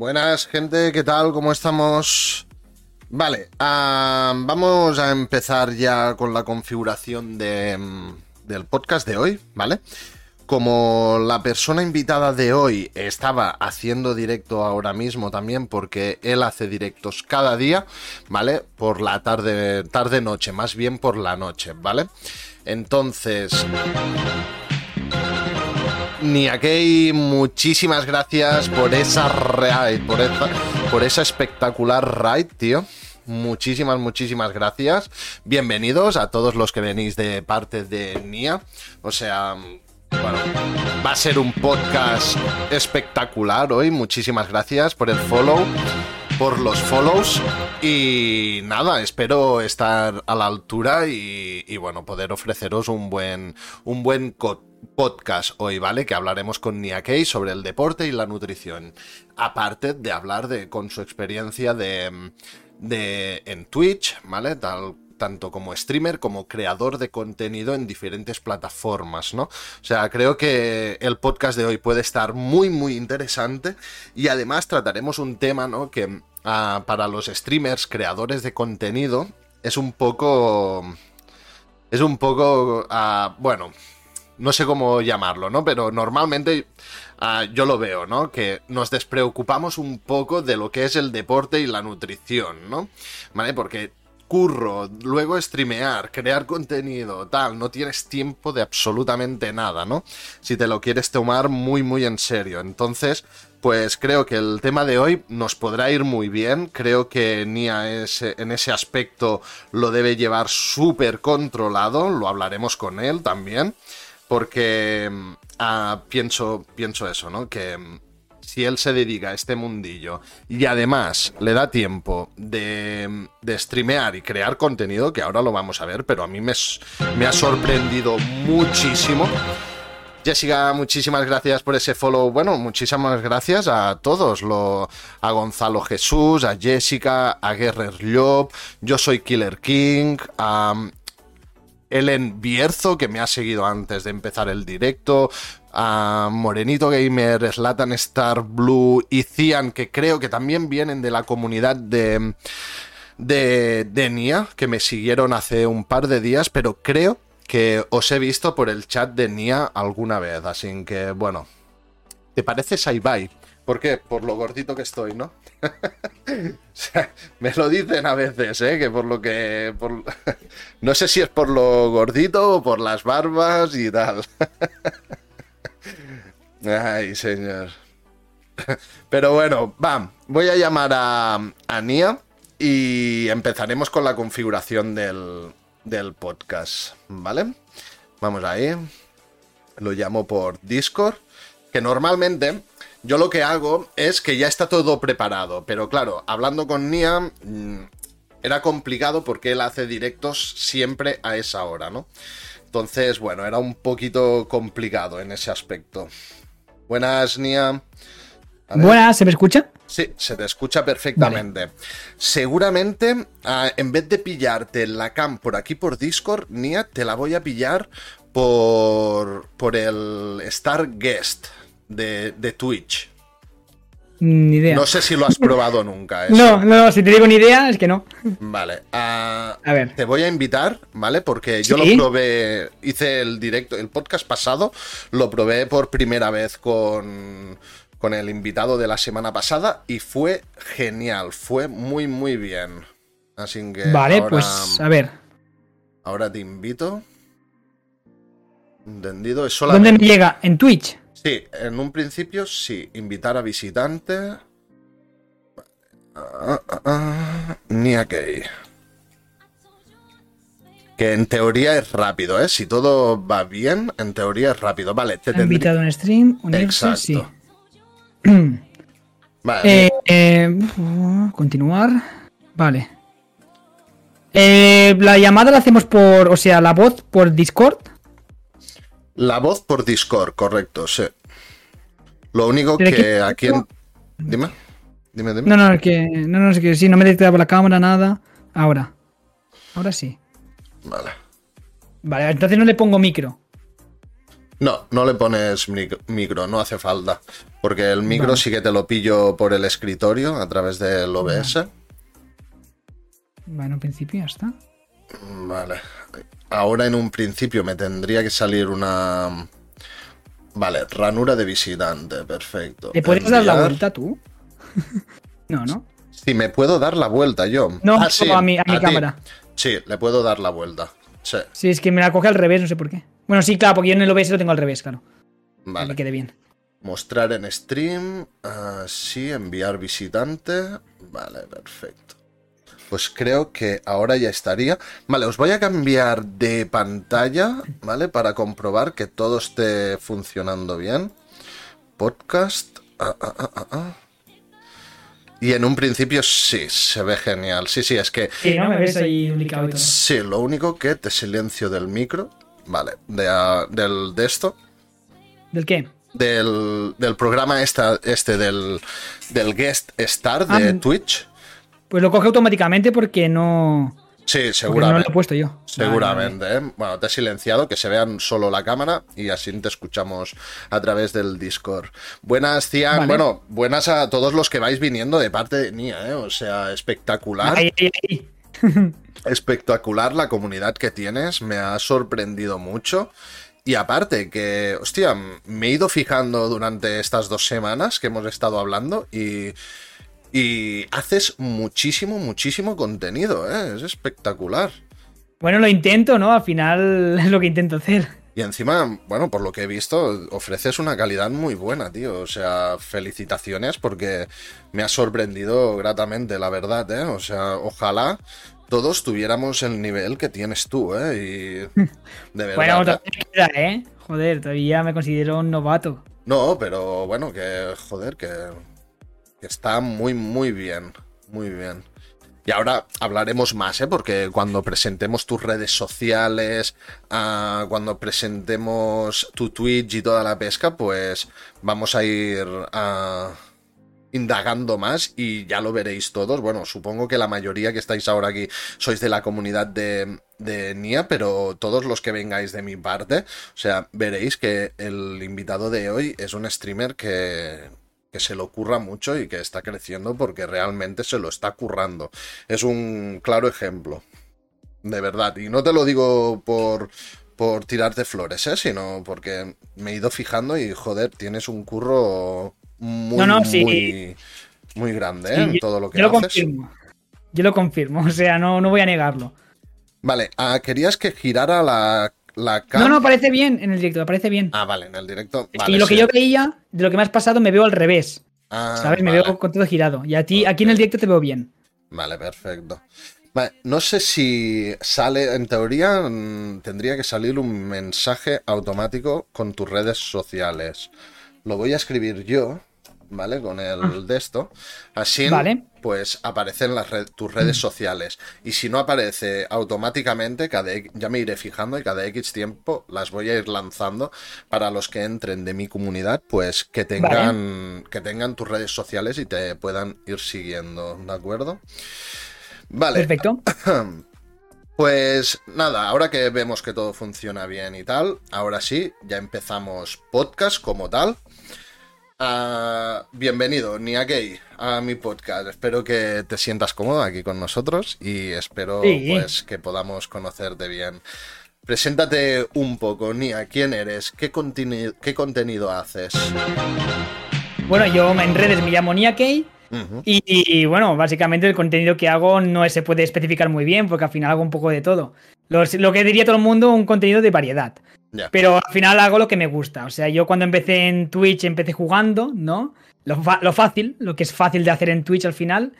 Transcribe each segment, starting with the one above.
Buenas, gente, ¿qué tal? ¿Cómo estamos? Vale, vamos a empezar ya con la configuración de, mm, del podcast de hoy, ¿vale? Como la persona invitada de hoy estaba haciendo directo ahora mismo también, porque él hace directos cada día, ¿vale? Por la tarde, tarde-noche, más bien por la noche, ¿vale? Entonces, Niakei, muchísimas gracias por esa raid, por esa, por esa espectacular raid, tío. Muchísimas, muchísimas gracias. Bienvenidos a todos los que venís de parte de Nia. O sea, bueno, va a ser un podcast espectacular hoy. Muchísimas gracias por el follow, por los follows. Y nada, espero estar a la altura y, bueno, poder ofreceros un buen, un buen co- podcast hoy, ¿vale? Que hablaremos con Nia sobre el deporte y la nutrición. Aparte de hablar de, con su experiencia de, de en Twitch, ¿vale? Tanto como streamer como creador de contenido en diferentes plataformas, ¿no? O sea, creo que el podcast de hoy puede estar muy, muy interesante y además trataremos un tema, ¿no? Que ah, para los streamers, creadores de contenido, es un poco... Es un poco... ah, bueno, no sé cómo llamarlo, ¿no? Pero normalmente ah, yo lo veo, ¿no? Que nos despreocupamos un poco de lo que es el deporte y la nutrición, ¿no? ¿Vale? Porque curro, luego streamear, crear contenido, tal, no tienes tiempo de absolutamente nada, ¿no? Si te lo quieres tomar muy, muy en serio. Entonces, pues creo que el tema de hoy nos podrá ir muy bien. Creo que Nia es, en ese aspecto lo debe llevar súper controlado. Lo hablaremos con él también. Porque mm, ah, pienso, pienso eso, ¿no? Que mm, si él se dedica a este mundillo y además le da tiempo de, mm, de streamear y crear contenido, que ahora lo vamos a ver, pero a mí me, ha sorprendido muchísimo. Jessica, muchísimas gracias por ese follow. Bueno, muchísimas gracias a todos, lo, a Gonzalo Jesús, a Jessica, a Guerrer Llop, yo soy Killer King, Ellen Bierzo, que me ha seguido antes de empezar el directo, a Morenito Gamer, Slatan Star Blue y Cian, que creo que también vienen de la comunidad de, de, Nia, que me siguieron hace un par de días, pero creo que os he visto por el chat de Nia alguna vez, así que bueno. ¿Te parece Saibai? ¿Por qué? Por lo gordito que estoy, ¿no? Me lo dicen a veces, ¿eh? Que por lo que... No sé si es por lo gordito o por las barbas y tal. Ay, señor. Pero bueno, va, voy a llamar a, a Nia y empezaremos con la configuración del, del podcast, ¿vale? Vamos ahí. Lo llamo por Discord, que normalmente yo lo que hago es que ya está todo preparado, pero claro, hablando con Nia mm, era complicado porque él hace directos siempre a esa hora, ¿no? Entonces, bueno, era un poquito complicado en ese aspecto. Buenas, Nia. Buenas, ¿se me escucha? Sí, se te escucha perfectamente. Seguramente, ah, en vez de pillarte la cam por aquí por Discord, Nia, te la voy a pillar por, por el Star Guest de, de Twitch. Ni idea. No sé si lo has probado nunca. eso. no, no, si te digo ni idea, es que no. Vale. ah, A ver. Te voy a invitar, ¿vale? Porque yo Sí. lo probé, hice el directo, el podcast pasado, lo probé por primera vez con, con el invitado de la semana pasada y fue genial, fue muy, muy bien. Así que Vale, ahora, pues a ver. ahora te invito. Entendido, es ¿Dónde solamente... me llega? ¿En Twitch? Sí, en un principio sí, invitar a visitante. Ah, ah, ah, Ni aquí. Que en teoría es rápido, ¿eh? Si todo va bien, en teoría es rápido. Vale, te ¿Ha tendría... invitado en stream? Unirse, Exacto. sí. Vale, Eh, eh, uf, continuar. Vale. Eh, la llamada la hacemos por, o sea, la voz por Discord. La voz por Discord, correcto, sí. Lo único Pero que aquí- aquí... en- Dime, dime, dime. No, no, es que no, no, es que sí, no me detectaba la cámara, nada. Ahora. Ahora sí. Vale. Vale, entonces no le pongo micro. No, no le pones mic- micro, no hace falta. Porque el micro Vale. sí que te lo pillo por el escritorio a través del OBS. Bueno, en principio ya está. Vale. Ahora en un principio me tendría que salir una... Vale, ranura de visitante, perfecto. ¿Le puedes dar la vuelta tú? no, ¿no? Sí, me puedo dar la vuelta yo. No, Ah, sí, a mi, a mi cámara. Sí, le puedo dar la vuelta. Sí, Sí, es que me la coge al revés, no sé por qué. Bueno, sí, claro, porque yo en el OBS lo tengo al revés, claro. Para que vale. quede bien. Mostrar en stream. ah, sí, enviar visitante. Vale, perfecto. Pues creo que ahora ya estaría. Vale, os voy a cambiar de pantalla, ¿vale? Para comprobar que todo esté funcionando bien. Podcast. ah, ah, ah. Y en un principio sí, se ve genial. Sí, sí, es que Sí, ¿no? Me ves ahí ubicado y todo. Sí, lo único que te silencio del micro. Vale, de, del, de esto. ¿Del qué? Del, del programa esta, este del, del guest star de Twitch. Pues lo coge automáticamente porque no. Sí, Porque no lo seguramente. he puesto yo. Seguramente, ¿eh? Bueno, te he silenciado, que se vean solo la cámara y así te escuchamos a través del Discord. Buenas, Cian. Vale. Bueno, buenas a todos los que vais viniendo de parte de Nia, ¿eh? O sea, espectacular. Ahí, ahí, ahí. espectacular la comunidad que tienes, me ha sorprendido mucho. Y aparte que, hostia, me he ido fijando durante estas dos semanas que hemos estado hablando y, y haces muchísimo, muchísimo contenido, ¿eh? es espectacular. Bueno, lo intento, ¿no? Al final es lo que intento hacer. Y encima, bueno, por lo que he visto, ofreces una calidad muy buena, tío. O sea, felicitaciones porque me ha sorprendido gratamente, la verdad, ¿eh? O sea, ojalá todos tuviéramos el nivel que tienes tú, ¿eh? Y de verdad. Bueno, ¿eh? todavía queda, ¿eh? Joder, todavía me considero un novato. No, pero bueno, que joder, que, está muy, muy bien. Muy bien. Y ahora hablaremos más, ¿eh? Porque cuando presentemos tus redes sociales, ah, cuando presentemos tu Twitch y toda la pesca, pues vamos a ir ah, indagando más y ya lo veréis todos. Bueno, supongo que la mayoría que estáis ahora aquí sois de la comunidad de, de Nia, pero todos los que vengáis de mi parte, o sea, veréis que el invitado de hoy es un streamer que, que se lo curra mucho y que está creciendo porque realmente se lo está currando. Es un claro ejemplo. De verdad. Y no te lo digo por, por tirarte flores, ¿eh? sino porque me he ido fijando y, joder, tienes un curro muy, No, no, sí. muy, muy grande ¿eh? Sí, en todo lo que Yo lo haces. confirmo. Yo lo confirmo, o sea, no, no voy a negarlo. Vale, ah, querías que girara la, la cam. No, no, parece bien en el directo, parece bien. Ah, vale, en el directo. Es Vale, que lo que yo veía, de lo que me has pasado, me veo al revés. Ah, ¿Sabes? Me veo con todo girado. Y a ti, aquí en el directo te veo bien. Vale, perfecto. Vale, no sé si sale, en teoría mm, tendría que salir un mensaje automático con tus redes sociales. Lo voy a escribir yo, ¿vale? Con el de esto. Así, Ah. Vale. pues aparecen las red- tus redes sociales. Y si no aparece automáticamente, cada, ya me iré fijando y cada X tiempo las voy a ir lanzando para los que entren de mi comunidad, pues que tengan, que tengan tus redes sociales y te puedan ir siguiendo, ¿de acuerdo? Vale, Perfecto. pues nada, ahora que vemos que todo funciona bien y tal, ahora sí, ya empezamos podcast como tal. Ah, bienvenido, Nia Gay, a mi podcast. Espero que te sientas cómodo aquí con nosotros y espero Sí. pues que podamos conocerte bien. Preséntate un poco, Nia, ¿quién eres? ¿Qué, conteni- qué contenido haces? Bueno, yo en redes me llamo Niakei. Ujú, Y, y, bueno, básicamente el contenido que hago no se puede especificar muy bien porque al final hago un poco de todo. Los- lo que diría todo el mundo, un contenido de variedad. Pero al final hago lo que me gusta. O sea, yo cuando empecé en Twitch empecé jugando, ¿no? Lo, lo fácil, lo que es fácil de hacer en Twitch al final.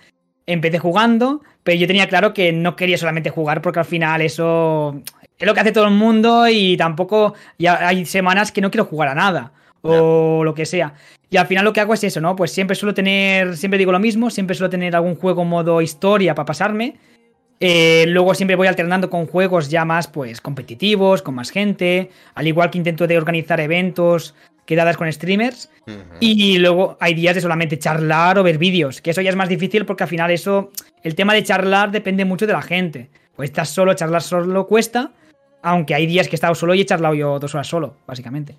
Empecé jugando, pero yo tenía claro que no quería solamente jugar porque al final eso es lo que hace todo el mundo y tampoco ya hay semanas que no quiero jugar a nada o lo que sea. Y al final lo que hago es eso, ¿no? Pues siempre suelo tener, siempre digo lo mismo, siempre suelo tener algún juego modo historia para pasarme. Eh, luego siempre voy alternando con juegos ya más pues competitivos, con más gente, al igual que intento de organizar eventos, quedadas con streamers. Y luego hay días de solamente charlar o ver vídeos, que eso ya es más difícil porque al final eso, el tema de charlar depende mucho de la gente. Pues estás solo, charlar solo cuesta, aunque hay días que he estado solo y he charlado yo dos horas solo, básicamente.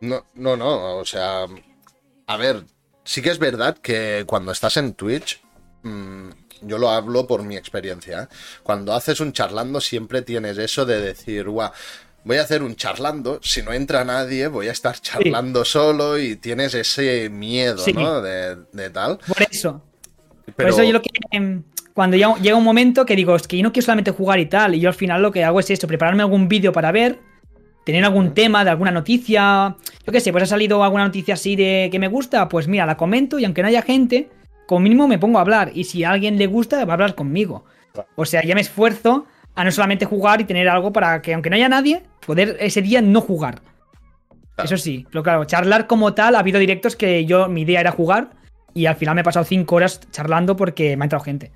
No, no, no, o sea, a ver, sí que es verdad que cuando estás en Twitch, mm, yo lo hablo por mi experiencia, ¿eh? cuando haces un charlando siempre tienes eso de decir, guau, voy a hacer un charlando, si no entra nadie, voy a estar charlando solo y tienes ese miedo, ¿no? De, tal. Por eso. Por eso yo lo que... Em, cuando llega un momento que digo, es que yo no quiero solamente jugar y tal, y yo al final lo que hago es esto, prepararme algún vídeo para ver, tener algún tema de alguna noticia, yo qué sé, pues ha salido alguna noticia así de que me gusta, pues mira, la comento y aunque no haya gente, como mínimo me pongo a hablar y si a alguien le gusta, va a hablar conmigo. O sea, ya me esfuerzo a no solamente jugar y tener algo para que aunque no haya nadie, poder ese día no jugar. Eso sí, pero claro, charlar como tal, ha habido directos que yo, mi idea era jugar y al final me he pasado cinco horas charlando porque me ha entrado gente.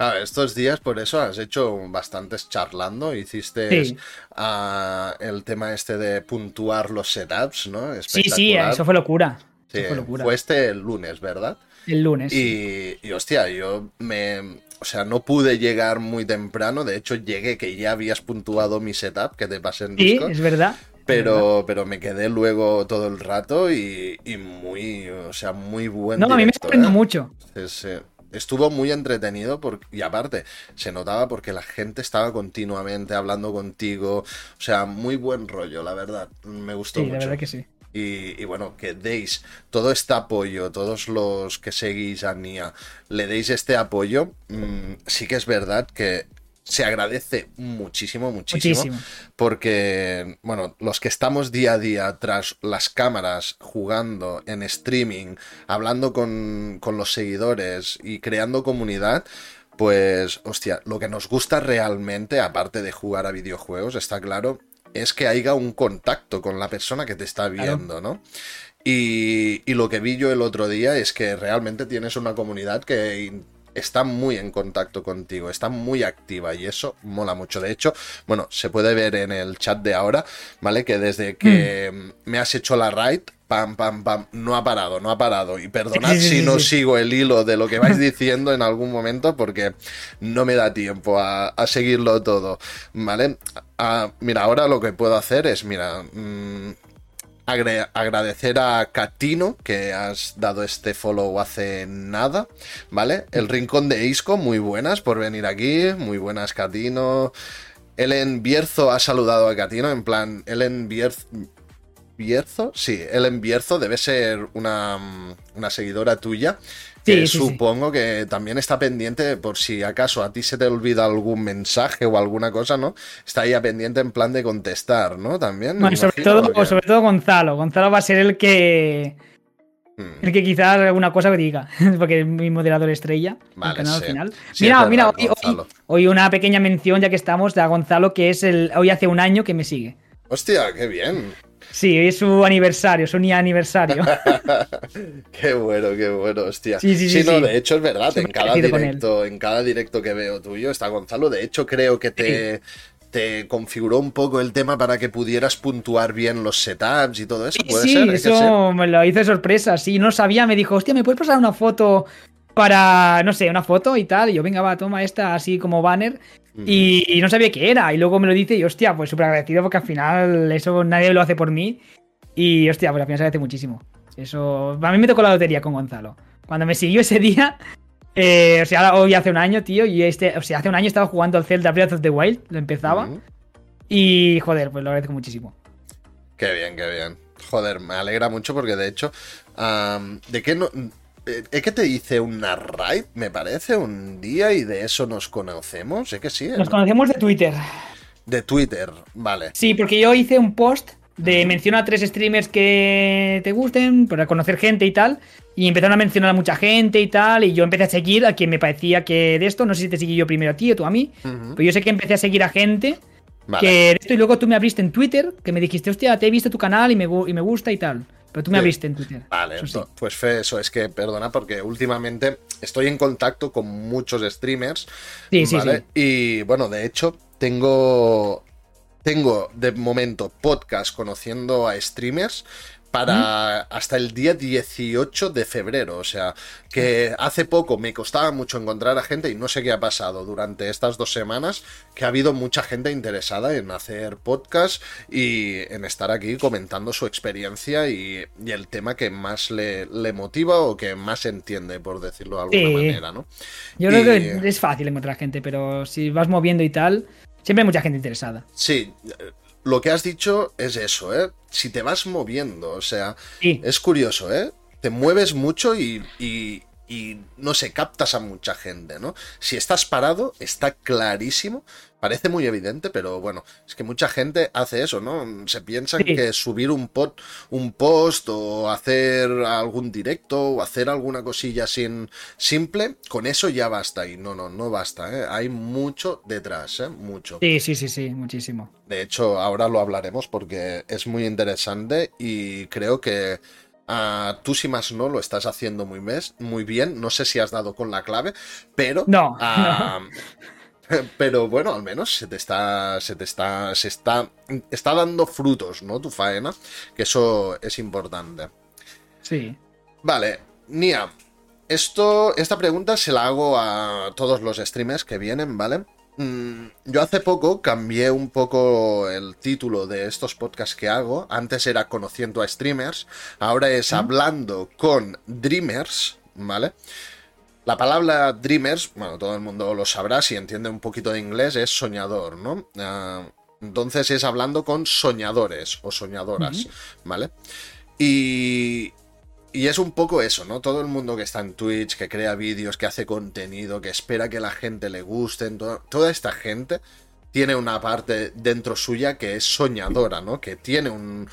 Ah, estos días por eso has hecho bastantes charlando, hiciste ah, el tema este de puntuar los setups, ¿no? Sí, sí, eso fue locura. Sí, fue, este el lunes, ¿verdad? El lunes. Y, y, hostia, yo me... O sea, no pude llegar muy temprano, de hecho llegué que ya habías puntuado mi setup, que te pasé en Discord. Sí, es verdad. Pero, pero me quedé luego todo el rato y, muy, o sea, muy buen. No, a mí me sorprendió ¿eh? mucho. Sí, estuvo muy entretenido y aparte se notaba porque la gente estaba continuamente hablando contigo, o sea, muy buen rollo, la verdad, me gustó mucho. La verdad que sí. Y, bueno, que deis todo este apoyo, todos los que seguís a Nia, le deis este apoyo, mm, sí que es verdad que se agradece muchísimo, muchísimo, Porque, bueno, los que estamos día a día tras las cámaras, jugando en streaming, hablando con, con los seguidores y creando comunidad, pues, hostia, lo que nos gusta realmente, aparte de jugar a videojuegos, está claro, es que haya un contacto con la persona que te está viendo, ¿no? Y, y, lo que vi yo el otro día es que realmente tienes una comunidad que está muy en contacto contigo, está muy activa y eso mola mucho. De hecho, bueno, se puede ver en el chat de ahora, ¿vale? Que desde que mm. me has hecho la raid, pam, pam, pam, no ha parado, no ha parado. Y perdonad si no sigo el hilo de lo que vais diciendo en algún momento porque no me da tiempo a, seguirlo todo, ¿vale? Ah, mira, ahora lo que puedo hacer es, mira, mm, agradecer a Catino que has dado este follow hace nada, ¿vale? El Rincón de Isco, muy buenas por venir aquí, muy buenas Catino. Ellen Bierzo ha saludado a Catino, en plan, Ellen Bierzo... Bierzo, sí, Ellen Bierzo debe ser una, una seguidora tuya supongo que también está pendiente por si acaso a ti se te olvida algún mensaje o alguna cosa, ¿no? Está ahí pendiente en plan de contestar, ¿no? También. sobre todo, sobre todo Gonzalo. Gonzalo va a ser el que. Hmm. El que quizás alguna cosa me diga, porque es mi moderador estrella vale, canal al final. mira, mira, hoy, una pequeña mención, ya que estamos, de Gonzalo, que es el hoy hace un año que me sigue. Hostia, qué bien. Sí, es su aniversario, su ni aniversario. qué bueno, qué bueno, hostia. Sí, sí, sí. sí no, de hecho es verdad, en cada directo, en cada directo que veo tuyo está Gonzalo. De hecho, creo que te, te configuró un poco el tema para que pudieras puntuar bien los setups y todo eso. ¿Puede sí, ser? eso me lo hice sorpresa. Sí, no sabía, me dijo, hostia, ¿me puedes pasar una foto para, no sé, una foto y tal? Y yo, venga, va, toma esta así como banner. Y, no sabía qué era. Y luego me lo dice y hostia, pues súper agradecido porque al final eso nadie lo hace por mí. Y hostia, pues al final se agradece muchísimo. Eso. A mí me tocó la lotería con Gonzalo. Cuando me siguió ese día. Eh, o sea, hoy hace un año, tío. Y este. O sea, hace un año estaba jugando al Zelda Breath of the Wild. Lo empezaba. Y joder, pues lo agradezco muchísimo. Qué bien, qué bien. Joder, me alegra mucho porque de hecho. ¿De qué no.? Eh, es que te hice una raid, me parece, un día y de eso nos conocemos. Es que sí. Nos conocemos de Twitter. De Twitter, vale. Sí, porque yo hice un post de mencionar a tres streamers que te gusten, para conocer gente y tal. Y empezaron a mencionar a mucha gente y tal. Y yo empecé a seguir a quien me parecía que de esto, no sé si te seguí yo primero a ti o tú a mí, pero yo sé que empecé a seguir a gente que de esto. Y luego tú me abriste en Twitter, que me dijiste, hostia, te he visto tu canal y me, y me gusta y tal. Pero tú me abriste en Twitter. Vale, pues fe, eso es que, perdona, porque últimamente estoy en contacto con muchos streamers. Sí, sí, sí. Y bueno, de hecho, tengo. Tengo de momento podcast conociendo a streamers, para hasta el día 18 de febrero. O sea, que hace poco me costaba mucho encontrar a gente y no sé qué ha pasado durante estas dos semanas, que ha habido mucha gente interesada en hacer podcast y en estar aquí comentando su experiencia y, el tema que más le, motiva o que más entiende, por decirlo de alguna manera, ¿no? Yo creo que es fácil encontrar gente, pero si vas moviendo y tal, siempre hay mucha gente interesada. Sí, lo que has dicho es eso, ¿eh? Si te vas moviendo, o sea, es curioso, ¿eh? Te mueves mucho y, y, y, no sé, captas a mucha gente, ¿no? Si estás parado, está clarísimo Parece muy evidente, pero bueno, es que mucha gente hace eso, ¿no? Se piensa que subir un, un post o hacer algún directo o hacer alguna cosilla sin simple, con eso ya basta. Y no, no, no basta, ¿eh? Hay mucho detrás, ¿eh? Mucho. Sí, sí, sí, sí, muchísimo. De hecho, ahora lo hablaremos porque es muy interesante y creo que... Uh, tú, si más no, lo estás haciendo muy, mes, muy bien. No sé si has dado con la clave, pero. No. Ah, Pero bueno, al menos se te está. Se te está. Se está. Está dando frutos, ¿no? Tu faena. Que eso es importante. Sí. Vale, Nia. Esto, esta pregunta se la hago a todos los streamers que vienen, ¿vale? Mm, yo hace poco cambié un poco el título de estos podcasts que hago. Antes era conociendo a streamers, ahora es hablando con dreamers, ¿vale? La palabra dreamers, bueno, todo el mundo lo sabrá si entiende un poquito de inglés, es soñador, ¿no? Ah, entonces es hablando con soñadores o soñadoras, ¿vale? Y, y es un poco eso, ¿no? Todo el mundo que está en Twitch, que crea vídeos, que hace contenido, que espera que la gente le guste, toda esta gente tiene una parte dentro suya que es soñadora, ¿no? Que tiene un,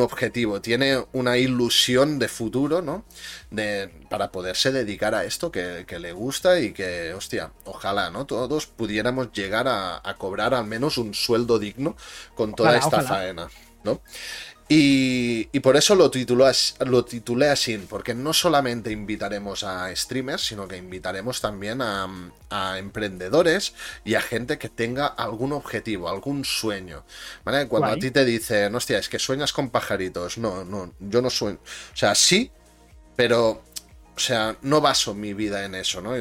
objetivo, tiene una ilusión de futuro, ¿no? De, para poderse dedicar a esto que, le gusta y que, hostia, ojalá, ¿no? Todos pudiéramos llegar a, cobrar al menos un sueldo digno con toda esta faena, ¿no? Y, por eso lo, lo titulé así, porque no solamente invitaremos a streamers, sino que invitaremos también a, emprendedores y a gente que tenga algún objetivo, algún sueño. ¿vale? Cuando a ti te dicen, hostia, es que sueñas con pajaritos. No, no, yo no sueño. O sea, sí, pero, o sea, no baso mi vida en eso, ¿no?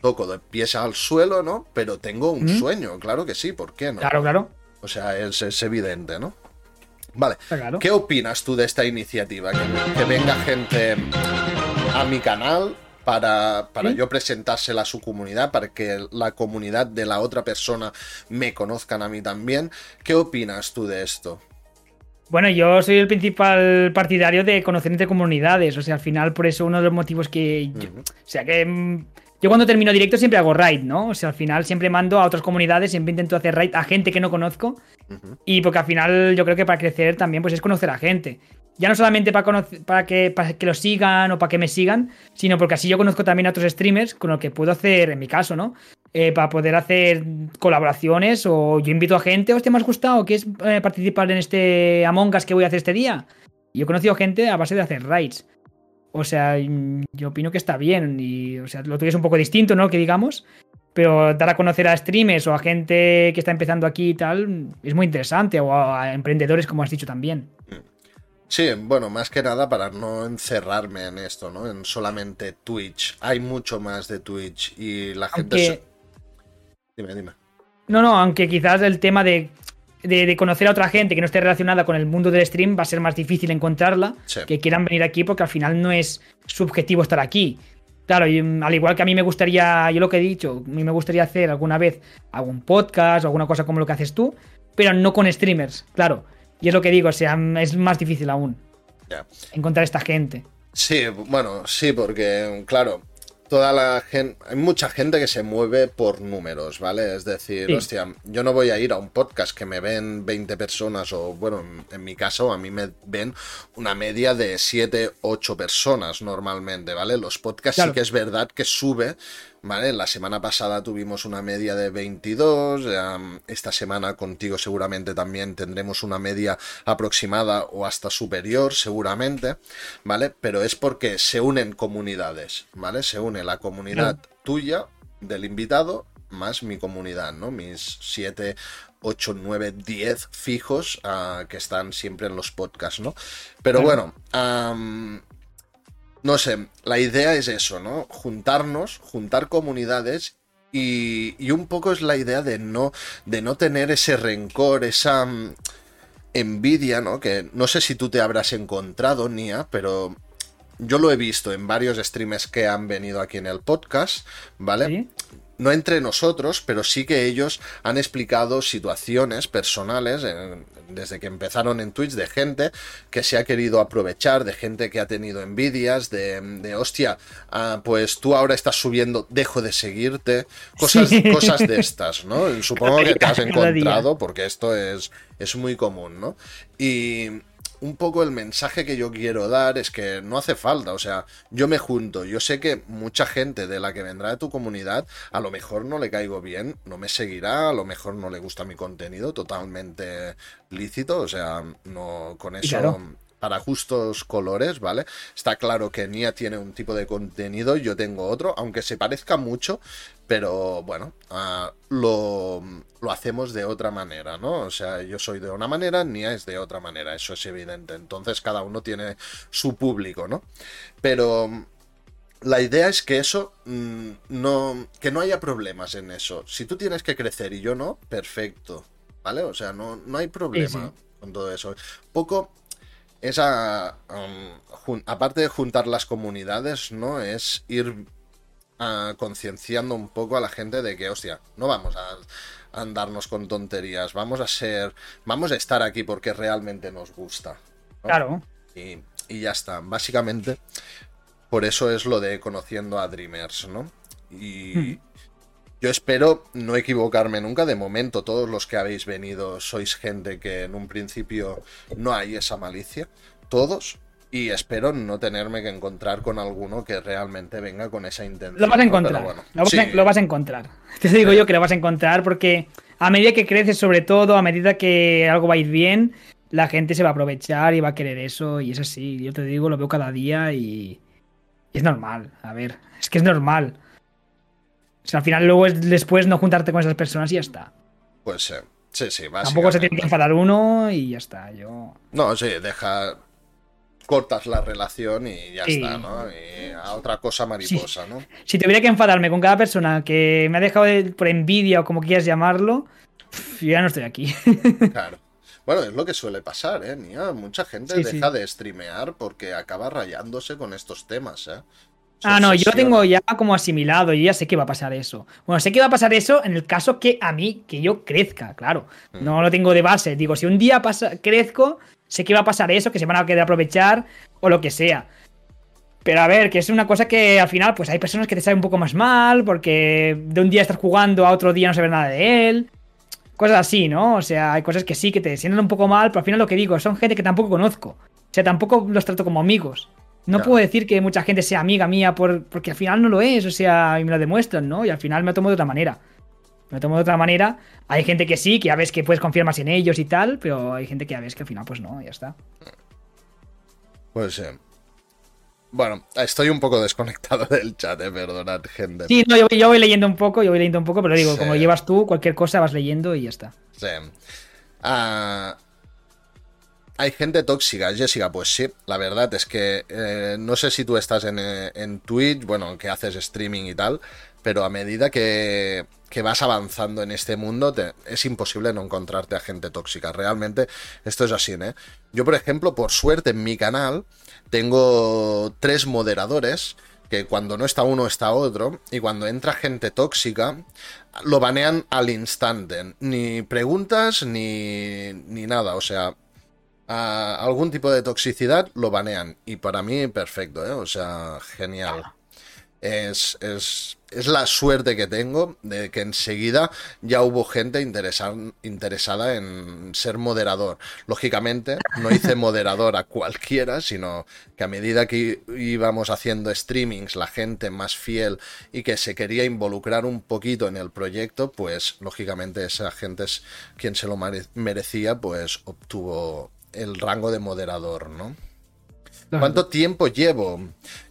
Toco de pies al suelo, ¿no? Pero tengo un sueño, claro que sí, ¿por qué no? Claro, claro. O sea, es evidente, ¿no? Vale. ¿Qué opinas tú de esta iniciativa? Que, venga gente a mi canal para, para yo presentársela a su comunidad, para que la comunidad de la otra persona me conozcan a mí también. ¿Qué opinas tú de esto? Bueno, yo soy el principal partidario de conocer entre comunidades. O sea, al final, por eso uno de los motivos que. o sea, que mm, yo cuando termino directo siempre hago raid, ¿no? O sea, al final siempre mando a otras comunidades, siempre intento hacer raid a gente que no conozco. Y porque al final yo creo que para crecer también pues es conocer a gente. Ya no solamente para, para, que, para que lo sigan o para que me sigan, sino porque así yo conozco también a otros streamers con los que puedo hacer, en mi caso, ¿no? Eh, para poder hacer colaboraciones o yo invito a gente, hostia, me has gustado, ¿quieres eh, participar en este Among Us que voy a hacer este día? yo he conocido gente a base de hacer raids. O sea, yo opino que está bien y, o sea, lo tuyo es un poco distinto, ¿no? Que digamos, pero dar a conocer a streamers o a gente que está empezando aquí y tal es muy interesante, o a emprendedores, como has dicho también. Sí, bueno, más que nada para no encerrarme en esto, ¿no? En solamente Twitch. Hay mucho más de Twitch y la gente... Dime, dime. No, no, aunque quizás el tema de de, conocer a otra gente que no esté relacionada con el mundo del stream va a ser más difícil encontrarla, que quieran venir aquí porque al final no es subjetivo estar aquí. Claro, y, mm, al igual que a mí me gustaría, yo lo que he dicho, a mí me gustaría hacer alguna vez algún podcast o alguna cosa como lo que haces tú, pero no con streamers, claro. Y es lo que digo, o sea, mm, es más difícil aún encontrar esta gente. Sí, bueno, sí, porque, claro, toda la gente, hay mucha gente que se mueve por números, ¿vale? Es decir, hostia, yo no voy a ir a un podcast que me ven 20 personas o, bueno, en, mi caso a mí me ven una media de 7, 8 personas normalmente, ¿vale? Los podcasts sí que es verdad que sube ¿vale? La semana pasada tuvimos una media de 22, esta semana contigo seguramente también tendremos una media aproximada o hasta superior seguramente, ¿vale? Pero es porque se unen comunidades, ¿vale? Se une la comunidad tuya, del invitado, más mi comunidad, ¿no? Mis 7, 8, 9, 10 fijos ah, que están siempre en los podcasts, ¿no? Pero bueno, no sé, la idea es eso, ¿no? Juntarnos, juntar comunidades y, y, un poco es la idea de no, de no tener ese rencor, esa mm, envidia, ¿no? Que no sé si tú te habrás encontrado, Nia, pero yo lo he visto en varios streamers que han venido aquí en el podcast, ¿vale? No entre nosotros, pero sí que ellos han explicado situaciones personales desde que empezaron en Twitch de gente que se ha querido aprovechar, de gente que ha tenido envidias, de, de hostia, ah, pues tú ahora estás subiendo, dejo de seguirte, cosas, cosas de estas, ¿no? Supongo que te has encontrado porque esto es, es muy común, ¿no? Y un poco el mensaje que yo quiero dar es que no hace falta, o sea, yo me junto, yo sé que mucha gente de la que vendrá de tu comunidad a lo mejor no le caigo bien, no me seguirá, a lo mejor no le gusta mi contenido, totalmente lícito, o sea, no con eso para justos colores, ¿vale? Está claro que Nia tiene un tipo de contenido, yo tengo otro, aunque se parezca mucho, pero bueno, uh, lo, lo, hacemos de otra manera, ¿no? O sea, yo soy de una manera, Nia es de otra manera, eso es evidente. Entonces cada uno tiene su público, ¿no? Pero la idea es que eso mm, no. que no haya problemas en eso. Si tú tienes que crecer y yo no, perfecto. ¿Vale? O sea, no, no hay problema con todo eso. Poco esa, um, aparte de juntar las comunidades, ¿no? Es ir uh, concienciando un poco a la gente de que, hostia, no vamos a, andarnos con tonterías, vamos a ser, vamos a estar aquí porque realmente nos gusta. Claro. Y, y, ya está, básicamente, por eso es lo de conociendo a Dreamers, ¿no? Y, hmm. Yo espero no equivocarme nunca. De momento, todos los que habéis venido sois gente que en un principio no hay esa malicia. Todos. Y espero no tenerme que encontrar con alguno que realmente venga con esa intención. Lo vas a encontrar. lo, vas a, encontrar. Te digo yo que lo vas a encontrar porque a medida que creces, sobre todo, a medida que algo va a ir bien, la gente se va a aprovechar y va a querer eso. Y es así. Yo te digo, lo veo cada día y, y es normal. A ver, es que es normal. O sea, al final luego es después no juntarte con esas personas y ya está. Pues sí, sí, sí. Tampoco se tiene que enfadar uno y ya está. Yo... No, sí, deja... Cortas la relación y ya está, ¿no? Y a otra cosa mariposa, ¿no? Si tuviera que enfadarme con cada persona que me ha dejado por envidia o como quieras llamarlo, yo ya no estoy aquí. Claro. Bueno, es lo que suele pasar, ¿eh? Mucha gente deja de streamear porque acaba rayándose con estos temas, ¿eh? Ah, no, yo lo tengo ya como asimilado, y ya sé que va a pasar eso. Bueno, sé que va a pasar eso en el caso que a mí, que yo crezca, claro. Mm. No lo tengo de base. Digo, si un día pasa, crezco, sé que va a pasar eso, que se van a querer aprovechar o lo que sea. Pero a ver, que es una cosa que al final, pues hay personas que te saben un poco más mal, porque de un día estás jugando a otro día no sabes nada de él. Cosas así, ¿no? O sea, hay cosas que sí, que te sienten un poco mal, pero al final lo que digo, son gente que tampoco conozco. O sea, tampoco los trato como amigos. No puedo decir que mucha gente sea amiga mía por, porque al final no lo es, o sea, y me lo demuestran, ¿no? Y al final me lo tomo de otra manera. Lo tomo de otra manera. Hay gente que sí, que ya ves que puedes confiar más en ellos y tal, pero hay gente que ya ves que al final pues no, ya está. Pues eh, Bueno, estoy un poco desconectado del chat, eh, perdonad, gente. Sí, no, yo, voy leyendo un poco, yo voy leyendo un poco, pero digo, como lo llevas tú, cualquier cosa vas leyendo y ya está. Sí. Ah hay gente tóxica, Jessica, pues sí, la verdad es que eh, no sé si tú estás en, eh, en, Twitch, bueno, que haces streaming y tal, pero a medida que, que vas avanzando en este mundo es imposible no encontrarte a gente tóxica. Realmente esto es así, ¿eh? Yo, por ejemplo, por suerte en mi canal tengo tres moderadores que cuando no está uno está otro, y cuando entra gente tóxica, lo banean al instante. Ni preguntas ni, ni nada, o sea, algún tipo de toxicidad, lo banean. Y para mí, perfecto, ¿eh? O sea, genial. Es, es, es, la suerte que tengo de que enseguida ya hubo gente interesada en ser moderador. Lógicamente, no hice moderador a cualquiera, sino que a medida que íbamos haciendo streamings, la gente más fiel y que se quería involucrar un poquito en el proyecto, pues lógicamente esa gente es quien se lo merecía, pues obtuvo el rango de moderador, ¿no? ¿Cuánto tiempo llevo?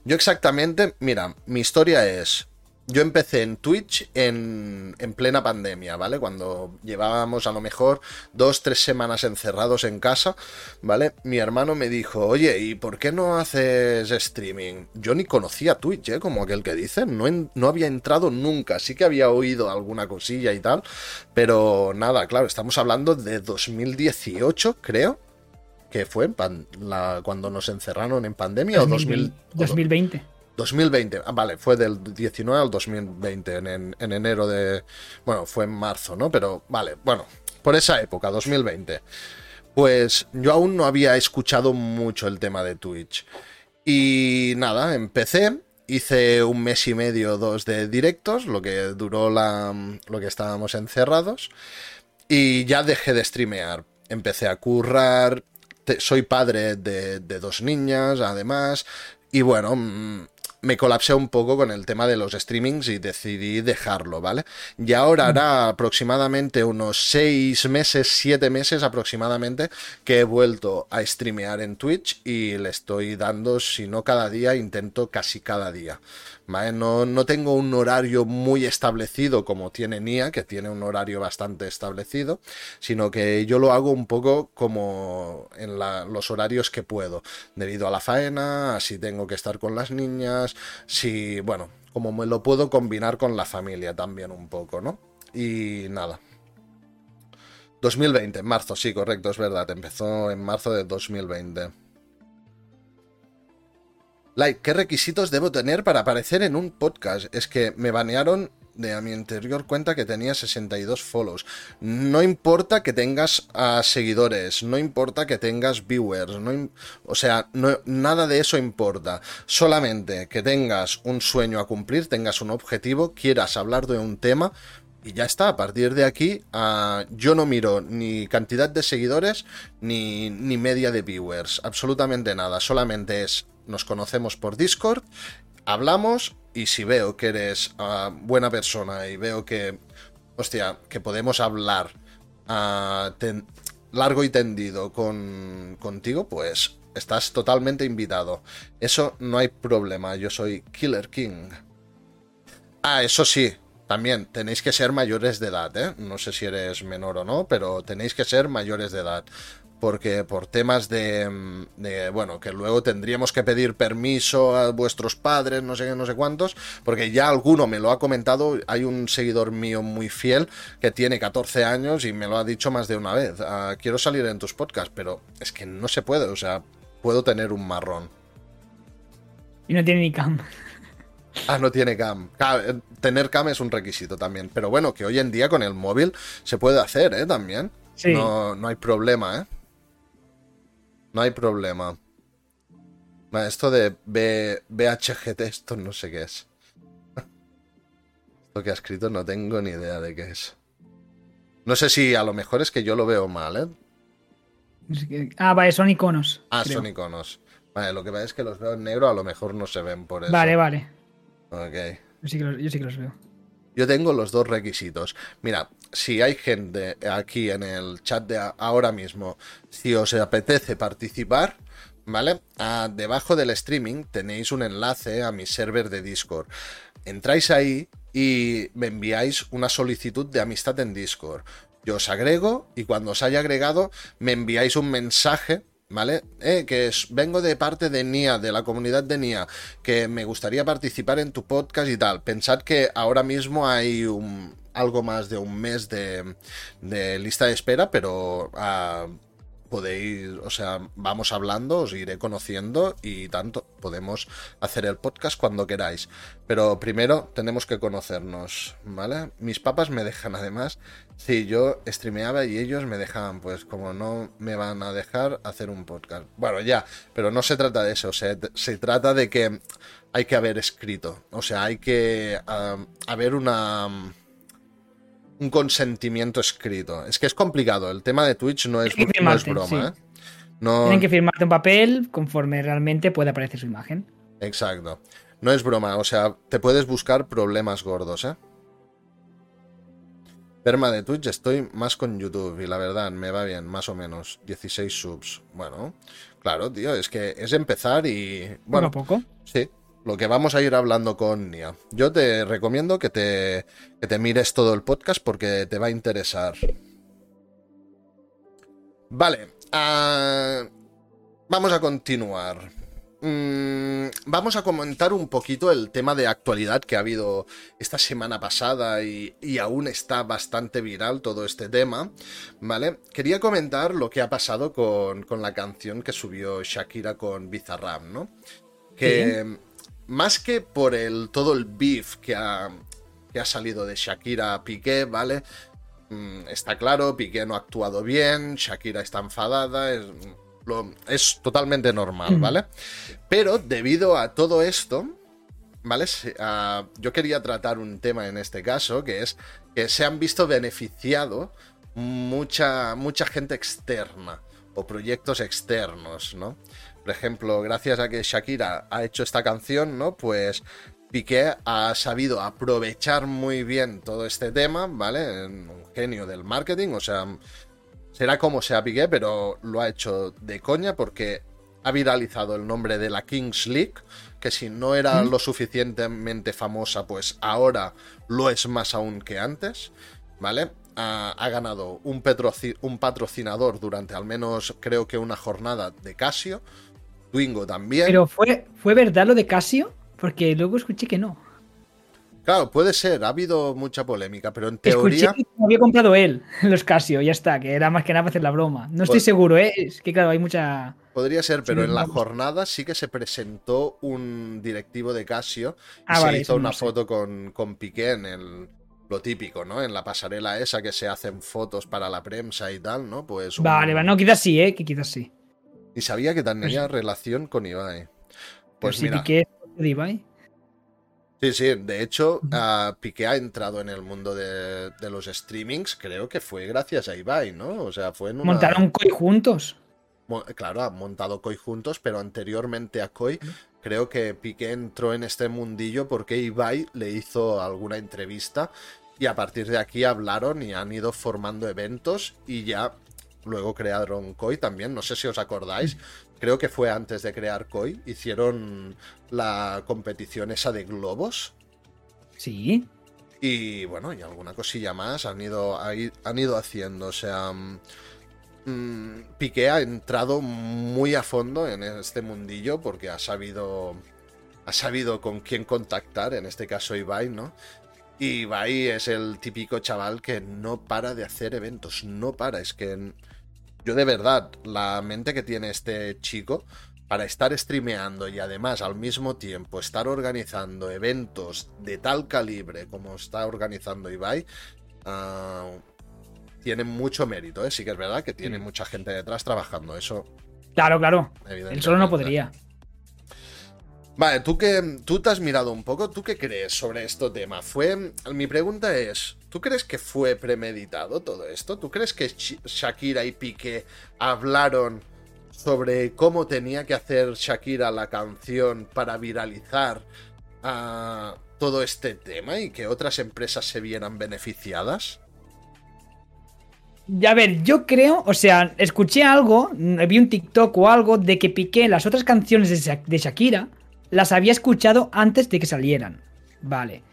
Yo exactamente, mira, mi historia es, yo empecé en Twitch en, en, plena pandemia, ¿vale? Cuando llevábamos a lo mejor dos, tres semanas encerrados en casa, ¿vale? Mi hermano me dijo, oye, ¿y por qué no haces streaming? Yo ni conocía Twitch, ¿eh? Como aquel que dice, no, no había entrado nunca, sí que había oído alguna cosilla y tal, pero nada, claro, estamos hablando de 2018, creo. Que fue la, cuando nos encerraron en pandemia 2020, o 2020. 2020, ah, vale, fue del 19 al 2020, en, en, enero de... Bueno, fue en marzo, ¿no? Pero vale, bueno, por esa época, 2020. Pues yo aún no había escuchado mucho el tema de Twitch. Y nada, empecé, hice un mes y medio, dos de directos, lo que duró la, lo que estábamos encerrados. Y ya dejé de streamear. Empecé a currar. Soy padre de, de, dos niñas, además. Y bueno, mm, me colapsé un poco con el tema de los streamings y decidí dejarlo, ¿vale? Y ahora hará aproximadamente unos seis meses, siete meses aproximadamente, que he vuelto a streamear en Twitch y le estoy dando, si no cada día, intento casi cada día. No, no, tengo un horario muy establecido como tiene Nia, que tiene un horario bastante establecido, sino que yo lo hago un poco como en los horarios que puedo, debido a la faena, si tengo que estar con las niñas, si, bueno, como me lo puedo combinar con la familia también un poco, ¿no? Y nada. 2020, en marzo, sí, correcto, es verdad, empezó en marzo de 2020. Like, ¿qué requisitos debo tener para aparecer en un podcast? Es que me banearon de a mi anterior cuenta que tenía 62 follows. No importa que tengas ah, seguidores, no importa que tengas viewers, o sea, nada de eso importa. Solamente que tengas un sueño a cumplir, tengas un objetivo, quieras hablar de un tema. Y ya está, a partir de aquí ah, yo no miro ni cantidad de seguidores ni, ni media de viewers, absolutamente nada, solamente es nos conocemos por Discord, hablamos y si veo que eres ah, buena persona y veo que, hostia, que podemos hablar uh, largo y tendido con, contigo, pues estás totalmente invitado. Eso no hay problema, yo soy Killer King. Ah, eso sí, también tenéis que ser mayores de edad, ¿eh? No sé si eres menor o no, pero tenéis que ser mayores de edad porque por temas de, bueno, que luego tendríamos que pedir permiso a vuestros padres, no sé qué, no sé cuántos, porque ya alguno me lo ha comentado, hay un seguidor mío muy fiel que tiene 14 años y me lo ha dicho más de una vez, ah, quiero salir en tus podcasts, pero es que no se puede, o sea, puedo tener un marrón. Y no tiene ni cam. Ah, no tiene cam. Tener cam es un requisito también. Pero bueno, que hoy en día con el móvil se puede hacer, ¿eh? También. Sí. No, no hay problema, ¿eh? No hay problema. Esto de B, BHGT, esto no sé qué es. Esto que ha escrito no tengo ni idea de qué es. No sé si a lo mejor es que yo lo veo mal, ¿eh? Ah, vale, son iconos. Ah, son iconos. Vale, lo que pasa es que los veo en negro, a lo mejor no se ven por eso. Vale, vale. Ok. yo sí que los veo. Yo tengo los dos requisitos. Mira, si hay gente aquí en el chat de ahora mismo, si os apetece participar, ¿vale? Ah, debajo del streaming tenéis un enlace a mi server de Discord. Entráis ahí y me enviáis una solicitud de amistad en Discord. Yo os agrego y cuando os haya agregado me enviáis un mensaje ¿vale? Eh, que es, vengo de parte de NIA, de la comunidad de NIA, que me gustaría participar en tu podcast y tal. Pensad que ahora mismo hay un, algo más de un mes de, lista de espera, pero uh, podéis, o sea, vamos hablando, os iré conociendo y tanto, podemos hacer el podcast cuando queráis. Pero primero tenemos que conocernos, ¿vale? Mis papas me dejan además, si yo streameaba y ellos me dejaban, pues como no me van a dejar hacer un podcast. Bueno, ya, pero no se trata de eso, se, se trata de que hay que haber escrito, o sea, hay que ah, haber una un consentimiento escrito. Es que es complicado. El tema de Twitch no es, broma. ¿eh? Tienen que firmarte un papel conforme realmente puede aparecer su imagen. Exacto. No es broma. O sea, te puedes buscar problemas gordos, ¿eh? Perma de Twitch, estoy más con YouTube y la verdad me va bien, más o menos. 16 subs. Bueno, claro, tío, es que es empezar y. Bueno, poco a poco. Sí, lo que vamos a ir hablando con Nia. Yo te recomiendo que te, que te mires todo el podcast porque te va a interesar. Vale, ah, vamos a continuar. Mm, vamos a comentar un poquito el tema de actualidad que ha habido esta semana pasada y, aún está bastante viral todo este tema, ¿vale? Quería comentar lo que ha pasado con, la canción que subió Shakira con Bizarrap, ¿no? Que más que por el, todo el beef que ha, que ha salido de Shakira a Piqué, ¿vale? Mm, está claro, Piqué no ha actuado bien, Shakira está enfadada, es es totalmente normal, ¿vale? Pero debido a todo esto, ¿vale? yo quería tratar un tema en este caso, que es que se han visto beneficiado mucha, mucha gente externa o proyectos externos, ¿no? Por ejemplo, gracias a que Shakira ha hecho esta canción, ¿no? Pues Piqué ha sabido aprovechar muy bien todo este tema, ¿vale? Un genio del marketing, o sea, será como sea Piqué, pero lo ha hecho de coña porque ha viralizado el nombre de la Kings League, que si no era lo suficientemente famosa, pues ahora lo es más aún que antes, ¿vale? Ha, ganado un, un, patrocinador durante al menos creo que una jornada de Casio, Twingo también. Pero fue, fue verdad lo de Casio, porque luego escuché que no. Claro, puede ser, ha habido mucha polémica, pero en teoría. Escuché que había comprado él los Casio, ya está, que era más que nada para hacer la broma. No estoy seguro, ¿eh? Es que claro, hay mucha. Podría ser, pero en la jornada sí que se presentó un directivo de Casio y ah, se hizo una foto con, con Piqué en el, lo típico, ¿no? En la pasarela esa que se hacen fotos para la prensa y tal, ¿no? Pues. Vale, vale, no, quizás sí, ¿eh? Que quizás sí. Y sabía que tenía pues relación con Ibai. Pues mira. Piqué de Ibai. Sí, sí, de hecho, uh, Piqué ha entrado en el mundo de, los streamings, creo que fue gracias a Ibai, ¿no? O sea, fue en una... ¿Montaron Koi juntos? Claro, ha montado Koi juntos, pero anteriormente a Koi, creo que Piqué entró en este mundillo porque Ibai le hizo alguna entrevista y a partir de aquí hablaron y han ido formando eventos y ya luego crearon Koi también, no sé si os acordáis, creo que fue antes de crear Koi, hicieron la competición esa de globos. Sí. Y bueno, y alguna cosilla más han ido, han ido haciendo. O sea, mmm, Piqué ha entrado muy a fondo en este mundillo porque ha sabido, ha sabido con quién contactar, en este caso Ibai, ¿no? Y Ibai es el típico chaval que no para de hacer eventos, no para, es que yo de verdad, la mente que tiene este chico para estar streameando y además al mismo tiempo estar organizando eventos de tal calibre como está organizando Ibai, uh, tiene mucho mérito. ¿eh? Sí que es verdad que tiene mucha gente detrás trabajando. Eso. Claro, claro. Él solo no podría. Vale, tú que tú te has mirado un poco, ¿tú qué crees sobre este tema? Fue mi pregunta es, ¿tú crees que fue premeditado todo esto? ¿Tú crees que Shakira y Piqué hablaron sobre cómo tenía que hacer Shakira la canción para viralizar a todo este tema y que otras empresas se vieran beneficiadas? A ver, yo creo, o sea, escuché algo, vi un TikTok o algo de que Piqué las otras canciones de Shakira las había escuchado antes de que salieran. Vale.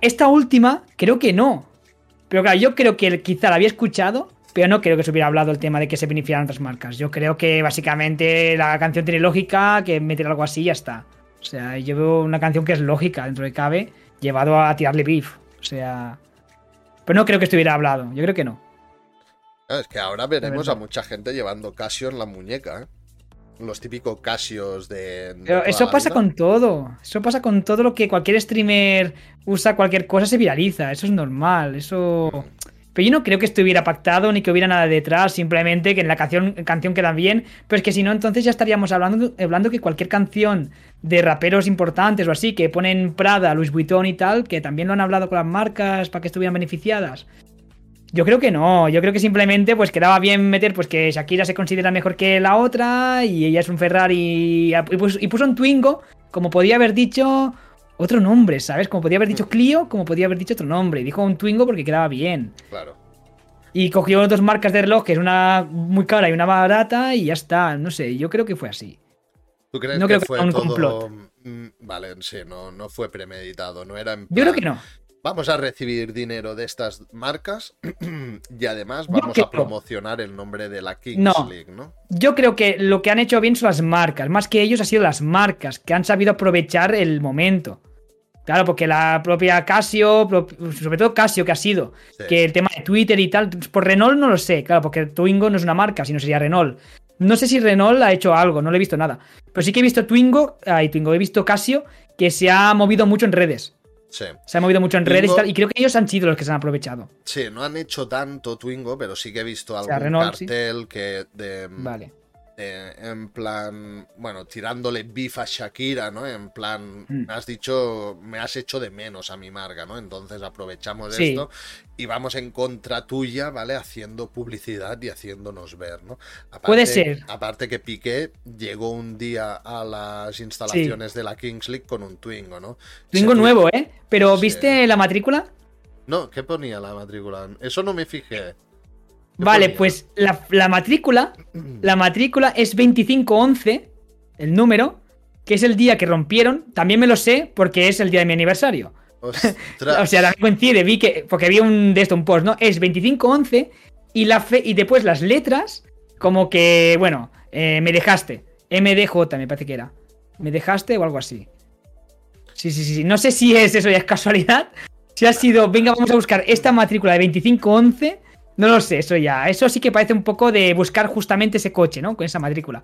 Esta última, creo que no. Pero claro, yo creo que quizá la había escuchado, pero no creo que se hubiera hablado el tema de que se beneficiaran otras marcas. Yo creo que básicamente la canción tiene lógica, que meter algo así y ya está. O sea, yo veo una canción que es lógica dentro de cabe, llevado a tirarle beef. O sea. Pero no creo que estuviera hablado, yo creo que no. Es que ahora veremos a mucha gente llevando Casio en la muñeca, ¿eh? Los típicos Casios de. Pero eso pasa con todo. Eso pasa con todo lo que cualquier streamer usa, cualquier cosa se viraliza. Eso es normal. Eso. Mm. Pero yo no creo que estuviera pactado ni que hubiera nada detrás, simplemente que en la canción, canción queda bien. Pero es que si no, entonces ya estaríamos hablando, hablando que cualquier canción de raperos importantes o así, que ponen Prada, Louis Vuitton y tal, que también lo han hablado con las marcas para que estuvieran beneficiadas. Yo creo que no, yo creo que simplemente pues quedaba bien meter pues que Shakira se considera mejor que la otra y ella es un Ferrari y, puso, y puso un Twingo, como podía haber dicho otro nombre, ¿sabes? Como podía haber dicho Clio, como podía haber dicho otro nombre. Y dijo un Twingo porque quedaba bien. Claro. Y cogió dos marcas de reloj, que es una muy cara y una barata, y ya está. No sé, yo creo que fue así. ¿Tú crees que, fue un complot? Mm, vale, sí, no, no fue premeditado, no era en Yo creo plan, que no. Vamos a recibir dinero de estas marcas y además vamos creo- a promocionar el nombre de la Kings No. League, ¿no? Yo creo que lo que han hecho bien son las marcas. Más que ellos, ha sido las marcas que han sabido aprovechar el momento. Claro, porque la propia Casio, sobre todo Casio, que ha sido, Sí. que el tema de Twitter y tal, por Renault no lo sé, claro, porque Twingo no es una marca, sino sería Renault. No sé si Renault ha hecho algo, no le he visto nada. Pero sí que he visto Twingo, ay, Twingo, he visto Casio, que se ha movido mucho en redes. Sí. Se ha movido mucho en Twingo- redes y tal, y creo que ellos han sido los que se han aprovechado. Sí, no han hecho tanto Twingo, pero sí que he visto algún sea, Renault, sí. cartel que de, Vale. Eh, en plan, bueno, tirándole beef a Shakira, ¿no? En plan, Mm. me has dicho, me has hecho de menos a mi marca, ¿no? Entonces aprovechamos Sí. esto y vamos en contra tuya, ¿vale? Haciendo publicidad y haciéndonos ver, ¿no? Aparte- Puede ser. Aparte que Piqué llegó un día a las instalaciones de la Kings League con un Twingo, ¿no? Twingo nuevo, ¿eh? Pero Sí. ¿viste la matrícula? No, ¿qué ponía la matrícula? Eso no me fijé. ¿Qué Vale, pues la, la matrícula, la matrícula es 2511, el número, que es el día que rompieron. También me lo sé porque es el día de mi aniversario. Ostras. O sea, también coincide, vi que, porque vi un de esto, un post, ¿no? Es 2511 y la fe, y después las letras, como que, bueno, eh, me dejaste. MDJ me parece que era. Me dejaste o algo así. Sí, sí, sí, sí. No sé si es eso ya es casualidad. Si ha sido, venga, vamos a buscar esta matrícula de 2511. No lo sé, eso ya. Eso sí que parece un poco de buscar justamente ese coche, ¿no? Con esa matrícula.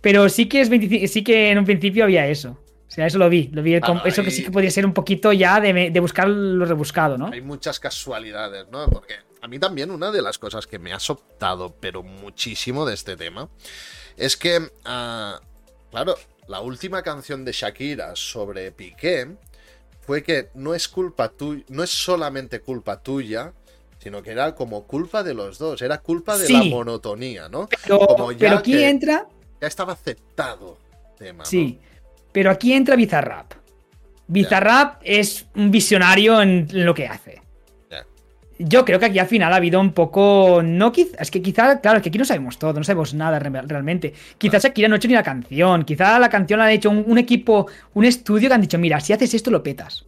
Pero sí que es 25 sí que en un principio había eso. O sea, eso lo vi. Lo vi como- eso que sí que podría ser un poquito ya de, de buscar lo rebuscado, ¿no? Hay muchas casualidades, ¿no? Porque a mí también una de las cosas que me ha soltado, pero muchísimo de este tema, es que, ah, claro, la última canción de Shakira sobre Piqué fue que no es culpa tuya, no es solamente culpa tuya, sino que era como culpa de los dos, era culpa de la monotonía, ¿no? Pero, como ya pero aquí que- entra. Ya estaba aceptado el tema. ¿no? Sí. Pero aquí entra Bizarrap. Bizarrap es un visionario en lo que hace. Yo creo que aquí al final ha habido un poco. No Es que quizá, claro, es que aquí no sabemos todo, no sabemos nada re- realmente. Quizás Shakira no ha hecho ni la canción. Quizá la canción la ha hecho un, un equipo, un estudio que han dicho: Mira, si haces esto, lo petas.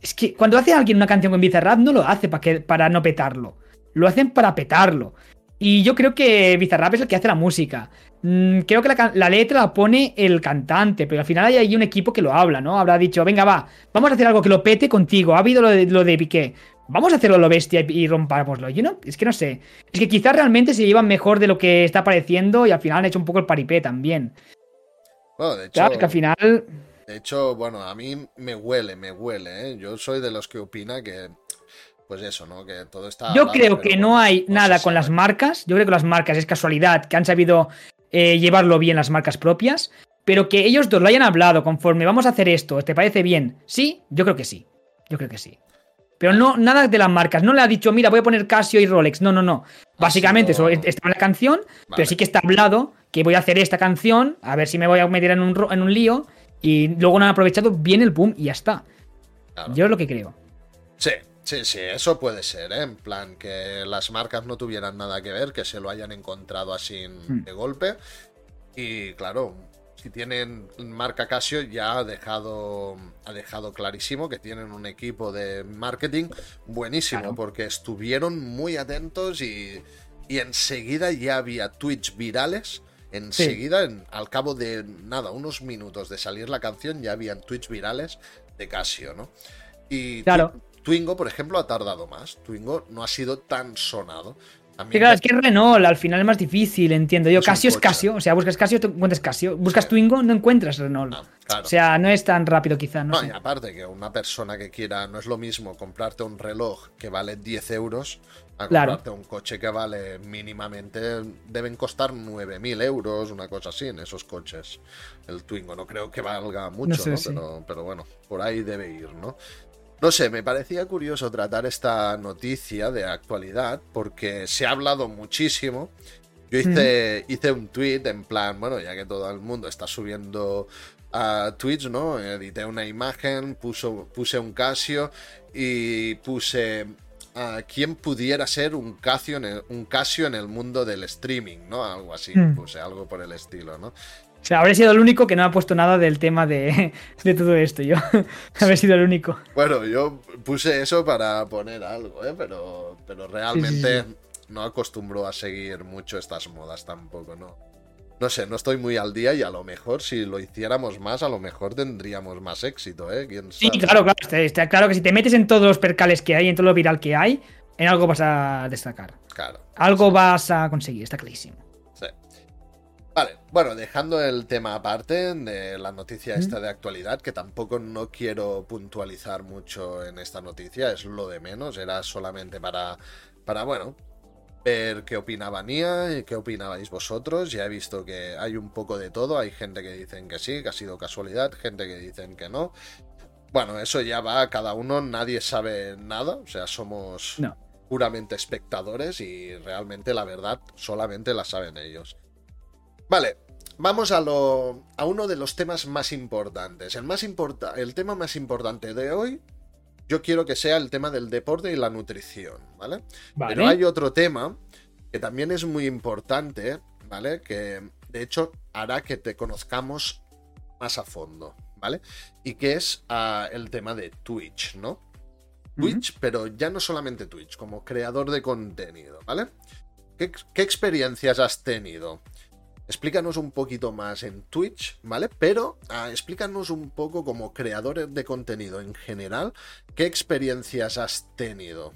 Es que cuando hace alguien una canción con Bizarrap, no lo hace para, que, para no petarlo. Lo hacen para petarlo. Y yo creo que Bizarrap es el que hace la música. Mm, creo que la, letra la pone el cantante, pero al final hay ahí un equipo que lo habla, ¿no? Habrá dicho, venga, va, vamos a hacer algo que lo pete contigo. Ha habido lo de, lo de Piqué. Vamos a hacerlo lo bestia y, rompámoslo. Yo no, es que no sé. Es que quizás realmente se llevan mejor de lo que está pareciendo y al final han hecho un poco el paripé también. Bueno, de hecho, Claro, que al final. De hecho, bueno, a mí me huele, me huele, ¿eh? Yo soy de los que opina que, pues eso, ¿no? Que todo está... Yo hablado, creo que no hay nada con sabe. las marcas. Yo creo que las marcas es casualidad, que han sabido eh, llevarlo bien las marcas propias. Pero que ellos dos lo hayan hablado conforme vamos a hacer esto, ¿te parece bien? Sí, yo creo que sí. Yo creo que sí. Pero no, nada de las marcas. No le ha dicho, mira, voy a poner Casio y Rolex. No, no, no. Básicamente, sido- eso está en la canción, Vale. pero sí que está hablado que voy a hacer esta canción, a ver si me voy a meter en un, en un lío. Y luego no han aprovechado bien el boom y ya está. Claro. Yo es lo que creo. Sí, sí, sí, eso puede ser, ¿eh? En plan, que las marcas no tuvieran nada que ver, que se lo hayan encontrado así Hmm. de golpe. Y claro, si tienen marca Casio ya ha dejado, ha dejado clarísimo que tienen un equipo de marketing buenísimo, Claro. porque estuvieron muy atentos y, y enseguida ya había tweets virales. Enseguida, en- al cabo de nada, unos minutos de salir la canción, ya habían tweets virales de Casio, ¿no? Y Claro. Twingo, por ejemplo, ha tardado más. Twingo no ha sido tan sonado. Sí, claro, es que Renault al final es más difícil, entiendo yo. Es Casio es. Casio, o sea, buscas Casio, te encuentras Casio. Buscas Sí. Twingo, no encuentras Renault. Ah, claro. O sea, no es tan rápido quizá, no, No, sé. y aparte que una persona que quiera, no es lo mismo comprarte un reloj que vale 10 euros a Claro. comprarte un coche que vale mínimamente, deben costar 9.000 euros, una cosa así en esos coches. El Twingo no creo que valga mucho, sé, ¿no? sí. Pero, pero bueno, por ahí debe ir, ¿no? No sé, me parecía curioso tratar esta noticia de actualidad porque se ha hablado muchísimo. Yo hice, hice un tweet en plan, bueno, ya que todo el mundo está subiendo a tweets, ¿no? Edité una imagen, puso, puse un Casio y puse a quién pudiera ser un Casio, en el, un Casio en el mundo del streaming, ¿no? Algo así, Mm. puse algo por el estilo, ¿no? O sea, habré sido el único que no ha puesto nada del tema de, de todo esto, yo. habré sido el único. Bueno, yo puse eso para poner algo, ¿eh? Pero, pero realmente no acostumbro a seguir mucho estas modas tampoco, ¿no? No sé, no estoy muy al día y a lo mejor si lo hiciéramos más, a lo mejor tendríamos más éxito, ¿eh? Sí, claro, claro. Está, claro que si te metes en todos los percales que hay, en todo lo viral que hay, en algo vas a destacar. Claro. Algo vas a conseguir, está clarísimo. Sí. Vale, bueno, dejando el tema aparte de la noticia esta de actualidad, que tampoco no quiero puntualizar mucho en esta noticia, es lo de menos, era solamente para, para bueno, ver qué opinaba Nia y qué opinabais vosotros. Ya he visto que hay un poco de todo. Hay gente que dicen que sí, que ha sido casualidad, gente que dicen que no. Bueno, eso ya va a cada uno, nadie sabe nada, o sea, somos puramente espectadores y realmente la verdad solamente la saben ellos. Vale, vamos a, lo, a uno de los temas más importantes. El, más importa, el tema más importante de hoy yo quiero que sea el tema del deporte y la nutrición, ¿vale? Pero hay otro tema que también es muy importante, ¿vale? Que de hecho hará que te conozcamos más a fondo, ¿vale? Y que es ah, el tema de Twitch, ¿no? Twitch, pero ya no solamente Twitch, como creador de contenido, ¿vale? ¿Qué, experiencias has tenido? Explícanos un poquito más en Twitch, ¿vale? Pero ah, explícanos un poco como creadores de contenido en general, ¿qué experiencias has tenido?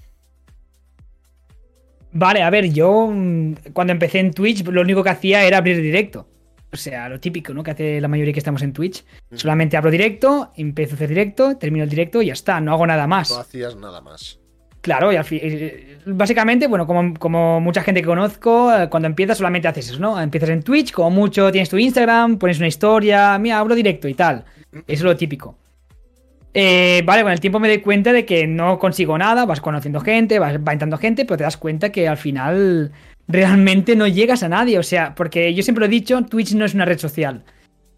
Vale, a ver, yo mm, cuando empecé en Twitch lo único que hacía era abrir directo. O sea, lo típico, ¿no? Que hace la mayoría que estamos en Twitch. Solamente abro directo, empiezo a hacer directo, termino el directo y ya está, no hago nada más. No hacías nada más. Claro, y al eh, básicamente, bueno, como, mucha gente que conozco, eh, cuando empiezas solamente haces eso, ¿no? Empiezas en Twitch, como mucho tienes tu Instagram, pones una historia, mira, abro directo y tal. Eso es lo típico. Eh, vale, con el tiempo me doy cuenta de que no consigo nada, vas conociendo gente, vas, va entrando gente, pero te das cuenta que al final realmente no llegas a nadie. O sea, porque yo siempre lo he dicho, Twitch no es una red social.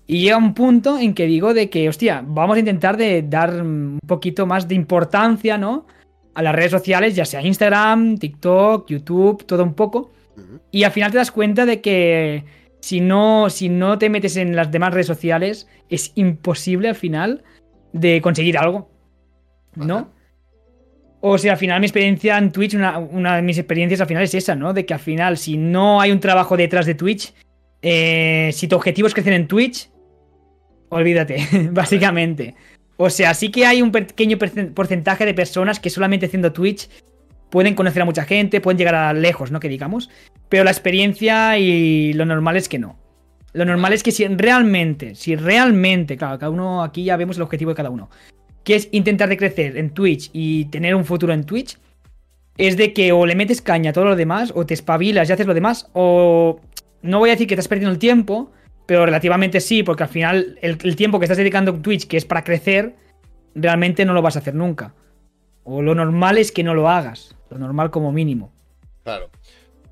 Y llega un punto en que digo de que, hostia, vamos a intentar de dar un poquito más de importancia, ¿no? A las redes sociales, ya sea Instagram, TikTok, YouTube, todo un poco. Y al final te das cuenta de que si no, si no te metes en las demás redes sociales, es imposible al final de conseguir algo. ¿No? O sea, al final mi experiencia en Twitch, una, de mis experiencias al final es esa, ¿no? De que al final, si no hay un trabajo detrás de Twitch, eh, si tu objetivo es crecer en Twitch, olvídate, básicamente. O sea, sí que hay un pequeño porcentaje de personas que solamente haciendo Twitch pueden conocer a mucha gente, pueden llegar a lejos, ¿no? Que digamos. Pero la experiencia y lo normal es que no. Lo normal es que si realmente, si realmente, claro, cada uno aquí ya vemos el objetivo de cada uno, que es intentar de crecer en Twitch y tener un futuro en Twitch, es de que o le metes caña a todo lo demás, o te espabilas y haces lo demás, o no voy a decir que estás perdiendo el tiempo, pero relativamente sí, porque al final el, tiempo que estás dedicando a Twitch, que es para crecer, realmente no lo vas a hacer nunca. O lo normal es que no lo hagas. Lo normal como mínimo. Claro.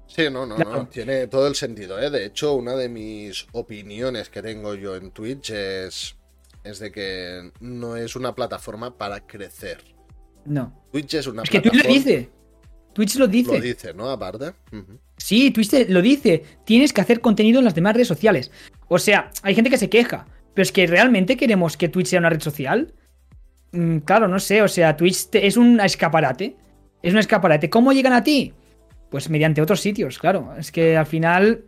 Sí, no, no, no, tiene todo el sentido. ¿eh? De hecho, una de mis opiniones que tengo yo en Twitch es, es de que no es una plataforma para crecer. No. Twitch es una es que Twitch lo dice. Twitch lo dice. Lo dice, ¿no? Aparte. Sí, Twitch lo dice. Tienes que hacer contenido en las demás redes sociales. O sea, hay gente que se queja, pero es que realmente queremos que Twitch sea una red social. Mm, claro, no sé, o sea, Twitch es un escaparate. Es un escaparate. ¿Cómo llegan a ti? Pues mediante otros sitios, claro. Es que al final,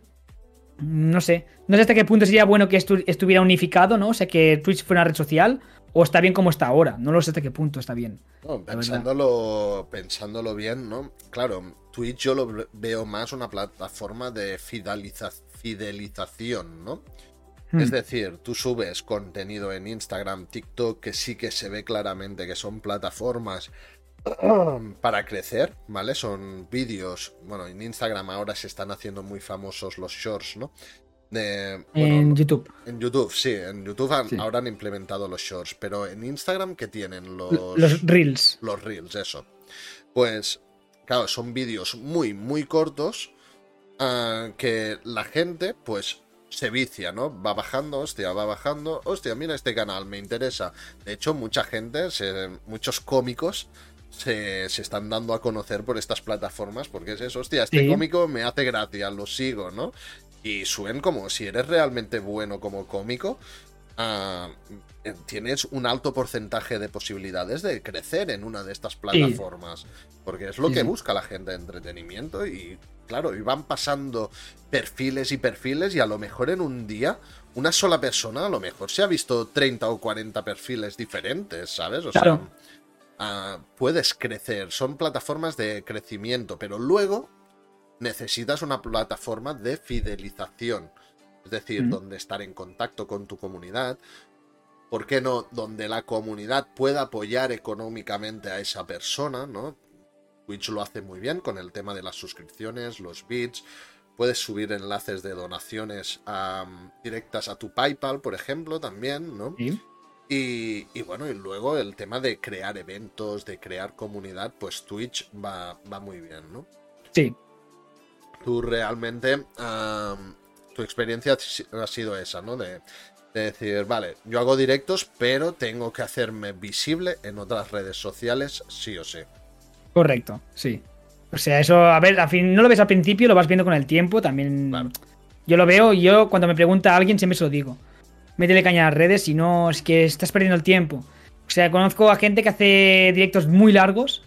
no sé. No sé hasta qué punto sería bueno que estuviera unificado, ¿no? O sea, que Twitch fuera una red social. O está bien como está ahora. No lo sé hasta qué punto está bien. pensándolo, pensándolo bien, ¿no? Claro, Twitch yo lo veo más una plataforma de fidelización, ¿no? Hmm. Es decir, tú subes contenido en Instagram, TikTok, que sí que se ve claramente que son plataformas para crecer, ¿vale? Son vídeos, bueno, en Instagram ahora se están haciendo muy famosos los shorts, ¿no? En YouTube. En YouTube, sí, en YouTube ahora han implementado los shorts, pero en Instagram, ¿qué tienen? Los, los reels. Los reels, eso. Pues, claro, son vídeos muy, muy cortos Ah, que la gente, pues, se vicia, ¿no? Va bajando, hostia, va bajando, hostia, mira este canal, me interesa. De hecho, mucha gente, muchos cómicos se, están dando a conocer por estas plataformas porque es eso, hostia, este cómico me hace gracia, lo sigo, ¿no? Y Suen, como si eres realmente bueno como cómico, ah, eh, tienes un alto porcentaje de posibilidades de crecer en una de estas plataformas. Porque es lo Sí, que busca la gente de entretenimiento y claro, y van pasando perfiles y perfiles y a lo mejor en un día una sola persona a lo mejor se ha visto 30 o 40 perfiles diferentes, ¿sabes? O Claro. sea, ah, puedes crecer, son plataformas de crecimiento, pero luego necesitas una plataforma de fidelización, es decir, Mm. donde estar en contacto con tu comunidad. ¿Por qué no? Donde la comunidad pueda apoyar económicamente a esa persona, ¿no? Twitch lo hace muy bien con el tema de las suscripciones, los bits. Puedes subir enlaces de donaciones directas a tu PayPal, por ejemplo, también, ¿no? Sí. Y, y bueno, y luego el tema de crear eventos, de crear comunidad, pues Twitch va, va muy bien, ¿no? Sí. Tú realmente, tu experiencia ha si- ha sido esa, ¿no? De, de decir, vale, yo hago directos, pero tengo que hacerme visible en otras redes sociales, sí o sí. Correcto, sí. O sea, eso, a ver, al fin no lo ves al principio, lo vas viendo con el tiempo, también. Claro. Yo lo veo, y yo cuando me pregunta a alguien siempre se lo digo. Métele caña a las redes, si no, es que estás perdiendo el tiempo. O sea, conozco a gente que hace directos muy largos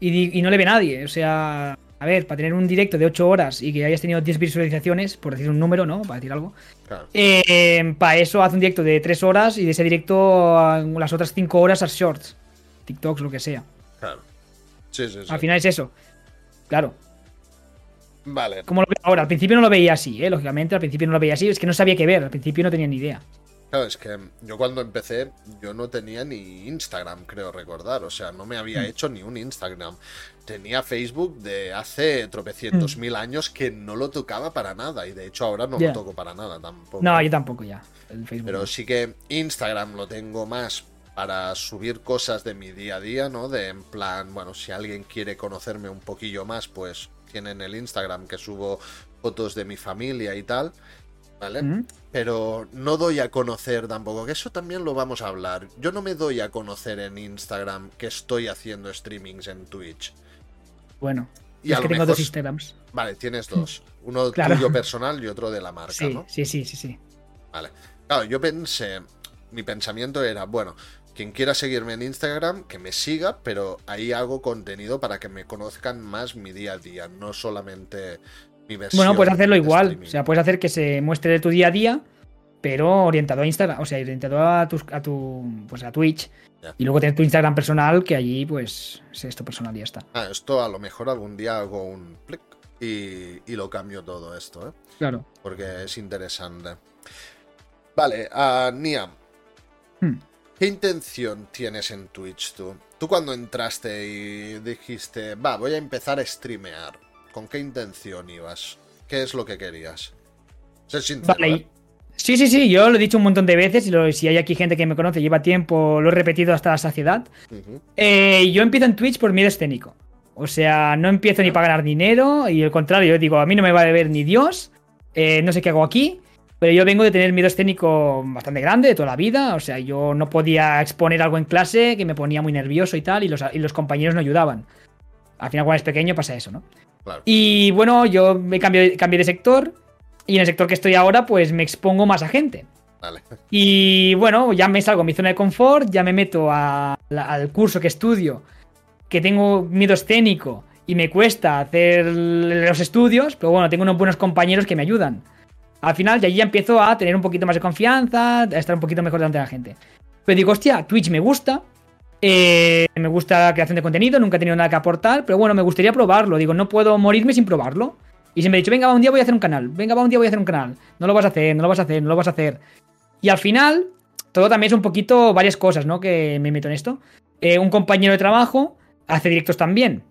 y, di- y no le ve nadie. O sea, a ver, para tener un directo de 8 horas y que hayas tenido 10 visualizaciones, por decir un número, ¿no? Para decir algo. Claro, Eh, para eso haz un directo de 3 horas y de ese directo a las otras 5 horas a shorts, TikToks, lo que sea. claro. Sí, sí, sí. Al final es eso. Claro. Vale, Como lo ahora, al principio no lo veía así, ¿eh? Lógicamente, al principio no lo veía así, es que no sabía qué ver, al principio no tenía ni idea. Claro, es que yo cuando empecé, yo no tenía ni Instagram, creo recordar. O sea, no me había Mm. hecho ni un Instagram. Tenía Facebook de hace tropecientos Mm. mil años que no lo tocaba para nada. Y de hecho ahora no lo toco para nada tampoco. No, yo tampoco ya. El Facebook. Pero sí que Instagram lo tengo más para subir cosas de mi día a día, ¿no? De en plan, bueno, si alguien quiere conocerme un poquillo más, pues tienen el Instagram que subo fotos de mi familia y tal, ¿vale? Pero no doy a conocer tampoco, que eso también lo vamos a hablar. Yo no me doy a conocer en Instagram que estoy haciendo streamings en Twitch. Bueno, Y es que tengo mejor- dos Instagrams. Vale, tienes dos. Uno Claro. tuyo personal y otro de la marca, Sí, ¿no? sí, sí, sí, sí. Vale. Claro, yo pensé, mi pensamiento era, bueno, quien quiera seguirme en Instagram, que me siga, pero ahí hago contenido para que me conozcan más mi día a día, no solamente. Bueno, puedes hacerlo de igual. streaming. O sea, puedes hacer que se muestre tu día a día, pero orientado a Instagram. O sea, orientado a tu, a tu pues a Twitch. Y luego tener tu Instagram personal, que allí, pues, es esto personal y ya está. Ah, esto a lo mejor algún día hago un clic y, y lo cambio todo esto, ¿eh? Claro. porque es interesante. Vale, ah, Nia, Hmm. ¿qué intención tienes en Twitch tú? Tú cuando entraste y dijiste, va, voy a empezar a streamear, ¿con qué intención ibas? ¿Qué es lo que querías? Ser sincero. Vale. ¿eh? Sí, sí, sí, yo lo he dicho un montón de veces y lo- si hay aquí gente que me conoce, lleva tiempo, lo he repetido hasta la saciedad. Eh, yo empiezo en Twitch por miedo escénico. O sea, no empiezo ni para ganar dinero y al contrario, yo digo, a mí no me va a ver ni Dios, eh, no sé qué hago aquí, pero yo vengo de tener miedo escénico bastante grande de toda la vida. O sea, yo no podía exponer algo en clase que me ponía muy nervioso y tal y los, y los compañeros no ayudaban. Al final, cuando eres pequeño pasa eso, ¿no? Claro. Y bueno, yo me cambié, cambié de sector y en el sector que estoy ahora pues me expongo más a gente. Vale. Y bueno, ya me salgo de mi zona de confort, ya me meto a- la- al curso que estudio, que tengo miedo escénico y me cuesta hacer los estudios, pero bueno, tengo unos buenos compañeros que me ayudan. Al final, de allí ya empiezo a tener un poquito más de confianza, a estar un poquito mejor delante de la gente. Pero digo, hostia, Twitch me gusta, eh, me gusta la creación de contenido, nunca he tenido nada que aportar, pero bueno, me gustaría probarlo. Digo, no puedo morirme sin probarlo. Y siempre he dicho, venga, va, un día voy a hacer un canal, venga, va, un día voy a hacer un canal. No lo vas a hacer, no lo vas a hacer, no lo vas a hacer. Y al final, todo también es un poquito varias cosas, ¿no? Que me meto en esto. Eh, un compañero de trabajo hace directos también.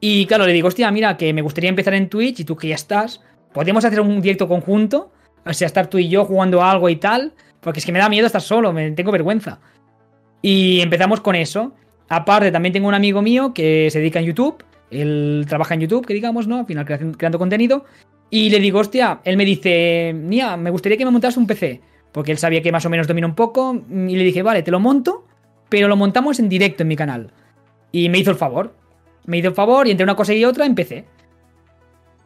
Y claro, le digo, hostia, mira, que me gustaría empezar en Twitch y tú que ya estás, podemos hacer un directo conjunto. O sea, estar tú y yo jugando algo y tal. Porque es que me da miedo estar solo, me tengo vergüenza. Y empezamos con eso. Aparte, también tengo un amigo mío que se dedica en YouTube. Él trabaja en YouTube, que digamos, ¿no? Al final creando contenido. Y le digo, hostia, él me dice, Nia, me gustaría que me montas un PC. Porque él sabía que más o menos domina un poco. Y le dije, vale, te lo monto, pero lo montamos en directo en mi canal. Y me hizo el favor. Me hizo el favor y entre una cosa y otra empecé.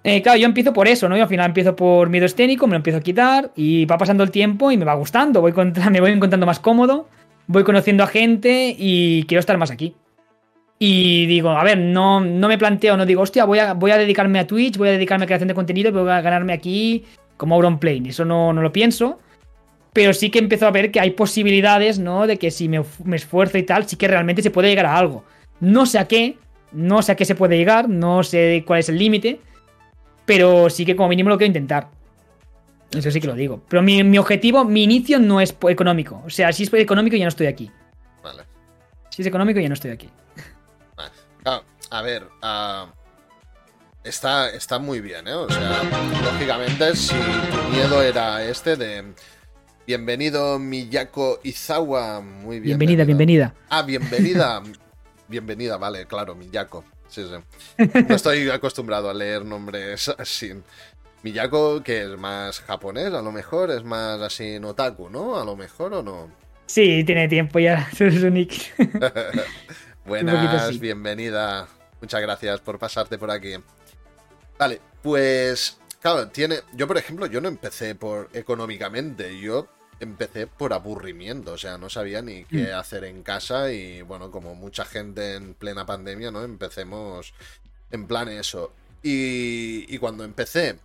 Eh, claro, yo empiezo por eso, ¿no? Yo al final empiezo por miedo escénico, me lo empiezo a quitar y va pasando el tiempo y me va gustando. Voy me voy encontrando más cómodo, voy conociendo a gente y quiero estar más aquí. Y digo, a ver, no, no me planteo, no digo, hostia, voy a, voy a dedicarme a Twitch, voy a dedicarme a creación de contenido, voy a ganarme aquí como Auronplane. Eso no, no lo pienso. Pero sí que empiezo a ver que hay posibilidades, ¿no? De que si me, me esfuerzo y tal, sí que realmente se puede llegar a algo. No sé a qué, no sé a qué se puede llegar, no sé cuál es el límite, pero sí que como mínimo lo quiero intentar. Eso sí que lo digo. Pero mi, objetivo, mi inicio no es económico. O sea, si es económico ya no estoy aquí. Vale. Si es económico ya no estoy aquí. Vale. Ah, a ver, ah, está, está muy bien, ¿eh? O sea, lógicamente, si tu miedo era este de... Bienvenido Miyako Izawa, muy bien. Bienvenida, bienvenida. Ah, bienvenida. bienvenida, vale, claro, Miyako. Sí, sí. No estoy acostumbrado a leer nombres así. Miyako, que es más japonés, a lo mejor, es más así notaku, ¿no? A lo mejor o no. Sí, tiene tiempo ya, su nick. Buenas, bienvenida. Muchas gracias por pasarte por aquí. Vale, pues, claro, tiene. Yo, por ejemplo, yo no empecé por económicamente. Yo empecé por aburrimiento, o sea, no sabía ni qué mm. hacer en casa y bueno, como mucha gente en plena pandemia, ¿no? Empecemos en plan eso. Y, y cuando empecé,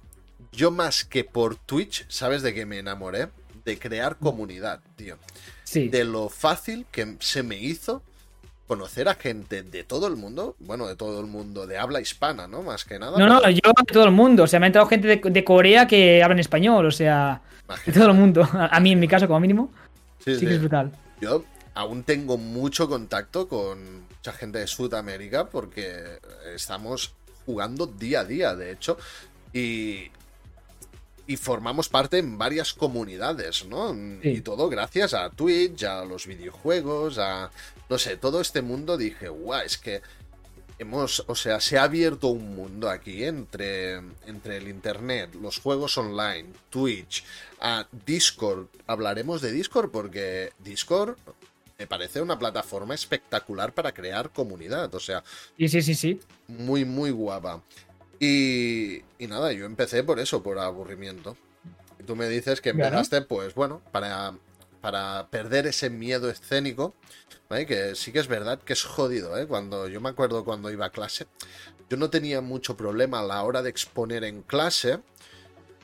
yo más que por Twitch, ¿sabes de qué me enamoré? De crear comunidad, tío. Sí. De lo fácil que se me hizo conocer a gente de todo el mundo, bueno, de todo el mundo, de habla hispana, ¿no? Más que nada. No, no, yo de todo el mundo. O sea, me ha entrado gente de, de Corea que habla en español, o sea. De todo el mundo. A mí, en mi caso, como mínimo. Sí, que es brutal. Yo aún tengo mucho contacto con mucha gente de Sudamérica porque estamos jugando día a día, de hecho. Y, y formamos parte en varias comunidades, ¿no? Y todo gracias a Twitch, a los videojuegos, a, no sé, todo este mundo dije, guau, es que hemos, o sea, se ha abierto un mundo aquí entre, entre el Internet, los juegos online, Twitch, a Discord. Hablaremos de Discord porque Discord me parece una plataforma espectacular para crear comunidad, o sea... Sí, sí, sí, sí. Muy, muy guapa. Y, y nada, yo empecé por eso, por aburrimiento. Y tú me dices que empezaste, pues bueno, para, para perder ese miedo escénico que sí que es verdad que es jodido, ¿eh? Cuando yo me acuerdo cuando iba a clase, yo no tenía mucho problema a la hora de exponer en clase,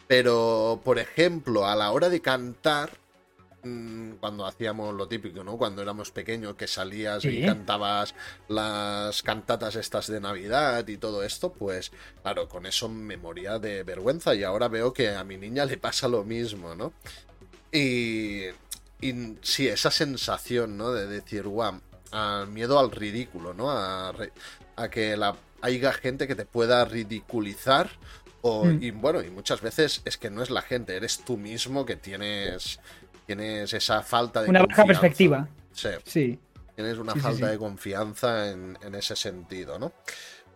pero por ejemplo, a la hora de cantar, cuando hacíamos lo típico, ¿no? Cuando éramos pequeños, que salías y cantabas las cantatas estas de Navidad y todo esto, pues claro, con eso me moría de vergüenza y ahora veo que a mi niña le pasa lo mismo, ¿no? Y y sí, esa sensación, ¿no? De decir, guau, al miedo al ridículo, ¿no? A, que la, haya gente que te pueda ridiculizar. O, mm. Y bueno, y muchas veces es que no es la gente, eres tú mismo que tienes, tienes esa falta de... Una baja perspectiva. Sí. sí. Tienes una falta de confianza en, ese sentido, ¿no?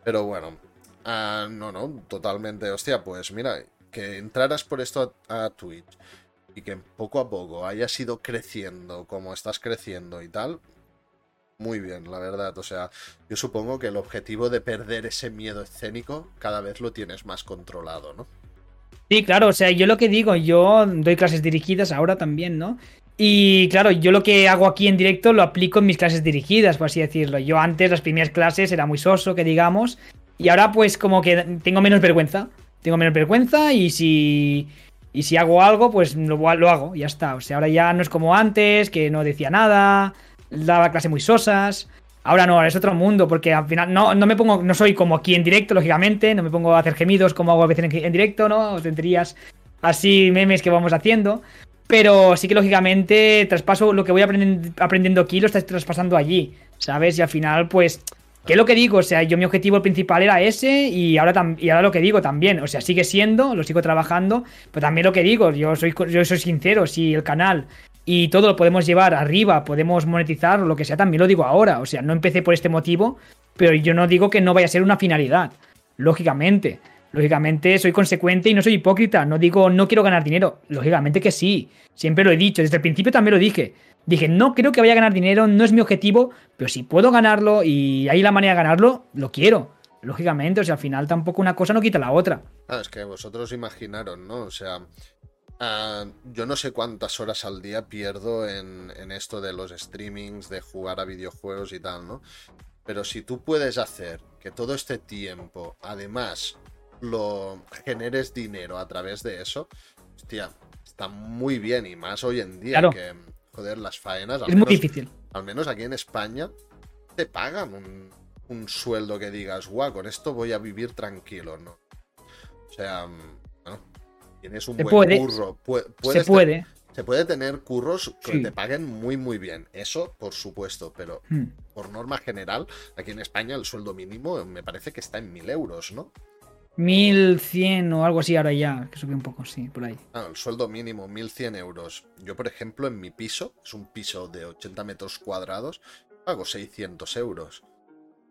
Pero bueno, ah, no, no, totalmente. Hostia, pues mira, que entraras por esto a Twitch y que poco a poco hayas ido creciendo como estás creciendo y tal, muy bien, la verdad. O sea, yo supongo que el objetivo de perder ese miedo escénico cada vez lo tienes más controlado, ¿no? Sí, claro, o sea, yo lo que digo, yo doy clases dirigidas ahora también, ¿no? Y claro, yo lo que hago aquí en directo lo aplico en mis clases dirigidas, por así decirlo. Yo antes, las primeras clases, era muy soso, que digamos, y ahora pues como que tengo menos vergüenza. Tengo menos vergüenza y si y si hago algo, pues lo, lo hago, ya está. O sea, ahora ya no es como antes, que no decía nada, daba clase muy sosas. Ahora no, ahora es otro mundo, porque al final no, no me pongo, no soy como aquí en directo, lógicamente, no me pongo a hacer gemidos como hago a veces en, directo, ¿no? O tonterías así, memes que vamos haciendo. Pero sí que lógicamente traspaso lo que voy aprendiendo aquí, lo estás traspasando allí, ¿sabes? Y al final, pues ¿Qué es lo que digo? O sea, yo mi objetivo principal era ese y ahora, y ahora lo que digo también. O sea, sigue siendo, lo sigo trabajando, pero también lo que digo, yo soy, yo soy sincero, si el canal y todo lo podemos llevar arriba, podemos monetizar o lo que sea, también lo digo ahora. O sea, no empecé por este motivo, pero yo no digo que no vaya a ser una finalidad. Lógicamente. Lógicamente soy consecuente y no soy hipócrita. No digo no quiero ganar dinero. Lógicamente que sí. Siempre lo he dicho. Desde el principio también lo dije. Dije, no creo que vaya a ganar dinero, no es mi objetivo, pero si puedo ganarlo y hay la manera de ganarlo, lo quiero. Lógicamente, o sea, al final tampoco una cosa no quita la otra. Ah, es que vosotros imaginaros, ¿no? O sea, ah, yo no sé cuántas horas al día pierdo en, en esto de los streamings, de jugar a videojuegos y tal, ¿no? Pero si tú puedes hacer que todo este tiempo, además, lo generes dinero a través de eso, hostia, está muy bien y más hoy en día Claro. que, joder, las faenas, al Es muy menos, difícil. al menos aquí en España, te pagan un, un sueldo que digas, guau, con esto voy a vivir tranquilo, ¿no? O sea, mm, bueno, tienes un Se buen puede, curro, pu- Se puede. se puede tener curros que Sí. te paguen muy, muy bien. Eso, por supuesto, pero Hmm. por norma general, aquí en España el sueldo mínimo me parece que está en mil euros, ¿no? 1100 o algo así ahora ya, que subió un poco, sí, por ahí. Ah, el sueldo mínimo, 1100 euros. Yo, por ejemplo, en mi piso, es un piso de 80 metros cuadrados, pago 600 euros.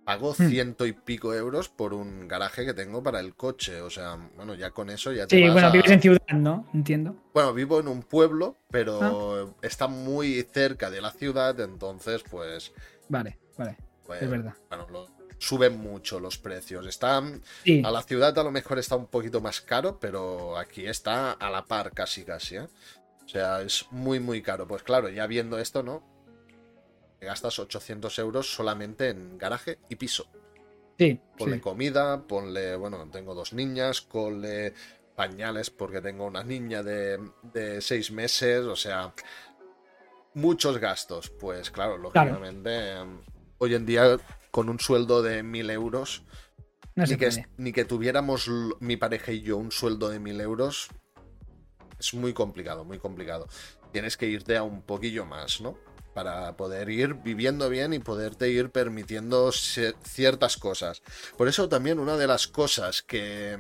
Pago Hmm. ciento y pico euros por un garaje que tengo para el coche. O sea, bueno, ya con eso ya te Sí, vas bueno, a- vives en ciudad, ¿no? Entiendo. Bueno, vivo en un pueblo, pero Ah. está muy cerca de la ciudad, entonces, pues, Vale, vale. pues Es verdad. bueno, lo- suben mucho los precios. Están Sí, a la ciudad a lo mejor está un poquito más caro, pero aquí está a la par casi casi, ¿eh? O sea, es muy muy caro. Pues claro, ya viendo esto, ¿no? Te gastas 800 euros solamente en garaje y piso. sí, Ponle sí. comida, ponle, bueno, tengo dos niñas, ponle pañales porque tengo una niña de, de seis meses, o sea, muchos gastos. Pues claro, lógicamente, em, hoy en día con un sueldo de mil euros, No ni, que, ni que tuviéramos mi pareja y yo un sueldo de mil euros, es muy complicado, muy complicado. Tienes que irte a un poquillo más, ¿no? Para poder ir viviendo bien y poderte ir permitiendo ciertas cosas. Por eso también una de las cosas que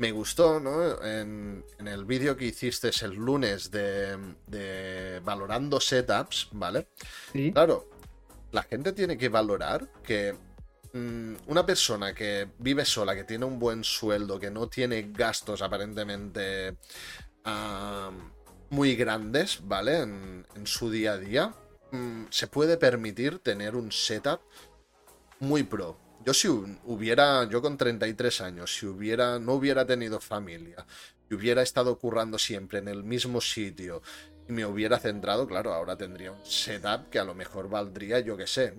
me gustó, ¿no? En, en el vídeo que hiciste el lunes de, de valorando setups, ¿vale? Sí. Claro, la gente tiene que valorar que mm, una persona que vive sola, que tiene un buen sueldo, que no tiene gastos aparentemente ah, muy grandes, ¿vale? En, en su día a día, se puede permitir tener un setup muy pro. Yo si hu- hubiera, yo con 33 años, si hubiera, no hubiera tenido familia, si hubiera estado currando siempre en el mismo sitio y me hubiera centrado, claro, ahora tendría un setup que a lo mejor valdría, yo qué sé,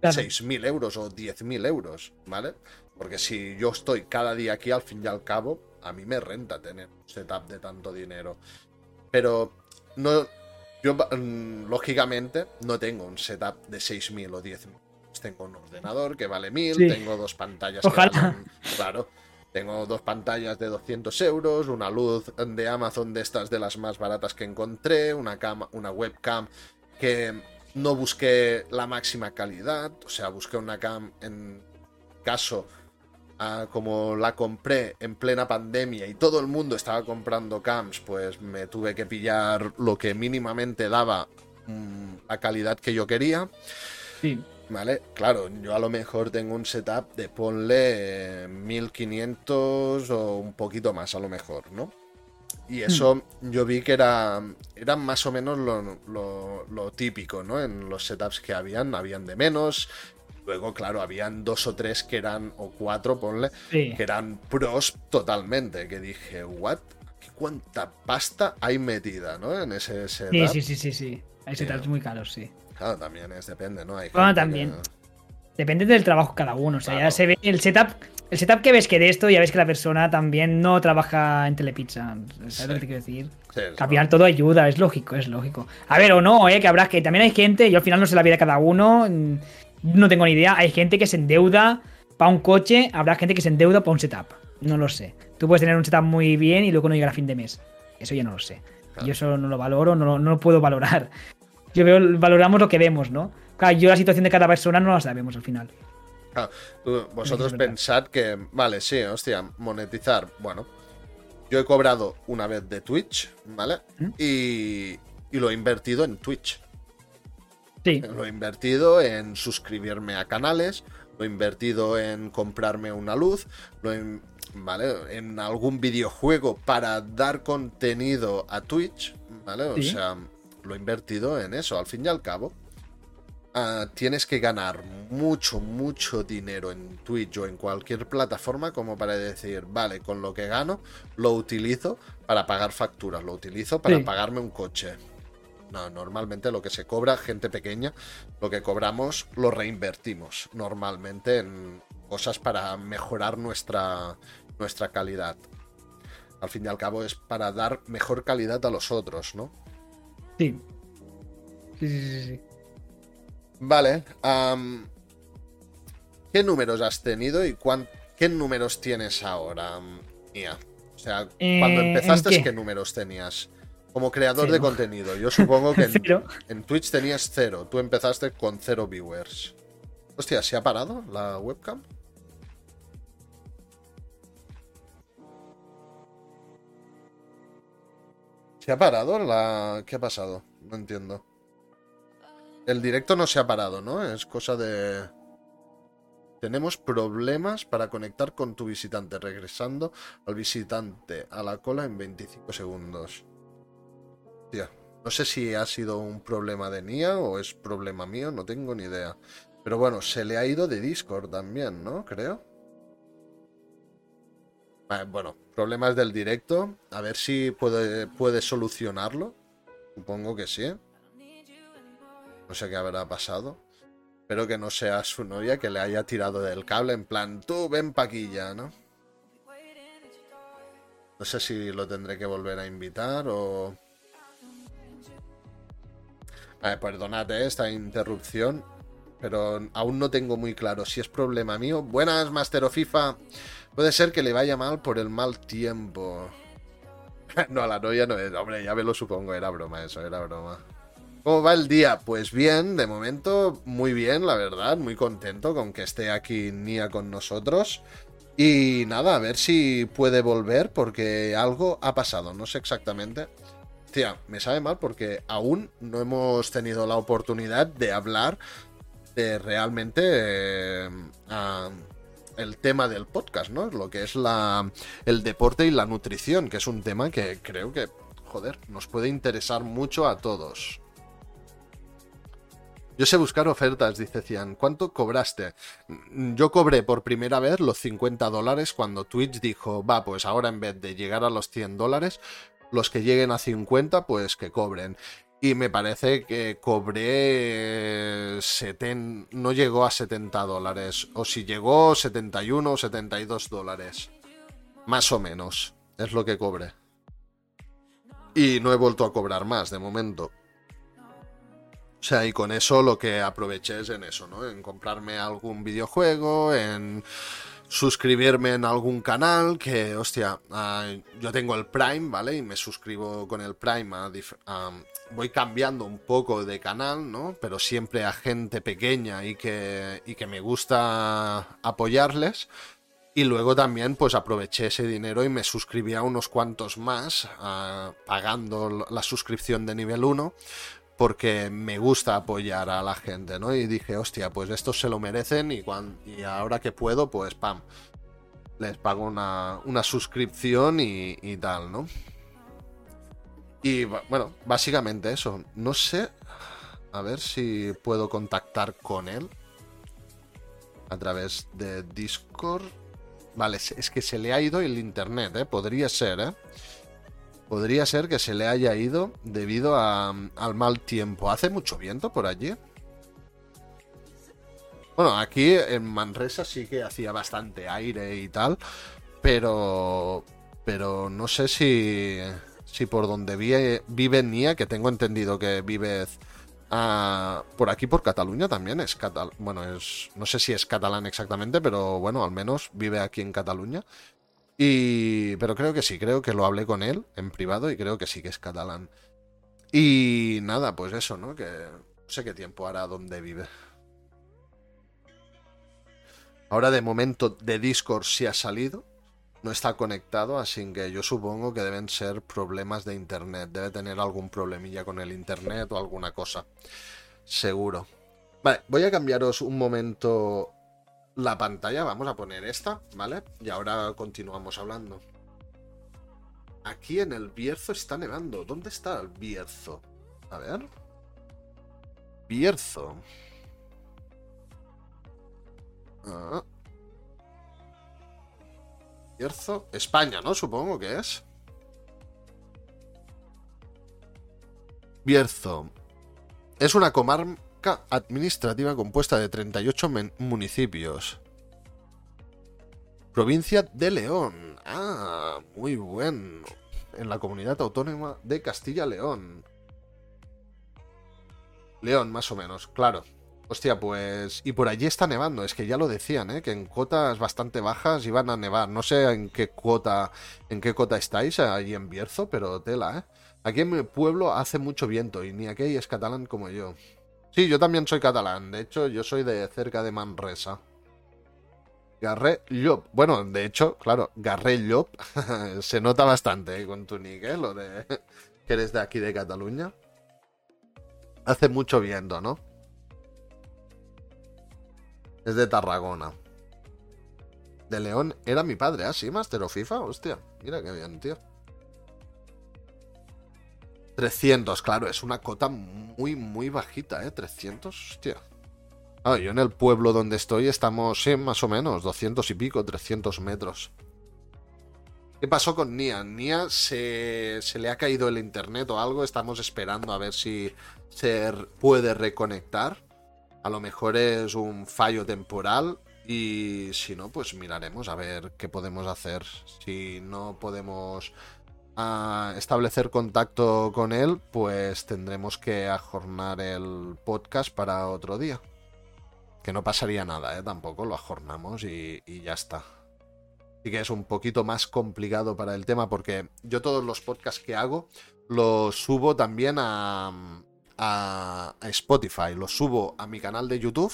Claro. 6.000 euros o 10.000 euros, ¿vale? Porque si yo estoy cada día aquí, al fin y al cabo, a mí me renta tener un setup de tanto dinero. Pero no, yo mm, lógicamente no tengo un setup de 6.000 o 10.000. Tengo un ordenador que vale 1.000, Sí. tengo dos pantallas Ojalá. que valen, claro, tengo dos pantallas de 200 euros, una luz de Amazon de estas de las más baratas que encontré, una, cama, una webcam que no busqué la máxima calidad, o sea, busqué una cam en caso ah, como la compré en plena pandemia y todo el mundo estaba comprando cams, pues me tuve que pillar lo que mínimamente daba mm, la calidad que yo quería. Sí. Vale, claro, yo a lo mejor tengo un setup de ponle eh, 1500 o un poquito más a lo mejor, ¿no? Y eso yo vi que era, era más o menos lo, lo- lo típico, ¿no? En los setups que habían, habían de menos. Luego, claro, habían dos o tres que eran, o cuatro, ponle, Sí. que eran pros totalmente. Que dije, ¿what? ¿Qué ¿Cuánta pasta hay metida, ¿no? En ese setup. Sí, sí, sí, sí, sí. Hay setups muy caros, sí. Claro, también es, depende, ¿no? Hay Bueno, también. que- Depende del trabajo cada uno. O sea, Claro. ya se ve el setup. El setup que ves que de esto, ya ves que la persona también no trabaja en Telepizza. ¿Sabes Sí. lo que te quiero decir? Sí, final todo ayuda, es lógico, es lógico. A ver, o no, eh, que habrá que también hay gente, yo al final no sé la vida de cada uno, mm, no tengo ni idea. Hay gente que se endeuda para un coche, habrá gente que se endeuda para un setup. No lo sé. Tú puedes tener un setup muy bien y luego no llegar a fin de mes. Eso ya no lo sé. Claro. Yo eso no lo valoro, no, lo- no lo puedo valorar. Yo veo, valoramos lo que vemos, ¿no? Claro, yo la situación de cada persona no la sabemos al final. Ah, vosotros pensad que, vale, sí, hostia, monetizar, bueno, yo he cobrado una vez de Twitch, ¿vale? ¿Mm? Y, y lo he invertido en Twitch. Sí, Lo he invertido en suscribirme a canales, lo he invertido en comprarme una luz, lo he- ¿vale? En algún videojuego para dar contenido a Twitch, ¿vale? O sea, lo he invertido en eso, al fin y al cabo. ah, tienes que ganar mucho, mucho dinero en Twitch o en cualquier plataforma como para decir, vale, con lo que gano lo utilizo para pagar facturas, lo utilizo para pagarme un coche. No, normalmente lo que se cobra, gente pequeña, lo que cobramos lo reinvertimos normalmente en cosas para mejorar nuestra, nuestra calidad. Al fin y al cabo es para dar mejor calidad a los otros, ¿no? Sí. Sí, sí, sí. Vale. ¿Qué números has tenido y qué números tienes ahora, Mía? O sea, cuando eh, empezaste, qué? números tenías? Como creador de contenido. Yo supongo que en, en, Twitch tenías cero. Tú empezaste con cero viewers. Hostia, ¿se ha parado la webcam? ¿Se ha parado la... ¿Qué ha pasado? No entiendo. El directo no se ha parado, ¿no? Es cosa de... Tenemos problemas para conectar con tu visitante, regresando al visitante a la cola en 25 segundos. No sé si ha sido un problema de Nia o es problema mío, no tengo ni idea. Pero bueno, se le ha ido de Discord también, ¿no? Creo. Ah, bueno, problemas del directo. A ver si puede, puede solucionarlo. Supongo que sí. No sé qué habrá pasado. Espero que no sea su novia que le haya tirado del cable en plan, tú ven paquilla, ¿no? No sé si lo tendré que volver a invitar o... perdonad ¿eh? esta interrupción, pero aún no tengo muy claro si es problema mío. Buenas, Master FIFA. Puede ser que le vaya mal por el mal tiempo. no, a la novia no es. Hombre, ya me lo supongo, era broma eso, era broma. ¿Cómo va el día? Pues bien, de momento muy bien, la verdad, muy contento con que esté aquí Nia con nosotros. Y nada, a ver si puede volver porque algo ha pasado, no sé exactamente. Tía, me sabe mal porque aún no hemos tenido la oportunidad de hablar de realmente eh, el tema del podcast, ¿no? Lo que es la, el deporte y la nutrición, que es un tema que creo que, joder, nos puede interesar mucho a todos. Yo sé buscar ofertas, dice Cian. ¿Cuánto cobraste? Yo cobré por primera vez los 50 dólares cuando Twitch dijo, va, pues ahora en vez de llegar a los 100 dólares, los que lleguen a 50, pues que cobren. Y me parece que cobré 70, no llegó a 70 dólares. O si llegó 71 o 72 dólares. Más o menos. Es lo que cobré. Y no he vuelto a cobrar más de momento. O sea, y con eso lo que aproveché es en eso, ¿no? En comprarme algún videojuego, en suscribirme en algún canal que, hostia, ah, yo tengo el Prime, ¿vale? Y me suscribo con el Prime voy cambiando un poco de canal, ¿no? Pero siempre a gente pequeña y que, y que me gusta apoyarles. Y luego también pues aproveché ese dinero y me suscribí a unos cuantos más, ah, pagando la suscripción de nivel 1, porque me gusta apoyar a la gente, ¿no? Y dije, hostia, pues estos se lo merecen y, y ahora que puedo, pues pam, les pago una, suscripción y, y, tal, ¿no? Y bueno, básicamente eso. No sé, a ver si puedo contactar con él a través de Discord. Vale, es que se le ha ido el internet, ¿eh? Podría ser, ¿eh? Podría ser que se le haya ido debido al mal tiempo. ¿Hace mucho viento por allí? Bueno, aquí en Manresa sí que hacía bastante aire y tal, pero pero no sé si si por donde vive, vive Nia, que tengo entendido que vive ah, por aquí por Cataluña también es bueno, es no sé si es catalán exactamente, pero bueno, al menos vive aquí en Cataluña. Y, pero creo que sí, creo que lo hablé con él en privado y creo que sí que es catalán. Y nada, pues eso, ¿no? Que no sé qué tiempo hará donde vive. Ahora de momento de Discord sí ha salido. No está conectado, así que yo supongo que deben ser problemas de internet. Debe tener algún problemilla con el internet o alguna cosa. Seguro. Vale, voy a cambiaros un momento la pantalla, vamos a poner esta, ¿vale? Y ahora continuamos hablando. Aquí en el Bierzo está nevando. ¿Dónde está el Bierzo? A ver. Bierzo. Ah. Bierzo. España, ¿no? Supongo que es. Bierzo. Es una administrativa compuesta de 38 municipios. Provincia de León. Ah, muy bueno. En la comunidad autónoma de Castilla-León. León, más o menos, claro. Hostia, pues... Y por allí está nevando, es que ya lo decían, ¿eh? Que en cotas bastante bajas iban a nevar. No sé en qué cuota, en qué cota estáis allí en Bierzo, pero tela, ¿eh? Aquí en mi pueblo hace mucho viento y ni aquí es catalán como yo. Sí, yo también soy catalán. De hecho, yo soy de cerca de Manresa. Garré Llop. Bueno, de hecho, claro, Garré Llop se nota bastante ¿eh? con tu nick, ¿eh? Lo de que eres de aquí de Cataluña. Hace mucho viento, ¿no? Es de Tarragona. De León era mi padre, ¿ah? Sí, Master of FIFA, hostia. Mira qué bien, tío. 300, claro, es una cota muy, muy bajita, ¿eh? 300, hostia. Ah, yo en el pueblo donde estoy estamos, sí, más o menos, 200 y pico, 300 metros. ¿Qué pasó con Nia? Nia se, se le ha caído el internet o algo, estamos esperando a ver si se puede reconectar. A lo mejor es un fallo temporal y si no, pues miraremos a ver qué podemos hacer. Si no podemos a establecer contacto con él, pues tendremos que ajornar el podcast para otro día. Que no pasaría nada, ¿eh? Tampoco lo ajornamos y, ya está. Sí que es un poquito más complicado para el tema porque yo todos los podcasts que hago los subo también a, a, Spotify. Los subo a mi canal de YouTube,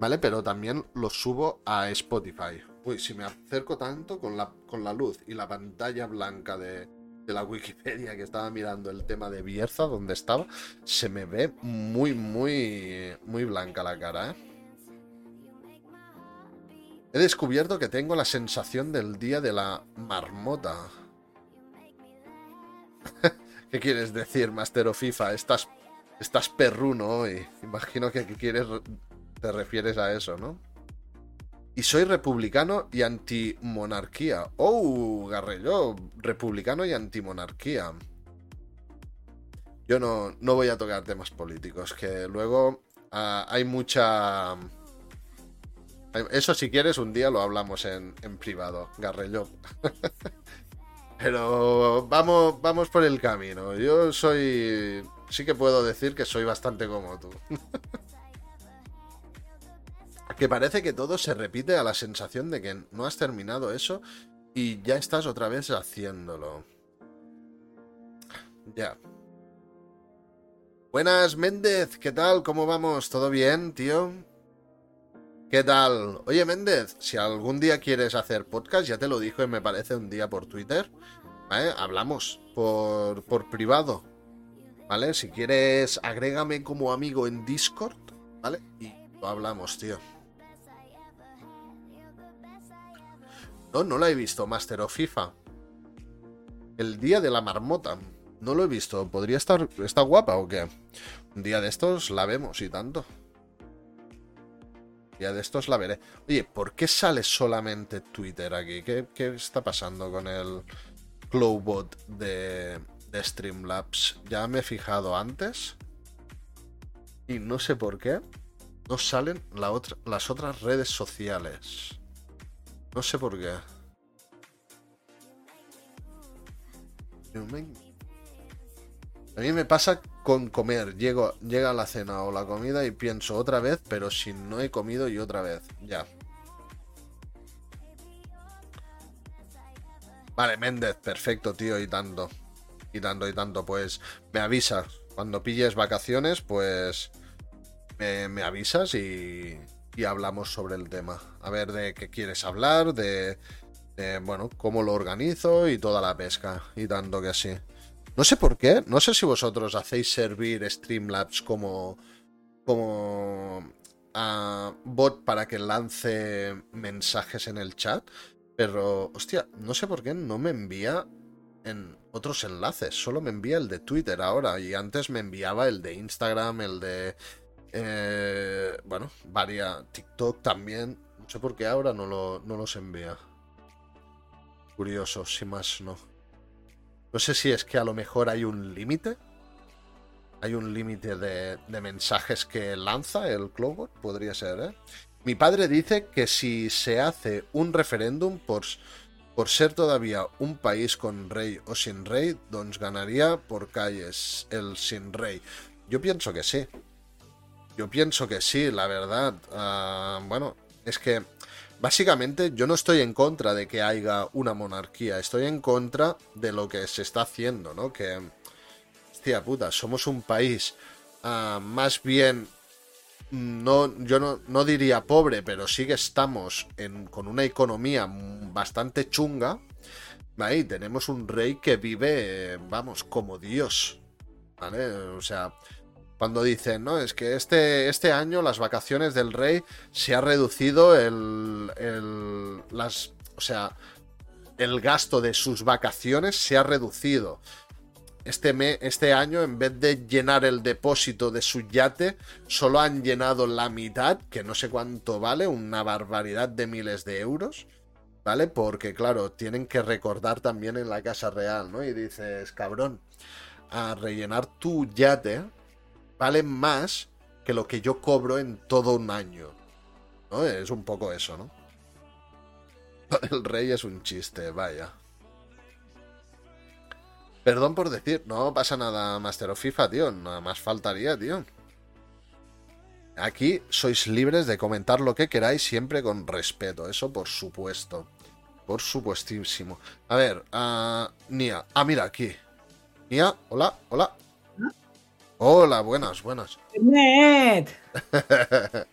¿vale? Pero también los subo a Spotify. Uy, si me acerco tanto con la, con la luz y la pantalla blanca de, de la Wikipedia que estaba mirando el tema de Bierza, donde estaba, se me ve muy, muy, muy blanca la cara, ¿eh? He descubierto que tengo la sensación del día de la marmota. ¿Qué quieres decir, Master FIFA? Estás, estás perruno hoy. Imagino que quieres, te refieres a eso, ¿no? Y soy republicano y antimonarquía. Oh, Garrello, republicano y antimonarquía. Yo no, no voy a tocar temas políticos, que luego ah, hay mucha... Eso si quieres un día lo hablamos en, en privado, Garrello. Pero vamos, vamos por el camino. Yo soy... Sí que puedo decir que soy bastante como tú. que parece que todo se repite a la sensación de que no has terminado eso y ya estás otra vez haciéndolo. Ya. Buenas, Méndez, ¿qué tal? ¿Cómo vamos? ¿Todo bien, tío? ¿Qué tal? Oye, Méndez, si algún día quieres hacer podcast, ya te lo dije, me parece, un día por Twitter, ¿vale? Hablamos por, por privado, ¿vale? Si quieres, agrégame como amigo en Discord, ¿vale? Y lo hablamos, tío. No, la he visto, Master of FIFA. El día de la marmota. No lo he visto. ¿Podría estar. ¿Está guapa o qué? Un día de estos la vemos y tanto. Un día de estos la veré. Oye, ¿por qué sale solamente Twitter aquí? ¿Qué, está pasando con el Clowbot de Streamlabs? Ya me he fijado antes. Y no sé por qué. No salen las otras redes sociales. No sé por qué. A mí me pasa con comer. Llego, llega la cena o la comida y pienso otra vez, pero si no he comido y otra vez. Ya. Vale, Méndez, perfecto, tío, y tanto. Y tanto, y tanto. Pues me avisas. Cuando pilles vacaciones, pues me avisas y, y hablamos sobre el tema. A ver de qué quieres hablar, de, bueno, cómo lo organizo y toda la pesca y tanto que así. No sé por qué, no sé si vosotros hacéis servir Streamlabs como como a bot para que lance mensajes en el chat, pero hostia, no sé por qué no me envía en otros enlaces, solo me envía el de Twitter ahora y antes me enviaba el de Instagram, el de eh, bueno, varia TikTok también. No sé por qué ahora no, lo, no los envía. Curioso, si más no. No sé si es que a lo mejor hay un límite. Hay un límite de, de, mensajes que lanza el Cloudbot, podría ser, ¿eh? Mi padre dice que si se hace un referéndum por, por ser todavía un país con rey o sin rey, doncs ganaría por calles el sin rey. Yo pienso que sí. Yo pienso que sí, la verdad. Uh, bueno, es que básicamente yo no estoy en contra de que haya una monarquía, estoy en contra de lo que se está haciendo, ¿no? Que, hostia puta, somos un país uh, más bien, no, yo no, no, diría pobre, pero sí que estamos en, con una economía bastante chunga. Y tenemos un rey que vive, vamos, como Dios, ¿vale? O sea, cuando dicen, no, es que este, este año las vacaciones del rey se ha reducido el, el, las, o sea, el gasto de sus vacaciones se ha reducido. Este, me, este año, en vez de llenar el depósito de su yate, solo han llenado la mitad, que no sé cuánto vale, una barbaridad de miles de euros. ¿Vale? Porque, claro, tienen que recordar también en la Casa Real, ¿no? Y dices, cabrón, a rellenar tu yate vale más que lo que yo cobro en todo un año. ¿No? Es un poco eso, ¿no? El rey es un chiste, vaya. Perdón por decir, no pasa nada Master of FIFA, tío. Nada más faltaría, tío. Aquí sois libres de comentar lo que queráis siempre con respeto. Eso por supuesto. Por supuestísimo. A ver, uh, Nia. Ah, mira, aquí. Nia, hola, hola. Hola, buenas, buenas. ¡Internet!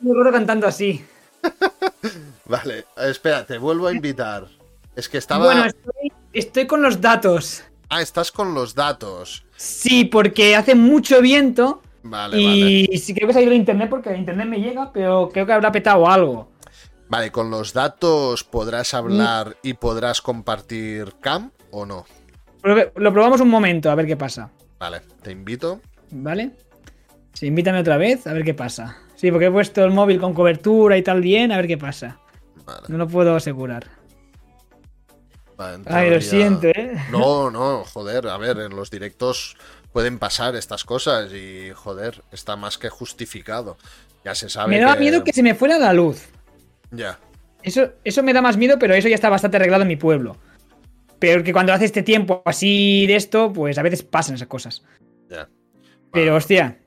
Me acuerdo cantando así. vale, espera, te vuelvo a invitar. Es que estaba. Bueno, estoy, estoy, con los datos. Ah, estás con los datos. Sí, porque hace mucho viento. Vale, y vale. sí creo que se ha ido internet porque el internet me llega, pero creo que habrá petado algo. Vale, con los datos podrás hablar y podrás compartir cam o no. Lo probamos un momento, a ver qué pasa. Vale, te invito. ¿Vale? Sí, invítame otra vez, a ver qué pasa. Sí, porque he puesto el móvil con cobertura y tal bien, a ver qué pasa. Vale. No lo puedo asegurar. Vale, Ay, lo siento, ¿eh? No, no, joder, a ver, en los directos pueden pasar estas cosas y, joder, está más que justificado. Ya se sabe Me daba que... miedo que se me fuera la luz. Ya, Eso, eso me da más miedo, pero eso ya está bastante arreglado en mi pueblo. Pero que cuando hace este tiempo así de esto, pues a veces pasan esas cosas. ya. Pero hostia,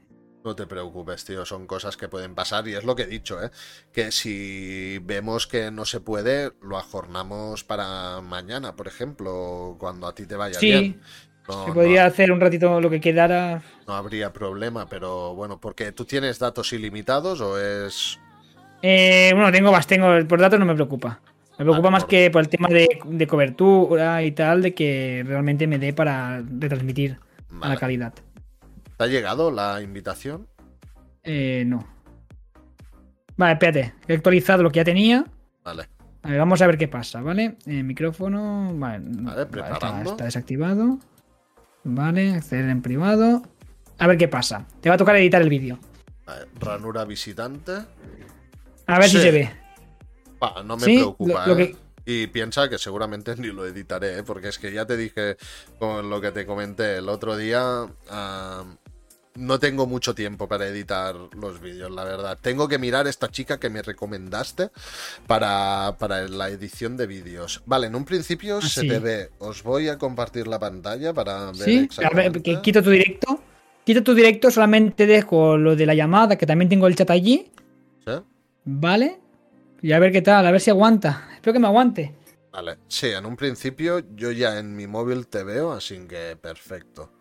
No te preocupes, tío, son cosas que pueden pasar y es lo que he dicho, ¿eh? Que si vemos que no se puede, lo ajornamos para mañana, por ejemplo, cuando a ti te vaya Sí, bien. No, se no- podría hacer un ratito lo que quedara. no habría problema, pero bueno, porque tú tienes datos ilimitados o es... Eh, bueno, tengo más, tengo. Por datos no me preocupa. Me preocupa más por- que por el tema de, de cobertura y tal, de que realmente me dé para retransmitir a la calidad. ¿Te ha llegado la invitación? Eh, no. Vale, espérate. He actualizado lo que ya tenía. Vale. A ver, vamos a ver qué pasa, ¿vale? Eh, micrófono. Vale, vale, preparando. está, está desactivado. Vale, acceder en privado. A ver qué pasa. Te va a tocar editar el vídeo. Vale, Ranura visitante. A ver Sí. si se ve. No me Sí, preocupa, lo- lo ¿eh? que- Y piensa que seguramente ni lo editaré, ¿eh? porque es que ya te dije con lo que te comenté el otro día. ah, no tengo mucho tiempo para editar los vídeos, la verdad. Tengo que mirar esta chica que me recomendaste para, para la edición de vídeos. Vale, en un principio se sí. te ve. Os voy a compartir la pantalla para ver ¿Sí? A ver, exactamente. que quito tu directo. Quito tu directo, solamente dejo lo de la llamada, que también tengo el chat allí. ¿Sí? ¿Vale? Y a ver qué tal, a ver si aguanta. Espero que me aguante. Vale, sí, en un principio yo ya en mi móvil te veo, así que perfecto.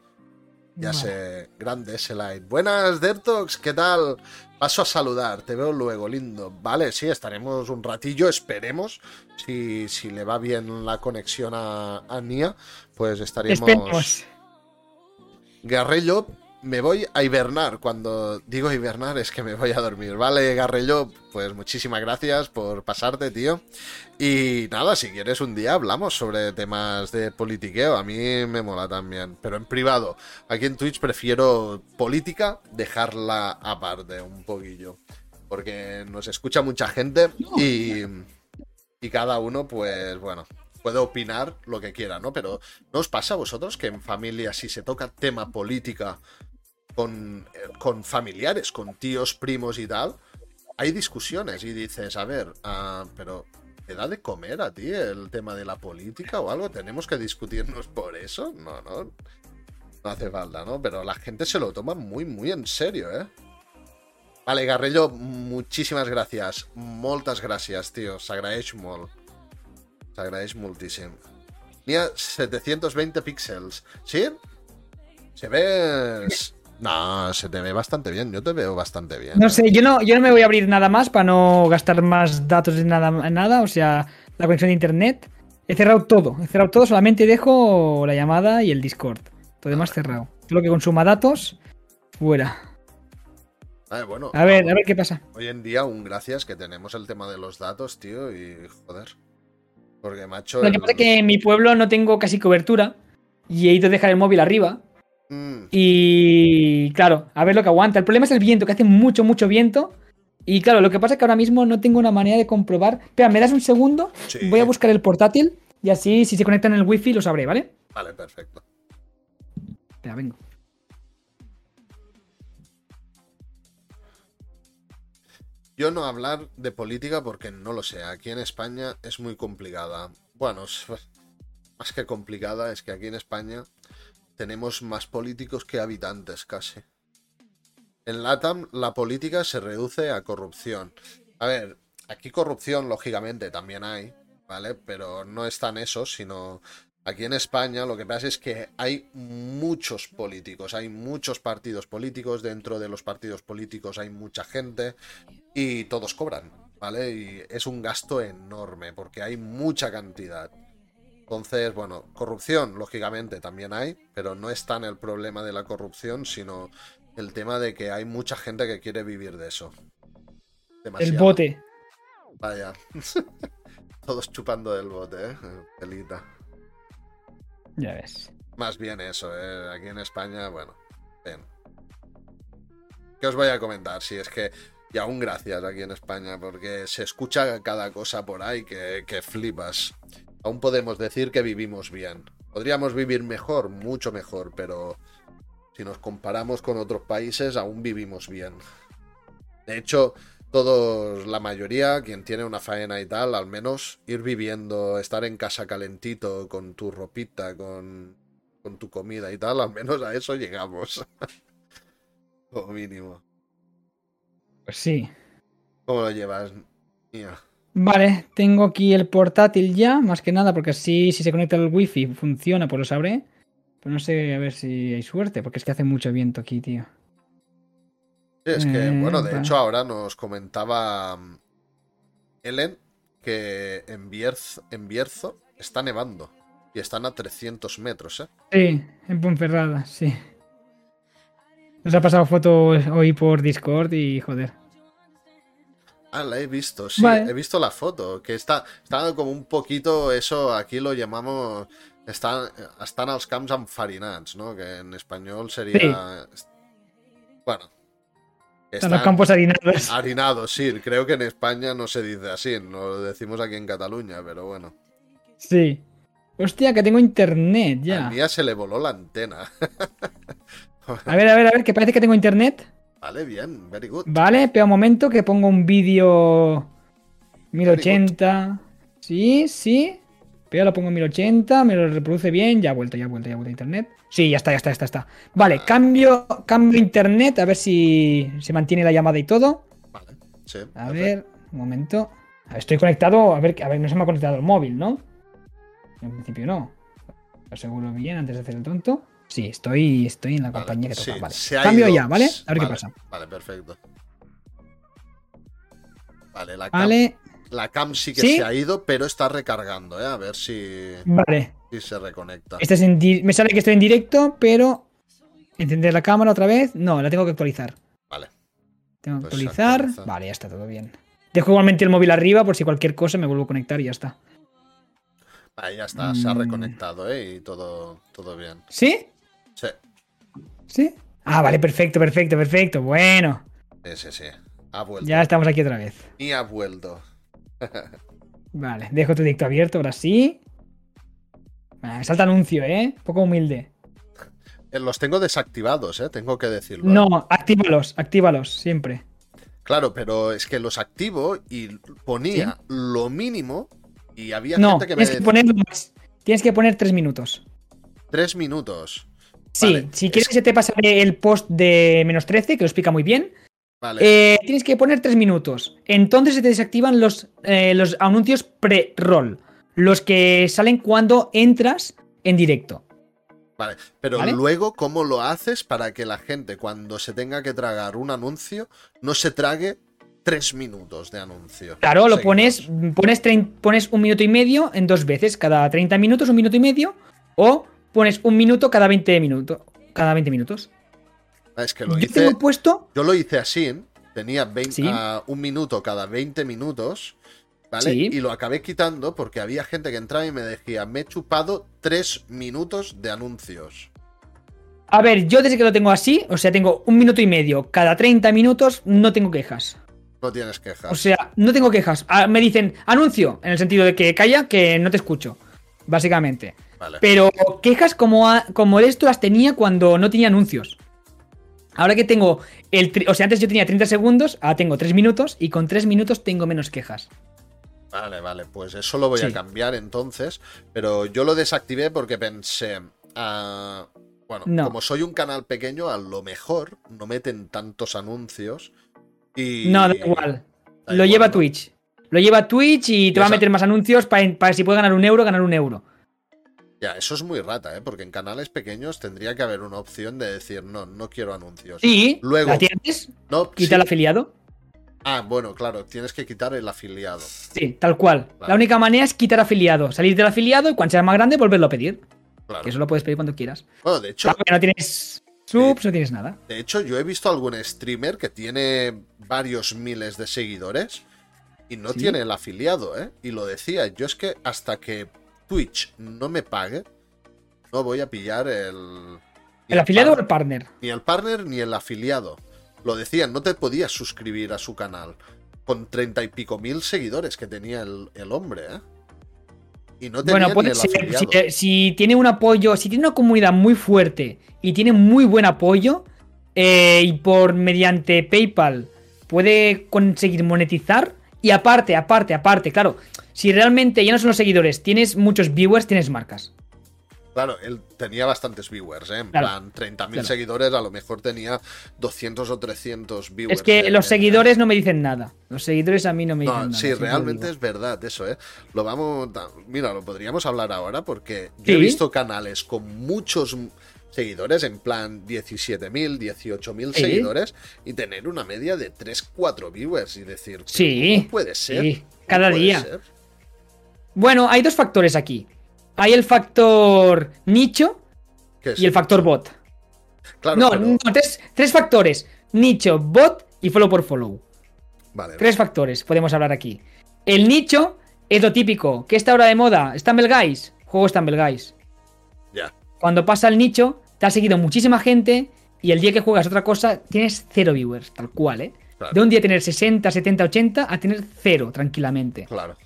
Ya Vale. sé, grande ese light. Buenas, Dertox, ¿qué tal? Paso a saludar, te veo luego, lindo. Vale, sí, estaremos un ratillo, esperemos. Si, si le va bien la conexión a, a Nia, pues estaríamos... Esperemos. Garrello, me voy a hibernar. Cuando digo hibernar es que me voy a dormir. Vale, Garrello, pues muchísimas gracias por pasarte, tío. Y nada, si quieres un día hablamos sobre temas de politiqueo. A mí me mola también, pero en privado. Aquí en Twitch prefiero política dejarla aparte un poquillo. porque nos escucha mucha gente y, y cada uno, pues bueno, puede opinar lo que quiera, ¿no? Pero ¿no os pasa a vosotros que en familia, si se toca tema política con, eh, con familiares, con tíos, primos y tal, hay discusiones y dices, a ver, ah, pero ¿te da de comer a ti el tema de la política o algo? ¿Tenemos que discutirnos por eso? No, no. No hace falta, ¿no? Pero la gente se lo toma muy, muy en serio, ¿eh? Vale, Garrello, muchísimas gracias. Moltes gràcies, tio. S'agraeix molt. S'agraeix moltíssim. N'hi ha 720 píxels. ¿Sí? ¿Se ve...? No, se te ve bastante bien. Yo te veo bastante bien. No sé, yo no, yo no me voy a abrir nada más para no gastar más datos en nada, en nada. O sea, la conexión de internet. He cerrado todo. He cerrado todo. Solamente dejo la llamada y el Discord. Todo demás cerrado. Todo lo que consuma datos, fuera. Ah, bueno, A ver, a ver qué pasa. Hoy en día, un gracias que tenemos el tema de los datos, tío, y joder. Porque, macho. Lo que el- pasa es que en mi pueblo no tengo casi cobertura. Y he ido a dejar el móvil arriba. Mm, Y claro, a ver lo que aguanta. El problema es el viento, que hace mucho, mucho viento. Y claro, lo que pasa es que ahora mismo no tengo una manera de comprobar. Espera, ¿me das un segundo? Sí. Voy a buscar el portátil y así, si se conecta en el wifi, lo sabré, ¿vale? Vale, perfecto. Espera, vengo. Yo no hablar de política porque no lo sé. Aquí en España es muy complicada. Bueno, más que complicada es que aquí en España tenemos más políticos que habitantes casi. En LATAM la política se reduce a corrupción. A ver, aquí corrupción lógicamente también hay, ¿vale? Pero no es tan eso, sino aquí en España lo que pasa es que hay muchos políticos, hay muchos partidos políticos, dentro de los partidos políticos hay mucha gente y todos cobran, ¿vale? Y es un gasto enorme porque hay mucha cantidad. Entonces, bueno, corrupción, lógicamente, también hay, pero no es tan el problema de la corrupción, sino el tema de que hay mucha gente que quiere vivir de eso. El Demasiado. bote. Vaya. Todos chupando del bote, ¿eh? Pelita. Ya ves. Más bien eso, ¿eh? Aquí en España, bueno, bien. ¿Qué os voy a comentar? Si es que, y aún gracias aquí en España, porque se escucha cada cosa por ahí que, que flipas. Aún podemos decir que vivimos bien. Podríamos vivir mejor, mucho mejor, pero si nos comparamos con otros países, aún vivimos bien. De hecho, todos, la mayoría, quien tiene una faena y tal, al menos ir viviendo, estar en casa calentito, con tu ropita, con, con tu comida y tal, al menos a eso llegamos. Como mínimo. Pues sí. ¿Cómo lo llevas, Mía? Vale, tengo aquí el portátil ya, más que nada, porque así si se conecta al wifi funciona, pues lo sabré. Pero no sé a ver si hay suerte, porque es que hace mucho viento aquí, tío. Sí, es que, Eh, bueno, de hecho ahora nos comentaba mm, Ellen que en, Bierz- en Bierzo está nevando y están a 300 metros, ¿eh? Sí, en Ponferrada, sí. Nos ha pasado foto hoy por Discord y joder. Ah, la he visto, sí, Vale. he visto la foto, que está, está como un poquito, eso aquí lo llamamos, están, están als camps enfarinats, ¿no? Que en español sería... Bueno. Están los campos harinados. Harinados, sí, creo que en España no se dice así, no lo decimos aquí en Cataluña, pero bueno. Sí. Hostia, que tengo internet A ya. Mía se le voló la antena. A ver, a ver, a ver, que parece que tengo internet. Vale, bien, very good. Vale, espera un momento que pongo un vídeo 1080. Sí, sí. Pero lo pongo en 1080, me lo reproduce bien. Ya ha vuelto, ya ha vuelto, ya ha vuelto a internet. Sí, ya está, ya está, ya está, está. Vale, cambio, cambio internet, a ver si se mantiene la llamada y todo. Vale, sí. A perfecto. ver, un momento. Estoy conectado. A ver, a ver, no se me ha conectado el móvil, ¿no? En principio no. Lo aseguro bien antes de hacer el tonto. Sí, estoy, estoy en la Vale, compañía que sí, toca. Vale. Cambio ido. ya, ¿vale? A ver qué pasa. Vale, perfecto. Vale, la cam, Vale, la cam sí que ¿Sí? se ha ido, pero está recargando, ¿eh? A ver si, vale. si se reconecta. Este es en me sale que estoy en directo, pero. ¿Encender la cámara otra vez? No, la tengo que actualizar. Vale. Tengo que Pues actualizar. actualiza. Vale, ya está todo bien. Dejo igualmente el móvil arriba por si cualquier cosa me vuelvo a conectar y ya está. Ahí ya está, se ha Mm. reconectado, ¿eh? Y todo, todo bien. ¿Sí? Sí. Ah, vale, perfecto, perfecto, perfecto. Bueno. sí, sí. sí. Ha vuelto. Ya estamos aquí otra vez. Y ha vuelto. Vale, dejo tu dicto abierto, ahora sí. Ah, salta anuncio, ¿eh? Poco humilde. Eh, Los tengo desactivados, ¿eh? Tengo que decirlo. No, actívalos, actívalos, siempre. Claro, pero es que los activo y ponía lo mínimo y había No, gente que me tienes que poner. Tienes que poner tres minutos. tres minutos. Sí, Vale, si es- quieres que se te pase el post de menos 13, que lo explica muy bien, Vale. eh, tienes que poner tres minutos. Entonces se te desactivan los, eh, los anuncios pre-roll. Los que salen cuando entras en directo. Vale, pero ¿Vale? luego, ¿cómo lo haces para que la gente, cuando se tenga que tragar un anuncio, no se trague tres minutos de anuncio? Claro, lo pones, pones, pones un minuto y medio en dos veces, cada 30 minutos, un minuto y medio, o pones un minuto cada 20 minutos. Cada 20 minutos. Ah, Es que lo Yo hice, tengo puesto. yo lo hice así, ¿eh? tenía 20 Sí. ah, un minuto cada 20 minutos, ¿vale? Sí. Y lo acabé quitando porque había gente que entraba y me decía, me he chupado tres minutos de anuncios. A ver, yo desde que lo tengo así, o sea, tengo un minuto y medio cada 30 minutos, no tengo quejas. No tienes quejas. O sea, no tengo quejas. Ah, me dicen anuncio, en el sentido de que calla, que no te escucho. Básicamente. Vale. Pero quejas como, a- como esto las tenía cuando no tenía anuncios. Ahora que tengo el. O sea, antes yo tenía 30 segundos, ahora tengo 3 minutos y con 3 minutos tengo menos quejas. Vale, vale, pues eso lo voy a cambiar entonces. Pero yo lo desactivé porque pensé, ah, bueno, No. como soy un canal pequeño, a lo mejor no meten tantos anuncios. Y... No, da igual. Da Lo igual, lleva ¿no? Twitch. Lo lleva Twitch y te va a meter más anuncios para, para si puede ganar un euro, ganar un euro. Ya, eso es muy rata, ¿eh? Porque en canales pequeños tendría que haber una opción de decir, no, no quiero anuncios. Sí, Luego- la tienes, No, quita sí. el afiliado. Ah, bueno, claro, tienes que quitar el afiliado. Sí, tal cual. La única manera es quitar afiliado, salir del afiliado y cuando sea más grande volverlo a pedir. Claro. Que eso lo puedes pedir cuando quieras. Bueno, de hecho, Claro no tienes subs, no tienes nada. de hecho, yo he visto algún streamer que tiene varios miles de seguidores y no ¿Sí? tiene el afiliado, ¿eh? Y lo decía, yo es que hasta que Twitch no me pague, no voy a pillar el... ¿El afiliado o el partner? Ni el partner ni el afiliado. Lo decían, no te podías suscribir a su canal. Con treinta y pico mil seguidores que tenía el, el hombre, ¿eh? Y no Bueno, ser. afiliado. Si, si tiene un apoyo, si tiene una comunidad muy fuerte y tiene muy buen apoyo, eh, y por mediante PayPal puede conseguir monetizar. Y aparte, aparte, aparte, claro, si realmente ya no son los seguidores, tienes muchos viewers, tienes marcas. Claro, él tenía bastantes viewers, ¿eh? En Claro, plan, 30.000 claro. seguidores, a lo mejor tenía 200 o 300 viewers. Es que de- los seguidores no me dicen nada. Los seguidores a mí no me dicen nada. sí, realmente es verdad eso, ¿eh? Lo vamos... Mira, lo podríamos hablar ahora porque yo he visto canales con muchos seguidores, en plan 17.000, 18.000 Sí. seguidores, y tener una media de 3, 4 viewers y decir, ¿pero Sí, ¿cómo puede ser? sí, ¿Cómo cada día. ser? Bueno, hay dos factores aquí. Hay el factor nicho y el factor bot. Claro, No, pero- no, tres, tres factores. Nicho, bot y follow por follow. Vale, Tres factores podemos hablar aquí. El nicho es lo típico. ¿Qué está ahora de moda? ¿Stumble Guys? Juego Stumble Guys. ya. Cuando pasa el nicho, te ha seguido muchísima gente y el día que juegas otra cosa tienes cero viewers, tal cual, ¿eh? Claro. De un día tener 60, 70, 80 a tener cero tranquilamente. Claro.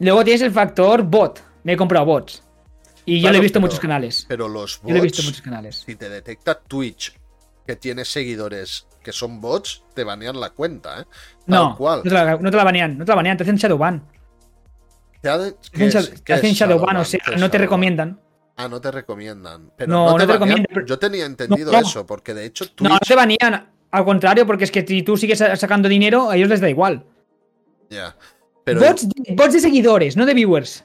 Luego tienes el factor bot. Me he comprado bots. Y yo Claro, lo he visto en muchos canales. Pero los Yo lo he visto en bots, muchos canales. si te detecta Twitch que tienes seguidores que son bots, te banean la cuenta, ¿eh? Tal No, cual. no te, la, no te la banean, no te la banean, te hacen shadowban. ¿qué hacen, es- shad- qué hacen shadowban, o sea, ¿Qué no te recomiendan. Ah, no te recomiendan. Pero No, no, no te recomiendan, pero- Yo tenía entendido No, no. eso, porque de hecho No, no Twitch. te banean. Al contrario, porque es que si tú sigues sa- sacando dinero, a ellos les da igual. Ya. Pero. Bots, de- bots de seguidores, no de viewers.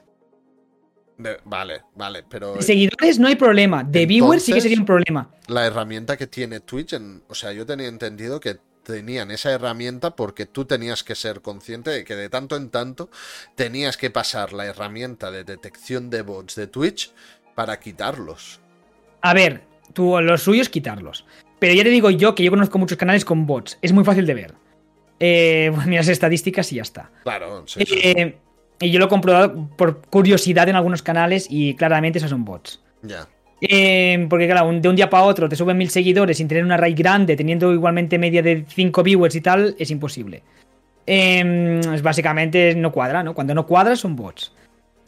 de- vale, vale, pero De seguidores no hay problema. De viewers sí que sería un problema. la herramienta que tiene Twitch, en- o sea, yo tenía entendido que tenían esa herramienta porque tú tenías que ser consciente de que de tanto en tanto tenías que pasar la herramienta de detección de bots de Twitch para quitarlos. A ver, tú, lo suyo es quitarlos. Pero ya te digo yo que yo conozco muchos canales con bots. Es muy fácil de ver. Eh, miras estadísticas y ya está. Claro, sí, sí, Eh, y yo lo he comprobado por curiosidad en algunos canales y claramente esos son bots. ya. Eh, porque, claro, de un día para otro te suben mil seguidores sin tener una raid grande, teniendo igualmente media de 5 viewers y tal, es imposible. Eh, básicamente no cuadra, ¿no? Cuando no cuadra son bots.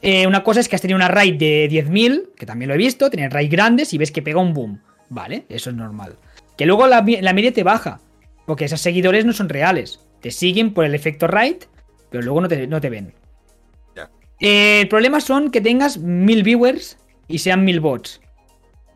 Eh, una cosa es que has tenido una raid de 10.000, que también lo he visto, tener raid grandes y ves que pega un boom. Vale, eso es normal. Que luego la, media te baja, porque esos seguidores no son reales. Te siguen por el efecto raid, pero luego no te, no te ven. Eh, el problema son que tengas mil viewers y sean mil bots.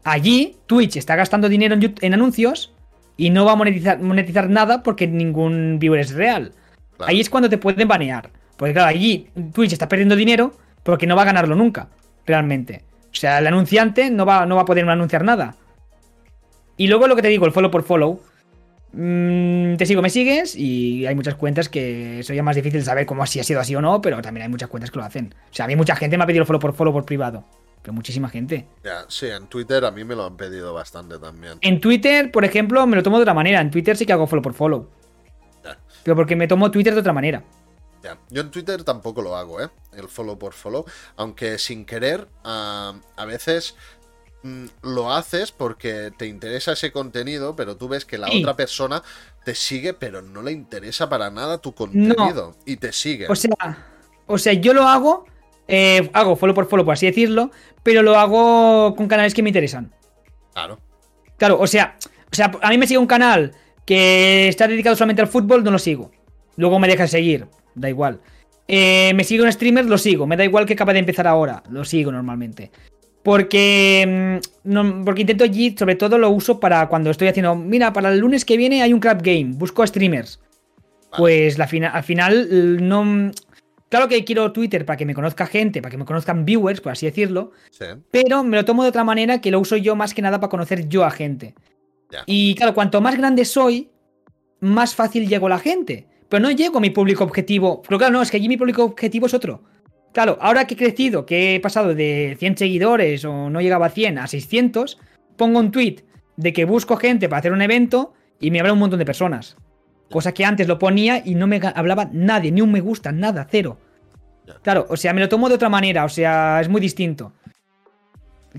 Allí Twitch está gastando dinero en, anuncios y no va a monetizar, nada porque ningún viewer es real. Ahí es cuando te pueden banear. Porque claro, allí Twitch está perdiendo dinero porque no va a ganarlo nunca, realmente. O sea, el anunciante no va, no va a poder anunciar nada. Y luego lo que te digo, el follow por follow. Mm, te sigo, me sigues y hay muchas cuentas que sería más difícil saber cómo así ha sido así o no, pero también hay muchas cuentas que lo hacen. O sea, a mí mucha gente me ha pedido el follow por follow por privado. Pero muchísima gente. Ya, sí, en Twitter a mí me lo han pedido bastante también. En Twitter, por ejemplo, me lo tomo de otra manera. En Twitter sí que hago follow por follow. Pero porque me tomo Twitter de otra manera. Ya. Yo en Twitter tampoco lo hago, ¿eh? El follow por follow. Aunque sin querer, a veces lo haces porque te interesa ese contenido, pero tú ves que la otra persona te sigue, pero no le interesa para nada tu contenido. Y te sigue. O sea, o sea, yo lo hago, eh, hago follow por follow, por así decirlo, pero lo hago con canales que me interesan. Claro. Claro, o sea, o sea, a mí me sigue un canal que está dedicado solamente al fútbol, no lo sigo. Luego me deja seguir, da igual. Eh, me sigue un streamer, lo sigo. Me da igual que acaba de empezar ahora, lo sigo normalmente. Porque, mm, porque intento allí, sobre todo lo uso para cuando estoy haciendo. Mira, para el lunes que viene hay un crap game, busco a streamers. Pues la al final no. Claro que quiero Twitter para que me conozca gente, para que me conozcan viewers, por así decirlo. Pero me lo tomo de otra manera que lo uso yo más que nada para conocer yo a gente. Y claro, cuanto más grande soy, más fácil llego a la gente. Pero no llego a mi público objetivo. Pero claro, no, es que allí mi público objetivo es otro. Claro, ahora que he crecido, que he pasado de 100 seguidores o no llegaba a 100 a 600, pongo un tweet de que busco gente para hacer un evento y me habla un montón de personas. Cosa que antes lo ponía y no me hablaba nadie, ni un me gusta, nada, cero. Claro, o sea, me lo tomo de otra manera, o sea, es muy distinto.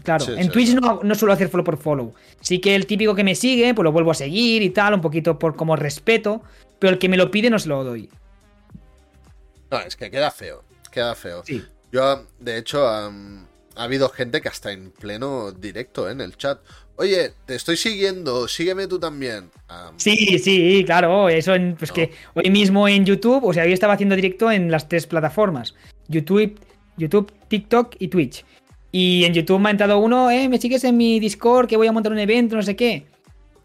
Claro, en Twitch no, no, suelo hacer follow por follow. Sí que el típico que me sigue, pues lo vuelvo a seguir y tal, un poquito por como respeto, pero el que me lo pide no se lo doy. No, es que queda feo, queda feo. Yo, de hecho, ha habido gente que hasta en pleno directo ¿eh? en el chat. Oye, te estoy siguiendo, sígueme tú también. sí, sí, claro, eso en, pues que hoy mismo en YouTube, o sea, yo estaba haciendo directo en las tres plataformas, YouTube, YouTube, TikTok y Twitch. Y en YouTube me ha entrado uno, eh, me sigues en mi Discord, que voy a montar un evento, no sé qué.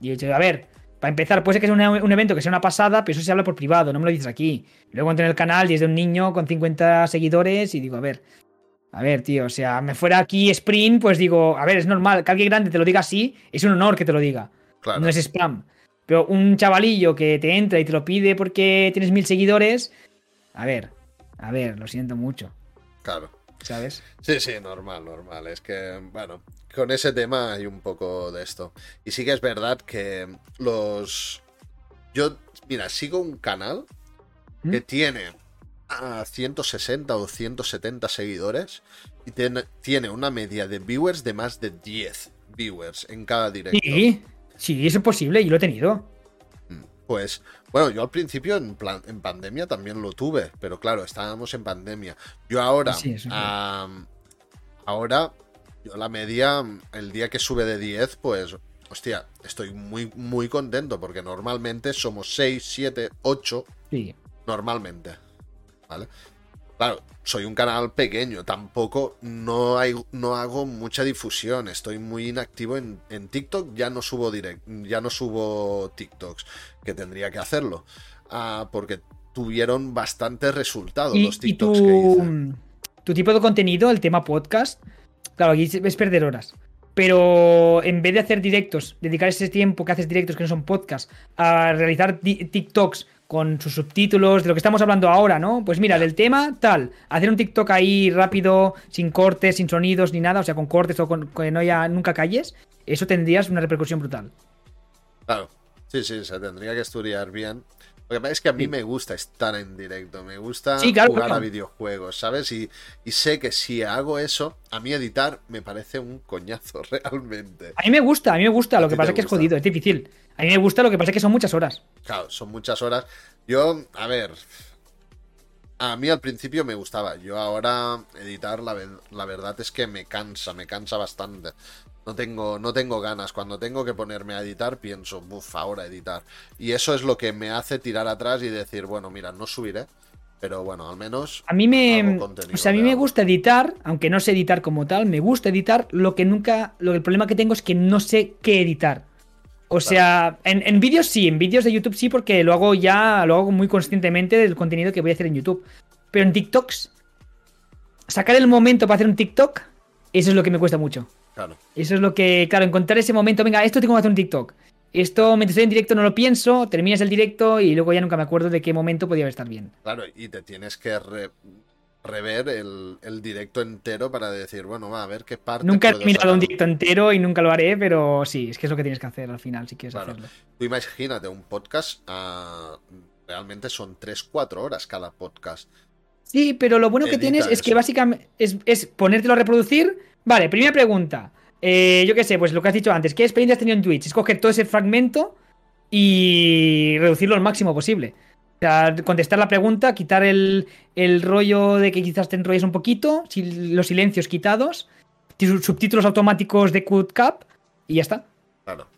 Y he dicho, a ver, para empezar, puede ser que sea un, evento que sea una pasada, pero eso se habla por privado, no me lo dices aquí. Luego entro en el canal y es de un niño con 50 seguidores y digo, a ver, a ver, tío, o sea, me fuera aquí Sprint, pues digo, a ver, es normal, que alguien grande te lo diga así, es un honor que te lo diga. No es spam. Pero un chavalillo que te entra y te lo pide porque tienes mil seguidores, a ver, a ver, lo siento mucho. Claro. ¿Sabes? Sí, sí, normal, normal. Es que, bueno, con ese tema hay un poco de esto. Y sí que es verdad que los... Yo, mira, sigo un canal ¿Mm? que tiene a 160 o 170 seguidores y tiene, una media de viewers de más de 10 viewers en cada directo. Sí, sí, es posible, yo lo he tenido. Mm, pues, bueno, yo al principio en, plan, en pandemia también lo tuve, pero claro, estábamos en pandemia. Yo ahora, ahora, yo la media, el día que sube de 10, pues, hostia, estoy muy, muy contento porque normalmente somos 6, 7, 8. Sí. Normalmente. ¿vale? Claro, soy un canal pequeño, tampoco no, hay, no hago mucha difusión, estoy muy inactivo en, TikTok, ya no subo direct, ya no subo TikToks, que tendría que hacerlo, ah, porque tuvieron bastantes resultados los TikToks que hice. Tu tipo de contenido, el tema podcast, claro, aquí es perder horas. Pero en vez de hacer directos, dedicar ese tiempo que haces directos que no son podcasts a realizar TikToks con sus subtítulos, de lo que estamos hablando ahora, ¿no? Pues mira, del tema, tal, hacer un TikTok ahí rápido, sin cortes, sin sonidos ni nada, o sea, con cortes o con que no haya nunca calles, eso tendrías una repercusión brutal. Claro. Sí, sí, se tendría que estudiar bien. Lo que pasa es que a mí me gusta estar en directo, me gusta Sí, claro, jugar a videojuegos, ¿sabes? Y, y sé que si hago eso, a mí editar me parece un coñazo realmente. A mí me gusta, a mí me gusta. Lo que pasa es que es jodido, es difícil. A mí me gusta, lo que pasa es que son muchas horas. Claro, son muchas horas. Yo, a ver, a mí al principio me gustaba. Yo ahora editar, la, ver- la verdad es que me cansa, me cansa bastante. No tengo, no tengo ganas. Cuando tengo que ponerme a editar, pienso, buf, ahora editar. Y eso es lo que me hace tirar atrás y decir, bueno, mira, no subiré. Pero bueno, al menos. A mí me. O sea, a mí me algo. gusta editar, aunque no sé editar como tal, me gusta editar. Lo que nunca. Lo, el problema que tengo es que no sé qué editar. O sea, en, en vídeos sí, en vídeos de YouTube sí, porque lo hago ya, lo hago muy conscientemente del contenido que voy a hacer en YouTube. Pero en TikToks, sacar el momento para hacer un TikTok, eso es lo que me cuesta mucho. Claro. Eso es lo que, claro, encontrar ese momento, venga, esto tengo que hacer un TikTok. Esto, mientras estoy en directo, no lo pienso, terminas el directo y luego ya nunca me acuerdo de qué momento podía estar bien. Claro, y te tienes que re- rever el, el directo entero para decir, bueno, va a ver qué parte. Nunca he mirado un directo entero y nunca lo haré, pero sí, es que es lo que tienes que hacer al final si quieres Claro. hacerlo. Tú imagínate, un podcast ah, realmente son 3-4 horas cada podcast. Sí, pero lo bueno que tienes es que básicamente es, es ponértelo a reproducir. Vale, primera pregunta. Eh, yo qué sé, pues lo que has dicho antes. ¿Qué experiencia has tenido en Twitch? Es coger todo ese fragmento y reducirlo al máximo posible. Sea, contestar la pregunta, quitar el, el rollo de que quizás te enrolles un poquito, los silencios quitados, sub- subtítulos automáticos de CutCap y ya está. Claro.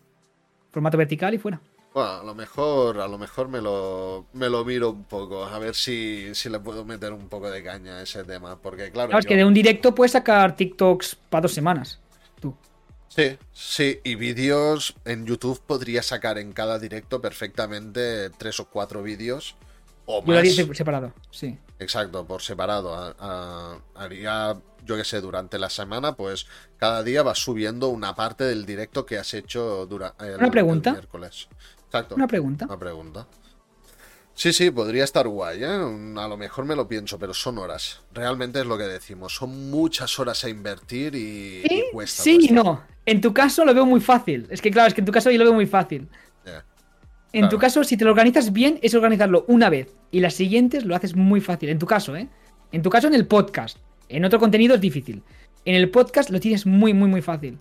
Formato vertical y fuera. Bueno, a lo mejor, a lo mejor me lo, me lo miro un poco, a ver si, si le puedo meter un poco de caña a ese tema. Porque claro, Claro, es que de un directo puedes sacar TikToks para dos semanas. Tú. Sí, sí, y vídeos en YouTube podría sacar en cada directo perfectamente tres o cuatro vídeos o Yo lo haría separado, sí. Exacto, por separado. A- a- haría, yo que sé, durante la semana, pues cada día vas subiendo una parte del directo que has hecho durante el, Una pregunta. el miércoles. Exacto. Una pregunta. Una pregunta. Sí, sí, podría estar guay, ¿eh? A lo mejor me lo pienso, pero son horas. Realmente es lo que decimos. Son muchas horas a invertir y, Sí, y cuesta. sí y no. En tu caso lo veo muy fácil. Es que claro, es que en tu caso yo lo veo muy fácil. En Claro. tu caso, si te lo organizas bien, es organizarlo una vez. Y las siguientes lo haces muy fácil. En tu caso, ¿eh? En tu caso, en el podcast. En otro contenido es difícil. En el podcast lo tienes muy, muy, muy fácil.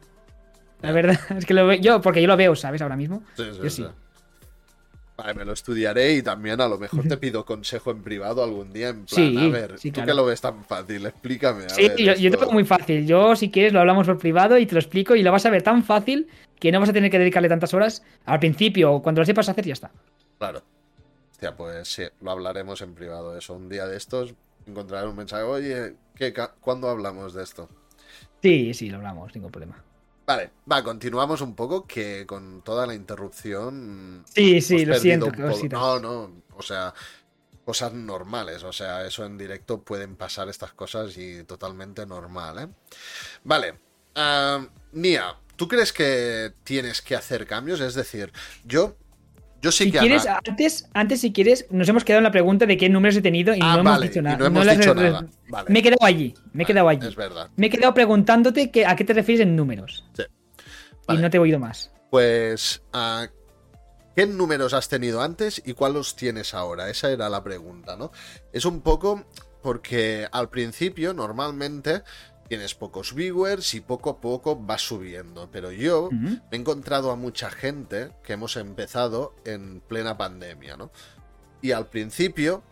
La verdad, es que lo veo yo, porque yo lo veo, ¿sabes? Ahora mismo. Sí, sí, Yo sí. sí. Vale, me lo estudiaré y también a lo mejor te pido consejo en privado algún día. En plan, Sí, a ver, sí, tú que lo ves tan fácil, explícame. a Sí, ver, yo, yo te pongo muy fácil. Yo, si quieres, lo hablamos por privado y te lo explico y lo vas a ver tan fácil que no vas a tener que dedicarle tantas horas. Al principio, cuando lo sepas hacer, ya está. Claro. Hostia, pues sí, lo hablaremos en privado. Eso, un día de estos encontraré un mensaje. Oye, ¿qué, ¿cuándo hablamos de esto? Sí, sí, lo hablamos, ningún problema. Vale, va, continuamos un poco que con toda la interrupción. Sí, sí, lo siento. No, no, o sea, cosas normales. O sea, eso en directo pueden pasar estas cosas y totalmente normal, ¿eh? Vale, Nia, ¿tú crees que tienes que hacer cambios? Es decir, yo. Yo sí Si que quieres, antes, antes, si quieres, nos hemos quedado en la pregunta de qué números he tenido y Ah, no hemos vale, dicho nada. no hemos he- dicho nada. Vale. Me he quedado allí, me he Vale, quedado allí. Es verdad. Me he quedado preguntándote que, a qué te refieres en números. Sí. Y no te he oído más. Pues, ah, ¿qué números has tenido antes y cuáles tienes ahora? Esa era la pregunta, ¿no? Es un poco porque al principio normalmente tienes pocos viewers y poco a poco vas subiendo, pero yo he encontrado a mucha gente que hemos empezado en plena pandemia, ¿no? Y al principio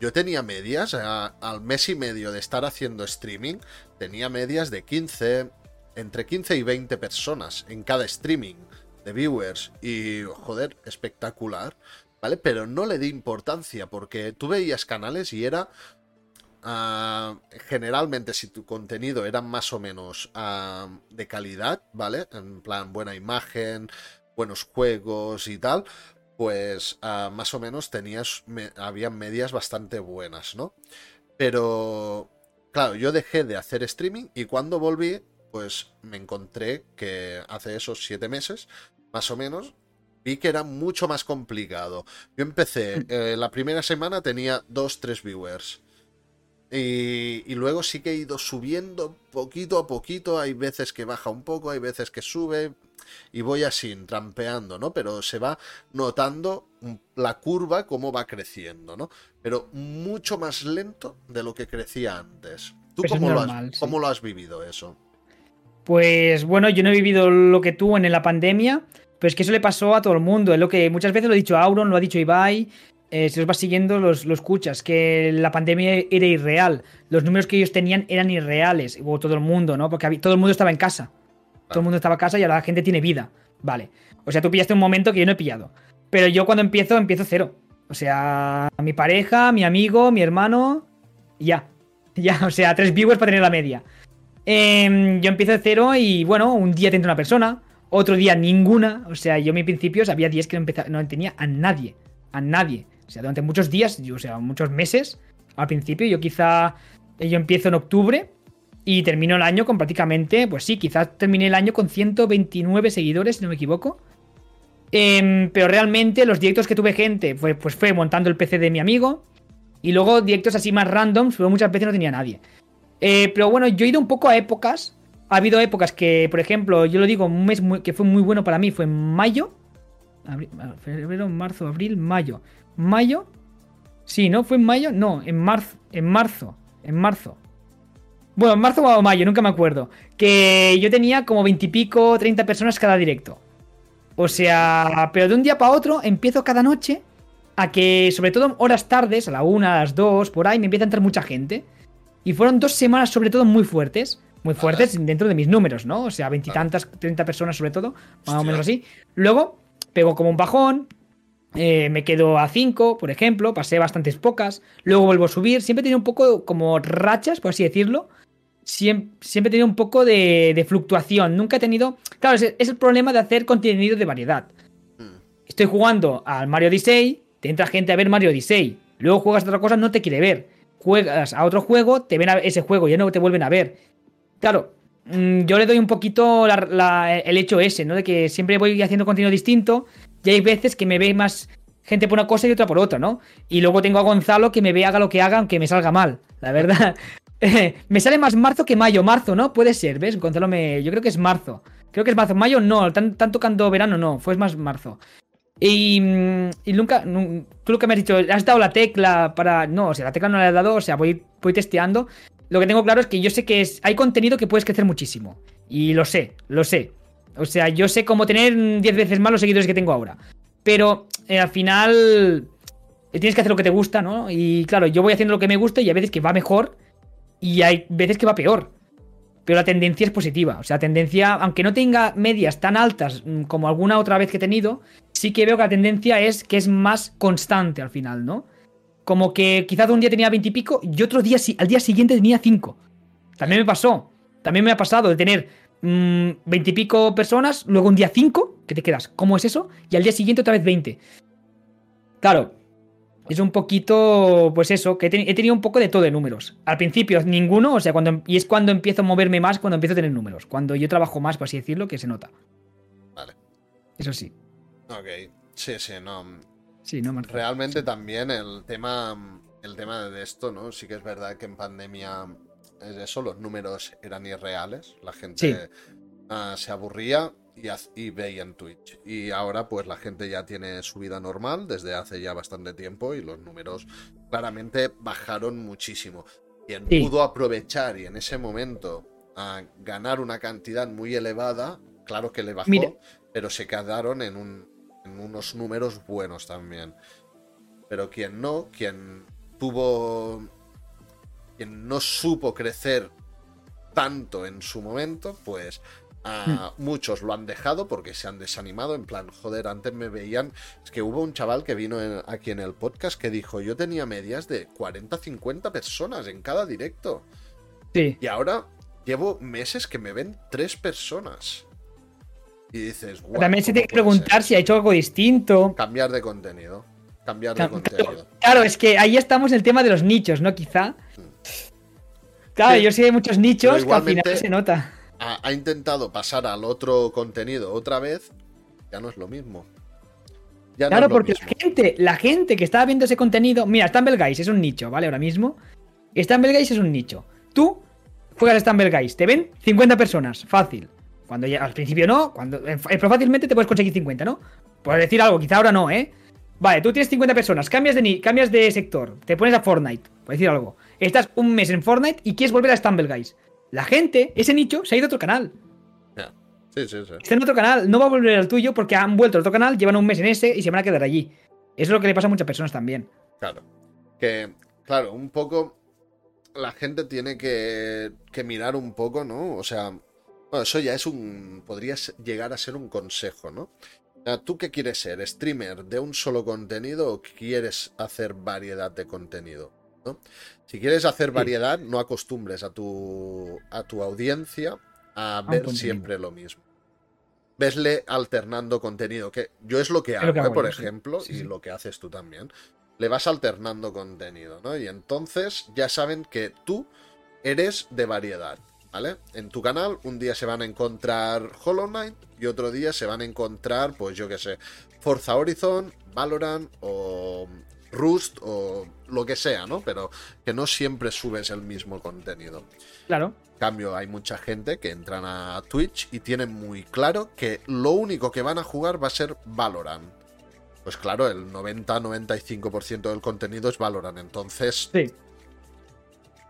yo tenía medias, a- al mes y medio de estar haciendo streaming, tenía medias de 15, entre 15 y 20 personas en cada streaming de viewers. Y, joder, espectacular, ¿vale? Pero no le di importancia porque tú veías canales y era... ah, generalmente si tu contenido era más o menos ah, de calidad, ¿vale? En plan buena imagen, buenos juegos y tal, pues ah, más o menos tenías, me, había medias bastante buenas, ¿no? Pero, claro, yo dejé de hacer streaming y cuando volví, pues me encontré que hace esos siete meses, más o menos, vi que era mucho más complicado. Yo empecé, eh, la primera semana tenía dos, tres viewers. Y, y luego sí que he ido subiendo poquito a poquito. Hay veces que baja un poco, hay veces que sube. y voy así, trampeando, ¿no? Pero se va notando la curva cómo va creciendo, ¿no? Pero mucho más lento de lo que crecía antes. ¿Tú Pues cómo, lo has, sí. cómo lo has vivido eso? Pues bueno, yo no he vivido lo que tú en la pandemia, pero es que eso le pasó a todo el mundo. Es lo que muchas veces lo ha dicho Auron, lo ha dicho Ibai. Eh, si los vas siguiendo, los, lo escuchas, que la pandemia era irreal. Los números que ellos tenían eran irreales, o todo el mundo, ¿no? Porque todo el mundo estaba en casa. Todo el mundo estaba en casa y ahora la gente tiene vida. Vale. O sea, tú pillaste un momento que yo no he pillado. Pero yo cuando empiezo, empiezo cero. O sea, mi pareja, mi amigo, mi hermano. Ya. Ya, o sea, tres viewers para tener la media. Em, yo empiezo de cero y bueno, un día te una persona, otro día ninguna. O sea, yo en mis principios había días que no, empeza- no tenía a nadie. A nadie. O sea, durante muchos días, o sea, muchos meses. Al principio, yo quizá. eh, Yo empiezo en octubre y termino el año con prácticamente. Pues sí, quizás terminé el año con 129 seguidores, si no me equivoco. Em, pero realmente los directos que tuve gente fue, pues fue montando el PC de mi amigo. Y luego directos así más randoms, pero muchas veces no tenía nadie. Eh, pero bueno, yo he ido un poco a épocas. Ha habido épocas que, por ejemplo, yo lo digo, un mes que fue muy bueno para mí fue en mayo. Febrero, marzo, abril, mayo. Mayo. Sí, ¿no? ¿Fue en mayo? No, en marzo. En marzo. En marzo. Bueno, en marzo o mayo, nunca me acuerdo. Que yo tenía como veintipico, treinta personas cada directo. O sea, pero de un día para otro empiezo cada noche a que, sobre todo horas tardes, a la una, a las dos, por ahí, me empieza a entrar mucha gente. Y fueron dos semanas, sobre todo, muy fuertes. Muy fuertes dentro de mis números, ¿no? O sea, veintitantas, treinta personas, sobre todo, más o menos así. Luego, pego como un bajón. Eh, me quedo a 5, por ejemplo. Pasé bastantes pocas. Luego vuelvo a subir. Siempre he tenido un poco como rachas, por así decirlo. Siem- Siempre, he tenido un poco de, de fluctuación. Nunca he tenido. Claro, es, es el problema de hacer contenido de variedad. Mm. Estoy jugando al Mario Odyssey, te entra gente a ver Mario Odyssey. Luego juegas a otra cosa, no te quiere ver. Juegas a otro juego, te ven a ese juego, ya no te vuelven a ver. Claro, mm, yo le doy un poquito la- la- el hecho ese, ¿no? De que siempre voy haciendo contenido distinto y hay veces que me ve más gente por una cosa y otra por otra, ¿no? Y luego tengo a Gonzalo que me ve haga lo que haga, aunque me salga mal, la verdad. me sale más marzo que mayo, marzo, ¿no? Puede ser, ¿ves? Gonzalo me... Yo creo que es marzo. Creo que es marzo. Mayo no, tan, tan tocando verano no, fue más marzo. Y, mm, y nunca, nu- tú lo que me has dicho, has dado la tecla para... No, o sea, la tecla no la he dado, o sea, voy, voy testeando. Lo que tengo claro es que yo sé que es, hay contenido que puedes crecer muchísimo. Y lo sé, lo sé. O sea, yo sé cómo tener mm, 10 veces más los seguidores que tengo ahora. Pero eh, al final eh, tienes que hacer lo que te gusta, ¿no? Y claro, yo voy haciendo lo que me gusta y hay veces que va mejor y hay veces que va peor. Pero la tendencia es positiva. O sea, tendencia, aunque no tenga medias tan altas mm, como alguna otra vez que he tenido, sí que veo que la tendencia es que es más constante al final, ¿no? Como que quizás un día tenía 20 y pico y otro día, al día siguiente tenía 5. También me pasó. También me ha pasado de tener mm, 20 y pico personas, luego un día 5, que te quedas, ¿cómo es eso? Y al día siguiente otra vez 20. Claro, es un poquito, pues eso, que he, teni- he tenido un poco de todo de números. Al principio ninguno, o sea, cuando y es cuando empiezo a moverme más, cuando empiezo a tener números. Cuando yo trabajo más, por así decirlo, que se nota. Vale. Eso sí. Ok. Sí, sí, no. Sí, no? Realmente también el tema, el tema de esto, ¿no? Sí que es verdad que en pandemia eso, los números eran irreales, la gente Sí. ah, se aburría y, y veía en Twitch. Y ahora pues la gente ya tiene su vida normal desde hace ya bastante tiempo y los números claramente bajaron muchísimo. Quien Sí. pudo aprovechar y en ese momento ah, ganar una cantidad muy elevada, claro que le bajó, Mira. pero se quedaron en, un, en unos números buenos también. Pero quien no, quien tuvo. Quien no supo crecer tanto en su momento, pues a muchos lo han dejado porque se han desanimado. En plan, joder, antes me veían. Es que hubo un chaval que vino en- aquí en el podcast que dijo: Yo tenía medias de 40-50 personas en cada directo. Sí. Y ahora llevo meses que me ven tres personas. Y dices, "Guau, También se ¿cómo tiene que puede ser?". preguntar si ha hecho algo distinto. Cambiar de contenido. Cambiar de contenido. Claro, es que ahí estamos en el tema de los nichos, ¿no? Quizá. Claro, Sí. yo sé de muchos nichos que al final se nota. Ha, ha intentado pasar al otro contenido otra vez. Ya no es lo mismo. Ya Claro, porque la gente, la gente que estaba viendo ese contenido. Mira, Stumble Guys es un nicho, ¿vale? Ahora mismo. Stumble Guys es un nicho. Tú juegas a Stumble Guys, te ven 50 personas, fácil. Cuando ya, al principio no, cuando, eh, pero fácilmente te puedes conseguir 50, ¿no? Por decir algo, quizá ahora no, ¿eh? Vale, tú tienes 50 personas, cambias de, cambias de sector, te pones a Fortnite, por decir algo. Estás un mes en Fortnite y quieres volver a Stumble Guys. La gente, ese nicho, se ha ido a otro canal. Sí, sí, sí. Está en otro canal, no va a volver al tuyo porque han vuelto a otro canal, llevan un mes en ese y se van a quedar allí. Eso es lo que le pasa a muchas personas también. Claro. Que, claro, un poco la gente tiene que, que mirar un poco, ¿no? O sea, bueno, eso ya es un. podría llegar a ser un consejo, ¿no? ¿Tú qué quieres ser? ¿Streamer de un solo contenido o quieres hacer variedad de contenido? ¿No? Si quieres hacer variedad, no acostumbres a tu, a tu audiencia a ver siempre lo mismo. Vesle alternando contenido, que yo es lo que hago, ¿eh? por ejemplo, y lo que haces tú también. Le vas alternando contenido, ¿no? Y entonces ya saben que tú eres de variedad. ¿Vale? En tu canal un día se van a encontrar Hollow Knight y otro día se van a encontrar, pues yo que sé, Forza Horizon, Valorant o Rust o lo que sea, ¿no? Pero que no siempre subes el mismo contenido. Claro. En cambio, hay mucha gente que entran a Twitch y tienen muy claro que lo único que van a jugar va a ser Valorant. Pues claro, el 90-95% del contenido es Valorant. Entonces, sí.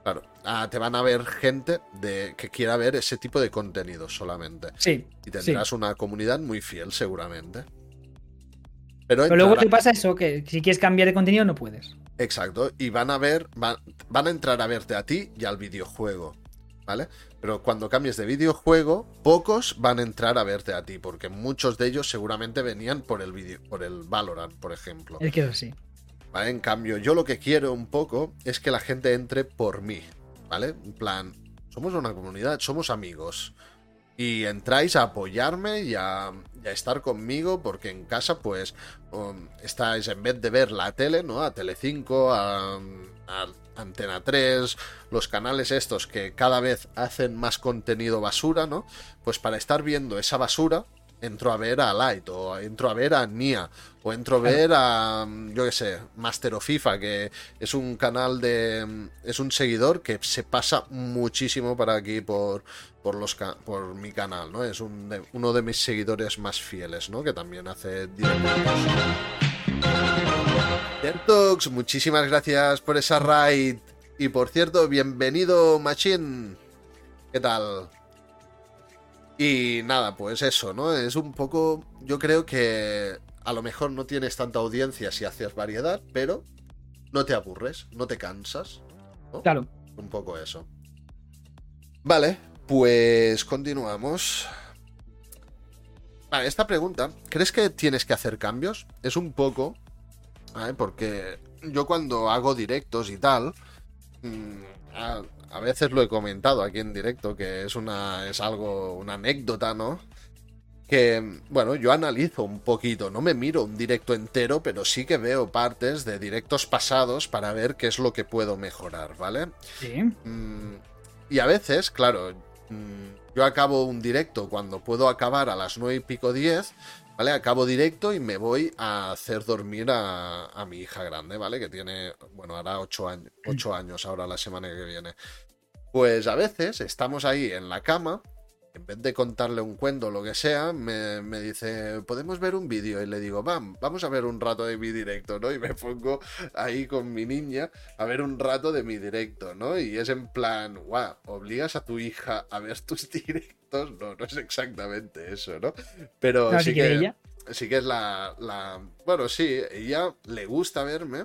Claro, ah, te van a ver gente de, que quiera ver ese tipo de contenido solamente. Sí. Y tendrás una comunidad muy fiel, seguramente. Pero, Pero luego te pasa eso, que si quieres cambiar de contenido no puedes. Exacto, y van a ver, van, van a entrar a verte a ti y al videojuego. ¿Vale? Pero cuando cambies de videojuego, pocos van a entrar a verte a ti, porque muchos de ellos seguramente venían por el video, por el Valorant, por ejemplo. El que sí. En cambio, yo lo que quiero un poco es que la gente entre por mí, ¿vale? En plan, somos una comunidad, somos amigos. Y entráis a apoyarme y a, estar conmigo porque en casa pues um, estáis en vez de ver la tele, ¿no? A Telecinco, a, a Antena 3, los canales estos que cada vez hacen más contenido basura, ¿no? Pues para estar viendo esa basura, entro a ver a Light, o entro a ver a Nia, o entro a ver a, yo qué sé, Master of FIFA, que es un canal de. es un seguidor que se pasa muchísimo para aquí por, por, los, por mi canal, ¿no? Es uno de mis seguidores más fieles, ¿no? Que también hace directos. Muchísimas gracias por esa raid. Y por cierto, bienvenido, Machine. ¿Qué tal? Y nada, pues eso, ¿no? Es un poco. Yo creo que a lo mejor no tienes tanta audiencia si haces variedad, pero no te aburres, no te cansas. Claro. Un poco eso. Vale, pues continuamos. Vale, esta pregunta, ¿crees que tienes que hacer cambios? Es un poco. Porque yo cuando hago directos y tal. Mm, a veces lo he comentado aquí en directo, que es una. es algo. una anécdota, ¿no? Que, bueno, yo analizo un poquito, no me miro un directo entero, pero sí que veo partes de directos pasados para ver qué es lo que puedo mejorar, ¿vale? Sí. Mm, y a veces, claro, mm, yo acabo un directo cuando puedo acabar a las nueve y pico diez, ¿vale? Acabo directo y me voy a hacer dormir a, a mi hija grande, ¿vale? Que tiene, bueno, hará ocho años, ocho años ahora la semana que viene. Pues a veces estamos ahí en la cama, en vez de contarle un cuento o lo que sea, me, dice, ¿podemos ver un vídeo? Y le digo, Vam, vamos a ver un rato de mi directo, ¿no? Y me pongo ahí con mi niña a ver un rato de mi directo, ¿no? Y es en plan, guau, ¿obligas a tu hija a ver tus directos? No, no es exactamente eso, ¿no? Pero sí que, sí que es la, la... Bueno, sí, ella le gusta verme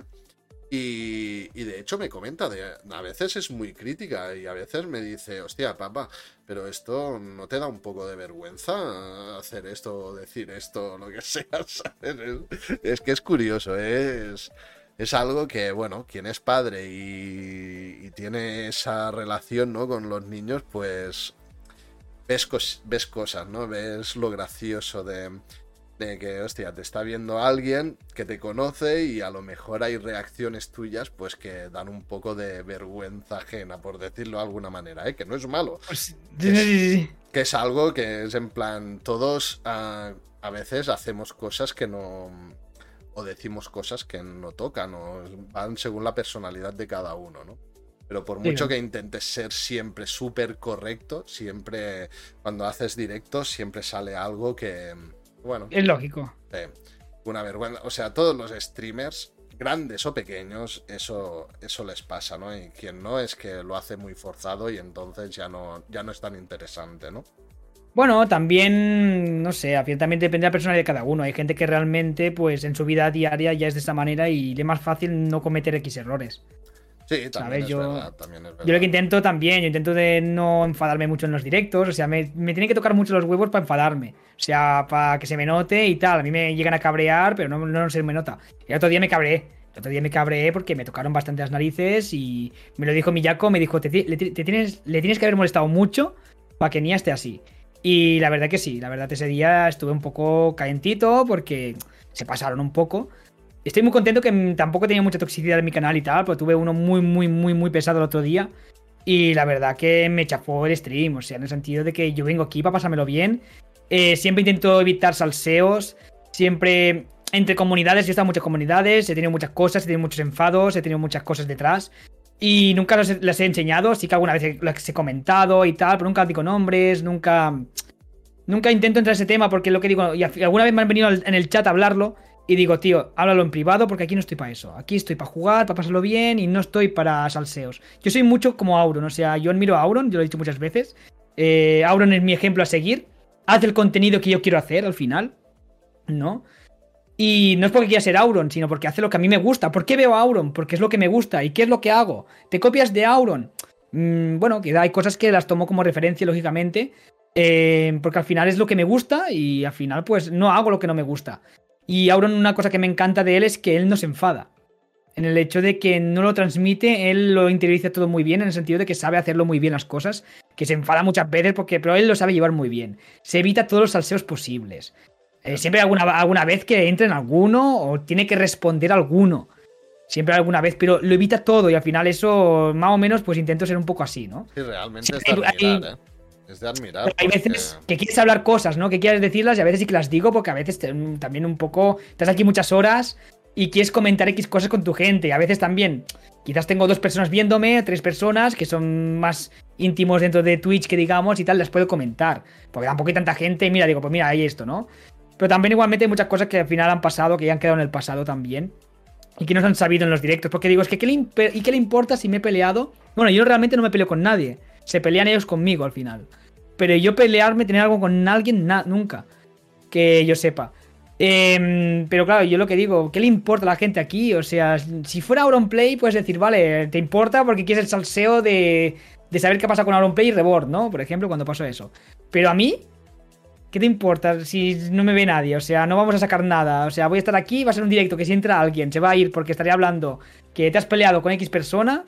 y, de hecho me comenta, a veces es muy crítica y a veces me dice, hostia, papá, pero esto no te da un poco de vergüenza hacer esto, decir esto, lo que sea, ¿sabes? Es, que es curioso, es, es algo que, bueno, quien es padre y, tiene esa relación ¿no? con los niños, pues ves, ves cosas, ¿no? Ves lo gracioso de de que, hostia, te está viendo alguien que te conoce y a lo mejor hay reacciones tuyas pues que dan un poco de vergüenza ajena, por decirlo de alguna manera, ¿eh? que no es malo. Pues, que, es, algo que es en plan, todos a, a veces hacemos cosas que no... o decimos cosas que no tocan o van según la personalidad de cada uno, ¿no? Pero por mucho que intentes ser siempre súper correcto, siempre cuando haces directos, siempre sale algo que, bueno. Es lógico. una vergüenza. O sea, todos los streamers, grandes o pequeños, eso, eso les pasa, ¿no? Y quien no es que lo hace muy forzado y entonces ya no, ya no es tan interesante, ¿no? Bueno, también, no sé, también depende de la personalidad de cada uno. Hay gente que realmente, pues en su vida diaria ya es de esta manera y le es más fácil no cometer X errores. Sí, también, Es yo, verdad, también es verdad. Yo lo que intento también, yo intento de no enfadarme mucho en los directos, o sea, me, me tienen que tocar mucho los huevos para enfadarme, o sea, para que se me note y tal. A mí me llegan a cabrear, pero no, no se me nota. El otro día me cabreé, el otro día me cabreé porque me tocaron bastante las narices y me lo dijo Miyako, me dijo, te, tienes, le tienes que haber molestado mucho para que ni esté así. Y la verdad que sí, la verdad ese día estuve un poco calentito porque se pasaron un poco. Estoy muy contento que tampoco tenía mucha toxicidad en mi canal y tal, pero tuve uno muy, muy, muy, muy pesado el otro día. Y la verdad que me chafó el stream, o sea, en el sentido de que yo vengo aquí para pasármelo bien. Eh, siempre intento evitar salseos, siempre entre comunidades, yo he estado en muchas comunidades, he tenido muchas cosas, he tenido muchos enfados, he tenido muchas cosas detrás. Y nunca las he enseñado, sí que alguna vez las he comentado y tal, pero nunca digo nombres, nunca. Nunca intento entrar a ese tema porque lo que digo. Y alguna vez me han venido en el chat a hablarlo y digo, tío, háblalo en privado porque aquí no estoy para eso. Aquí estoy para jugar, para pasarlo bien y no estoy para salseos. Yo soy mucho como Auron, o sea, yo admiro a Auron, yo lo he dicho muchas veces. Eh, Auron es mi ejemplo a seguir. Hace el contenido que yo quiero hacer al final, ¿no? Y no es porque quiera ser Auron, sino porque hace lo que a mí me gusta. ¿Por qué veo a Auron? Porque es lo que me gusta. ¿Y qué es lo que hago? ¿Te copias de Auron? Mm, bueno, que hay cosas que las tomo como referencia, lógicamente. Eh, porque al final es lo que me gusta y al final pues no hago lo que no me gusta. Y Auron una cosa que me encanta de él es que él no se enfada. En el hecho de que no lo transmite, él lo interioriza todo muy bien, en el sentido de que sabe hacerlo muy bien las cosas, que se enfada muchas veces, porque, pero él lo sabe llevar muy bien. Se evita todos los salseos posibles. Eh, siempre alguna, alguna vez que entre en alguno o tiene que responder alguno. Siempre alguna vez, pero lo evita todo y al final eso, más o menos, pues intento ser un poco así, ¿no? Sí, realmente ¿eh? Es de admirar. hay veces que quieres hablar cosas, ¿no? Que quieres decirlas y a veces sí que las digo porque a veces también un poco... Estás aquí muchas horas y quieres comentar X cosas con tu gente. Y a veces también, quizás tengo dos personas viéndome, tres personas que son más íntimos dentro de Twitch que digamos y tal, las puedo comentar. Porque tampoco hay tanta gente y mira, digo, pues mira, hay esto, ¿no? Pero también igualmente hay muchas cosas que al final han pasado, que ya han quedado en el pasado también. Y que no se han sabido en los directos. Porque digo, es que ¿qué le, ¿y qué le importa si me he peleado? Bueno, yo realmente no me peleo con nadie. Se pelean ellos conmigo al final. Pero yo pelearme, tener algo con alguien, nunca. Que yo sepa. Em, pero claro, yo lo que digo, ¿qué le importa a la gente aquí? O sea, si fuera Auronplay, puedes decir, vale, te importa porque quieres el salseo de, de saber qué pasa con Auronplay y Rebord, ¿no? Por ejemplo, cuando pasó eso. Pero a mí, ¿Qué te importa si no me ve nadie? O sea, no vamos a sacar nada. O sea, voy a estar aquí, va a ser un directo que si entra alguien se va a ir porque estaría hablando que te has peleado con X persona.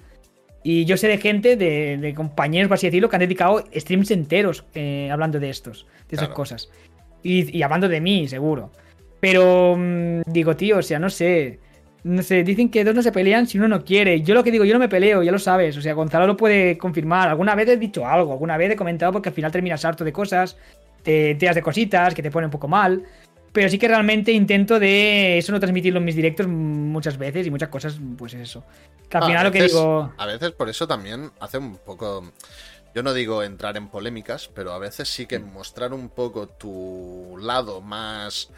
Y yo sé de gente, de, compañeros, por así decirlo, que han dedicado streams enteros eh, hablando de estos, de esas cosas. Y, hablando de mí, seguro. Pero mm, digo, tío, o sea, no sé. No sé, dicen que dos no se pelean si uno no quiere. Yo lo que digo, yo no me peleo, ya lo sabes. O sea, Gonzalo lo puede confirmar. Alguna vez he dicho algo, alguna vez he comentado porque al final terminas harto de cosas te tiras de cositas que te pone un poco mal. Pero sí que realmente intento de eso no transmitirlo en mis directos muchas veces y muchas cosas, pues eso. Que al final lo que digo. A veces por eso también hace un poco. Yo no digo entrar en polémicas, pero a veces sí que mostrar un poco tu lado más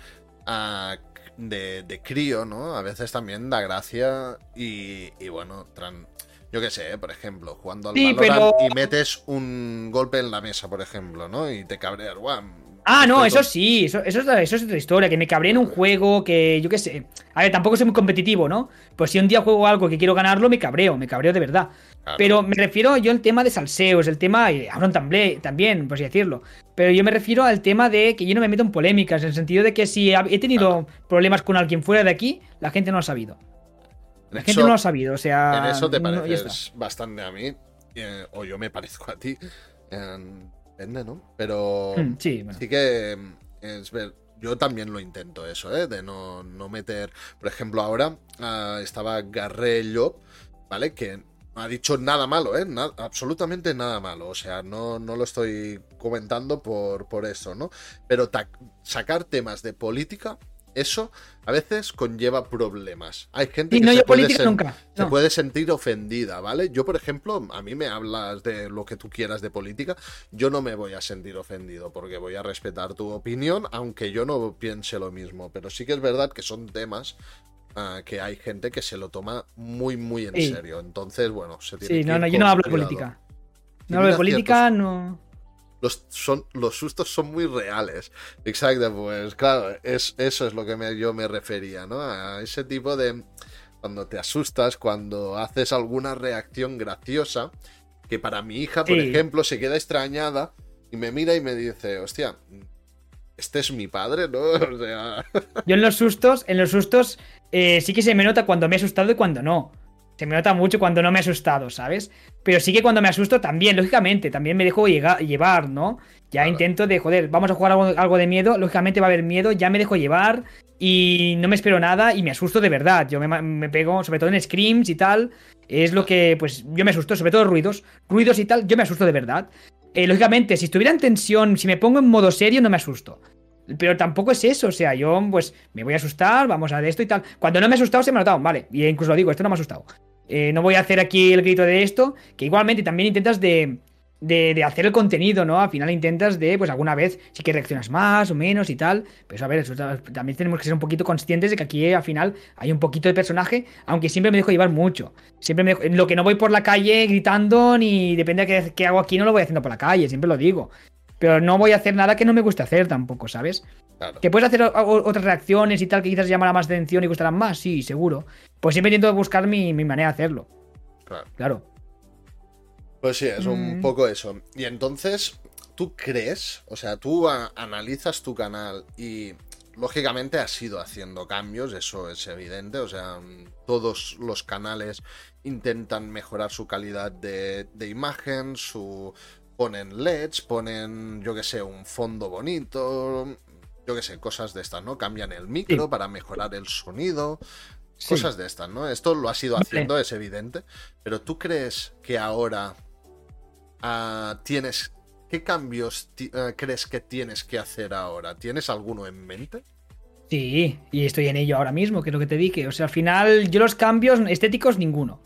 ah, de, crío, ¿no? A veces también da gracia y, bueno, yo qué sé, por ejemplo, jugando al sí, y metes un golpe en la mesa, por ejemplo, ¿no? Y te cabreas, guau. Ah, no, eso sí, eso, eso, es, otra historia, que me cabré en un juego, que yo qué sé. A ver, tampoco soy muy competitivo, ¿no? Pues si un día juego algo que quiero ganarlo, me cabreo, me cabreo de verdad. Pero me refiero yo al tema de salseos, el tema, y Aaron también, por así decirlo. Pero yo me refiero al tema de que yo no me meto en polémicas, en el sentido de que si he tenido problemas con alguien fuera de aquí, la gente no lo ha sabido. La gente no lo ha sabido, o sea. En eso te pareces bastante a mí, eh, o yo me parezco a ti. Depende, ¿no? Pero hmm, sí, que es ver. Yo también lo intento eso, ¿eh? De no, meter. Por ejemplo, ahora ah, estaba Garrello, ¿vale? Que no ha dicho nada malo, ¿eh? absolutamente nada malo. O sea, no, no lo estoy comentando por, por eso, ¿no? Pero sacar temas de política eso a veces conlleva problemas. Hay gente Y que no, se, puede, sen- nunca. se puede sentir ofendida, ¿vale? Yo, por ejemplo, a mí me hablas de lo que tú quieras de política, yo no me voy a sentir ofendido porque voy a respetar tu opinión, aunque yo no piense lo mismo. Pero sí que es verdad que son temas ah, que hay gente que se lo toma muy, muy en Sí. serio. Entonces, bueno, se tiene Sí, que no, no, yo no hablo de política. No hablo de política, no. Los, son, los sustos son muy reales. Exacto, pues claro, es, eso es lo que me- yo me refería, ¿no? A ese tipo de... Cuando te asustas, cuando haces alguna reacción graciosa, que para mi hija, por Sí. ejemplo, se queda extrañada y me mira y me dice, hostia, este es mi padre, ¿no? O sea... Yo en los sustos, en los sustos, eh, sí que se me nota cuando me he asustado y cuando no. Se me nota mucho cuando no me he asustado, ¿sabes? Pero sí que cuando me asusto también, lógicamente, también me dejo llega- llevar, ¿no? Ya Claro. intento de, joder, vamos a jugar algo, algo de miedo, lógicamente va a haber miedo, ya me dejo llevar y no me espero nada y me asusto de verdad. Yo me pego, sobre todo en screams y tal, es lo que, pues, yo me asusto, sobre todo ruidos, ruidos y tal, yo me asusto de verdad. Eh, lógicamente, si estuviera en tensión, si me pongo en modo serio, no me asusto. Pero tampoco es eso, o sea, yo pues me voy a asustar, vamos a de esto y tal. Cuando no me he asustado se me ha notado, vale, y incluso lo digo, esto no me ha asustado. Eh, no voy a hacer aquí el grito de esto, que igualmente también intentas de, de, hacer el contenido, ¿no? Al final intentas de, pues alguna vez sí que reaccionas más o menos y tal. Pero eso, a ver, también tenemos que ser un poquito conscientes de que aquí al final hay un poquito de personaje, aunque siempre me dejo llevar mucho. Siempre me dejo- lo que no voy por la calle gritando, ni depende de qué, qué hago aquí, no lo voy haciendo por la calle, siempre lo digo. Pero no voy a hacer nada que no me guste hacer tampoco, ¿sabes? Claro. ¿Que puedes hacer otras reacciones y tal que quizás llamará más atención y gustarán más? Sí, seguro. Pues siempre intento buscar mi, mi manera de hacerlo. claro. Claro. Pues sí, es un Mm. poco eso. Y entonces, ¿tú crees? O sea, tú analizas tu canal y lógicamente has ido haciendo cambios, eso es evidente. O sea, todos los canales intentan mejorar su calidad de, de imagen, su ponen LEDs, ponen, yo que sé, un fondo bonito, yo que sé, cosas de estas, ¿no? Cambian el micro Sí. para mejorar el sonido. Sí. Cosas de estas, ¿no? Esto lo has ido Vale. haciendo, es evidente. Pero tú crees que ahora ah, tienes. ¿Qué cambios ah, crees que tienes que hacer ahora? ¿Tienes alguno en mente? Sí, y estoy en ello ahora mismo, que es lo que te dije. O sea, al final, yo los cambios estéticos, ninguno.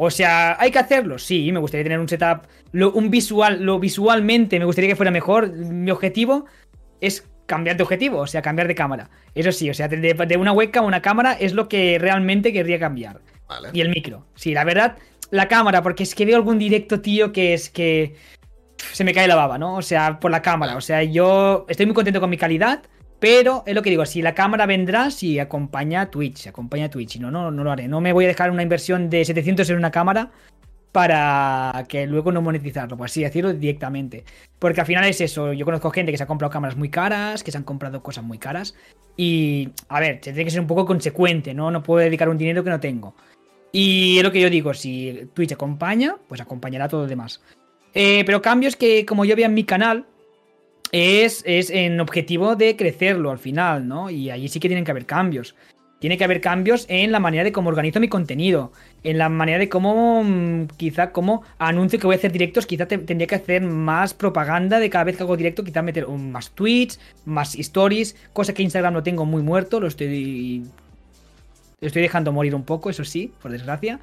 O sea, ¿hay que hacerlo? Sí, me gustaría tener un setup, lo, un visual, lo visualmente me gustaría que fuera mejor. Mi objetivo es cambiar de objetivo, o sea, cambiar de cámara. Eso sí, o sea, de, de una webcam a una cámara es lo que realmente querría cambiar. Vale. Y el micro. Sí, la verdad, la cámara, porque es que veo algún directo, tío, que es que se me cae la baba, ¿no? O sea, por la cámara. O sea, yo estoy muy contento con mi calidad, pero es lo que digo, si la cámara vendrá, si acompaña a Twitch, acompaña a Twitch, no, no, no lo haré. No me voy a dejar una inversión de 700 en una cámara para que luego no monetizarlo, por así decirlo, directamente. Porque al final es eso, yo conozco gente que se ha comprado cámaras muy caras, que se han comprado cosas muy caras. Y, a ver, se tiene que ser un poco consecuente, ¿no? No puedo dedicar un dinero que no tengo. Y es lo que yo digo, si Twitch acompaña, pues acompañará todo lo demás. Eh, pero cambios que, como yo veo en mi canal, es, es en objetivo de crecerlo al final, ¿no? Y allí sí que tienen que haber cambios. Tiene que haber cambios en la manera de cómo organizo mi contenido, en la manera de cómo, mm, quizá, cómo anuncio que voy a hacer directos, quizá te- tendría que hacer más propaganda de cada vez que hago directo, quizá meter un- más tweets, más stories, cosa que Instagram lo tengo muy muerto, lo estoy lo estoy dejando morir un poco, eso sí, por desgracia.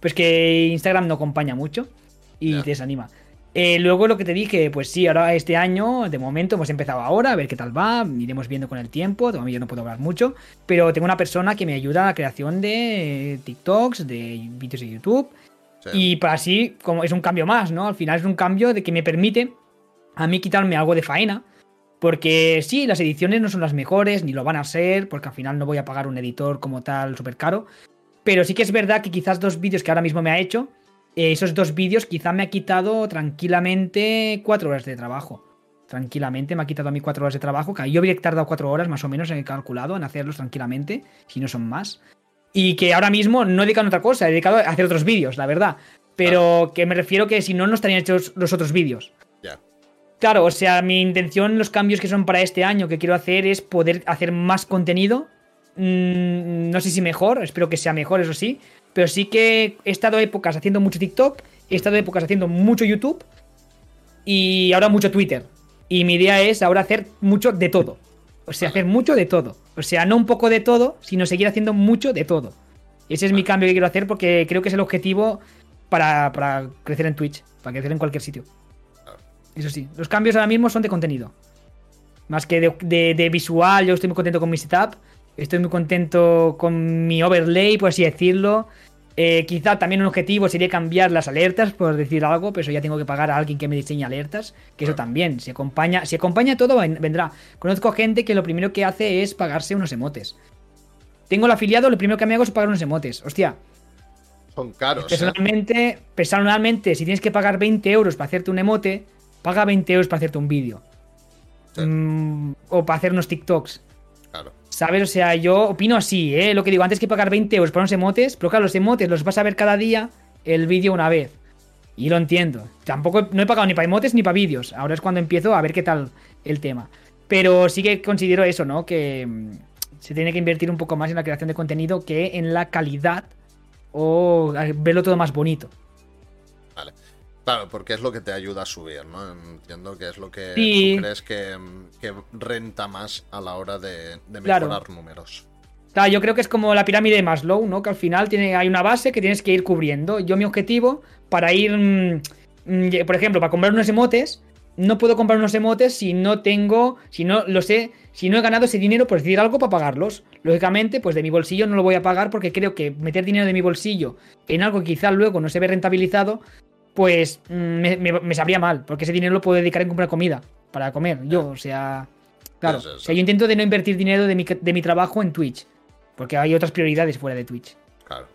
Pues que Instagram no acompaña mucho y te desanima. Eh, luego lo que te dije, pues sí, ahora este año, de momento hemos empezado ahora, a ver qué tal va, iremos viendo con el tiempo, todavía yo no puedo hablar mucho, pero tengo una persona que me ayuda a la creación de TikToks, de vídeos de YouTube, Sí. y para así, como es un cambio más, ¿no? Al final es un cambio de que me permite a mí quitarme algo de faena. Porque sí, las ediciones no son las mejores, ni lo van a ser, porque al final no voy a pagar un editor como tal súper caro. Pero sí que es verdad que quizás dos vídeos que ahora mismo me ha hecho, esos dos vídeos quizá me ha quitado tranquilamente cuatro horas de trabajo. Tranquilamente me ha quitado a mí cuatro horas de trabajo, que yo habría tardado cuatro horas más o menos, he calculado, en hacerlos tranquilamente, si no son más. Y que ahora mismo no he dedicado a otra cosa, he dedicado a hacer otros vídeos, la verdad. Pero que me refiero que si no, no estarían hechos los otros vídeos. Ya. Claro, o sea, mi intención, los cambios que son para este año que quiero hacer es poder hacer más contenido. Mm, no sé si mejor, espero que sea mejor, eso sí. Pero sí que he estado épocas haciendo mucho TikTok, he estado épocas haciendo mucho YouTube y ahora mucho Twitter. Y mi idea es ahora hacer mucho de todo. O sea, hacer mucho de todo. O sea, no un poco de todo, sino seguir haciendo mucho de todo. Ese es mi cambio que quiero hacer porque creo que es el objetivo para, para crecer en Twitch, para crecer en cualquier sitio. Eso sí, los cambios ahora mismo son de contenido. Más que de, visual, yo estoy muy contento con mi setup. Estoy muy contento con mi overlay, por así decirlo. Eh, quizá también un objetivo sería cambiar las alertas, por decir algo, pero eso ya tengo que pagar a alguien que me diseñe alertas. Que eso también, si acompaña, si acompaña todo, vendrá. Conozco gente que lo primero que hace es pagarse unos emotes. Tengo el afiliado, lo primero que me hago es pagar unos emotes. Hostia. Son caros. ¿eh? Personalmente, personalmente, si tienes que pagar 20 euros para hacerte un emote, paga 20 euros para hacerte un vídeo. Mm, o para hacer unos TikToks. ¿Sabes? O sea, yo opino así, ¿eh? Lo que digo, antes que pagar 20 euros por unos emotes, pero claro, los emotes los vas a ver cada día, el vídeo una vez. Y lo entiendo. Tampoco no he pagado ni para emotes ni para vídeos. Ahora es cuando empiezo a ver qué tal el tema. Pero sí que considero eso, ¿no? Que mm, se tiene que invertir un poco más en la creación de contenido que en la calidad o verlo todo más bonito. Claro, porque es lo que te ayuda a subir, ¿no? Entiendo que es lo que tú crees que, renta más a la hora de, mejorar números. Claro, yo creo que es como la pirámide de Maslow, ¿no? Que al final tiene, hay una base que tienes que ir cubriendo. Yo mi objetivo para ir, mm, mm, por ejemplo, para comprar unos emotes, no puedo comprar unos emotes si no tengo, si no lo sé, si no he ganado ese dinero por decir algo para pagarlos. Lógicamente, pues de mi bolsillo no lo voy a pagar porque creo que meter dinero de mi bolsillo en algo que quizá luego no se ve rentabilizado, pues mm, me, sabría mal, porque ese dinero lo puedo dedicar en comprar comida para comer. Yo, o sea. Claro, o sea, yo intento de no invertir dinero de mi, de mi trabajo en Twitch, porque hay otras prioridades fuera de Twitch. Claro.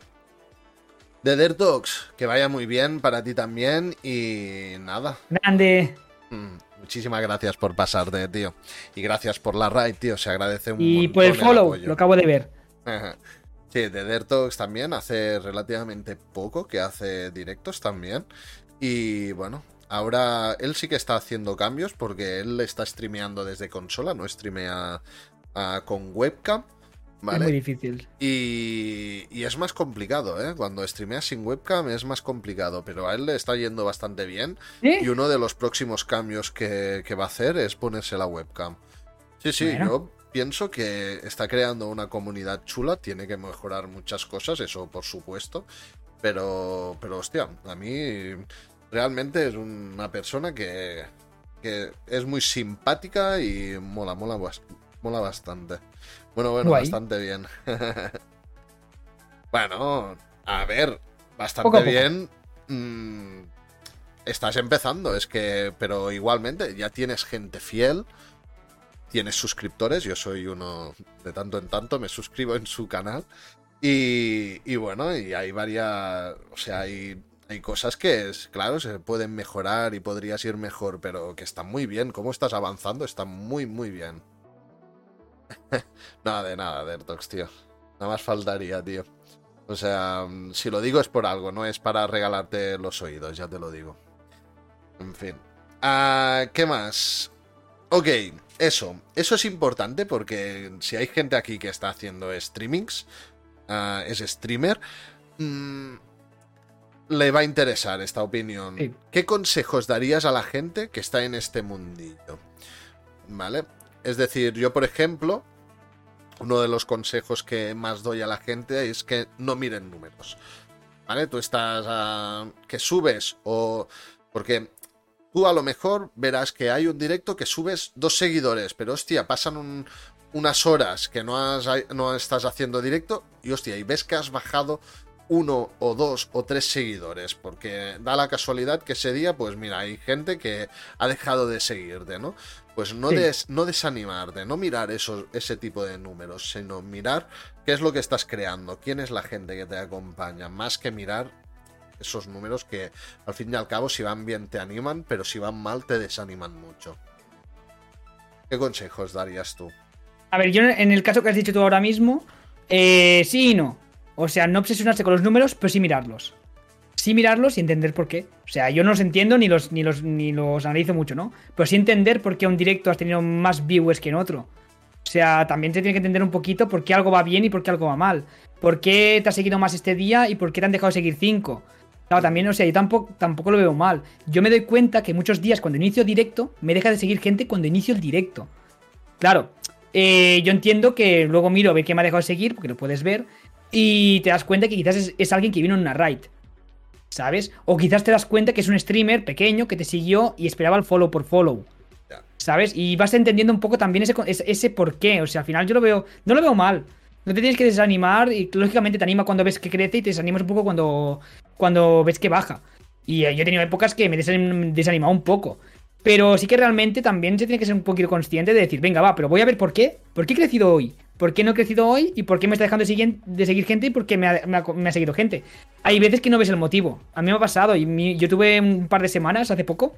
The Dirt Dogs, que vaya muy bien para ti también y nada. Grande. Mm, muchísimas gracias por pasarte, tío. Y gracias por la raid, tío. Se agradece un Y por el follow, lo acabo de ver. Sí, de Dertox también hace relativamente poco que hace directos también. Y bueno, ahora él sí que está haciendo cambios porque él está streameando desde consola, no streamea con webcam. ¿vale? Es muy difícil. Y, y, es más complicado, ¿eh? Cuando streameas sin webcam es más complicado, pero a él le está yendo bastante bien. Y uno de los próximos cambios que, va a hacer es ponerse la webcam. Sí, sí, yo pienso que está creando una comunidad chula, tiene que mejorar muchas cosas, eso por supuesto, pero, pero hostia, a mí realmente es una persona que, que es muy simpática y mola, mola, mola bastante. Bueno, bueno, bastante bien. bueno, a ver, bastante bien. Mm, estás empezando, es que, pero igualmente ya tienes gente fiel tienes suscriptores, yo soy uno de tanto en tanto, me suscribo en su canal. Y, bueno, y hay varias, o sea, hay, hay cosas que, es, claro, se pueden mejorar y podrías ir mejor, pero que están muy bien. ¿Cómo estás avanzando? Está muy, muy bien. nada de nada, Dertox, tío. Nada más faltaría, tío. O sea, si lo digo es por algo, no es para regalarte los oídos, ya te lo digo. En fin. Ah, ¿Qué más? Ok, eso, eso es importante porque si hay gente aquí que está haciendo streamings, ah, es streamer, mm, le va a interesar esta opinión. ¿Qué consejos darías a la gente que está en este mundillo? ¿Vale? Es decir, yo por ejemplo, uno de los consejos que más doy a la gente es que no miren números. ¿Vale? Tú estás... Ah, que subes o... Porque tú a lo mejor verás que hay un directo que subes dos seguidores, pero hostia, pasan unas horas que no, has, no estás haciendo directo y hostia, y ves que has bajado uno o dos o tres seguidores, porque da la casualidad que ese día, pues mira, hay gente que ha dejado de seguirte, ¿no? Pues no, no desanimarte, no mirar ese tipo de números, sino mirar qué es lo que estás creando, quién es la gente que te acompaña, más que mirar esos números que al fin y al cabo si van bien te animan, pero si van mal te desaniman mucho. ¿Qué consejos darías tú? A ver, yo en el caso que has dicho tú ahora mismo, eh, sí y no. O sea, no obsesionarse con los números, pero sí mirarlos. Sí mirarlos y entender por qué. O sea, yo no los entiendo ni los, ni los, ni los analizo mucho, ¿no? Pero sí entender por qué un directo has tenido más viewers que en otro. O sea, también se tiene que entender un poquito por qué algo va bien y por qué algo va mal. ¿Por qué te has seguido más este día y por qué te han dejado de seguir cinco? Claro, también, o sea, yo tampoco, tampoco lo veo mal. Yo me doy cuenta que muchos días cuando inicio directo, me deja de seguir gente cuando inicio el directo. Claro, eh, yo entiendo que luego miro a ver qué me ha dejado de seguir, porque lo puedes ver, y te das cuenta que quizás es, es alguien que vino en una raid. ¿Sabes? O quizás te das cuenta que es un streamer pequeño que te siguió y esperaba el follow por follow. ¿Sabes? Y vas entendiendo un poco también ese, ese, ese por qué. O sea, al final yo lo veo. No lo veo mal. No te tienes que desanimar y lógicamente te anima cuando ves que crece y te desanimas un poco cuando, cuando ves que baja. Y eh, yo he tenido épocas que me desanim- desanimaba un poco. Pero sí que realmente también se tiene que ser un poquito consciente de decir, venga, va, pero voy a ver por qué. ¿Por qué he crecido hoy? ¿Por qué no he crecido hoy? ¿Y por qué me está dejando de seguir, gente? ¿Y por qué me ha, seguido gente? Hay veces que no ves el motivo. A mí me ha pasado. Y yo tuve un par de semanas hace poco.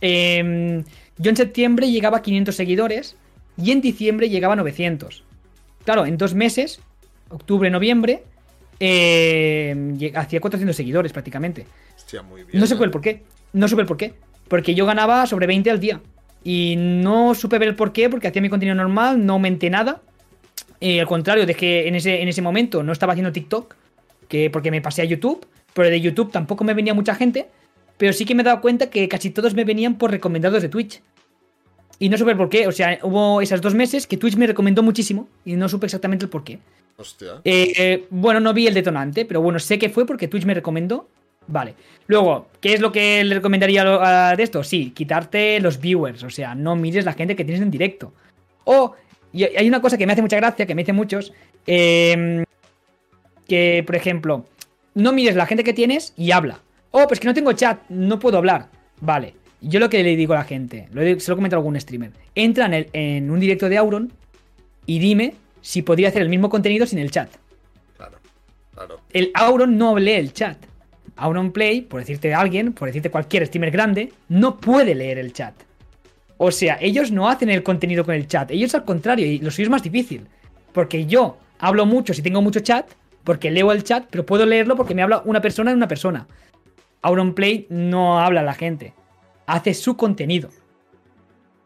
eh, yo en septiembre llegaba a 500 seguidores y en diciembre llegaba a 900. Claro, en dos meses, octubre, noviembre, eh, hacía 400 seguidores prácticamente. Hostia, muy bien. No ¿eh? supe el por qué. No supe el por qué. Porque yo ganaba sobre 20 al día. Y no supe ver el por qué, porque hacía mi contenido normal, no aumenté nada. Eh, al contrario, de que en ese, en ese momento no estaba haciendo TikTok, que porque me pasé a YouTube, pero de YouTube tampoco me venía mucha gente. Pero sí que me he dado cuenta que casi todos me venían por recomendados de Twitch. Y no supe el por qué. O sea, hubo esos dos meses que Twitch me recomendó muchísimo y no supe exactamente el por qué. Hostia. Eh, eh, bueno, no vi el detonante, pero bueno, sé que fue porque Twitch me recomendó. Vale. Luego, ¿qué es lo que le recomendaría de esto? Sí, quitarte los viewers, o sea, no mires la gente que tienes en directo. O, y hay una cosa que me hace mucha gracia, que me dicen muchos, eh, que, por ejemplo, no mires la gente que tienes y habla. Oh, pues que no tengo chat, no puedo hablar. Vale. Yo lo que le digo a la gente, lo he- se lo he comentado a algún streamer, entra en, el- en un directo de Auron y dime si podría hacer el mismo contenido sin el chat. Claro. Claro. El Auron no lee el chat. Auron Play, por decirte alguien, por decirte cualquier streamer grande, no puede leer el chat. O sea, ellos no hacen el contenido con el chat. Ellos al contrario, y lo suyo es más difícil. Porque yo hablo mucho si tengo mucho chat, porque leo el chat, pero puedo leerlo porque me habla una persona en una persona. Auron Play no habla a la gente. Hace su contenido.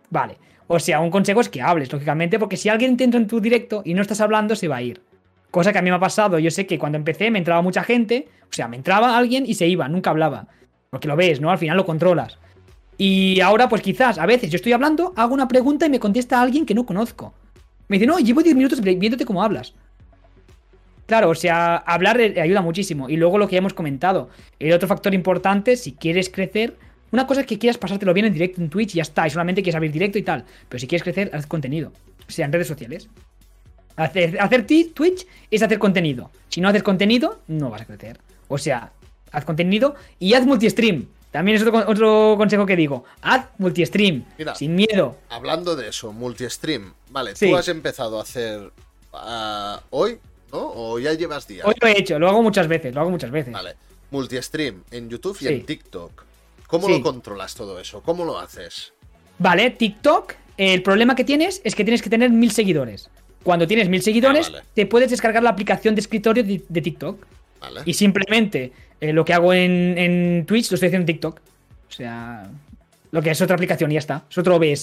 Vale. O sea, un consejo es que hables, lógicamente, porque si alguien te entra en tu directo y no estás hablando, se va a ir. Cosa que a mí me ha pasado. Yo sé que cuando empecé me entraba mucha gente. O sea, me entraba alguien y se iba, nunca hablaba. Porque lo ves, ¿no? Al final lo controlas. Y ahora, pues quizás, a veces yo estoy hablando, hago una pregunta y me contesta alguien que no conozco. Me dice, no, llevo 10 minutos viéndote cómo hablas. Claro, o sea, hablar eh, ayuda muchísimo. Y luego lo que ya hemos comentado. El otro factor importante, si quieres crecer, una cosa es que quieras pasártelo bien en directo en Twitch y ya está, y solamente quieres abrir directo y tal. Pero si quieres crecer, haz contenido. O sea, en redes sociales. Hacer, hacer Twitch es hacer contenido. Si no haces contenido, no vas a crecer. O sea, haz contenido y haz multistream. También es otro, con- otro consejo que digo. Haz multistream. Sin miedo. Hablando de eso, multistream. Vale, Sí. tú has empezado a hacer ah, hoy, ¿no? O ya llevas días. Hoy lo he hecho, lo hago muchas veces, lo hago muchas veces. Vale. Multistream en YouTube y Sí. en TikTok. ¿Cómo Sí. lo controlas todo eso? ¿Cómo lo haces? Vale, TikTok, el problema que tienes es que tienes que tener mil seguidores. Cuando tienes mil seguidores, Ah, vale. te puedes descargar la aplicación de escritorio de, de TikTok. Vale. Y simplemente eh, lo que hago en, en Twitch lo estoy haciendo en TikTok. O sea, lo que es otra aplicación y ya está. Es otro OBS,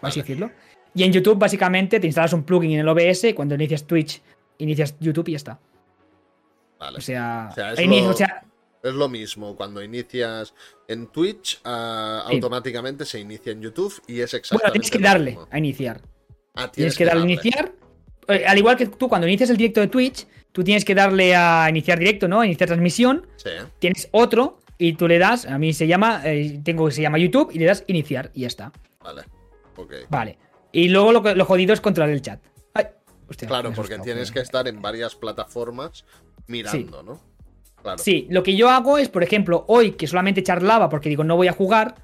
por así Vale. decirlo. Y en YouTube, básicamente, te instalas un plugin en el OBS. y Cuando inicias Twitch, inicias YouTube y ya está. Vale. O sea, O sea, es lo- o sea, Es lo mismo, cuando inicias en Twitch, ah, Sí. automáticamente se inicia en YouTube y es bueno, exactamente tienes que lo darle mismo. a iniciar. Ah, Tienes que darle a iniciar. Eh, al igual que tú, cuando inicias el directo de Twitch, tú tienes que darle a iniciar directo, ¿no? A iniciar transmisión. Sí, Tienes otro y tú le das, a mí se llama, eh, tengo se llama YouTube y le das iniciar y ya está. vale. Ok. Vale. Y luego lo, que- lo jodido es controlar el chat. Ay, hostia, Claro, porque tienes que estar en varias plataformas mirando, ¿no? Claro. Sí, lo que yo hago es, por ejemplo, hoy que solamente charlaba porque digo no voy a jugar,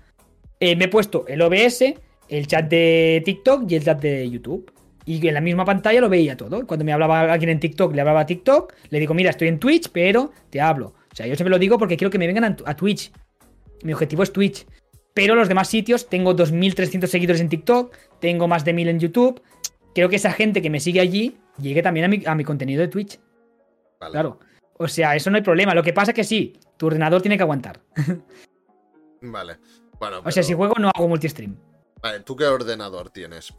eh, me he puesto el OBS, el chat de TikTok y el chat de YouTube. Y en la misma pantalla lo veía todo. Cuando me hablaba alguien en TikTok, le hablaba a TikTok, le digo, mira, estoy en Twitch, pero te hablo. O sea, yo siempre lo digo porque quiero que me vengan a, Twitch. Mi objetivo es Twitch. Pero los demás sitios, tengo 2.300 seguidores en TikTok, tengo más de 1.000 en YouTube. Creo que esa gente que me sigue allí llegue también a mi, a mi contenido de Twitch. Vale. Claro. O sea, eso no hay problema. Lo que pasa es que sí, tu ordenador tiene que aguantar. Vale. Bueno, O sea, si juego no hago multistream. Vale, ¿tú qué ordenador tienes?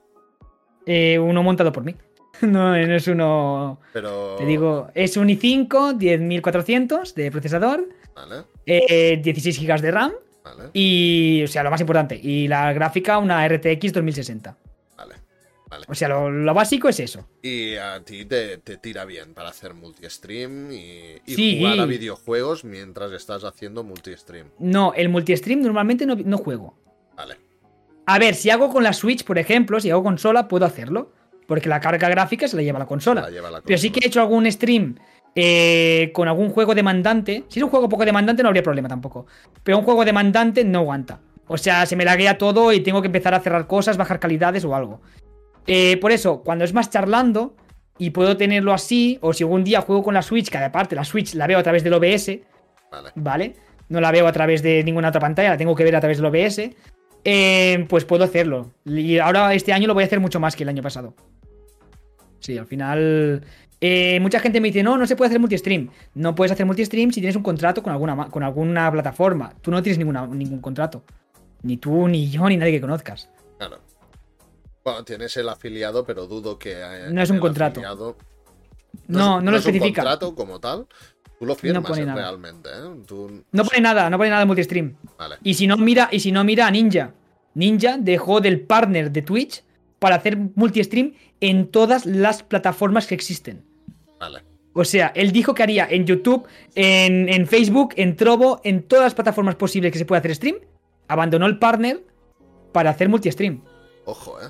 Eh, uno montado por mí. No, no es uno. Pero. Te digo, es un i5 10400 de procesador, Vale, eh, 16 GB de RAM vale, y, o sea, lo más importante, y la gráfica una RTX 2060. Vale. O sea, lo, lo básico es eso. Y a ti te, te tira bien para hacer multi-stream y, y Sí. jugar a videojuegos mientras estás haciendo multi-stream. No, el multi-stream normalmente no, no juego. Vale. A ver, si hago con la Switch, por ejemplo, si hago consola, puedo hacerlo. Porque la carga gráfica se la lleva la consola. La lleva la Pero sí que consola. he hecho algún stream eh, con algún juego demandante. Si es un juego poco demandante, no habría problema tampoco. Pero un juego demandante no aguanta. O sea, se me laguea todo y tengo que empezar a cerrar cosas, bajar calidades o algo. Eh, por eso, cuando es más charlando y puedo tenerlo así, o si algún día juego con la Switch, que aparte la Switch la veo a través del OBS, Vale. ¿vale? No la veo a través de ninguna otra pantalla, la tengo que ver a través del OBS. eh, pues puedo hacerlo. Y ahora este año lo voy a hacer mucho más que el año pasado. Sí, al final. eh, mucha gente me dice, no, no se puede hacer multistream. No puedes hacer multistream si tienes un contrato con alguna, con alguna plataforma. Tú no tienes ninguna, ningún contrato. Ni tú, ni yo, ni nadie que conozcas. Claro. Bueno, tienes el afiliado, pero dudo que. eh, No es un contrato. afiliado- No, es- no lo es un especifica. contrato como tal. Tú lo firmas pone eh, nada. realmente, ¿eh? Tú- No pone nada, no pone nada de multistream. Vale. Y si no mira, y si no mira a Ninja. Ninja dejó del partner de Twitch para hacer multistream en todas las plataformas que existen. Vale. O sea, él dijo que haría en YouTube, en, en Facebook, en Trovo, en todas las plataformas posibles que se pueda hacer stream. Abandonó el partner para hacer multistream. Ojo, ¿eh?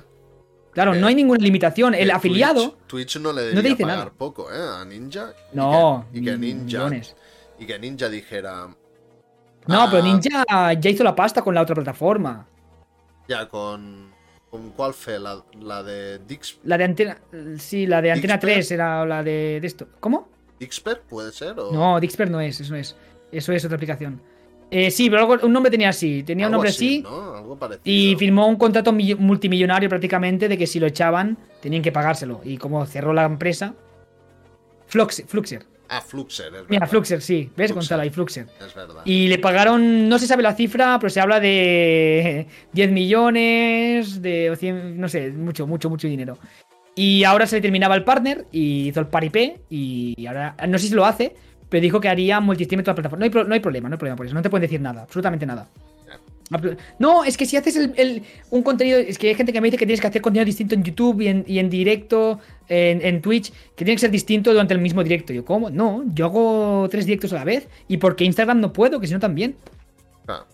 Claro, Eh, no hay ninguna limitación. El Que afiliado. Twitch, Twitch no le te debería dice pagar nada. poco, ¿eh? A Ninja. y No, que- Y que, Ninja. millones. Y que Ninja dijera. No, ah, pero Ninja ya hizo la pasta con la otra plataforma. Ya, con. ¿Con cuál fue? La, la de Dix, La de Antena. Sí, la de Antena Dixper. 3 era la de, de esto. ¿Cómo? Dixper, ¿puede ser? O... No, Dixper no es, eso no es. Eso es otra aplicación. Eh, sí, pero algo- un nombre tenía así. Tenía un nombre así. ¿no? Algo parecido. Y firmó un contrato mi- multimillonario prácticamente de que si lo echaban tenían que pagárselo. Y como cerró la empresa. Flux, Fluxer. Ah, Fluxer, es Mira. Fluxer, sí. ¿Ves, Fluxer. Gonzalo? Ahí Fluxer. Es verdad. Y le pagaron, no se sabe la cifra, pero se habla de 10 millones, de o 100, no sé, mucho, mucho, mucho dinero. Y ahora se le terminaba el partner y hizo el paripé y ahora, no sé si lo hace, pero dijo que haría multistream en toda la plataforma. No hay, no hay problema, no hay problema por eso, no te pueden decir nada, absolutamente nada. No, es que si haces el, el- un contenido, es que hay gente que me dice que tienes que hacer contenido distinto en YouTube y en, y en directo, en, en Twitch, que tiene que ser distinto durante el mismo directo. Yo, ¿cómo? No, yo hago tres directos a la vez y porque Instagram no puedo, que si no también. Ah.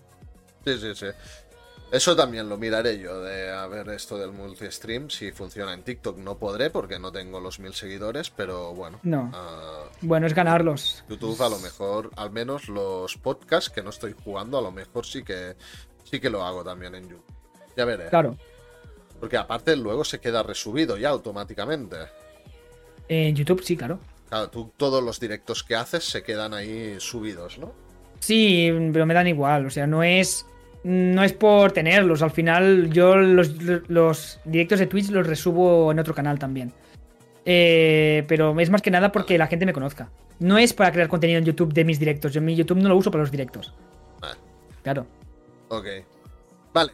Sí, sí, sí. Eso también lo miraré yo, de a ver esto del multistream. Si funciona en TikTok no podré porque no tengo los mil seguidores, pero bueno. No. ah, Bueno, es ganarlos. YouTube a lo mejor, al menos los podcasts que no estoy jugando, a lo mejor sí que sí que lo hago también en YouTube. Ya veré. Claro. Porque aparte luego se queda resubido ya automáticamente. En YouTube sí, claro. Claro, tú todos los directos que haces se quedan ahí subidos, ¿no? Sí, pero me dan igual. O sea, no es. No es por tenerlos. Al final, yo los, los directos de Twitch los resubo en otro canal también. Eh, pero es más que nada porque la gente me conozca. No es para crear contenido en YouTube de mis directos. Yo en mi YouTube no lo uso para los directos. Vale. Claro. Ok. Vale.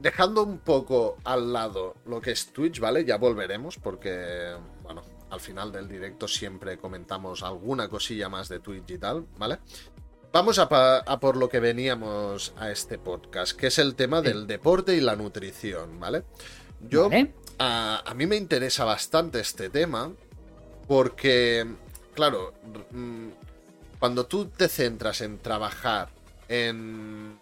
Dejando un poco al lado lo que es Twitch, ¿vale? Ya volveremos porque, bueno, al final del directo siempre comentamos alguna cosilla más de Twitch y tal, ¿vale? Vamos a, por lo que veníamos a este podcast, que es el tema del deporte y la nutrición, ¿vale? Yo, Vale. a, a mí me interesa bastante este tema porque, claro, mm, cuando tú te centras en trabajar en,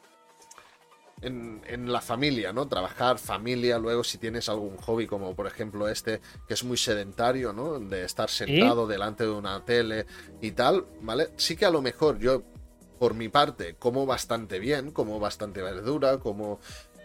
en, en la familia, ¿no? Trabajar familia, luego si tienes algún hobby como por ejemplo este, que es muy sedentario, ¿no? De estar sentado delante de una tele y tal, ¿vale? Sí que a lo mejor yo, por mi parte, como bastante bien, como bastante verdura, como...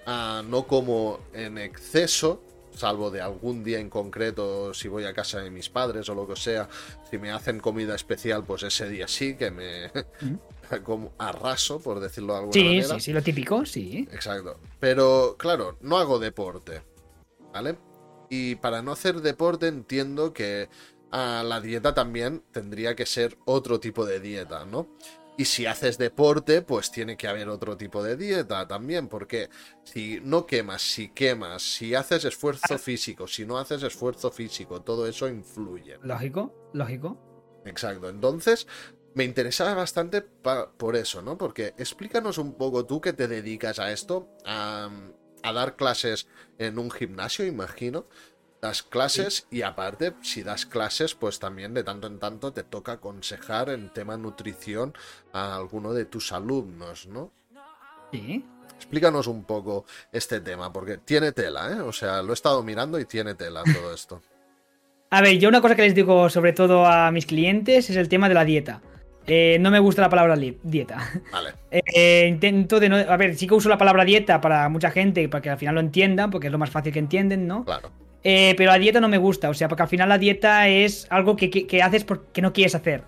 ah, no como en exceso, salvo de algún día en concreto, si voy a casa de mis padres o lo que sea, si me hacen comida especial, pues ese día sí que me como arraso, por decirlo de alguna Sí, manera. sí, sí, lo típico, sí. Exacto. Pero claro, no hago deporte, ¿vale? Y para no hacer deporte entiendo que ah, la dieta también tendría que ser otro tipo de dieta, ¿no? Y si haces deporte, pues tiene que haber otro tipo de dieta también, porque si no quemas, si quemas, si haces esfuerzo físico, si no haces esfuerzo físico, todo eso influye. Lógico, lógico. Exacto. Entonces, me interesaba bastante pa- por eso, ¿no? Porque explícanos un poco tú que te dedicas a esto, a, a dar clases en un gimnasio, imagino. Das clases y aparte, si das clases, pues también de tanto en tanto te toca aconsejar en tema nutrición a alguno de tus alumnos, ¿no? Sí. Explícanos un poco este tema, porque tiene tela, ¿eh? O sea, lo he estado mirando y tiene tela todo esto. A ver, yo una cosa que les digo sobre todo a mis clientes es el tema de la dieta. Eh, no me gusta la palabra dieta. Vale. Eh, intento de no. A ver, sí que uso la palabra dieta para mucha gente, para que al final lo entiendan, porque es lo más fácil que entienden, ¿no? Claro. Eh, pero la dieta no me gusta, o sea, porque al final la dieta es algo que, que, haces porque no quieres hacer.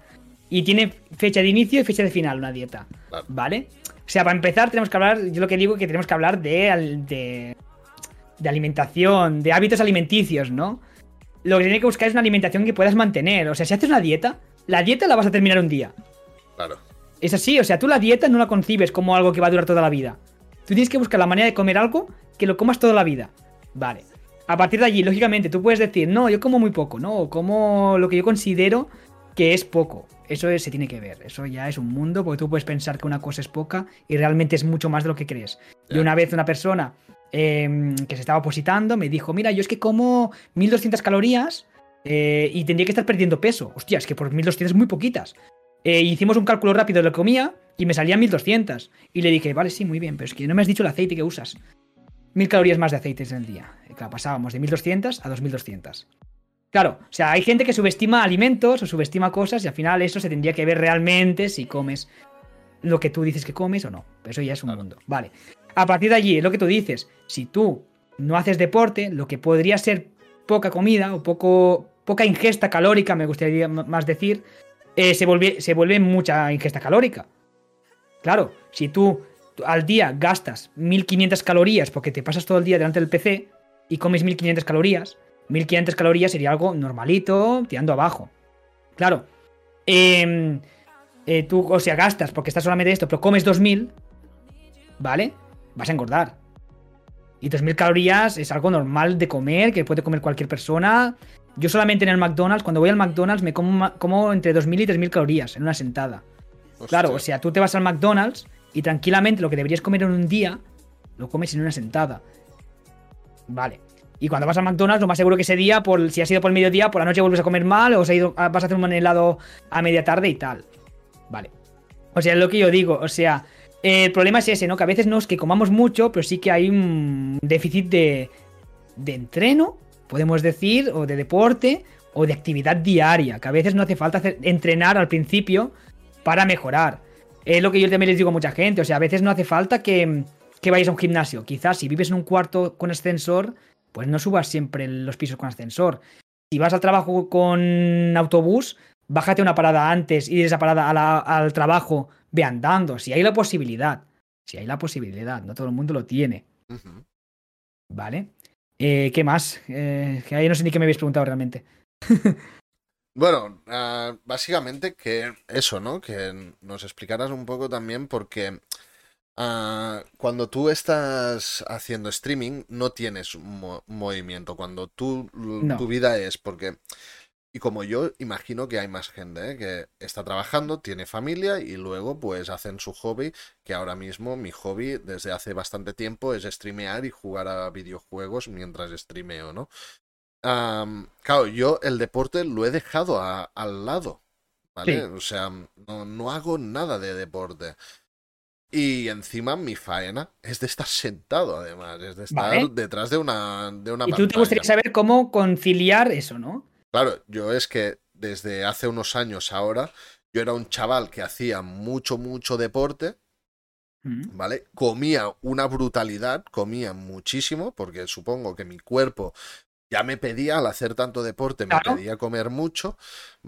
Y tiene fecha de inicio y fecha de final una dieta. ¿Vale? O sea, para empezar tenemos que hablar, yo lo que digo es que tenemos que hablar de, de, de alimentación, de hábitos alimenticios, ¿no? Lo que tienes que buscar es una alimentación que puedas mantener. O sea, si haces una dieta, la dieta la vas a terminar un día. Claro. Es así, o sea, tú la dieta no la concibes como algo que va a durar toda la vida. Tú tienes que buscar la manera de comer algo que lo comas toda la vida. Vale. A partir de allí, lógicamente, tú puedes decir, no, yo como muy poco, no, o como lo que yo considero que es poco. Eso se tiene que ver, eso ya es un mundo, porque tú puedes pensar que una cosa es poca y realmente es mucho más de lo que crees. Y una vez una persona em, que se estaba opositando me dijo, mira, yo es que como 1200 calorías eh, y tendría que estar perdiendo peso. Hostia, es que por 1200 es muy poquitas. Eh, hicimos un cálculo rápido de lo que comía y me salía 1200. Y le dije, vale, sí, muy bien, pero es que no me has dicho el aceite que usas. 1000 calorías más de aceites en el día. Y claro, pasábamos de 1200 a 2200. Claro, o sea, hay gente que subestima alimentos o subestima cosas y al final eso se tendría que ver realmente si comes lo que tú dices que comes o no. Pero eso ya es un mundo. Vale. A partir de allí, es lo que tú dices. Si tú no haces deporte, lo que podría ser poca comida o poco, poca ingesta calórica, me gustaría más decir, eh, se, vuelve, se vuelve mucha ingesta calórica. Claro, si tú al día gastas 1500 calorías porque te pasas todo el día delante del PC y comes 1500 calorías, 1500 calorías sería algo normalito, tirando abajo. Claro, em, eh, tú, o sea, gastas porque estás solamente esto, pero comes 2000, ¿vale? Vas a engordar. Y 2.000 calorías es algo normal de comer, que puede comer cualquier persona. Yo solamente en el McDonald's, cuando voy al McDonald's, me como, como entre 2.000 y 3.000 calorías en una sentada. Claro, o sea, tú te vas al McDonald's y tranquilamente lo que deberías comer en un día, lo comes en una sentada. Vale. Y cuando vas al McDonald's, lo más seguro que ese día, por, si has ido por el mediodía, por la noche vuelves a comer mal, o has ido, vas a hacer un helado a media tarde y tal. Vale. O sea, es lo que yo digo. O sea, el problema es ese, ¿no? Que a veces no es que comamos mucho, pero sí que hay un déficit de, de entreno, podemos decir, o de deporte, o de actividad diaria, que a veces no hace falta entrenar al principio para mejorar. Es lo que yo también les digo a mucha gente, o sea, a veces no hace falta que, que vayas a un gimnasio. Quizás si vives en un cuarto con ascensor, pues no subas siempre los pisos con ascensor. Si vas al trabajo con autobús, bájate una parada antes y de esa parada al trabajo ve andando. Si hay la posibilidad. Si hay la posibilidad. No todo el mundo lo tiene. ¿Vale? Eh, ¿Qué más? Eh, que ahí no sé ni qué me habéis preguntado realmente. bueno, ah, básicamente que eso, ¿no? Que nos explicaras un poco también porque ah, cuando tú estás haciendo streaming no tienes movimiento. Cuando tú, tu vida es porque y como yo imagino que hay más gente ¿eh? que está trabajando, tiene familia y luego pues hacen su hobby, que ahora mismo mi hobby desde hace bastante tiempo es streamear y jugar a videojuegos mientras streameo, ¿no? Claro, yo el deporte lo he dejado al lado, ¿vale? O sea, no, hago nada de deporte. Y encima mi faena es de estar sentado, además, es de estar detrás de una, de una Y tú te gustaría saber cómo conciliar eso, ¿no? Claro, yo es que desde hace unos años ahora, yo era un chaval que hacía mucho, mucho deporte, mm. ¿vale? Comía una brutalidad, comía muchísimo, porque supongo que mi cuerpo ya me pedía, al hacer tanto deporte, me pedía comer mucho.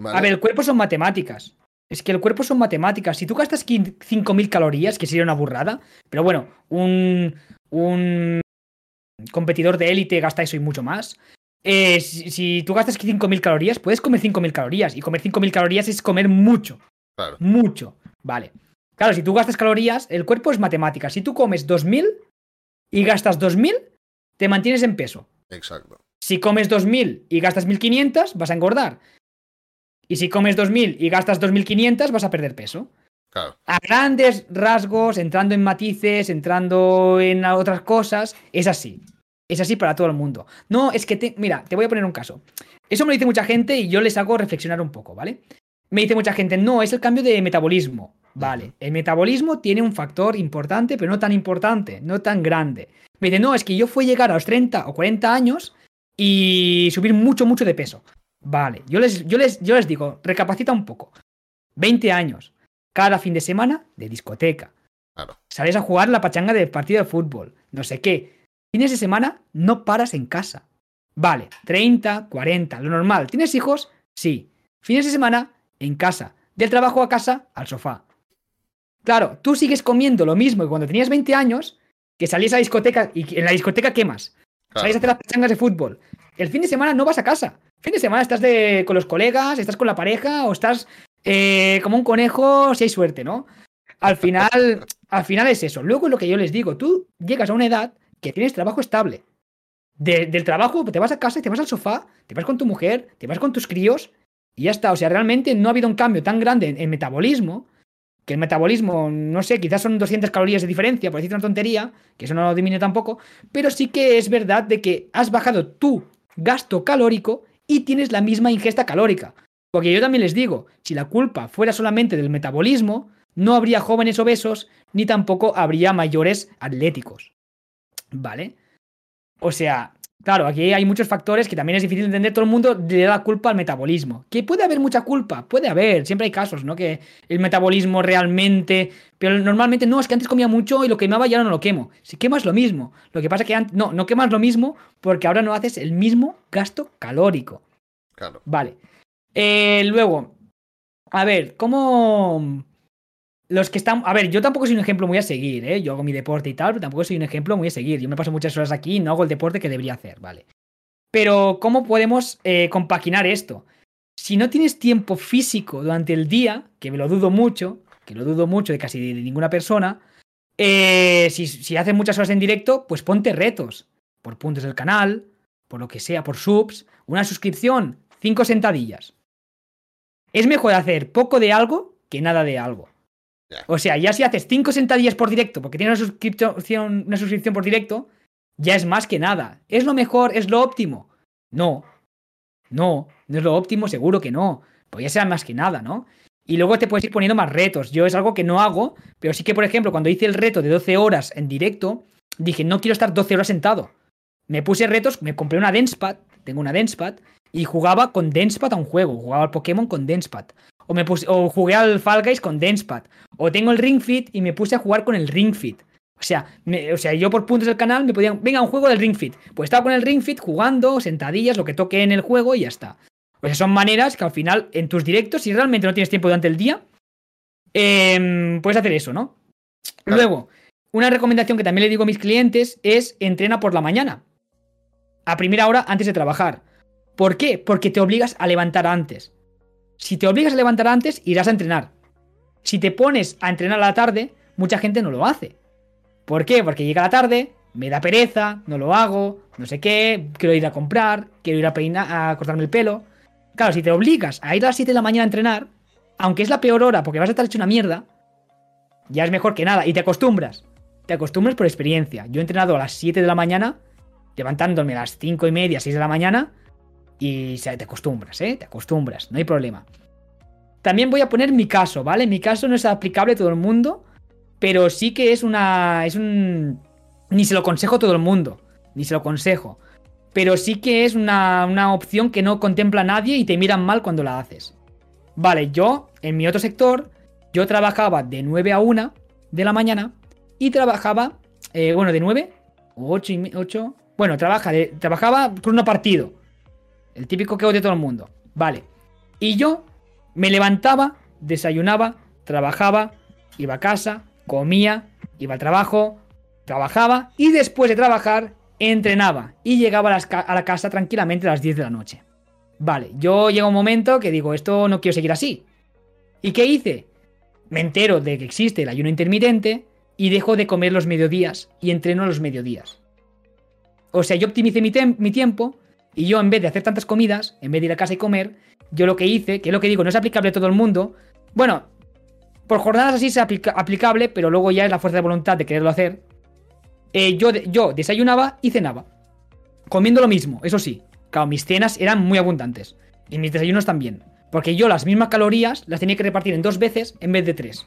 A ver, el cuerpo son matemáticas. Es que el cuerpo son matemáticas. Si tú gastas 5.000 calorías, que sería una burrada, pero bueno, un, un competidor de élite gasta eso y mucho más. Eh, si, tú gastas 5.000 calorías, puedes comer 5.000 calorías. Y comer 5.000 calorías es comer mucho. Claro. Mucho. Vale. Claro, si tú gastas calorías, el cuerpo es matemática. Si tú comes 2.000 y gastas 2.000, te mantienes en peso. Exacto. Si comes 2.000 y gastas 1.500, vas a engordar. Y si comes 2.000 y gastas 2.500, vas a perder peso. Claro. A grandes rasgos, entrando en matices, entrando en otras cosas, es así. Es así para todo el mundo. No, es que, te, mira, te voy a poner un caso. Eso me lo dice mucha gente y yo les hago reflexionar un poco, ¿vale? Me dice mucha gente, no, es el cambio de metabolismo. Vale, el metabolismo tiene un factor importante, pero no tan importante, no tan grande. Me dice, no, es que yo fui llegar a los 30 o 40 años y subir mucho, mucho de peso. Vale, yo les, yo les, yo les digo, recapacita un poco. 20 años, cada fin de semana de discoteca. Claro. Sales a jugar la pachanga del partido de fútbol, no sé qué. Fines de semana no paras en casa. Vale, 30, 40, lo normal. ¿Tienes hijos? Sí. Fines de semana en casa. Del trabajo a casa, al sofá. Claro, tú sigues comiendo lo mismo que cuando tenías 20 años, que salías a la discoteca y en la discoteca ¿qué más? Claro. Salís a hacer las pachangas de fútbol. El fin de semana no vas a casa. Fin de semana estás de, con los colegas, estás con la pareja o estás eh, como un conejo si hay suerte, ¿no? Al final, al final es eso. Luego es lo que yo les digo, tú llegas a una edad que tienes trabajo estable. De- del trabajo te vas a casa y te vas al sofá, te vas con tu mujer, te vas con tus críos y ya está. O sea, realmente no ha habido un cambio tan grande en, en metabolismo, que el metabolismo, no sé, quizás son 200 calorías de diferencia, por decir una tontería, que eso no lo dimine tampoco, pero sí que es verdad de que has bajado tu gasto calórico y tienes la misma ingesta calórica. Porque yo también les digo, si la culpa fuera solamente del metabolismo, no habría jóvenes obesos ni tampoco habría mayores atléticos. ¿Vale? O sea, claro, aquí hay muchos factores que también es difícil de entender. Todo el mundo le da la culpa al metabolismo. Que puede haber mucha culpa, puede haber, siempre hay casos, ¿no? Que el metabolismo realmente. Pero normalmente no, es que antes comía mucho y lo quemaba y ahora no lo quemo. Si quemas lo mismo. Lo que pasa es que antes. No, no quemas lo mismo porque ahora no haces el mismo gasto calórico. Claro. Vale. Eh, luego, a ver, ¿cómo. Los que están. A ver, yo tampoco soy un ejemplo muy a seguir, ¿eh? Yo hago mi deporte y tal, pero tampoco soy un ejemplo muy a seguir. Yo me paso muchas horas aquí y no hago el deporte que debería hacer, ¿vale? Pero, ¿cómo podemos eh, compaginar esto? Si no tienes tiempo físico durante el día, que me lo dudo mucho, que lo dudo mucho de casi de ninguna persona, eh, si, si haces muchas horas en directo, pues ponte retos. Por puntos del canal, por lo que sea, por subs, una suscripción, cinco sentadillas. Es mejor hacer poco de algo que nada de algo. O sea, ya si haces cinco sentadillas por directo, porque tienes una suscripción, una suscripción por directo, ya es más que nada. ¿Es lo mejor? ¿Es lo óptimo? No. No, no es lo óptimo, seguro que no. Pues ya sea más que nada, ¿no? Y luego te puedes ir poniendo más retos. Yo es algo que no hago, pero sí que, por ejemplo, cuando hice el reto de 12 horas en directo, dije, no quiero estar 12 horas sentado. Me puse retos, me compré una Denspad, tengo una Denspad, y jugaba con Denspad a un juego. Jugaba al Pokémon con Denspad. O, me puse, o jugué al Fall Guys con Denspad. O tengo el Ring Fit y me puse a jugar con el Ring Fit. O sea, me- o sea, yo por puntos del canal me podían. Venga, un juego del Ring Fit. Pues estaba con el Ring Fit jugando, sentadillas, lo que toque en el juego y ya está. O sea, son maneras que al final, en tus directos, si realmente no tienes tiempo durante el día, em, puedes hacer eso, ¿no? Claro. Luego, una recomendación que también le digo a mis clientes es entrena por la mañana. A primera hora antes de trabajar. ¿Por qué? Porque te obligas a levantar antes. Si te obligas a levantar antes, irás a entrenar. Si te pones a entrenar a la tarde, mucha gente no lo hace. ¿Por qué? Porque llega la tarde, me da pereza, no lo hago, no sé qué, quiero ir a comprar, quiero ir a peinar, a cortarme el pelo. Claro, si te obligas a ir a las 7 de la mañana a entrenar, aunque es la peor hora porque vas a estar hecho una mierda, ya es mejor que nada y te acostumbras. Te acostumbras por experiencia. Yo he entrenado a las 7 de la mañana, levantándome a las 5 y media, 6 de la mañana, y te acostumbras, ¿eh? Te acostumbras, no hay problema. También voy a poner mi caso, ¿vale? Mi caso no es aplicable a todo el mundo, pero sí que es una. Es un. Ni se lo aconsejo a todo el mundo, ni se lo aconsejo. Pero sí que es una, una opción que no contempla a nadie y te miran mal cuando la haces. Vale, yo, en mi otro sector, yo trabajaba de 9 a 1 de la mañana y trabajaba, eh, bueno, de 9 o 8 y me- 8. Bueno, trabaja de- trabajaba por un partido. El típico que odia todo el mundo. Vale. Y yo me levantaba, desayunaba, trabajaba, iba a casa, comía, iba al trabajo, trabajaba y después de trabajar entrenaba y llegaba a, la casa tranquilamente a las 10 de la noche. Vale, yo llega un momento que digo, esto no quiero seguir así. ¿Y qué hice? Me entero de que existe el ayuno intermitente y dejo de comer los mediodías y entreno los mediodías. O sea, yo optimicé mi tiempo y yo en vez de hacer tantas comidas, en vez de ir a casa y comer, yo lo que hice, que es lo que digo, no es aplicable a todo el mundo. Bueno, por jornadas así es aplica- aplicable, pero luego ya es la fuerza de voluntad de quererlo hacer. Eh, yo, yo desayunaba y cenaba. comiendo lo mismo, eso sí. Claro, mis cenas eran muy abundantes. Y mis desayunos también. Porque yo las mismas calorías las tenía que repartir en dos veces en vez de tres.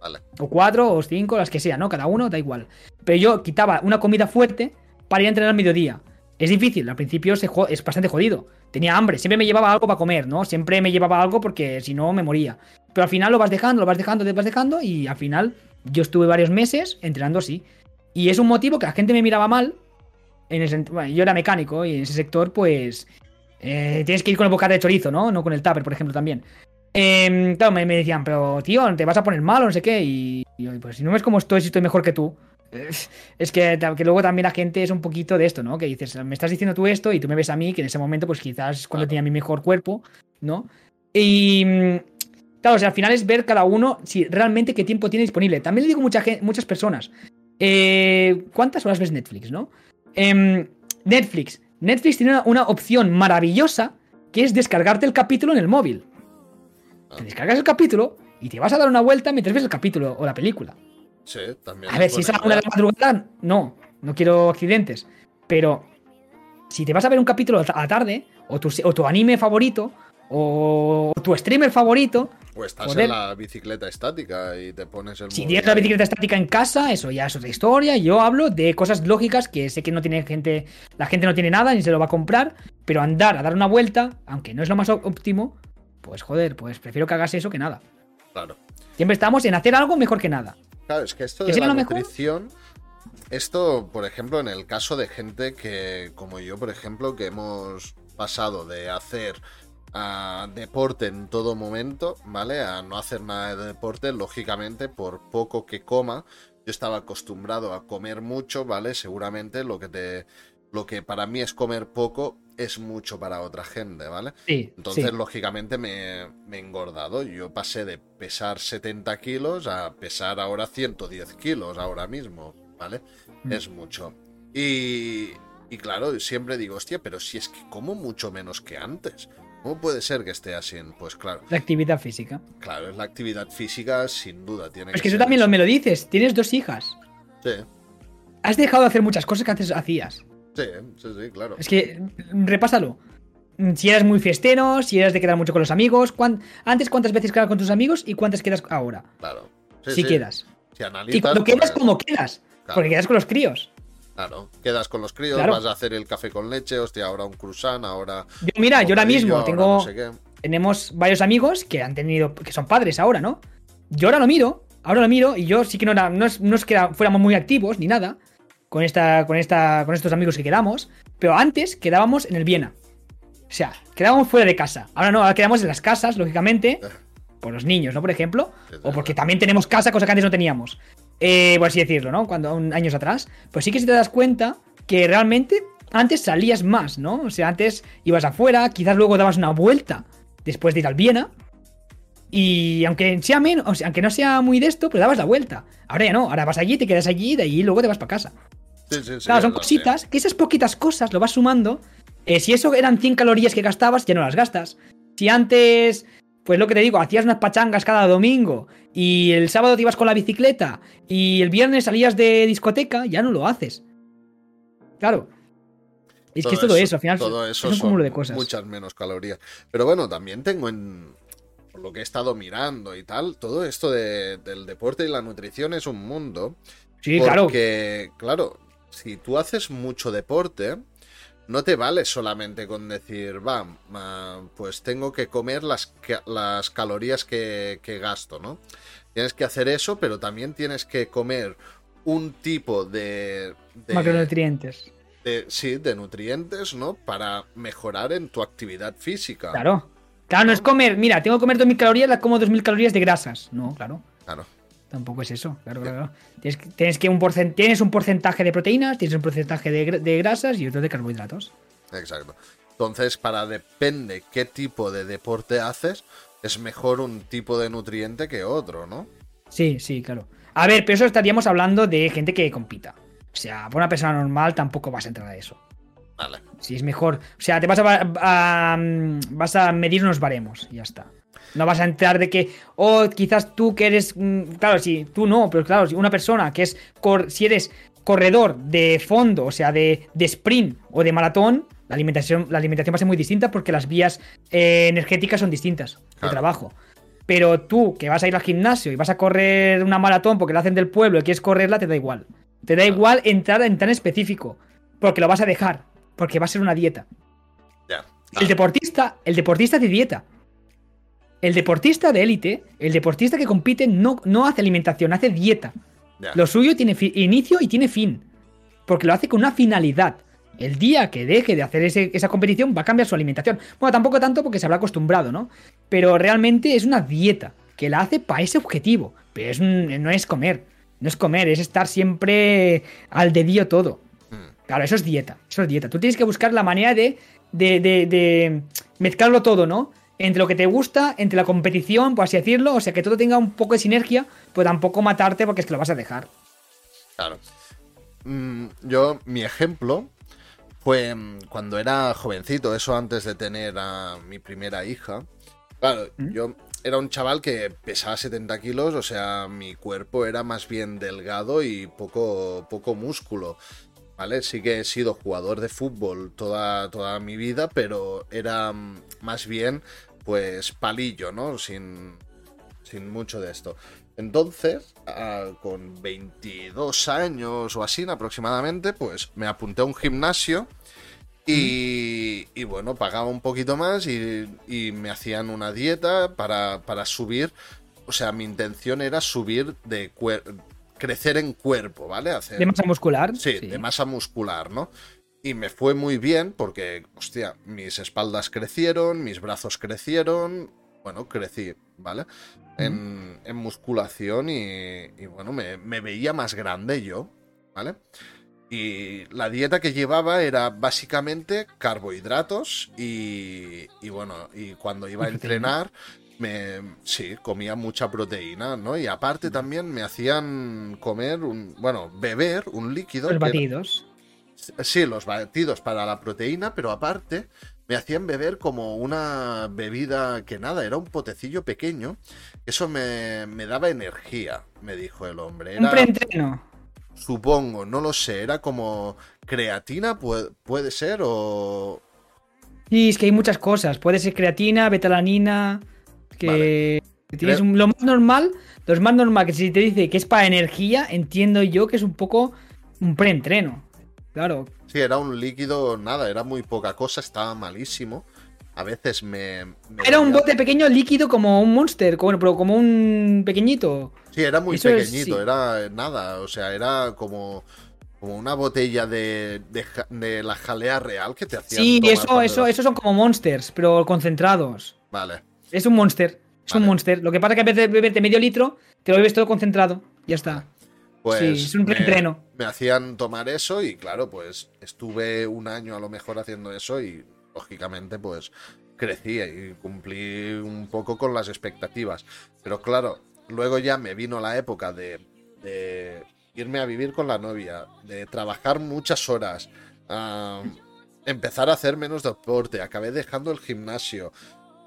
Vale. O cuatro, o cinco, las que sea, ¿no? Cada uno, da igual. Pero yo quitaba una comida fuerte para ir a entrenar al mediodía. Es difícil, al principio se es bastante jodido. Tenía hambre, siempre me llevaba algo para comer, ¿no? Siempre me llevaba algo porque si no me moría. Pero al final lo vas dejando, lo vas dejando, te vas dejando y al final yo estuve varios meses entrenando así. Y es un motivo que la gente me miraba mal. En el bueno, yo era mecánico y en ese sector, pues. eh, tienes que ir con el bocata de chorizo, ¿no? No con el tupper, por ejemplo, también. Em, claro, me, decían, pero tío, te vas a poner mal o no sé qué. Y, y yo, pues si no ves cómo estoy, si estoy mejor que tú. Es que, luego también la gente es un poquito de esto, ¿no? Que dices, me estás diciendo tú esto y tú me ves a mí, que en ese momento, pues quizás es cuando Claro. tenía mi mejor cuerpo, ¿no? Y. mm, Claro, o sea, al final es ver cada uno si realmente qué tiempo tiene disponible. También le digo a mucha muchas personas. eh, ¿Cuántas horas ves Netflix, no? Em, Netflix. Netflix tiene una, una opción maravillosa que es descargarte el capítulo en el móvil. Ah. Te descargas el capítulo y te vas a dar una vuelta mientras ves el capítulo o la película. Sí, también. A ver, si es a la una de la madrugada, no, no quiero accidentes. Pero si te vas a ver un capítulo a la tarde, o tu, o tu anime favorito, o tu streamer favorito, O estás Joder. en la bicicleta estática y te pones el si tienes la bicicleta estática en casa, eso ya es otra historia. Yo hablo de cosas lógicas que sé que no tiene gente, la gente no tiene nada ni se lo va a comprar, pero andar a dar una vuelta, aunque no es lo más óptimo, pues joder, pues prefiero que hagas eso que nada. Claro. Siempre estamos en hacer algo mejor que nada. Claro, es que esto ¿Que de la mejor? nutrición, esto, por ejemplo, en el caso de gente que, como yo, por ejemplo, que hemos pasado de hacer ah, deporte en todo momento, ¿vale? A no hacer nada de deporte, lógicamente, por poco que coma, yo estaba acostumbrado a comer mucho, ¿vale? Seguramente lo que te, lo que para mí es comer poco es mucho para otra gente, ¿vale? Sí, Entonces, sí. lógicamente, me, me he engordado. Yo pasé de pesar 70 kilos a pesar ahora 110 kilos ahora mismo, ¿vale? Mm. Es mucho. Y, y claro, siempre digo, hostia, pero si es que como mucho menos que antes. ¿Cómo puede ser que esté así? Pues claro, La actividad física. claro, es la actividad física, sin duda. Tiene Es que que tú también lo, me lo dices, tienes dos hijas. Sí, Has dejado de hacer muchas cosas que antes hacías. Sí, sí, sí, claro. Es que, repásalo. Si eras muy fiestero, si eras de quedar mucho con los amigos. cuán- Antes, ¿cuántas veces quedas con tus amigos y cuántas quedas ahora? Claro. Sí, si sí. quedas. Si Y analizas, cuando quedas, pues, como quedas. Claro. Porque quedas con los críos. Claro, quedas con los críos, Claro. vas a hacer el café con leche, hostia, ahora un croissant, ahora... Yo, mira, yo ahora mismo ahora tengo. no sé qué. Tenemos varios amigos que han tenido. que son padres ahora, ¿no? Yo ahora lo miro, ahora lo miro, y yo sí que no era. No es, no es que fuéramos muy activos ni nada. Con esta. con esta. con estos amigos que quedamos. Pero antes quedábamos en el Viena. O sea, quedábamos fuera de casa. Ahora no, ahora quedamos en las casas, lógicamente. Por los niños, ¿no? Por ejemplo. O porque también tenemos casa, cosa que antes no teníamos. Eh, por así decirlo, ¿no? Cuando años atrás. Pues sí que si te das cuenta que realmente antes salías más, ¿no? O sea, antes ibas afuera, quizás luego dabas una vuelta después de ir al Viena. Y aunque sea menos, o sea, aunque no sea muy de esto, pues dabas la vuelta. Ahora ya no, ahora vas allí, te quedas allí, y de allí luego te vas para casa. Sí, sí, sí, Claro, son cositas, que esas poquitas cosas lo vas sumando. Eh, si eso eran 100 calorías que gastabas, ya no las gastas. Si antes, pues lo que te digo, hacías unas pachangas cada domingo y el sábado te ibas con la bicicleta y el viernes salías de discoteca, ya no lo haces. Claro. Es que es todo eso, al final todo es un cúmulo de cosas. muchas menos calorías. Pero bueno, también tengo en por lo que he estado mirando y tal, todo esto de- del deporte y la nutrición es un mundo. Sí, claro. Porque, claro, si tú haces mucho deporte, no te vale solamente con decir, va, pues tengo que comer las, ca- las calorías que, que gasto, ¿no? Tienes que hacer eso, pero también tienes que comer un tipo de... de- Macronutrientes. de- sí, de nutrientes, ¿no? Para mejorar en tu actividad física. Claro. Claro, no es comer, mira, tengo que comer 2000 calorías, las como 2000 calorías de grasas. No, claro. Claro. Tampoco es eso, claro, claro. Tienes, que- tienes que un tienes un porcentaje de proteínas, tienes un porcentaje de, gr- de grasas y otro de carbohidratos. Exacto. Entonces, para depende qué tipo de deporte haces, es mejor un tipo de nutriente que otro, ¿no? Sí, sí, claro. A ver, pero eso estaríamos hablando de gente que compita. O sea, por una persona normal tampoco vas a entrar a eso. Vale. Si es mejor. O sea, te vas a, va- a- mm, vas a medir unos baremos y ya está. No vas a entrar de que, oh, quizás tú que eres. mm, Claro, sí, tú no, pero claro, si una persona que es. cor- Si eres corredor de fondo, o sea, de, de sprint o de maratón, la alimentación, la alimentación va a ser muy distinta porque las vías eh, energéticas son distintas de trabajo. Pero tú, que vas a ir al gimnasio y vas a correr una maratón porque la hacen del pueblo y quieres correrla, te da igual. Te da igual entrar en tan específico. Porque lo vas a dejar. Porque va a ser una dieta. El deportista, el deportista de dieta. El deportista de élite, el deportista que compite, no, no hace alimentación, hace dieta. Lo suyo tiene inicio y tiene fin. Porque lo hace con una finalidad. El día que deje de hacer ese- esa competición va a cambiar su alimentación. Bueno, tampoco tanto porque se habrá acostumbrado, ¿no? Pero realmente es una dieta que la hace para ese objetivo. Pero es no es comer. No es comer, es estar siempre al dedillo todo. Mm. Claro, eso es dieta. Eso es dieta. Tú tienes que buscar la manera de, de, de- de mezclarlo todo, ¿no? Entre lo que te gusta, entre la competición, por así decirlo. O sea, que todo tenga un poco de sinergia, pero tampoco matarte porque es que lo vas a dejar. Claro. Mm, yo, mi ejemplo fue mm, cuando era jovencito, eso antes de tener a mi primera hija. Claro, yo era un chaval que pesaba 70 kilos, o sea, mi cuerpo era más bien delgado y poco, poco músculo. ¿Vale? Sí que he sido jugador de fútbol toda, toda mi vida, pero era mm, más bien, pues, palillo, ¿no? Sin, sin mucho de esto. Entonces, ah, con 22 años o así aproximadamente, pues me apunté a un gimnasio y, y bueno, pagaba un poquito más y, y me hacían una dieta para, para subir. O sea, mi intención era subir de crecer en cuerpo, ¿vale? Hacer, De masa muscular. Sí, de masa muscular, ¿no? Y me fue muy bien porque, hostia, mis espaldas crecieron, mis brazos crecieron, bueno, crecí, ¿vale? En, en musculación y, y, bueno, me, me veía más grande yo, ¿vale? Y la dieta que llevaba era básicamente carbohidratos y, y bueno, y cuando iba a entrenar, me, sí, comía mucha proteína, ¿no? Y aparte también me hacían comer, un, bueno, beber un líquido. Los era- batidos. Sí, los batidos para la proteína, pero aparte me hacían beber como una bebida que nada, era un potecillo pequeño. Eso me, me daba energía, me dijo el hombre. Un Era, preentreno. supongo, no lo sé, era como creatina, puede, puede ser, o... Sí, es que hay muchas cosas. Puede ser creatina, betalanina. Que tienes un- lo más normal, lo más normal que si te dice que es para energía, entiendo yo que es un poco un preentreno. Claro. Sí, era un líquido, nada, era muy poca cosa, estaba malísimo. A veces me... me Era un bote pequeño líquido como un monster, como, pero como un pequeñito. Sí, era muy Eso es- pequeñito, sí. era nada, o sea, era como, como una botella de, de, la jalea real que te hacían Sí, tomar eso, eso son como monsters, pero concentrados. Vale, Es un monster. Es Vale. un monster. Lo que pasa es que en vez de beberte medio litro, te lo bebes todo concentrado. Ya está. pues Sí, es un me, preentreno. me hacían tomar eso y claro, pues estuve un año a lo mejor haciendo eso y lógicamente pues crecí y cumplí un poco con las expectativas. Pero claro, luego ya me vino la época de, de irme a vivir con la novia, de trabajar muchas horas, empezar a hacer menos deporte, acabé dejando el gimnasio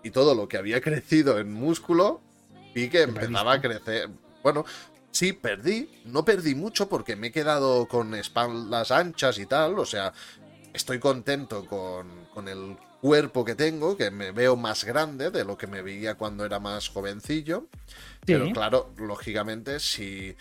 y todo lo que había crecido en músculo, vi que empezaba a crecer. Bueno, sí, perdí, no perdí mucho porque me he quedado con espaldas anchas y tal, o sea, estoy contento con, con el cuerpo que tengo, que me veo más grande de lo que me veía cuando era más jovencillo. Sí. Pero claro, lógicamente, si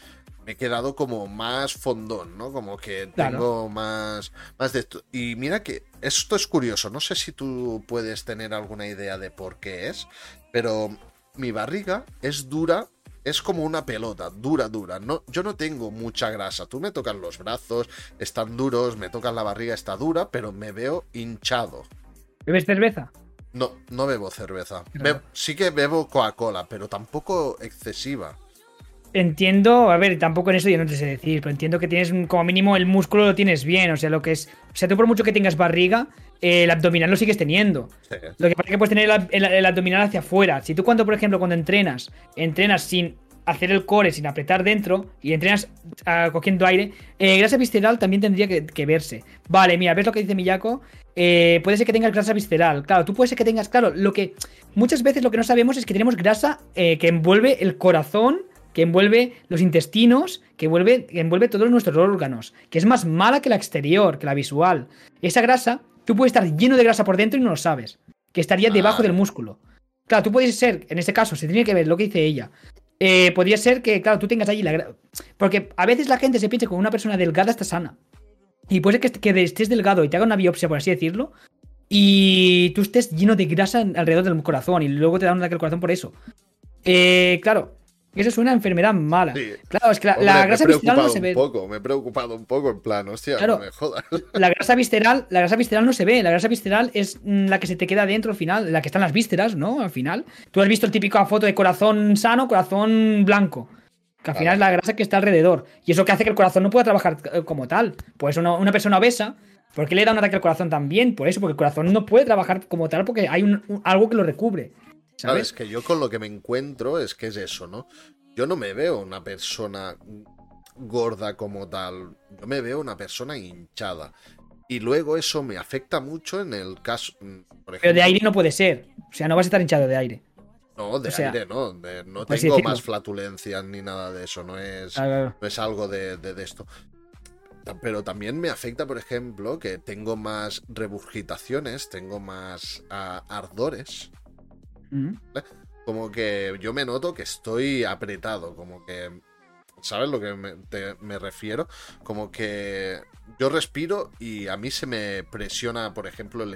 me he quedado como más fondón, ¿no? Como que Claro. tengo más, más de esto. Y mira que esto es curioso, no sé si tú puedes tener alguna idea de por qué es, pero mi barriga es dura, es como una pelota, dura, dura. No, yo no tengo mucha grasa. Tú me tocas los brazos, están duros, me tocas la barriga, está dura, pero me veo hinchado. ¿Bebes cerveza? No, no bebo cerveza. Sí que bebo Coca-Cola, pero tampoco excesiva. Entiendo, a ver, tampoco en eso yo no te sé decir, pero entiendo que tienes como mínimo el músculo lo tienes bien, o sea, lo que es, o sea, tú por mucho que tengas barriga, eh, el abdominal lo sigues teniendo. Sí. Lo que pasa es que puedes tener el, ab- el- el abdominal hacia afuera. Si tú cuando, por ejemplo, cuando entrenas, entrenas sin hacer el core, sin apretar dentro, y entrenas ah, cogiendo aire, eh, grasa visceral también tendría que, que verse. Vale, mira, ¿ves lo que dice Miyako? Eh, puede ser que tengas grasa visceral. Claro, tú puede ser que tengas, claro, lo que muchas veces lo que no sabemos es que tenemos grasa eh, que envuelve el corazón, que envuelve los intestinos, que envuelve, que envuelve todos nuestros órganos, que es más mala que la exterior, que la visual. Esa grasa, tú puedes estar lleno de grasa por dentro y no lo sabes, que estaría debajo Ah. del músculo. Claro, tú puedes ser, en este caso, se tiene que ver lo que dice ella. Eh, podría ser que, claro, tú tengas allí la gra- Porque a veces la gente se piensa que una persona delgada está sana. Y puede ser que, est- que estés delgado y te haga una biopsia, por así decirlo, y tú estés lleno de grasa alrededor del corazón y luego te da un ataque al corazón por eso. Eh, claro, eso es una enfermedad mala. Sí. Claro, es que la, Hombre, grasa visceral no se un ve. poco, me he preocupado un poco en plan, hostia, Claro. no me jodas. La grasa visceral, la grasa visceral no se ve. La grasa visceral es mm, la que se te queda dentro al final, la que están las vísceras, ¿no? Al final. Tú has visto el típico foto de corazón sano, corazón blanco. Que al final es la grasa que está alrededor. Y eso que hace que el corazón no pueda trabajar eh, como tal. Pues una, una persona obesa, ¿por qué le da un ataque al corazón también? Por eso, porque el corazón no puede trabajar como tal porque hay un- un- algo que lo recubre. Claro, ¿Sabes? es que yo con lo que me encuentro es que es eso, ¿no? Yo no me veo una persona gorda como tal, yo me veo una persona hinchada. Y luego eso me afecta mucho en el caso, mm, por ejemplo, Pero de aire no puede ser. O sea, no vas a estar hinchado de aire. no, de o sea, aire, no, de- no tengo más flatulencias ni nada de eso, no es, Claro, no es algo de, de- de esto. Pero también me afecta, por ejemplo, que tengo más regurgitaciones, tengo más ah, ardores. Como que yo me noto que estoy apretado, como que... ¿Sabes lo que me, refiero? Como que yo respiro y a mí se me presiona, por ejemplo, el,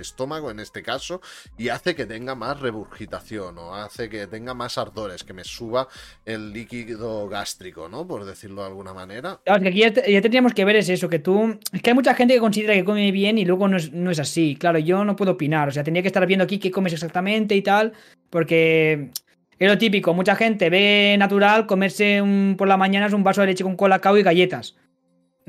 estómago en este caso y hace que tenga más regurgitación o hace que tenga más ardores, que me suba el líquido gástrico, ¿no? Por decirlo de alguna manera. Es que aquí ya, ya tendríamos que ver es eso, que tú... Es que hay mucha gente que considera que come bien y luego no es, no es así. Claro, yo no puedo opinar. O sea, tendría que estar viendo aquí qué comes exactamente y tal, porque es lo típico. Mucha gente ve natural comerse un- por la mañana es un vaso de leche con colacao y galletas.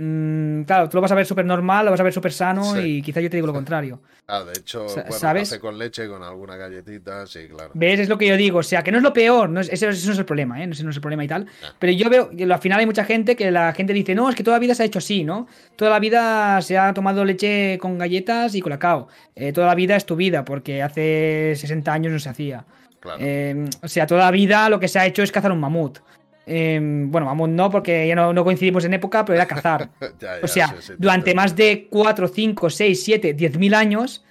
Mm, claro, tú lo vas a ver súper normal, lo vas a ver súper sano Sí. y quizá yo te digo lo contrario. Ah, de hecho, bueno, ¿sabes? café con leche, con alguna galletita, sí, claro. ¿Ves? Es lo que yo digo. O sea, que no es lo peor. No es, ese, ese no es el problema, ¿eh? Ese no es el problema y tal. Ya. Pero yo veo que al final hay mucha gente que la gente dice, no, es que toda la vida se ha hecho así, ¿no? Toda la vida se ha tomado leche con galletas y colacao. Eh, toda la vida es tu vida, porque hace 60 años no se hacía. Claro. Eh, o sea, toda la vida lo que se ha hecho es cazar un mamut. Eh, bueno, mamut no, porque ya no, no coincidimos en época, pero era cazar. Ya, ya, O sea, sí, sí, te durante más de 4, 5, 6, 7, 10 mil años,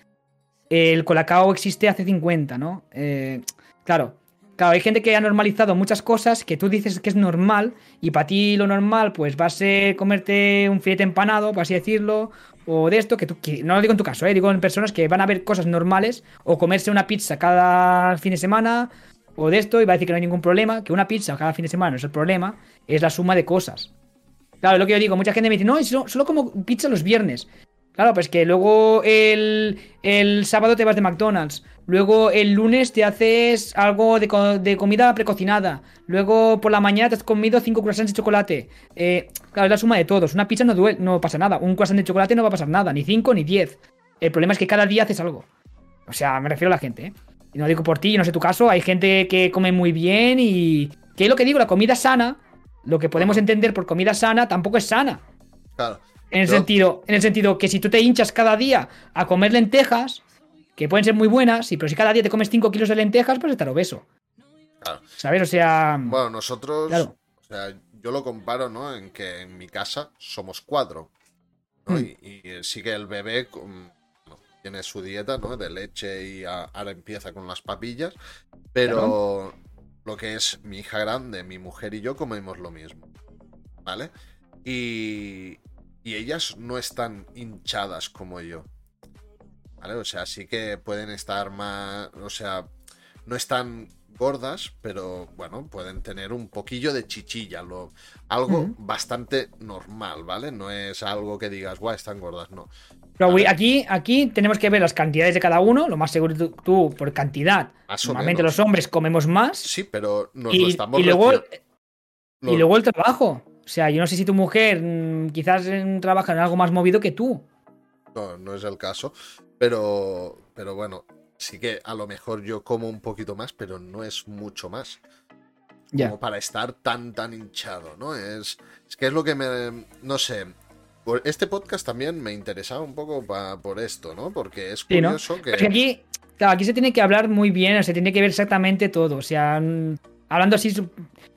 el colacao existe hace 50, ¿no? Eh, claro, claro, hay gente que ha normalizado muchas cosas que tú dices que es normal y para ti lo normal pues va a ser comerte un filete empanado, por así decirlo, o de esto, que tú, no lo digo en tu caso, ¿eh? digo en personas que van a ver cosas normales o comerse una pizza cada fin de semana o de esto y va a decir que no hay ningún problema, que una pizza cada fin de semana no es el problema, es la suma de cosas. Claro, es lo que yo digo, mucha gente me dice, no, solo como pizza los viernes. Claro, pues que luego el, el sábado te vas de McDonald's. Luego el lunes te haces algo de, co- de comida precocinada. Luego por la mañana te has comido cinco croissants de chocolate. Eh, claro, es la suma de todos. Una pizza no, duele, no pasa nada. Un croissant de chocolate no va a pasar nada. Ni cinco ni diez. El problema es que cada día haces algo. O sea, me refiero a la gente, ¿eh? Y no digo por ti, yo no sé tu caso. Hay gente que come muy bien y... Que es lo que digo, la comida sana, lo que podemos entender por comida sana, tampoco es sana. Claro. En el, sentido, en el sentido que si tú te hinchas cada día a comer lentejas, que pueden ser muy buenas, sí, pero si cada día te comes 5 kilos de lentejas, pues estar obeso. Claro. ¿Sabes? O sea. Bueno, nosotros, Claro. o sea, yo lo comparo, ¿no? En que en mi casa somos cuatro. ¿no? Hmm. Y, y sí que el bebé con- tiene su dieta, ¿no? De leche y a- ahora empieza con las papillas. Pero lo que es mi hija grande, mi mujer y yo comemos lo mismo. ¿Vale? Y, y ellas no están hinchadas como yo. ¿Vale? O sea, sí que pueden estar más. O sea, no están gordas, pero bueno, pueden tener un poquillo de chichilla. Lo, algo bastante normal, ¿vale? No es algo que digas, guau, están gordas, no. Pero Vale. aquí, aquí tenemos que ver las cantidades de cada uno. Lo más seguro tú, tú, por cantidad. Más Normalmente menos. los hombres comemos más. Sí, pero nos y, lo estamos y luego, y luego el trabajo. O sea, yo no sé si tu mujer mm, quizás mm, trabaja en algo más movido que tú. No, no es el caso. Pero, pero bueno, sí que a lo mejor yo como un poquito más, pero no es mucho más. Como para estar tan, tan hinchado, ¿no? Es, es que es lo que me. No sé. Este podcast también me interesaba un poco pa- por esto, ¿no? Porque es Sí, ¿no? curioso que. Pero es que aquí, claro, aquí se tiene que hablar muy bien, se tiene que ver exactamente todo. O sea, mm, hablando así,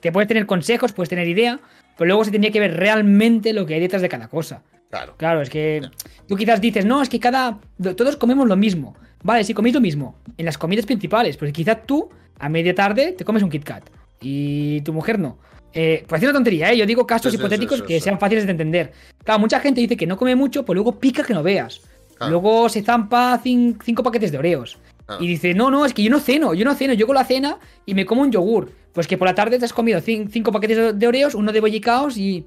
te puedes tener consejos, puedes tener idea, pero luego se tendría que ver realmente lo que hay detrás de cada cosa. Claro. Claro, es que tú quizás dices, no, es que cada. Todos comemos lo mismo. Vale, sí, coméis lo mismo. En las comidas principales. Pues quizás tú, a media tarde, te comes un Kit Kat. Y tu mujer no. Eh, pues es una tontería, ¿eh? Yo digo casos Sí, hipotéticos sí, sí, que sean fáciles de entender. Claro, mucha gente dice que no come mucho, pues luego pica que no veas. Claro. Luego se zampa cin- cinco paquetes de Oreos. Claro. Y dice, no, no, es que yo no ceno, yo no ceno, yo con la cena y me como un yogur. Pues que por la tarde te has comido cin- cinco paquetes de- Oreos, uno de bollicaos y.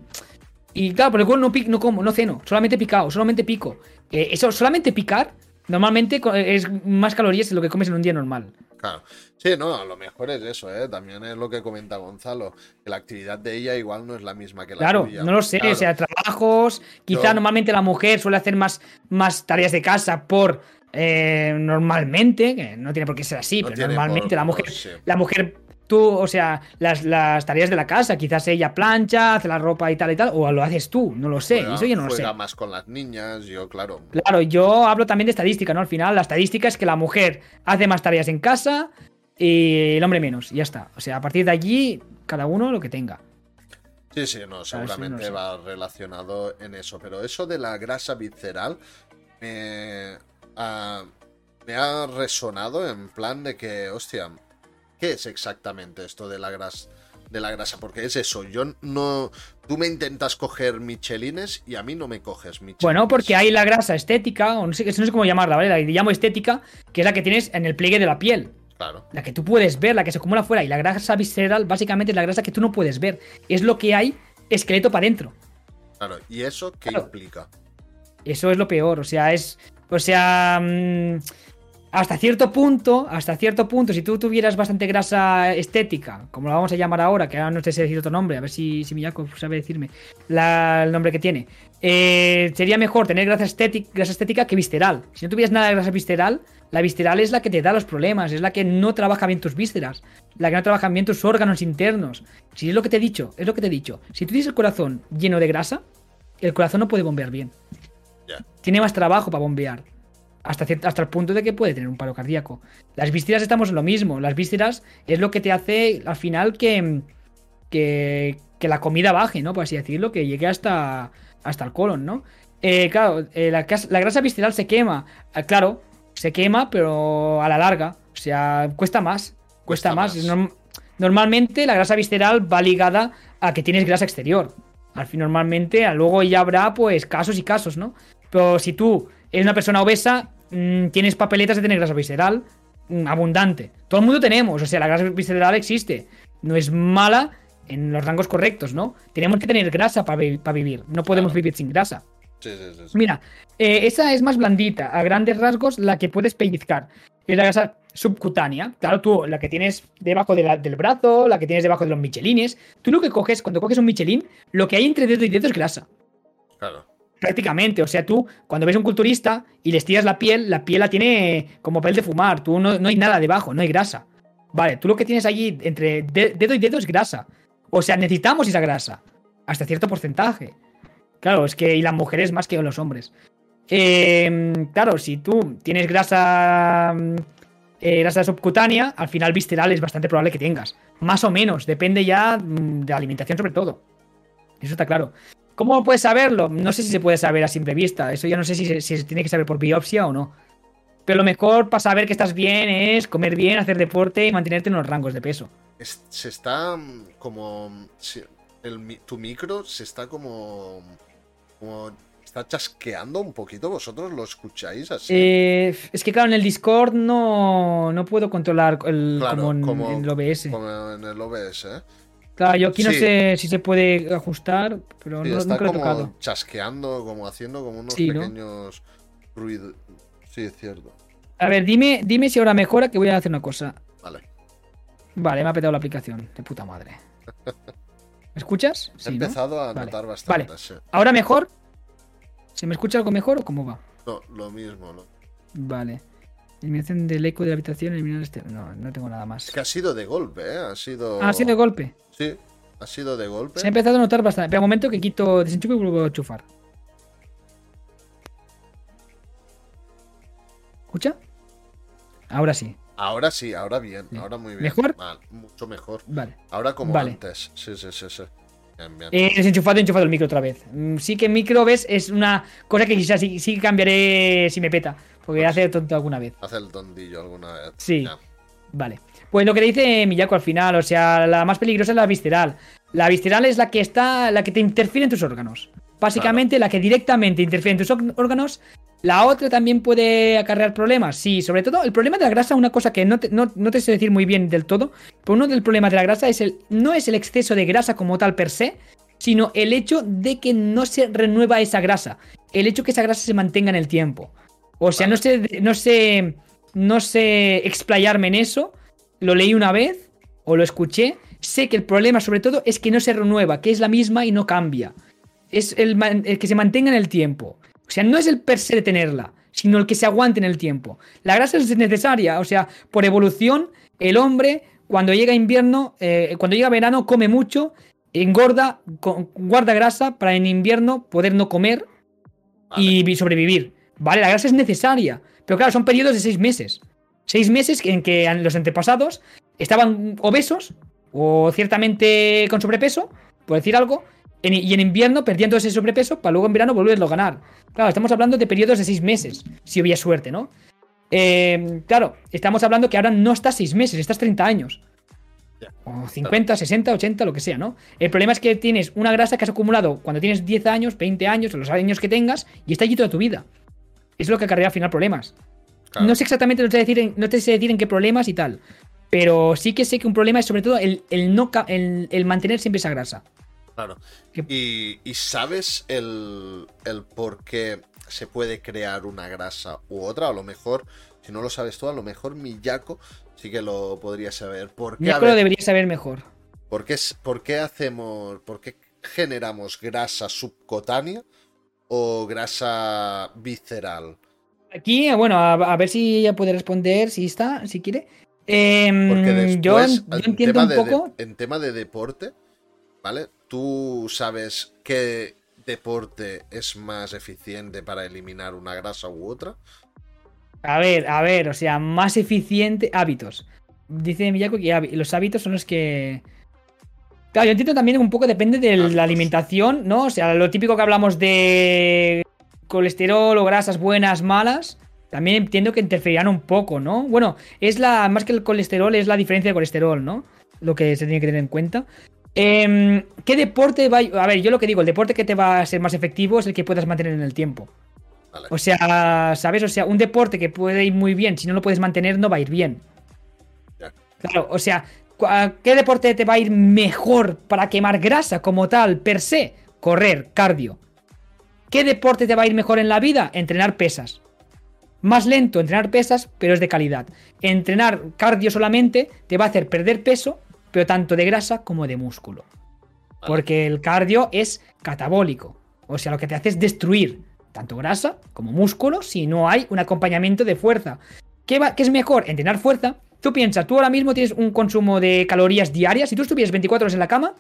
Y claro, pero luego no, pi- no como, no ceno, solamente picado, solamente pico. Eh, eso, solamente picar, normalmente es más calorías de lo que comes en un día normal. Claro. Sí, no, a lo mejor es eso, ¿eh? También es lo que comenta Gonzalo, que la actividad de ella igual no es la misma que la Claro, tuya. no lo sé, Claro. o sea, trabajos, quizá Yo- normalmente la mujer suele hacer más, más tareas de casa por eh, normalmente, que no tiene por qué ser así, No pero normalmente por- la mujer, sí. la mujer, tú, o sea, las, las tareas de la casa, quizás ella plancha, hace la ropa y tal y tal, o lo haces tú, no lo sé, Juega- eso yo no lo sé. más con las niñas, yo, claro. Claro, yo hablo también de estadística, ¿no? Al final, la estadística es que la mujer hace más tareas en casa y el hombre menos, y ya está. O sea, a partir de allí, cada uno lo que tenga. Sí, sí, no, seguramente no va relacionado en eso. Pero eso de la grasa visceral me ha, me ha resonado en plan de que, hostia, ¿qué es exactamente esto de la grasa? De la grasa, porque es eso, yo no. Tú me intentas coger michelines y a mí no me coges michelines. Bueno, porque hay la grasa estética, o no sé, no sé cómo llamarla, ¿vale? La que llamo estética, que es la que tienes en el pliegue de la piel. Claro, La que tú puedes ver, la que se acumula fuera. Y la grasa visceral, básicamente, es la grasa que tú no puedes ver. Es lo que hay esqueleto para adentro. claro. ¿Y eso qué Claro. implica? Eso es lo peor. O sea, es. O sea. mm, hasta cierto punto, hasta cierto punto, si tú tuvieras bastante grasa estética, como la vamos a llamar ahora, que ahora no sé si decir otro nombre, a ver si, si Miyako sabe decirme el nombre que tiene, eh, sería mejor tener grasa estética, grasa estética que visceral. Si no tuvieras nada de grasa visceral, la visceral es la que te da los problemas, es la que no trabaja bien tus vísceras, la que no trabajan bien tus órganos internos. Si es lo que te he dicho, es lo que te he dicho. Si tú tienes el corazón lleno de grasa, el corazón no puede bombear bien Tiene más trabajo para bombear. Hasta, hasta el punto de que puede tener un paro cardíaco. Las vísceras estamos en lo mismo. Las vísceras es lo que te hace al final que, que, que la comida baje, ¿no? Por así decirlo, que llegue hasta, hasta el colon, ¿no? Eh, claro, eh, la, grasa visceral se quema. Ah, claro, se quema, pero a la larga. O sea, cuesta más. Cuesta, Cuesta más. más. Norm- normalmente la grasa visceral va ligada a que tienes grasa exterior. Al fin, normalmente, a- luego ya habrá pues casos y casos, ¿no? Pero si tú eres una persona obesa, mm, tienes papeletas de tener grasa visceral mm, abundante. Todo el mundo tenemos, o sea, la grasa visceral existe. No es mala en los rangos correctos, ¿no? Tenemos que tener grasa para vivir. No podemos Claro. vivir sin grasa. Sí, sí, sí. Mira, eh, esa es más blandita, a grandes rasgos la que puedes pellizcar. Es la grasa subcutánea. Claro, tú, la que tienes debajo de la- del brazo, la que tienes debajo de los michelines. Tú lo que coges, cuando coges un michelin, lo que hay entre dedo y dedo es grasa. Claro. Prácticamente, o sea, tú cuando ves un culturista y le estiras la piel, la piel la tiene como papel de fumar, tú no, no hay nada debajo, no hay grasa. Vale, tú lo que tienes allí entre de- dedo y dedo es grasa. O sea, necesitamos esa grasa, hasta cierto porcentaje. Claro, es que y las mujeres más que los hombres. Eh, claro, si tú tienes grasa, mm, eh, grasa subcutánea, al final visceral es bastante probable que tengas. Más o menos, depende ya mm, de la alimentación sobre todo. Eso está claro. ¿Cómo puedes saberlo? No sé si se puede saber a simple vista. Eso ya no sé si se, si se tiene que saber por biopsia o no. Pero lo mejor para saber que estás bien es comer bien, hacer deporte y mantenerte en los rangos de peso. Es- se está mm, como. el tu micro se está como. como. está chasqueando un poquito. ¿Vosotros lo escucháis así? Eh, es que claro, en el Discord no, no puedo controlar el, Claro, como, en, como- en el OBS. Como en el OBS, ¿eh? Claro, yo aquí no Sí. sé si se puede ajustar, pero Sí, no, está nunca he como tocado. chasqueando, como haciendo como unos Sí, ¿no? pequeños ruidos. Sí, es cierto. A ver, dime, dime si ahora mejora que voy a hacer una cosa. Vale. Vale, me ha petado la aplicación. De puta madre. ¿Me escuchas? He empezado a Vale. notar bastante. Vale. ¿Ahora mejor? ¿Se me escucha algo mejor o cómo va? No, lo mismo. ¿no? Vale. Eliminación del eco de la habitación, eliminar este. No, no tengo nada Es más. que ha sido de golpe, ¿eh? Ha sido. Ah, ha sido de golpe. Sí, ha sido de golpe. Se ha empezado a notar bastante. Pero un momento que quito desenchufe y vuelvo a enchufar. ¿Escucha? Ahora sí. Ahora sí, ahora bien, ahora muy bien. ¿Mejor? Mal, mucho mejor. Vale. Ahora como Vale. antes. Sí, sí, sí, sí. Bien, bien. Eh, desenchufado enchufado el micro otra vez. Mm, Sí que micro, ves, es una cosa que quizás sí, cambiaré si me peta. Porque hace tonto alguna vez. Hace el tondillo alguna vez. Sí. Ya. Vale. Pues lo que dice Miyako al final, o sea, la más peligrosa es la visceral. La visceral es la que está, la que te interfiere en tus órganos. Básicamente la que directamente interfiere en tus órganos. La otra también puede acarrear problemas. Sí, sobre todo el problema de la grasa, una cosa que no te, no, no te sé decir muy bien del todo, pero uno del problema de la grasa es el, no es el exceso de grasa como tal per se, sino el hecho de que no se renueva esa grasa. El hecho que esa grasa se mantenga en el tiempo. O sea, no sé, no sé, no sé explayarme en eso. Lo leí una vez o lo escuché. Sé que el problema sobre todo es que no se renueva, que es la misma y no cambia. Es el, man- el que se mantenga en el tiempo. O sea, no es el per se de tenerla, sino el que se aguante en el tiempo. La grasa es necesaria, o sea, por evolución, el hombre cuando llega invierno, eh, cuando llega verano come mucho, engorda, guarda grasa para en invierno poder no comer y vi- sobrevivir. Vale, la grasa es necesaria. Pero claro, son periodos de seis meses. Seis meses en que los antepasados estaban obesos o ciertamente con sobrepeso, por decir algo, y en invierno perdían todo ese sobrepeso para luego en verano volverlo a ganar. Claro, estamos hablando de periodos de seis meses, si hubiera suerte, ¿no? Eh, claro, estamos hablando que ahora no estás seis meses, estás 30 años. O 50, 60, 80, lo que sea, ¿no? El problema es que tienes una grasa que has acumulado cuando tienes 10 años, 20 años, o los años que tengas, y está allí toda tu vida. Es lo que acarrea al final problemas. Claro. No sé exactamente, no te, sé decir en, no te sé decir en qué problemas y tal. Pero sí que sé que un problema es sobre todo el, el no el, el mantener siempre esa grasa. Claro. ¿Y, y sabes el, el por qué se puede crear una grasa u otra? A lo mejor, si no lo sabes tú, a lo mejor Miyako sí que lo podría saber. ¿Por qué, ver, lo debería saber mejor. ¿por qué, por qué hacemos, por qué generamos grasa subcutánea o grasa visceral? Aquí, bueno, a, a ver si ella puede responder, si está, si quiere. Em, Porque yo, después, yo en, entiendo un poco. de- en tema de deporte, ¿vale? Tú sabes qué deporte es más eficiente para eliminar una grasa u otra. A ver, a ver, o sea, más eficiente. Hábitos. Dice Miyako que los hábitos son los que. Claro, yo entiendo también un poco depende de la alimentación, ¿no? O sea, lo típico que hablamos de colesterol o grasas buenas, malas. También entiendo que interferirán un poco, ¿no? Bueno, es la. Más que el colesterol, es la diferencia de colesterol, ¿no? Lo que se tiene que tener en cuenta. Em, ¿Qué deporte va a... a ver, yo lo que digo, el deporte que te va a ser más efectivo es el que puedas mantener en el tiempo. Vale. O sea, ¿sabes? O sea, un deporte que puede ir muy bien, si no lo puedes mantener, no va a ir bien. Claro, o sea, ¿qué deporte te va a ir mejor para quemar grasa como tal, per se? Correr, cardio. ¿Qué deporte te va a ir mejor en la vida? Entrenar pesas. Más lento entrenar pesas, pero es de calidad. Entrenar cardio solamente te va a hacer perder peso, pero tanto de grasa como de músculo. Porque el cardio es catabólico. O sea, lo que te hace es destruir tanto grasa como músculo si no hay un acompañamiento de fuerza. ¿Qué, va- qué es mejor? Entrenar fuerza. Tú piensas, tú ahora mismo tienes un consumo de calorías diarias. Si tú estuvieras 24 horas en la cama,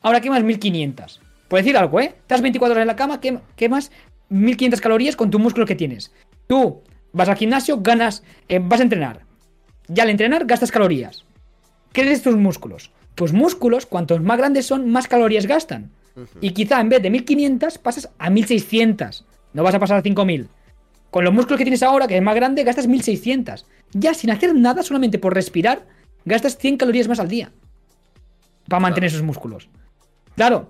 ahora quemas 1500. Por decir algo, ¿eh? Estás 24 horas en la cama, quem- quemas 1500 calorías con tu músculo que tienes. Tú vas al gimnasio, ganas, eh, vas a entrenar. Ya al entrenar gastas calorías. creces tus músculos. Tus músculos, cuantos más grandes son, más calorías gastan. Y quizá en vez de 1500 pasas a 1600. No vas a pasar a 5000. Con los músculos que tienes ahora, que es más grande, gastas 1600. Ya sin hacer nada, solamente por respirar, gastas 100 calorías más al día. Para mantener esos músculos. Claro.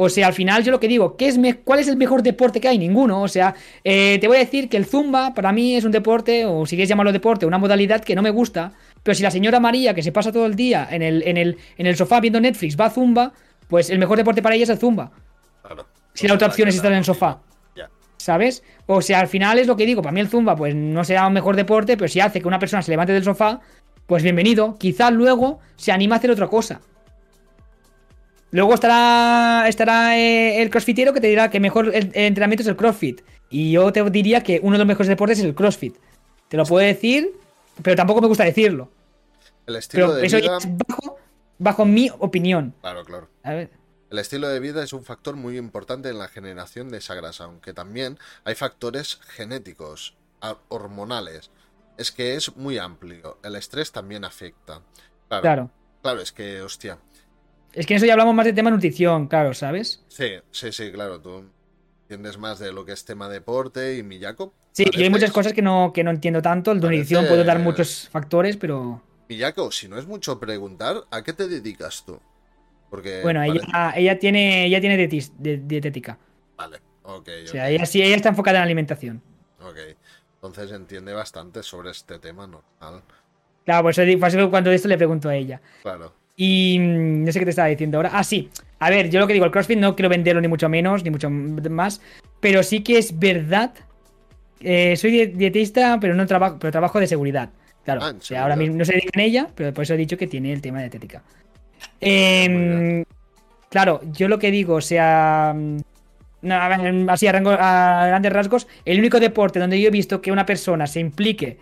O sea, al final yo lo que digo, ¿qué es ¿cuál es el mejor deporte que hay? Ninguno. O sea, eh, te voy a decir que el zumba para mí es un deporte, o si quieres llamarlo deporte, una modalidad que no me gusta. Pero si la señora María, que se pasa todo el día en el, en el, en el sofá viendo Netflix, va a zumba, pues el mejor deporte para ella es el zumba. Claro. Si la otra opción es estar en el sofá. ¿Sabes? O sea, al final es lo que digo. Para mí el Zumba, pues no será un mejor deporte, pero si hace que una persona se levante del sofá, pues bienvenido. Quizás luego se anima a hacer otra cosa. Luego estará, estará eh, el crossfitero que te dirá que mejor el, el entrenamiento es el crossfit. Y yo te diría que uno de los mejores deportes es el crossfit. Te lo puedo decir, pero tampoco me gusta decirlo. El estilo Pero de eso vida. es bajo, bajo mi opinión. Claro, claro. A ver. El estilo de vida es un factor muy importante en la generación de esa grasa, aunque también hay factores genéticos, hormonales, es que es muy amplio. El estrés también afecta. Claro. Claro. Claro, es que, hostia. Es que en eso ya hablamos más de tema nutrición, claro, ¿sabes? Sí, sí, sí, claro. Tú entiendes más de lo que es tema deporte y Miyako. Sí, y hay muchas cosas que no, que no entiendo tanto. El de nutrición puedo dar muchos factores, pero. Miyako, si no es mucho preguntar, ¿a qué te dedicas tú? Porque. Bueno, ella, ella tiene, ella tiene dietis- de- dietética. Vale, ok. O sea, ella sí, ella está enfocada en alimentación. ok. Entonces entiende bastante sobre este tema normal. Claro, eso cuando esto le pregunto a ella. Claro. Y mm, no sé qué te estaba diciendo ahora. Ah, sí. A ver, yo lo que digo, el CrossFit no quiero venderlo ni mucho menos, ni mucho más. Pero sí que es verdad. eh, soy die- dietista, pero no trabajo, pero trabajo de seguridad. Claro. Ah, o sea, ahora mismo no se dedica en ella, pero por eso he dicho que tiene el tema de dietética. Em, claro, yo lo que digo, o sea. mm, ver, así a, rango- a grandes rasgos, el único deporte donde yo he visto que una persona se implique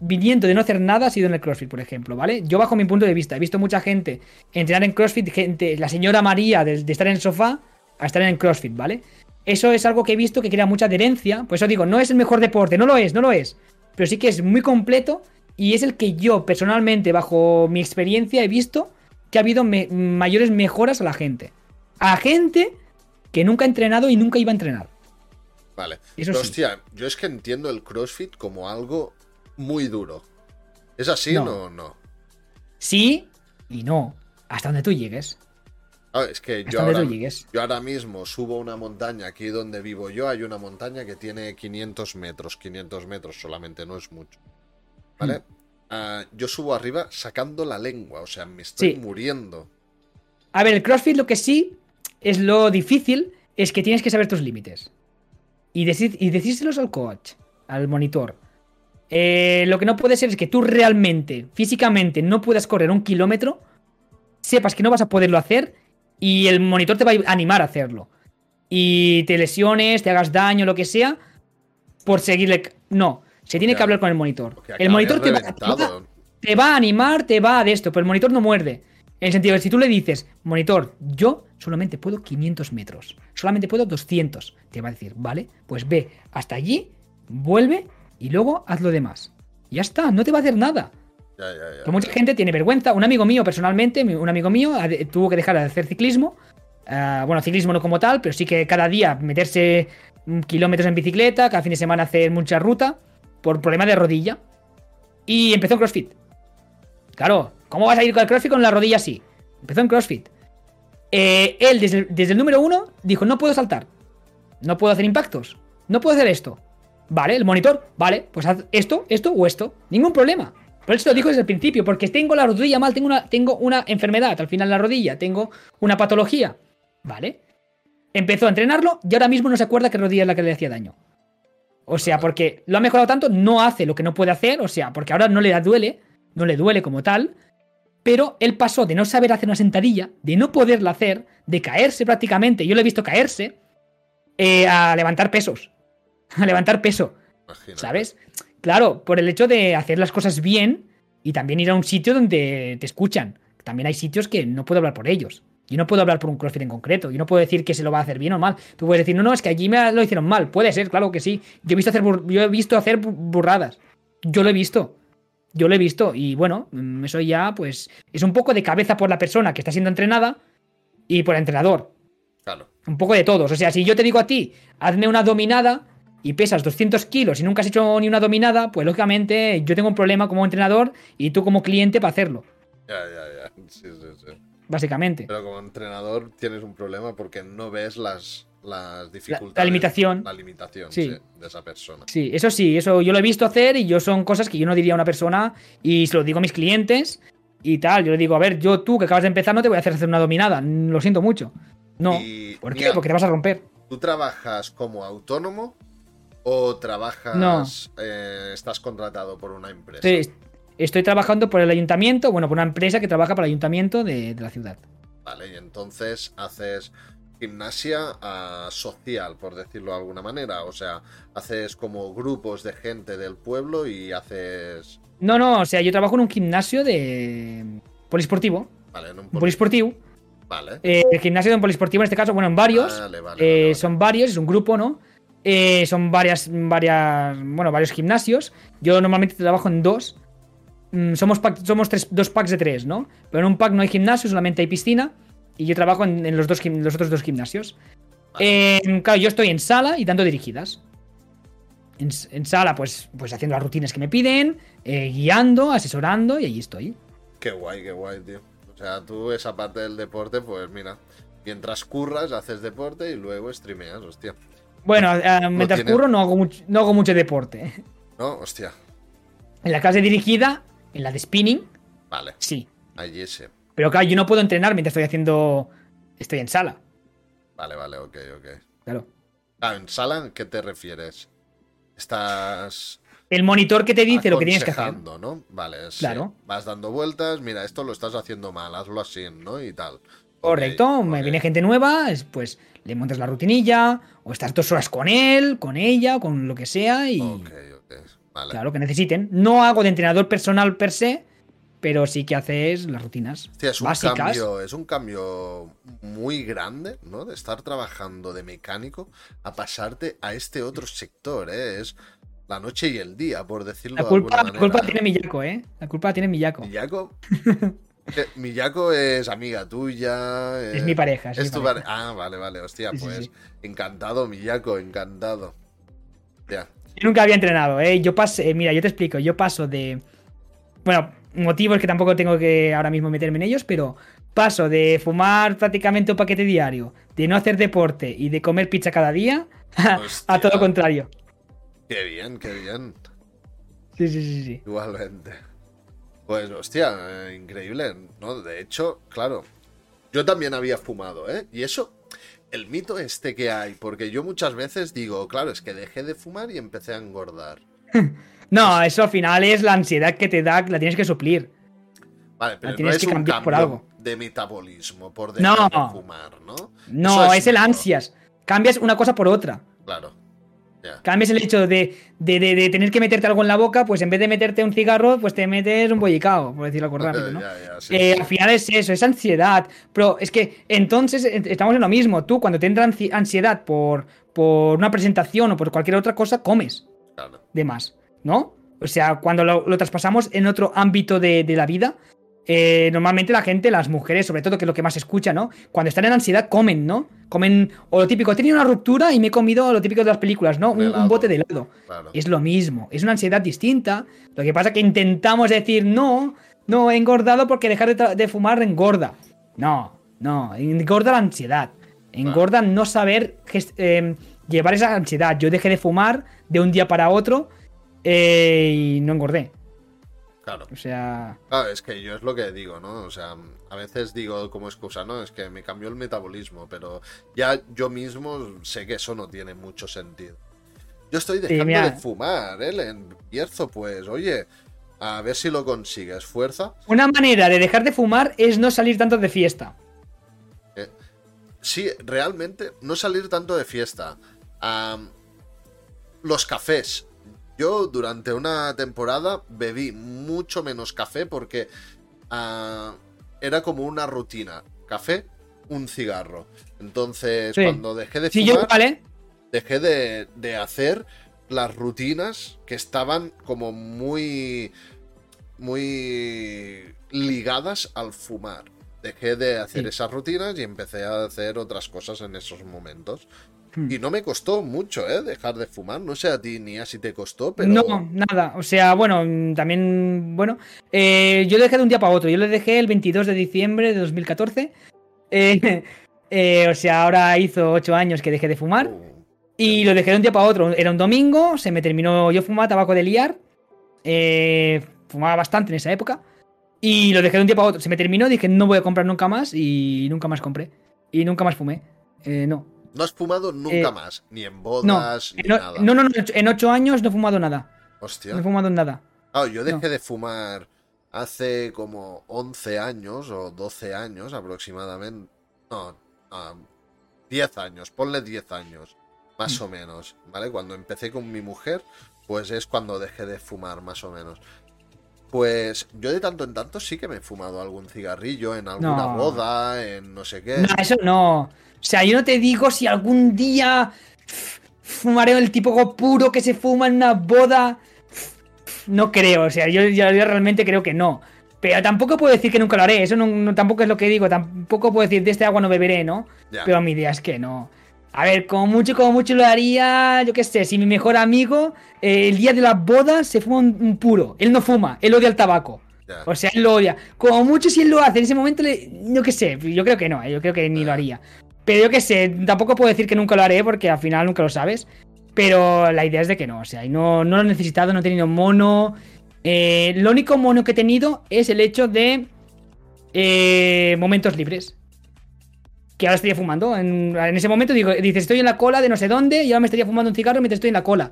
viniendo de no hacer nada ha sido en el CrossFit, por ejemplo, ¿vale? Yo bajo mi punto de vista, he visto mucha gente entrenar en CrossFit, gente, la señora María de, de estar en el sofá a estar en el CrossFit, ¿vale? Eso es algo que he visto que crea mucha adherencia, por eso digo, no es el mejor deporte, no lo es, no lo es, pero sí que es muy completo y es el que yo personalmente, bajo mi experiencia, he visto que ha habido me- mayores mejoras a la gente. A gente que nunca ha entrenado y nunca iba a entrenar. Vale. Eso Pero, sí. hostia, yo es que entiendo el CrossFit como algo muy duro. ¿Es así No. no? No. Sí y no, hasta donde tú llegues. Ah, es que yo ahora, yo mismo subo una montaña aquí donde vivo yo. Hay una montaña que tiene 500 metros. 500 metros solamente, no es mucho. ¿Vale? Ah, yo subo arriba sacando la lengua. O sea, me estoy Sí. muriendo. A ver, el CrossFit lo que sí es lo difícil es que tienes que saber tus límites. Y, decir, y decírselos al coach, al monitor. Eh, lo que no puede ser es que tú realmente, físicamente, no puedas correr un kilómetro, sepas que no vas a poderlo hacer y el monitor te va a animar a hacerlo. Y te lesiones, te hagas daño, lo que sea, por seguirle... No, se tiene que hablar con el monitor. El monitor te va, reventado. te va a animar, te va a de esto, pero el monitor no muerde. En el sentido de si tú le dices, monitor, yo solamente puedo 500 metros, solamente puedo 200, te va a decir, vale, pues ve hasta allí, vuelve y luego haz lo demás. Y ya está, no te va a hacer nada. Ya, ya, ya. Que mucha gente tiene vergüenza. Un amigo mío, personalmente, un amigo mío tuvo que dejar de hacer ciclismo. Ah, bueno, ciclismo no como tal, pero sí que cada día meterse kilómetros en bicicleta, cada fin de semana hacer mucha ruta, por problema de rodilla. Y empezó en CrossFit. Claro, ¿cómo vas a ir con el CrossFit con la rodilla así? Empezó en CrossFit. Eh, él, desde, desde el número uno, dijo: No puedo saltar. No puedo hacer impactos. No puedo hacer esto. Vale, el monitor, vale, pues haz esto, esto o esto. Ningún problema. Por eso lo dijo desde el principio, porque tengo la rodilla mal, tengo una, tengo una enfermedad al final la rodilla, tengo una patología. Vale. Empezó a entrenarlo y ahora mismo no se acuerda qué rodilla es la que le hacía daño. O sea, porque lo ha mejorado tanto, no hace lo que no puede hacer, o sea, porque ahora no le da duele, no le duele como tal, pero él pasó de no saber hacer una sentadilla, de no poderla hacer, de caerse prácticamente, yo lo he visto caerse, eh, a levantar pesos. A levantar peso. Imagínate. ¿Sabes? Claro, por el hecho de hacer las cosas bien y también ir a un sitio donde te escuchan. También hay sitios que no puedo hablar por ellos. Yo no puedo hablar por un CrossFit en concreto. Yo no puedo decir que se lo va a hacer bien o mal. Tú puedes decir, no, no, es que allí me lo hicieron mal. Puede ser, claro que sí. Yo he visto hacer, bur- yo he visto hacer bu- burradas. Yo lo he visto. Yo lo he visto. Y bueno, mm, eso ya, pues, es un poco de cabeza por la persona que está siendo entrenada y por el entrenador. Claro. Un poco de todos. O sea, si yo te digo a ti, hazme una dominada y pesas 200 kilos y nunca has hecho ni una dominada, pues lógicamente yo tengo un problema como entrenador y tú como cliente para hacerlo, Ya, ya, ya. Sí, sí, sí. Básicamente. Pero como entrenador tienes un problema porque no ves las, las dificultades. la limitación. La limitación, Sí. sí, de esa persona. Sí, eso sí, eso yo lo he visto hacer y yo son cosas que yo no diría a una persona y se lo digo a mis clientes y tal. Yo le digo, a ver, yo tú que acabas de empezar no te voy a hacer hacer una dominada, lo siento mucho. No. Y, ¿Por qué? Porque te vas a romper. ¿Tú trabajas como autónomo o trabajas, eh, estás contratado por una empresa? Estoy, estoy trabajando por el ayuntamiento, bueno, por una empresa que trabaja para el ayuntamiento de, de la ciudad. Vale, y entonces haces gimnasia ah, social, por decirlo de alguna manera. O sea, haces como grupos de gente del pueblo y haces... No, no, o sea, yo trabajo en un gimnasio de polisportivo. Vale, en un Un poli- polisportivo. Vale. Eh, el gimnasio de un polisportivo en este caso, bueno, en varios. Vale, vale, eh. Son varios, es un grupo, ¿no? Eh, son varias, varias, bueno, varios gimnasios. Yo normalmente trabajo en dos. Mm, somos, somos tres, dos packs de tres, ¿no? Pero en un pack no hay gimnasio, solamente hay piscina. Y yo trabajo en, los, dos, los otros dos gimnasios. Em, claro, yo estoy en sala y dando dirigidas. En, sala, pues, pues haciendo las rutinas que me piden, eh, guiando, asesorando y ahí estoy. Qué guay, qué guay, tío. O sea, tú esa parte del deporte, pues mira, mientras curras, haces deporte y luego streameas, hostia. Bueno, eh, mientras curro no hago, mucho, no hago mucho deporte. No, hostia. En la clase dirigida, en la de spinning. Vale. Sí. Allí ese. Pero claro, yo no puedo entrenar mientras estoy haciendo. Estoy en sala. Vale, vale, ok, ok. Claro. Ah, ¿en sala? ¿Qué te refieres? Estás. El monitor que te dice lo que tienes que hacer. ¿no? Vale, claro. Vas dando vueltas, mira, esto lo estás haciendo mal, hazlo así, ¿no? Y tal. Correcto, me viene gente nueva, pues le montas la rutinilla, o estás dos horas con él, con ella, con lo que sea, y. Vale. Claro, que necesiten. No hago de entrenador personal per se, pero sí que haces las rutinas. es un básicas. Cambio, es un cambio muy grande, ¿no? De estar trabajando de mecánico a pasarte a este otro sector, ¿eh? Es la noche y el día, por decirlo la culpa, de alguna manera. La culpa tiene Miyako, ¿eh? La culpa tiene Miyako. ¿Miyako? Miyako es amiga tuya. Es mi pareja. Es, tu pareja. Ah, vale, vale. Hostia, pues encantado, Miyako, encantado. Ya. Yo nunca había entrenado, ¿eh? Yo pasé, eh, mira, yo te explico. Yo paso de. Bueno, motivos que tampoco tengo que ahora mismo meterme en ellos, pero paso de fumar prácticamente un paquete diario, de no hacer deporte y de comer pizza cada día, a todo contrario. Qué bien, qué bien. Sí, sí, sí, sí. Igualmente. Pues, hostia, eh, increíble, ¿no? De hecho, claro, yo también había fumado, ¿eh? Y eso, el mito este que hay, porque yo muchas veces digo, claro, es que dejé de fumar y empecé a engordar. No, eso al final es la ansiedad que te da, la tienes que suplir. Vale, pero no es un cambio por algo. de metabolismo por dejar de fumar, ¿no? No, es, el ansias. Cambias una cosa por otra. Claro. Cambias el hecho de, tener que meterte algo en la boca, pues en vez de meterte un cigarro, pues te metes un bollicao, por decirlo rápido, ¿no? Eh, al final es eso, es ansiedad. Pero es que entonces estamos en lo mismo. Tú, cuando te entra ansiedad por, por una presentación o por cualquier otra cosa, comes. Claro. De más. ¿no? O sea, cuando lo, traspasamos en otro ámbito de, la vida, eh, normalmente la gente, las mujeres, sobre todo, que es lo que más escucha, ¿no? Cuando están en ansiedad, comen, ¿no? Comen, o lo típico, he tenido una ruptura y me he comido lo típico de las películas, ¿no? Un, bote de helado. Es lo mismo, es una ansiedad distinta. Lo que pasa es que intentamos decir, no, no, he engordado porque dejar de, fumar engorda. No, no, engorda la ansiedad. Engorda no saber eh, llevar esa ansiedad. Yo dejé de fumar de un día para otro eh, y no engordé. Claro. O sea. Claro, es que yo es lo que digo, ¿no? O sea, a veces digo como excusa, ¿no? Es que me cambió el metabolismo, pero ya yo mismo sé que eso no tiene mucho sentido. Yo estoy dejando de fumar, ¿eh? Empiezo, pues, oye, a ver si lo consigues. Fuerza. Una manera de dejar de fumar es no salir tanto de fiesta. Eh, sí, realmente, no salir tanto de fiesta. los cafés. Yo durante una temporada bebí mucho menos café porque ah, era como una rutina. Café, un cigarro. Entonces, cuando dejé de fumar, dejé de, hacer las rutinas que estaban como muy muy ligadas al fumar. Dejé de hacer esas rutinas y empecé a hacer otras cosas en esos momentos. Hmm. Y no me costó mucho, ¿eh? Dejar de fumar. No sé a ti ni a si te costó, pero. No, nada. O sea, bueno, también. Bueno. Eh, yo lo dejé de un día para otro. Yo lo dejé el 22 de diciembre de 2014. Eh, eh, o sea, ahora hizo ocho años que dejé de fumar. Uh, y lo dejé de un día para otro. Era un domingo, se me terminó. Yo fumaba tabaco de liar. fumaba bastante en esa época. Y lo dejé de un día para otro. Se me terminó, dije, no voy a comprar nunca más. Y nunca más compré. Y nunca más fumé. no. No has fumado nunca eh, más, ni en bodas, ni nada. No, no, no, en ocho años no he fumado nada. Hostia. No he fumado nada. Ah, yo dejé de fumar hace como 11 años o 12 años aproximadamente. No, 10 años, ponle 10 años, más o menos, ¿vale? Cuando empecé con mi mujer, pues es cuando dejé de fumar, más o menos. Pues yo de tanto en tanto sí que me he fumado algún cigarrillo en alguna boda, en no sé qué. No, eso no. O sea, yo no te digo si algún día fumaré el tipo puro que se fuma en una boda. No creo, o sea, yo, yo realmente creo que no. Pero tampoco puedo decir que nunca lo haré, eso no, tampoco es lo que digo, tampoco puedo decir de este agua no beberé, ¿no? Pero mi idea es que no. A ver, como mucho, como mucho lo haría, yo qué sé, si mi mejor amigo eh, el día de la boda se fuma un, puro, él no fuma, él odia el tabaco. O sea, él lo odia. Como mucho si él lo hace en ese momento, le, yo qué sé, yo creo que no, eh, yo creo que ni lo haría. Pero yo qué sé, tampoco puedo decir que nunca lo haré porque al final nunca lo sabes. Pero la idea es de que no, o sea, no, no lo he necesitado, no he tenido mono. Eh, lo único mono que he tenido es el hecho de eh, momentos libres. Que ahora estaría fumando. En, ese momento digo, dices, estoy en la cola de no sé dónde y ahora me estaría fumando un cigarro mientras estoy en la cola.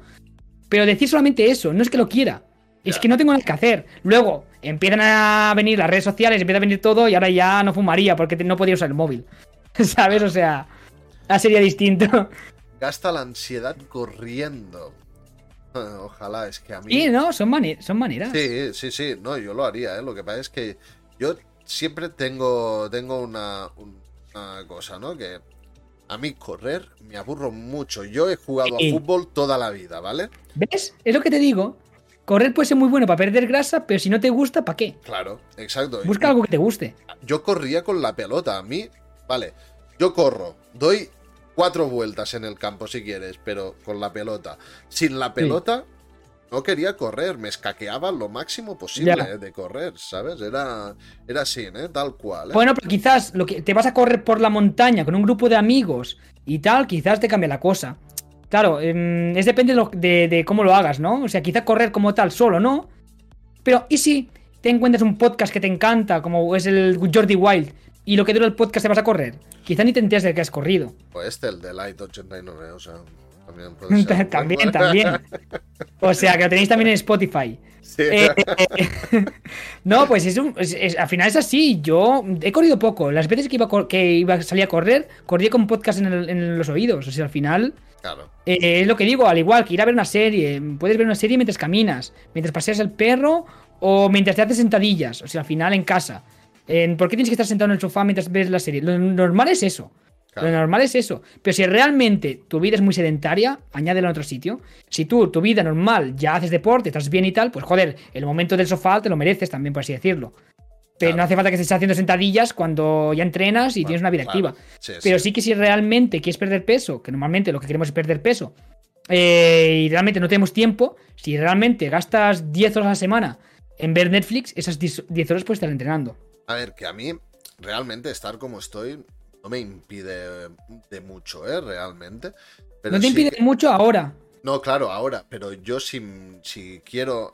Pero decir solamente eso, no es que lo quiera. Es que no tengo nada que hacer. Luego empiezan a venir las redes sociales, empieza a venir todo y ahora ya no fumaría porque no podía usar el móvil. ¿Sabes? O sea, sería distinto. Gasta la ansiedad corriendo. Ojalá, es que a mí. Sí, no, son, son maneras. Sí, sí, sí, no, yo lo haría, ¿eh? Lo que pasa es que yo siempre tengo, tengo una, cosa, ¿no? Que a mí correr me aburro mucho. Yo he jugado a fútbol toda la vida, ¿vale? ¿Ves? Es lo que te digo. Correr puede ser muy bueno para perder grasa, pero si no te gusta, ¿para qué? Claro, exacto. Busca algo que te guste. Yo corría con la pelota. A mí, vale, yo corro, doy cuatro vueltas en el campo si quieres, pero con la pelota. Sin la pelota, no quería correr, me escaqueaba lo máximo posible eh, de correr, ¿sabes? Era, era así, ¿eh? Tal cual. ¿eh? Bueno, pero quizás lo que te vas a correr por la montaña con un grupo de amigos y tal, quizás te cambie la cosa. Claro, em, es depende de, de, cómo lo hagas, ¿no? O sea, quizás correr como tal solo, ¿no? Pero, ¿y si te encuentras un podcast que te encanta, como es el Jordi Wild, y lo que dura el podcast te vas a correr. Quizá ni te enteras de que has corrido. Pues este, el de Light 89, o sea, también puede ser. también, también. O sea, que lo tenéis también en Spotify. Sí. Eh, eh, no, pues es, un, al final es así. Yo he corrido poco. Las veces que iba, que iba a salir a correr, corría con podcast en, los oídos. O sea, al final. Claro. Eh, es lo que digo, al igual que ir a ver una serie. Puedes ver una serie mientras caminas, mientras paseas el perro o mientras te haces sentadillas. O sea, al final en casa. ¿Por qué tienes que estar sentado en el sofá mientras ves la serie? Lo normal es eso. Lo normal es eso. Pero si realmente tu vida es muy sedentaria, añádelo en otro sitio. Si tú, tu vida normal, ya haces deporte, estás bien y tal, pues joder, el momento del sofá te lo mereces también, por así decirlo. Pero no hace falta que estés haciendo sentadillas cuando ya entrenas y tienes una vida activa. Pero sí. que si realmente quieres perder peso, que normalmente lo que queremos es perder peso, eh, y realmente no tenemos tiempo, si realmente gastas 10 horas a la semana en ver Netflix, esas 10 horas puedes estar entrenando. A ver, que a mí realmente estar como estoy no me impide de mucho, ¿eh? Realmente. no te impide mucho ahora. No, claro, ahora. Pero yo si, si quiero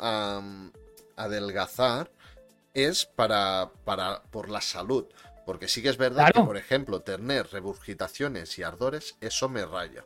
adelgazar es para, para por la salud. Porque sí que es verdad que, por ejemplo, tener regurgitaciones y ardores, eso me raya.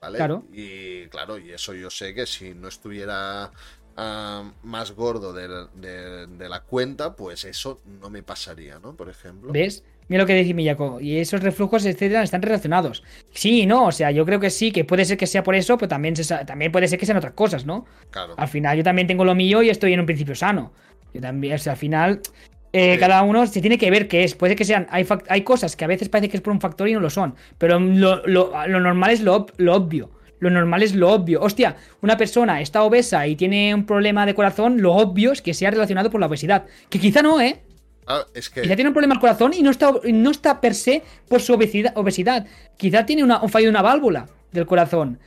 ¿Vale? Claro. Y claro, y eso yo sé que si no estuviera más gordo de, la cuenta, pues eso no me pasaría, ¿no? Por ejemplo. ¿Ves? Mira lo que dice Miyako. Y esos reflujos, etcétera, están relacionados. Sí, no, o sea, yo creo que sí, que puede ser que sea por eso, pero también, también puede ser que sean otras cosas, ¿no? Claro. Al final yo también tengo lo mío y estoy en un principio sano. Yo también, o sea, al final, eh, cada uno se tiene que ver qué es. Puede que sean, hay, hay cosas que a veces parece que es por un factor y no lo son. Pero lo, normal es lo, lo obvio. Lo normal es lo obvio. Hostia, una persona está obesa y tiene un problema de corazón, lo obvio es que sea relacionado por la obesidad. Que quizá no, ¿eh? Ah, es que... Quizá tiene un problema al corazón y no está, no está per se por su obesidad. obesidad. Quizá tiene un fallo de una válvula del corazón.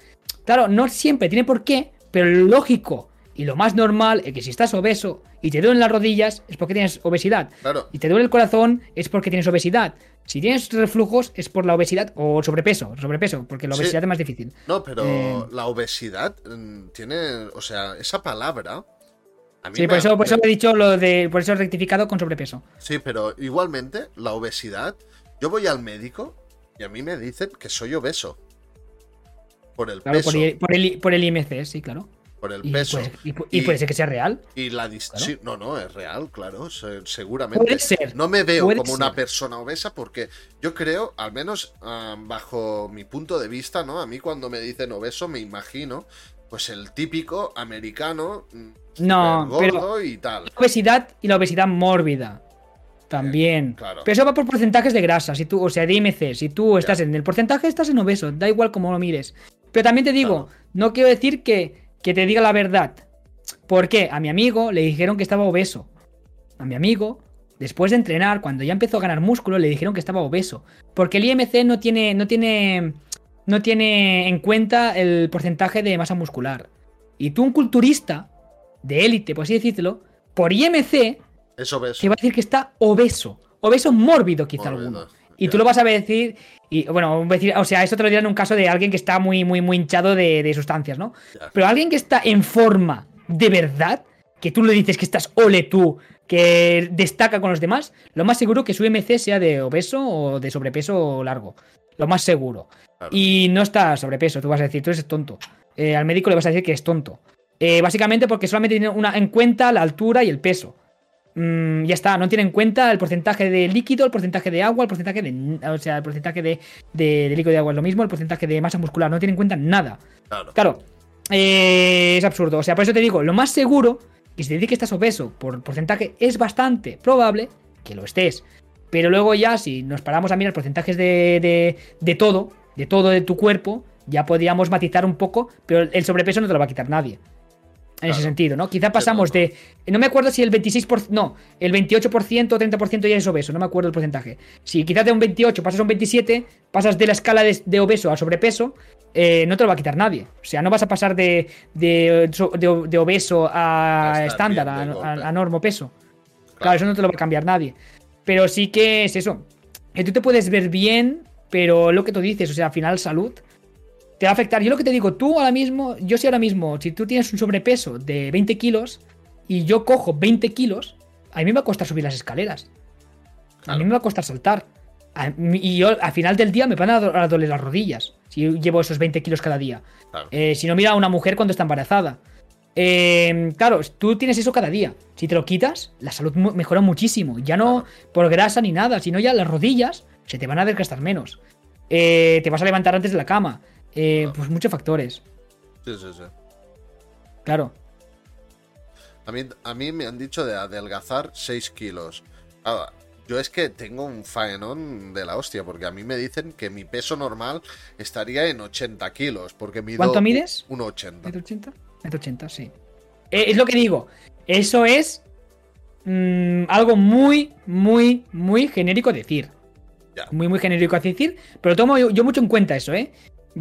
Claro, no siempre tiene por qué, pero lo lógico y lo más normal es que si estás obeso y te duelen las rodillas es porque tienes obesidad. Claro. Y te duele el corazón es porque tienes obesidad. Si tienes reflujos es por la obesidad o sobrepeso, sobrepeso, porque la obesidad es más difícil. No, pero eh, la obesidad mm, tiene, o sea, esa palabra sí, por eso, por eso he dicho lo de. Por eso he rectificado con sobrepeso. Sí, pero igualmente, la obesidad. Yo voy al médico y a mí me dicen que soy obeso. Por el peso. Por el, por, el, por el IMC, sí, claro por el peso. y, puede ser que sea real. Y la no, no, es real, claro, seguramente. Puede ser. No me veo como una persona obesa porque yo creo, al menos bajo mi punto de vista, ¿no? A mí cuando me dicen obeso me imagino pues el típico americano mm, no, gordo y tal. La obesidad y la obesidad mórbida. También. claro. Pero eso va por porcentajes de grasa, si tú, o sea, de IMC. Si tú estás en el porcentaje, estás en obeso. Da igual cómo lo mires. Pero también te digo, no quiero decir que, que te diga la verdad. ¿Por qué? A mi amigo le dijeron que estaba obeso. A mi amigo, después de entrenar, cuando ya empezó a ganar músculo, le dijeron que estaba obeso. Porque el IMC no tiene, no tiene, no tiene en cuenta el porcentaje de masa muscular. Y tú, un culturista de élite, por así decirlo, por IMC, Es obeso. te va a decir que está obeso. Obeso mórbido, quizá Mórbido, alguno. Y tú lo vas a decir. Y bueno, decir, o sea, eso te lo dirán en un caso de alguien que está muy, muy, muy hinchado de, de sustancias, ¿no? Pero alguien que está en forma de verdad, que tú le dices que estás ole tú, que destaca con los demás, lo más seguro que su MC sea de obeso o de sobrepeso largo. Lo más seguro. Claro. Y no está sobrepeso, tú vas a decir, tú eres tonto. Eh, al médico le vas a decir que es tonto. Eh, básicamente porque solamente tiene una, en cuenta la altura y el peso. Mm, ya está, no tiene en cuenta el porcentaje de líquido, el porcentaje de agua, el porcentaje de. O sea, el porcentaje de, de- de líquido de agua es lo mismo, el porcentaje de masa muscular, no tiene en cuenta nada. Claro. Claro, eh, es absurdo. O sea, por eso te digo, lo más seguro, que si te dice que estás obeso por porcentaje, es bastante probable que lo estés. Pero luego ya, si nos paramos a mirar porcentajes de, de, de todo, de todo de tu cuerpo, ya podríamos matizar un poco, pero el sobrepeso no te lo va a quitar nadie. En ese Claro. sentido, ¿no? Quizá pasamos de. No me acuerdo si el 26%. No, el 28% o 30% ya es obeso, no me acuerdo el porcentaje. Si quizás de un 28 pasas a un 27, pasas de la escala de, de obeso a sobrepeso, eh, no te lo va a quitar nadie. O sea, no vas a pasar de, de, de- de obeso a estándar, a, a, a normo peso. Claro, eso no te lo va a cambiar nadie. Pero sí que es eso. Que tú te puedes ver bien, pero lo que tú dices, o sea, al final salud, te va a afectar. Yo lo que te digo, tú ahora mismo, yo si ahora mismo, si tú tienes un sobrepeso de 20 kilos y yo cojo 20 kilos, a mí me va a costar subir las escaleras. A mí me va a costar saltar. A mí- y yo al final del día me van a, do- a doler las rodillas si llevo esos 20 kilos cada día. Claro. Eh, si no, mira a una mujer cuando está embarazada. Eh, claro, tú tienes eso cada día. Si te lo quitas, la salud mejora muchísimo. Ya no por grasa ni nada, sino ya las rodillas se te van a desgastar menos. Eh, te vas a levantar antes de la cama. Eh. Pues muchos factores. Sí, sí, sí. Claro. A mí, a mí me han dicho de adelgazar 6 kilos. Ahora, yo es que tengo un faenón de la hostia, porque a mí me dicen que mi peso normal estaría en 80 kilos, porque mido ¿Cuánto mides? Un 80. ¿Metro ochenta? Metro ochenta, sí. Eh, es lo que digo. Eso es mm, algo muy, muy, muy genérico decir. Ya. Muy, muy genérico decir. Pero tomo yo, yo mucho en cuenta eso, ¿eh?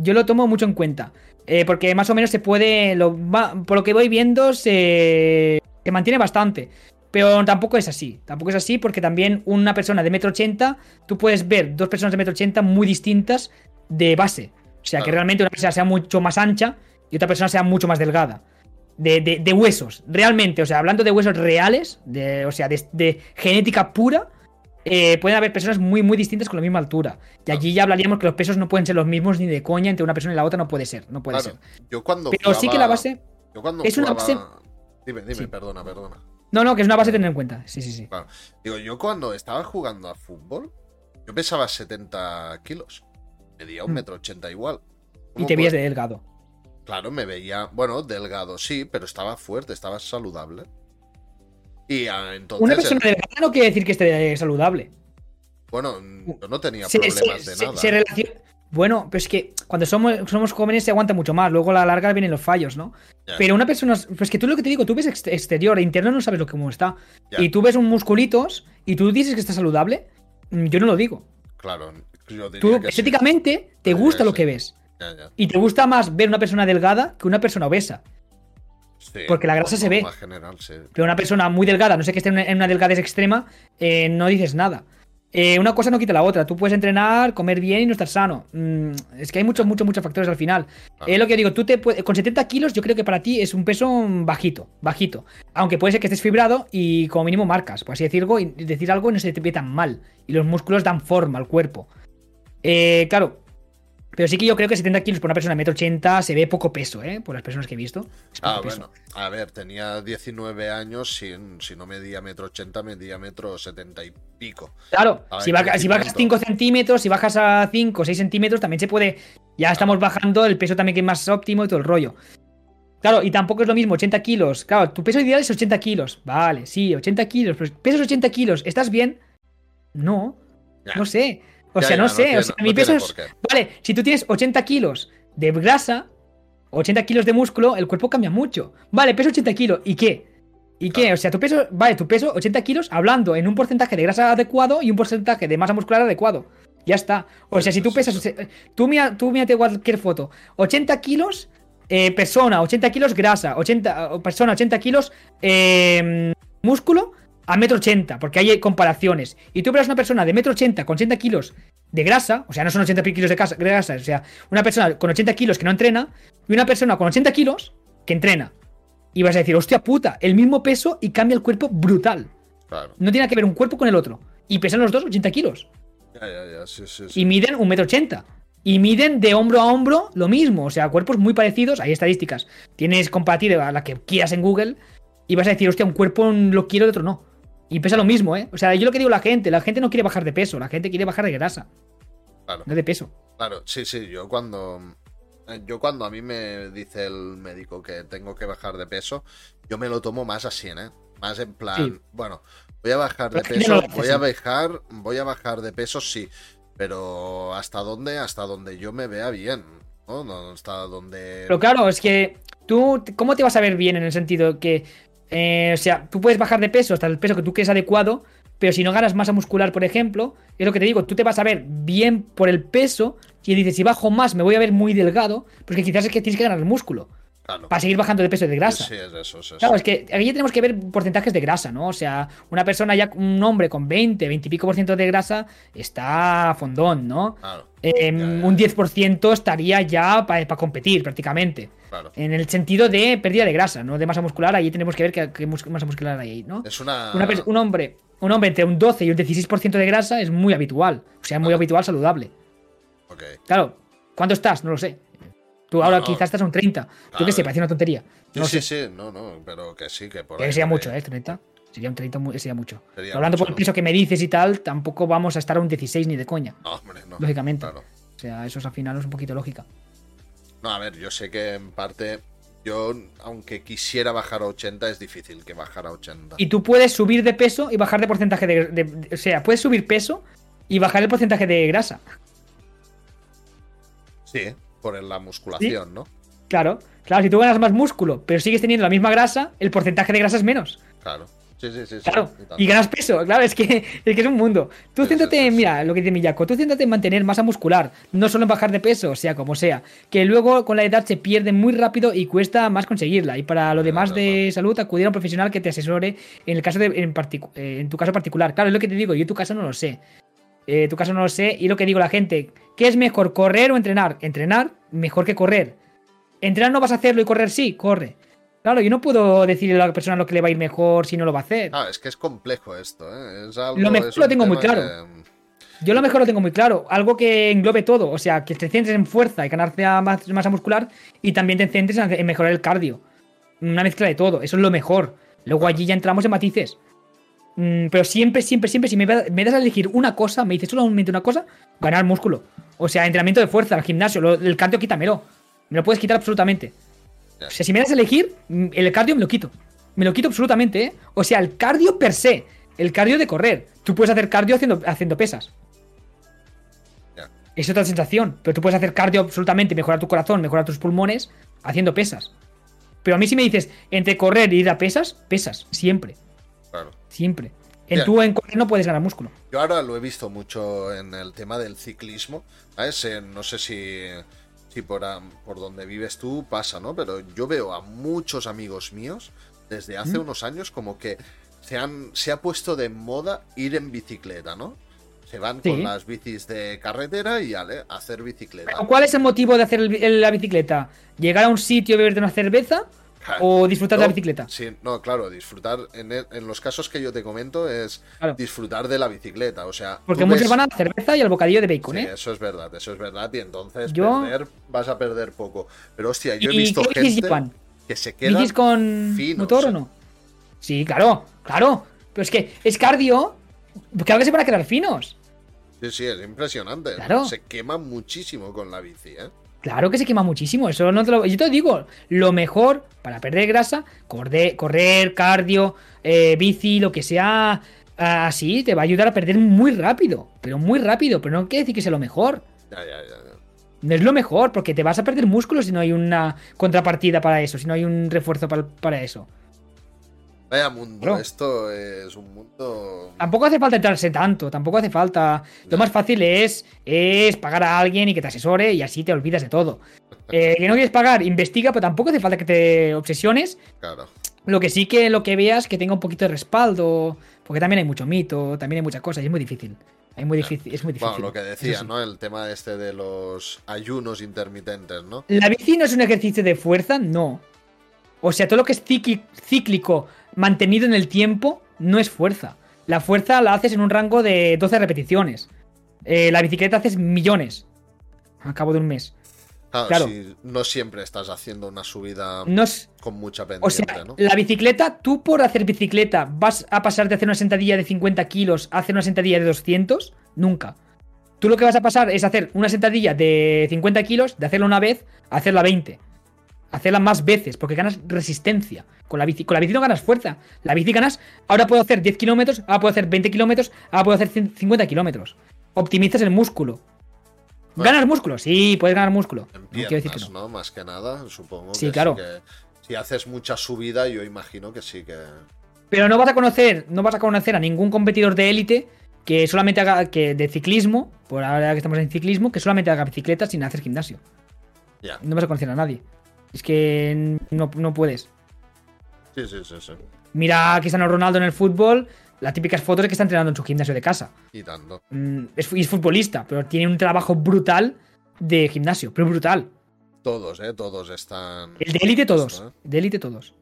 Yo lo tomo mucho en cuenta. Eh, porque más o menos se puede. Lo, va- por lo que voy viendo, se, se mantiene bastante. Pero tampoco es así. Tampoco es así porque también una persona de metro ochenta, tú puedes ver dos personas de metro ochenta muy distintas de base. O sea, que realmente una persona sea mucho más ancha y otra persona sea mucho más delgada. De, de- de huesos, realmente, o sea, hablando de huesos reales, de, o sea, de genética pura, eh, pueden haber personas muy, muy distintas con la misma altura. Y allí ya hablaríamos que los pesos no pueden ser los mismos ni de coña entre una persona y la otra, no puede ser, no puede Claro, ser. yo cuando Pero sí que la base. yo cuando es una jugaba- Dime, dime, Sí. perdona, perdona. No, no, que es una base a tener en cuenta. Sí, sí, sí. Claro. Digo, yo cuando estaba jugando a fútbol, yo pesaba 70 kilos. Medía un Mm. metro ochenta igual. Y ¿Cómo te veías de delgado. Claro, me veía, bueno, delgado, sí, pero estaba fuerte, estaba saludable. Y ah, entonces, Una persona delgada no quiere decir que esté saludable. bueno, no tenía Se- problemas se- de se- nada. relaciona- Bueno, pero es que cuando somos, somos jóvenes se aguanta mucho más. Luego a la larga vienen los fallos, ¿no? Pero una persona. Pues que tú lo que te digo, tú ves ex- exterior, e interno no sabes lo que cómo está. Y tú ves un musculitos y tú dices que está saludable. mm, Yo no lo digo. Claro, yo diría Tú que sí. estéticamente te gusta lo sí. que ves. Y te gusta más ver una persona delgada que una persona obesa. Sí, Porque la grasa se ve. norma general, sí. Pero una persona muy delgada, no sé que esté en una, delgadez extrema, eh, no dices nada. Eh, una cosa no quita la otra. Tú puedes entrenar, comer bien y no estar sano. Mm, es que hay muchos, muchos, muchos factores al final. Es lo que digo, tú te puedes- con 70 kilos yo creo que para ti es un peso bajito, bajito. Aunque puede ser que estés fibrado y como mínimo marcas, por así decirlo, y decir algo y no se te ve tan mal. Y los músculos dan forma al cuerpo. Eh, claro. Pero sí que yo creo que 70 kilos por una persona de 1,80m se ve poco peso, ¿eh? Por las personas que he visto. Ah, bueno, a ver, tenía 19 años, si, si no medía metro 80, medía metro 70 y pico. Claro, si, baja- si bajas crecimiento. 5 centímetros, si bajas a 5 o 6 centímetros, también se puede. Ya estamos bajando el peso también que es más óptimo y todo el rollo. Claro, y tampoco es lo mismo, 80 kilos. Claro, tu peso ideal es 80 kilos. Vale, sí, 80 kilos. Pero pesas 80 kilos, ¿estás bien? No, no sé. O Ya, sea, ya, no sé. tiene- o sea, mi no peso tiene es. Vale, si tú tienes 80 kilos de grasa, 80 kilos de músculo, el cuerpo cambia mucho. Vale, peso 80 kilos, ¿y qué? ¿Y qué? O sea, tu peso, vale, tu peso 80 kilos hablando en un porcentaje de grasa adecuado y un porcentaje de masa muscular adecuado. Ya está. O sea, si tú pesas, tú, mira, tú mírate cualquier foto, 80 kilos eh, persona, 80 kilos grasa, 80, persona, 80 kilos eh, músculo a metro 80, porque hay comparaciones. Y tú verás una persona de metro 80 con 80 kilos de grasa, o sea, no son 80 kilos de grasa, o sea, una persona con 80 kilos que no entrena y una persona con 80 kilos que entrena. Y vas a decir, hostia puta, el mismo peso y cambia el cuerpo brutal. No tiene que ver un cuerpo con el otro. Y pesan los dos 80 kilos. Ya, ya, ya, sí, sí, Y miden un metro 80. Y miden de hombro a hombro lo mismo. O sea, cuerpos muy parecidos. Hay estadísticas. Tienes comparativa a la que quieras en Google. Y vas a decir, hostia, un cuerpo lo quiero, de otro no. Y pesa lo mismo, ¿eh? O sea, yo lo que digo a la gente, la gente no quiere bajar de peso, la gente quiere bajar de grasa. Claro. No de peso. Claro, sí, sí, yo cuando eh, yo cuando a mí me dice el médico que tengo que bajar de peso, yo me lo tomo más así, ¿eh? Más en plan, bueno, voy a bajar de peso, voy a bajar, voy a bajar de peso, sí, pero hasta dónde, hasta donde yo me vea bien, ¿no? no hasta donde. Pero claro, es que tú, ¿cómo te vas a ver bien en el sentido que, eh, o sea, tú puedes bajar de peso hasta el peso que tú crees adecuado, pero si no ganas masa muscular, por ejemplo, es lo que te digo, tú te vas a ver bien por el peso y dices, si bajo más me voy a ver muy delgado, porque quizás es que tienes que ganar el Para seguir bajando de peso y de grasa. Sí, es eso, es eso. Claro, es que aquí tenemos que ver porcentajes de grasa, ¿no? O sea, una persona ya, un hombre con 20, 20 y pico por ciento de grasa está fondón, ¿no? Claro. Em, un 10% estaría ya para competir prácticamente. Claro. En el sentido de pérdida de grasa, no de masa muscular. Ahí tenemos que ver qué, masa muscular hay ahí, ¿no? Es una... un hombre un hombre entre un 12 y un 16% de grasa es muy habitual. O sea, muy habitual, saludable. Ok. Claro, ¿cuánto estás? No lo sé. Tú ahora quizás estás a un 30. Yo qué sé, parece una tontería. No sí, sí, sí, no, no, pero que sí, que por ahí. Sería mucho, ¿eh? 30. Sería un 30, sería mucho. Hablando por el peso que me dices y tal, tampoco vamos a estar a un 16 ni de coña. No, hombre, no. Lógicamente. O sea, eso es al final es un poquito lógica. No, a ver, yo sé que en parte yo, aunque quisiera bajar a 80, es difícil que bajar a 80. Y tú puedes subir de peso y bajar de porcentaje de, O sea, puedes subir peso y bajar el porcentaje de grasa. Sí, por la musculación, ¿no? Claro, claro, si tú ganas más músculo, pero sigues teniendo la misma grasa, el porcentaje de grasa es menos. Claro. Sí, sí, sí. Claro. Y, ganas peso, claro, es que, es que es un mundo. Tú céntrate, mira, lo que dice Miyako, tú céntrate en mantener masa muscular, no solo en bajar de peso, sea como sea. Que luego con la edad se pierde muy rápido y cuesta más conseguirla. Y para lo demás de salud, acudir a un profesional que te asesore en el caso de, en, eh, en tu caso particular. Claro, es lo que te digo, yo en tu caso no lo sé. Eh, tu caso no lo sé. Y lo que digo a la gente, ¿qué es mejor, correr o entrenar? Entrenar, mejor que correr. Entrenar no vas a hacerlo y correr sí, corre. Claro, yo no puedo decirle a la persona lo que le va a ir mejor si no lo va a hacer. Ah, es que es complejo esto, ¿eh? lo mejor lo tengo muy claro. Yo lo mejor lo tengo muy claro. Algo que englobe todo. O sea, que te centres en fuerza y ganarte más masa muscular y también te centres en mejorar el cardio. Una mezcla de todo. Eso es lo mejor. Luego allí ya entramos en matices. Mm, pero siempre, siempre, siempre, si me, das a elegir una cosa, me dices solamente una cosa, ganar músculo. O sea, entrenamiento de fuerza, el gimnasio, el cardio quítamelo. Me lo puedes quitar absolutamente. O sea, si me das a elegir, mm, el cardio me lo quito. Me lo quito absolutamente, ¿eh? O sea, el cardio per se. El cardio de correr. Tú puedes hacer cardio haciendo, haciendo pesas. Es otra sensación. Pero tú puedes hacer cardio absolutamente, mejorar tu corazón, mejorar tus pulmones, haciendo pesas. Pero a mí si me dices, entre correr y ir a pesas, pesas. Siempre. Siempre. En tú en correr no puedes ganar músculo. Yo ahora lo he visto mucho en el tema del ciclismo. No sé si si por, por donde vives tú pasa, ¿no? Pero yo veo a muchos amigos míos desde hace unos años como que se, han, se ha puesto de moda ir en bicicleta, ¿no? Se van con las bicis de carretera y ale, hacer bicicleta. ¿Cuál es el motivo de hacer la bicicleta? ¿Llegar a un sitio y beberte una cerveza? ¿O disfrutar de la bicicleta? Sí, no, claro, disfrutar. En, en, los casos que yo te comento es disfrutar de la bicicleta. O sea. Porque muchos van a la cerveza y al bocadillo de bacon, sí, ¿eh? Eso es verdad, eso es verdad. Y entonces perder, vas a perder poco. Pero hostia, yo he visto gente que se queda. con motor o no? Sí, claro, claro. Pero es que es cardio. Claro que se van a quedar finos. Sí, sí, es impresionante. Se quema muchísimo con la bici, ¿eh? Claro que se quema muchísimo, eso no te lo... Yo te digo, lo mejor para perder grasa, correr, correr cardio, eh, bici, lo que sea así, te va a ayudar a perder muy rápido, pero muy rápido, pero no quiere decir que sea lo mejor. Ya, ya, ya. No es lo mejor, porque te vas a perder músculos si no hay una contrapartida para eso, si no hay un refuerzo para, para eso. Vaya mundo, esto es un mundo. Tampoco hace falta entrarse tanto, tampoco hace falta. Lo más fácil es, es pagar a alguien y que te asesore y así te olvidas de todo. Eh, que no quieres pagar, investiga, pero tampoco hace falta que te obsesiones. Claro. Lo que sí que lo que veas que tenga un poquito de respaldo, porque también hay mucho mito, también hay muchas cosas y es muy difícil. Hay muy difícil, es muy difícil. Bueno, lo que decía, sí. ¿no? El tema este de los ayunos intermitentes, ¿no? ¿La bici no es un ejercicio de fuerza? No. O sea, todo lo que es cíclico, mantenido en el tiempo, no es fuerza. La fuerza la haces en un rango de 12 repeticiones. Eh, la bicicleta haces millones. A cabo de un mes. Claro, Claro. si no siempre estás haciendo una subida No es. con mucha O pendiente, sea, ¿no? la bicicleta, tú por hacer bicicleta, ¿vas a pasar de hacer una sentadilla de 50 kilos a hacer una sentadilla de 200? Nunca. Tú lo que vas a pasar es hacer una sentadilla de 50 kilos, de hacerla una vez, a hacerla 20. Hacerla más veces, porque ganas resistencia. Con la bici, con la bici no ganas fuerza. La bici ganas, ahora puedo hacer 10 kilómetros, ahora puedo hacer 20 kilómetros, ahora puedo hacer 50 kilómetros. Optimizas el músculo. Bueno. ¿Ganas músculo? Sí, puedes ganar músculo. En No quiero decir que piernas, no. ¿no? Más que nada, supongo. Sí, que claro. que si haces mucha subida, yo imagino que sí que. Pero no vas a conocer, no vas a conocer a ningún competidor de élite que solamente haga que de ciclismo, por ahora que estamos en ciclismo, que solamente haga bicicleta sin hacer gimnasio. Ya. No vas a conocer a nadie. Es que no, no puedes. Sí, sí, sí, sí. Mira a Cristiano Ronaldo en el fútbol, las típicas fotos de que está entrenando en su gimnasio de casa. Y tanto. Mm, Es, es futbolista, pero tiene un trabajo brutal de gimnasio, pero brutal. Todos, ¿eh? Todos están. El de élite todos. ¿eh? De élite todos.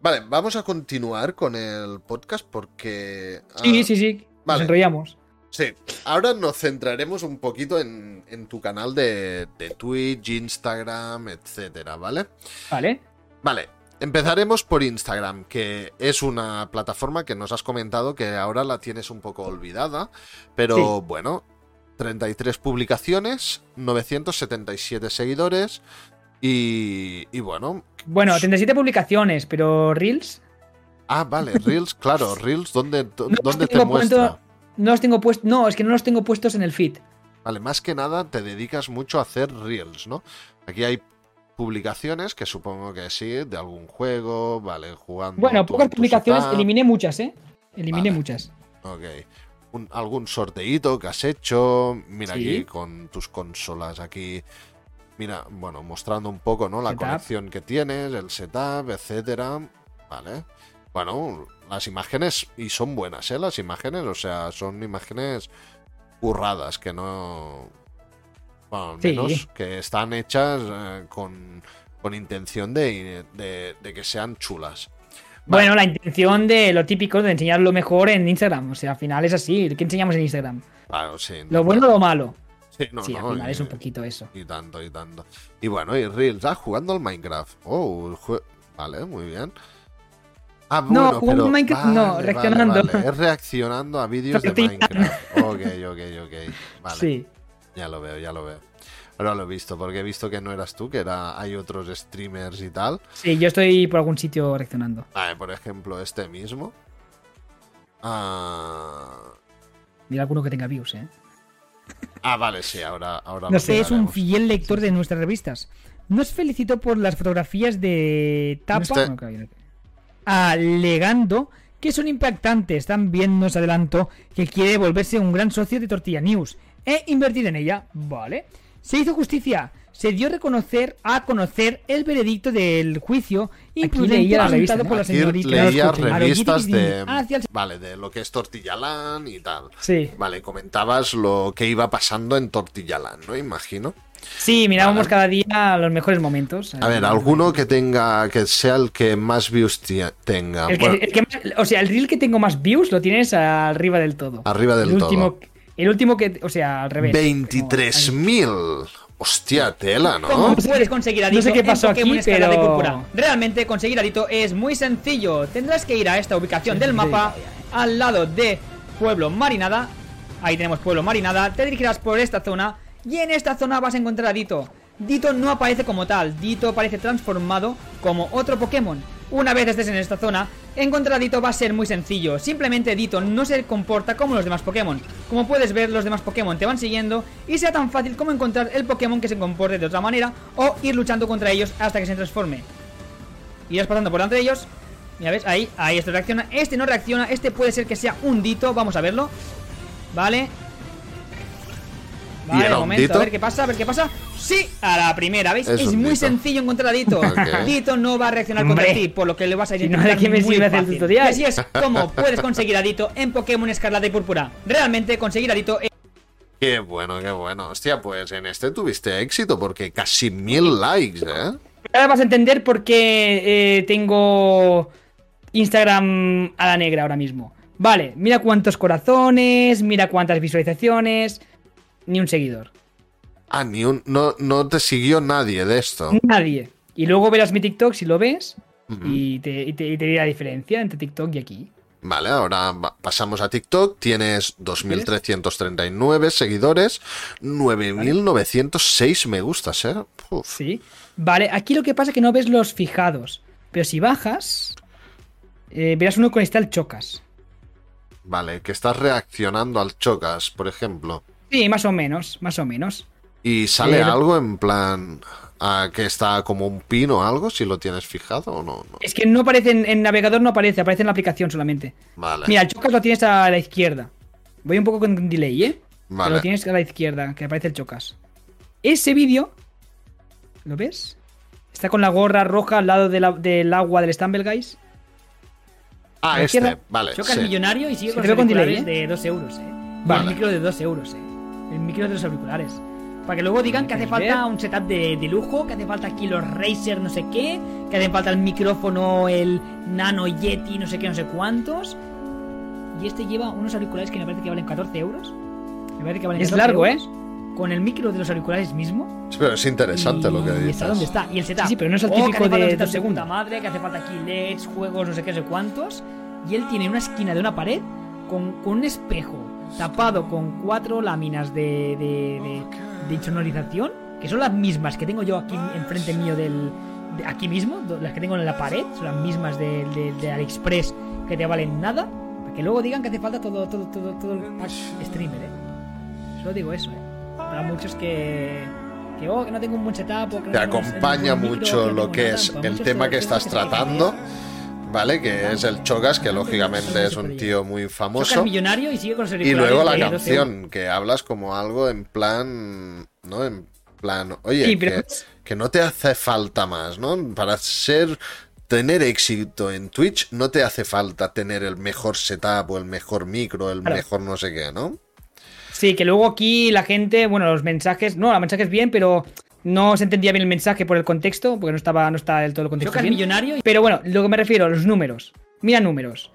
Vale, vamos a continuar con el podcast porque. Sí, ah, sí, sí. vale. Nos enrollamos. Sí, ahora nos centraremos un poquito en, en tu canal de, de Twitch, Instagram, etcétera, ¿vale? Vale. Vale, empezaremos por Instagram, que es una plataforma que nos has comentado que ahora la tienes un poco olvidada, pero Sí. bueno, 33 publicaciones, 977 seguidores y, y bueno... Bueno, 37 publicaciones, pero Reels Ah, vale, Reels, claro, Reels, ¿dónde, dó- No dónde te muestra? No los tengo puestos. No, es que no los tengo puestos en el feed. Vale, más que nada te dedicas mucho a hacer Reels, ¿no? Aquí hay publicaciones que supongo que sí, de algún juego, vale, jugando... Bueno, pocas publicaciones, eliminé muchas, ¿eh? Eliminé Vale. muchas. Ok. Un- algún sorteíto que has hecho. Mira Sí. aquí con tus consolas aquí. Mira, bueno, mostrando un poco, ¿no? La Setup. conexión que tienes, el setup, etcétera. Vale. Bueno, las imágenes, y son buenas, ¿eh? Las imágenes, o sea, son imágenes curradas, que no. Bueno, al Sí. menos que están hechas eh, con, con intención de, de- de que sean chulas. Vale. Bueno, la intención de lo típico de enseñar lo mejor en Instagram. O sea, al final es así. ¿Qué enseñamos en Instagram? Claro, sí. Lo bueno o lo malo. Sí, no, sí, no, al final y- es un poquito eso. Y tanto, y tanto. Y bueno, y Reels, ah, jugando al Minecraft. Oh, vale, muy bien. Ah, No, jugando pero- Minecraft, no, reaccionando. vale, vale. Es reaccionando a vídeos de. Minecraft. Ok, ok, ok. Vale, Sí. ya lo veo, ya lo veo. Ahora lo he visto, porque he visto que no eras tú, que era hay otros streamers y tal. Sí, yo estoy por algún sitio reaccionando. Ah, por ejemplo, este mismo. Ah, Mira alguno que tenga views, ¿eh? ah, vale, sí, ahora, ahora No sé, es un fiel lector de nuestras revistas. Nos felicito por las fotografías de tapa. Este- no, no. Alegando que son impactantes. También nos adelantó que quiere volverse un gran socio de Tortilla News e invertir en ella. Vale. Se hizo justicia. Se dio a reconocer a conocer el veredicto del juicio leía la por la señorita. leía revistas de, vale, de lo que es Tortillalán y tal. Sí. Vale, comentabas lo que iba pasando en Tortillalán, ¿no? Imagino. Sí, mirábamos cada día los mejores momentos. A ver, alguno que tenga, que sea el que más views tenga. El que- Bueno, el que más- o sea, el reel que tengo más views lo tienes arriba del todo. Arriba del el todo. Último, el último que, o sea, al revés. 23.000. Hostia, tela, ¿Cómo ¿no? puedes conseguir a No sé qué pasó en aquí, pero- Púrpura? Realmente conseguir a Dito es muy sencillo. Tendrás que ir a esta ubicación del mapa, al lado de Pueblo Marinada. Ahí tenemos Pueblo Marinada. Te dirigirás por esta zona y en esta zona vas a encontrar a Dito. Dito no aparece como tal, Dito aparece transformado como otro Pokémon. Una vez estés en esta zona, encontrar a Dito va a ser muy sencillo. Simplemente Dito no se comporta como los demás Pokémon. Como puedes ver, los demás Pokémon te van siguiendo y sea tan fácil como encontrar el Pokémon que se comporte de otra manera o ir luchando contra ellos hasta que se transforme. Irás pasando por delante de ellos. Ya ves, ahí, ahí esto reacciona. Este no reacciona, este puede ser que sea un Dito. Vamos a verlo. Vale. Vale, un momento, a ver qué pasa, a ver qué pasa. Sí, a la primera, ¿veis? Es, muy sencillo encontrar a Dito. Dito no va a reaccionar contra ti, por lo que le vas a identificar no, me muy fácil. El tutorial. Y así es como puedes conseguir a Dito en Pokémon Escarlata y Púrpura. Realmente conseguir a Dito es... Qué bueno, qué bueno. Hostia, pues en este tuviste éxito porque casi mil likes, ¿eh? Ahora vas a entender por qué eh, tengo Instagram a la negra ahora mismo. Vale, mira cuántos corazones, mira cuántas visualizaciones ni un seguidor. Ah, ni un. No, no te siguió nadie de esto. Nadie. Y luego verás mi TikTok si lo ves. y, te, y, te, diré la diferencia entre TikTok y aquí. Vale, ahora pasamos a TikTok. Tienes 2.339 seguidores, 9.906 me gustas, ¿eh? Sí. Vale, aquí lo que pasa es que no ves los fijados. Pero si bajas, eh, verás uno con al chocas. Vale, que estás reaccionando al chocas, por ejemplo. Sí, más o menos, más o menos. ¿Y sale algo en plan a que está como un pin o algo, si lo tienes fijado o no? Es que no aparece en, navegador, no aparece, aparece en la aplicación solamente. Vale. Mira, el chocas lo tienes a la izquierda. Voy un poco con delay, ¿eh? Vale. lo tienes a la izquierda, que aparece el chocas. Ese vídeo, ¿lo ves? Está con la gorra roja al lado del agua del Stumble Guys. Ah, este, vale. Chocas millonario y sigue con, con delay, ¿eh? de 2 euros, ¿eh? Vale. El micro de 2 euros, ¿eh? El micro de los auriculares. Para que luego digan que hace falta un setup de, lujo, que hace falta aquí los Razer no sé qué, que hace falta el micrófono, el Nano Yeti, no sé qué, no sé cuántos. Y este lleva unos auriculares que me parece que valen 14 euros. Me parece que valen es largo, ¿eh? Con el micro de los auriculares mismo. pero es interesante lo que dices. ¿Y está dónde está? Y el setup. Sí, pero no es el oh, típico de, segunda madre, que hace falta aquí LEDs, juegos, no sé qué, no sé cuántos. Y él tiene una esquina de una pared con, con un espejo tapado con cuatro láminas de, de, de, insonorización, que son las mismas que tengo yo aquí enfrente mío del... aquí mismo, las que tengo en la pared, son las mismas de, de, AliExpress que te valen nada, para que luego digan que hace falta todo, todo, todo, todo el pack streamer, ¿eh? Solo digo eso, ¿eh? Para muchos que... Que, oh, que no tengo un buen setup. te acompaña mucho lo que es el tema que estás tratando. ¿Vale? Que es el Chogas, que lógicamente es un tío muy famoso. millonario y sigue con Y luego la canción, que hablas como algo en plan, ¿no? En plan, oye, que, no te hace falta más, ¿no? Para ser tener éxito en Twitch no te hace falta tener el mejor setup o el mejor micro, el mejor no sé qué, ¿no? Sí, que luego aquí la gente, bueno, los mensajes, no, los mensajes bien, pero no se entendía bien el mensaje por el contexto, porque no estaba, no está del todo el contexto. Bien. millonario. Pero bueno, lo que me refiero a los números. Mira números.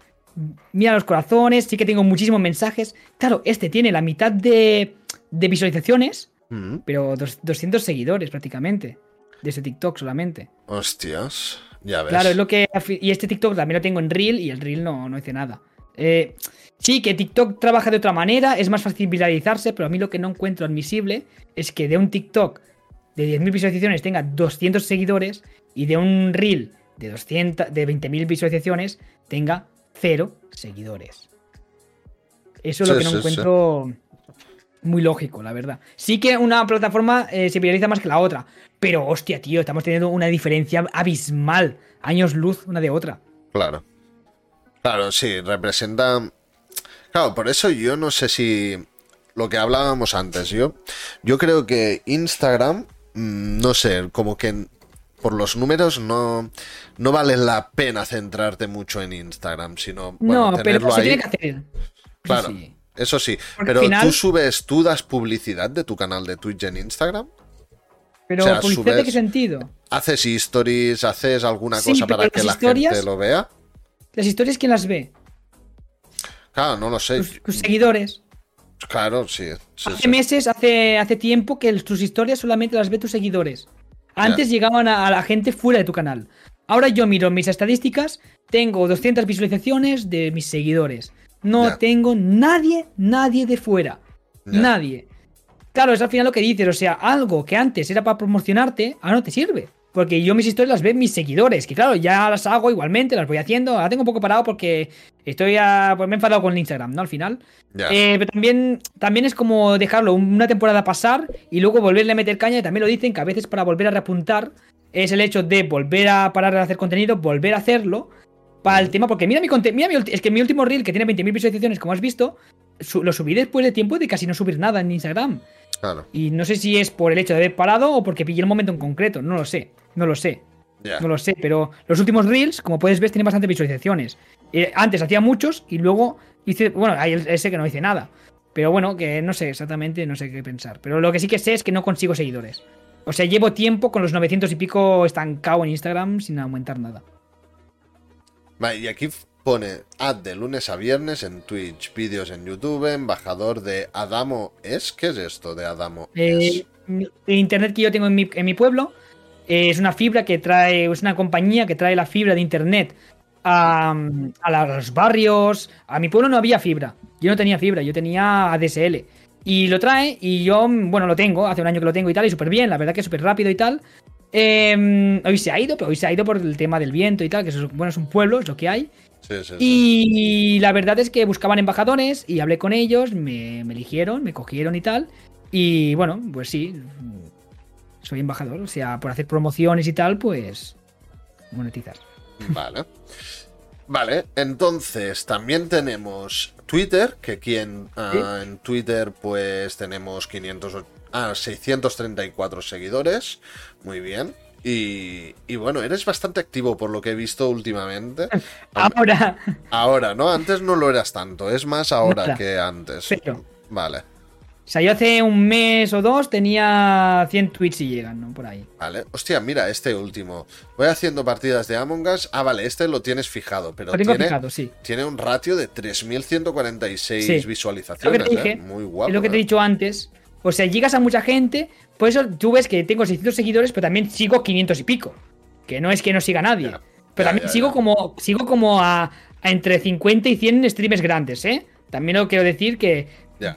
Mira los corazones, sí que tengo muchísimos mensajes. Claro, este tiene la mitad de, de visualizaciones, mm. pero 200 seguidores prácticamente. De ese TikTok solamente. Hostias, ya ves. Claro, es lo que. Y este TikTok también lo tengo en Reel y el Reel no, no dice nada. Eh, sí, que TikTok trabaja de otra manera, es más fácil viralizarse, pero a mí lo que no encuentro admisible es que de un TikTok de 10.000 visualizaciones tenga 200 seguidores y de un reel de, 200, de 20.000 visualizaciones tenga 0 seguidores. Eso es lo que no encuentro muy lógico, la verdad. Sí que una plataforma eh, se viraliza más que la otra, pero hostia, tío, estamos teniendo una diferencia abismal, años luz una de otra. Claro. Claro, sí, representa... Claro, por eso yo no sé si lo que hablábamos antes, yo, yo creo que Instagram no sé, como que por los números no, no vale la pena centrarte mucho en Instagram, sino bueno, no, tenerlo pero ahí. Tiene que hacer. Claro, eso sí. pero tú subes, tú das publicidad de tu canal de Twitch en Instagram. Pero publicidad de qué sentido? ¿Haces stories? ¿Haces alguna cosa para que la gente lo vea? Las historias, ¿quién las ve? Claro, no lo sé. tus seguidores. Claro, sí. hace meses, hace, hace tiempo que tus historias solamente las ve tus seguidores. Antes llegaban a, la gente fuera de tu canal. Ahora yo miro mis estadísticas, tengo 200 visualizaciones de mis seguidores. No tengo nadie, nadie de fuera. Nadie. Claro, es al final lo que dices, o sea, algo que antes era para promocionarte, ahora no te sirve. Porque yo mis historias las ven mis seguidores, que claro, ya las hago igualmente, las voy haciendo. Ahora tengo un poco parado porque estoy a, pues me he enfadado con Instagram, ¿no? Al final. Eh, pero también, también es como dejarlo una temporada pasar y luego volverle a meter caña. Y también lo dicen que a veces para volver a repuntar es el hecho de volver a parar de hacer contenido, volver a hacerlo para el tema. Porque mira mi contenido, es que mi último reel que tiene 20.000 visualizaciones, como has visto, lo subí después de tiempo de casi no subir nada en Instagram. Claro. Y no sé si es por el hecho de haber parado o porque pillé el momento en concreto, no lo sé. No lo sé. No lo sé, pero los últimos reels, como puedes ver, tienen bastantes visualizaciones. Eh, antes hacía muchos y luego hice. Bueno, hay ese que no hice nada. Pero bueno, que no sé exactamente, no sé qué pensar. Pero lo que sí que sé es que no consigo seguidores. O sea, llevo tiempo con los 900 y pico estancado en Instagram sin aumentar nada. Vale, y aquí pone ad de lunes a viernes en Twitch, vídeos en YouTube, embajador de Adamo ¿Es? ¿Qué es esto de Adamo eh, internet que yo tengo en mi, en mi pueblo eh, es una fibra que trae, es una compañía que trae la fibra de internet a, los barrios. A mi pueblo no había fibra. Yo no tenía fibra, yo tenía ADSL. Y lo trae y yo, bueno, lo tengo, hace un año que lo tengo y tal, y súper bien, la verdad que es súper rápido y tal. Em, hoy se ha ido, pero hoy se ha ido por el tema del viento y tal, que es, bueno, es un pueblo, es lo que hay. y la verdad es que buscaban embajadores y hablé con ellos, me, me eligieron, me cogieron y tal. Y bueno, pues sí, soy embajador. O sea, por hacer promociones y tal, pues monetizar. Vale. Vale, entonces también tenemos Twitter, que aquí en, ah, en Twitter pues tenemos 500, ah, 634 seguidores. Muy bien. Y, y, bueno, eres bastante activo por lo que he visto últimamente. Ahora. Ahora, ¿no? Antes no lo eras tanto, es más ahora que antes. Vale. O sea, yo hace un mes o dos tenía 100 tweets y llegan, ¿no? Por ahí. Vale. Hostia, mira, este último. Voy haciendo partidas de Among Us. Ah, vale, este lo tienes fijado, pero tiene, fijado, sí. tiene un ratio de 3.146 visualizaciones. lo que te dije, ¿eh? Muy guapo. Es lo que te he ¿eh? dicho antes. O sea, llegas a mucha gente. Por eso tú ves que tengo 600 seguidores, pero también sigo 500 y pico. Que no es que no siga nadie. pero también sigo como sigo como a, a entre 50 y 100 streamers grandes, ¿eh? También lo quiero decir que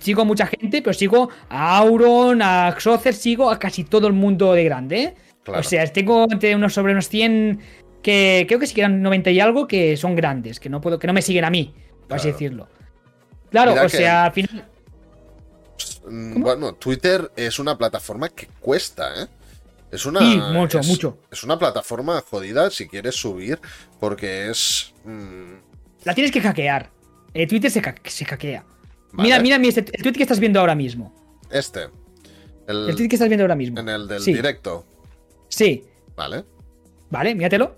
Sigo a mucha gente, pero sigo a Auron, a Xocer, sigo a casi todo el mundo de grande. ¿eh? O sea, tengo unos sobre unos 100 que creo que sí que eran 90 y algo que son grandes, que no puedo, que no me siguen a mí, por así decirlo. Claro, o sea, al final. Bueno, Twitter es una plataforma que cuesta, ¿eh? Es una. Sí, mucho, mucho. Es una plataforma jodida si quieres subir, porque es. Mm, La tienes que hackear. Eh, Twitter se, se hackea. Mira, mira, mira este, el tweet que estás viendo ahora mismo. Este. El, tweet que estás viendo ahora mismo. En el del directo. Sí. Vale. Vale, míratelo.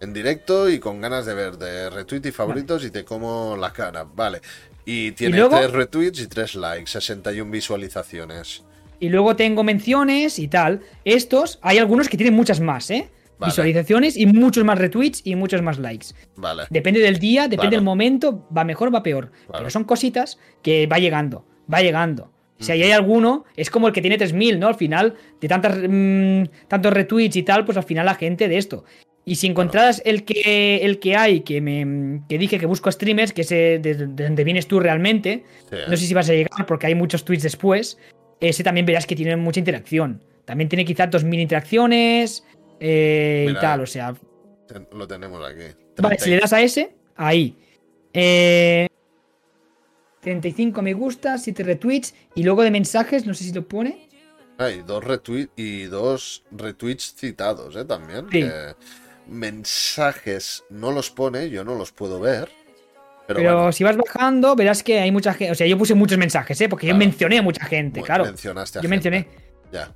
En directo y con ganas de ver de retweet y favoritos y te como la cara. Vale. Y tiene tres retweets y tres likes, 61 visualizaciones. Y luego tengo menciones y tal. Estos, hay algunos que tienen muchas más, ¿eh? Visualizaciones y muchos más retweets y muchos más likes. Vale. Depende del día, depende del momento, va mejor o va peor. Pero son cositas que va llegando, va llegando. Si hay alguno, es como el que tiene 3000, ¿no? Al final, de tantas, mm, tantos retweets y tal, pues al final la gente de esto. Y si encontraras el, que, el que hay, que me que dije que busco streamers, que es de, donde vienes tú realmente, no sé si vas a llegar porque hay muchos tweets después, ese también verás que tiene mucha interacción. También tiene quizás 2000 interacciones, eh, y tal, o sea. Lo tenemos aquí. Vale, si le das a ese, ahí. Eh, 35 me gusta, 7 retweets. Y luego de mensajes, no sé si lo pone. Hay dos retweets y dos retweets citados, ¿eh? También. mensajes no los pone, yo no los puedo ver. Pero, si vas bajando, verás que hay mucha gente. O sea, yo puse muchos mensajes, ¿eh? Porque yo mencioné a mucha gente, claro. Mencionaste a yo mencioné.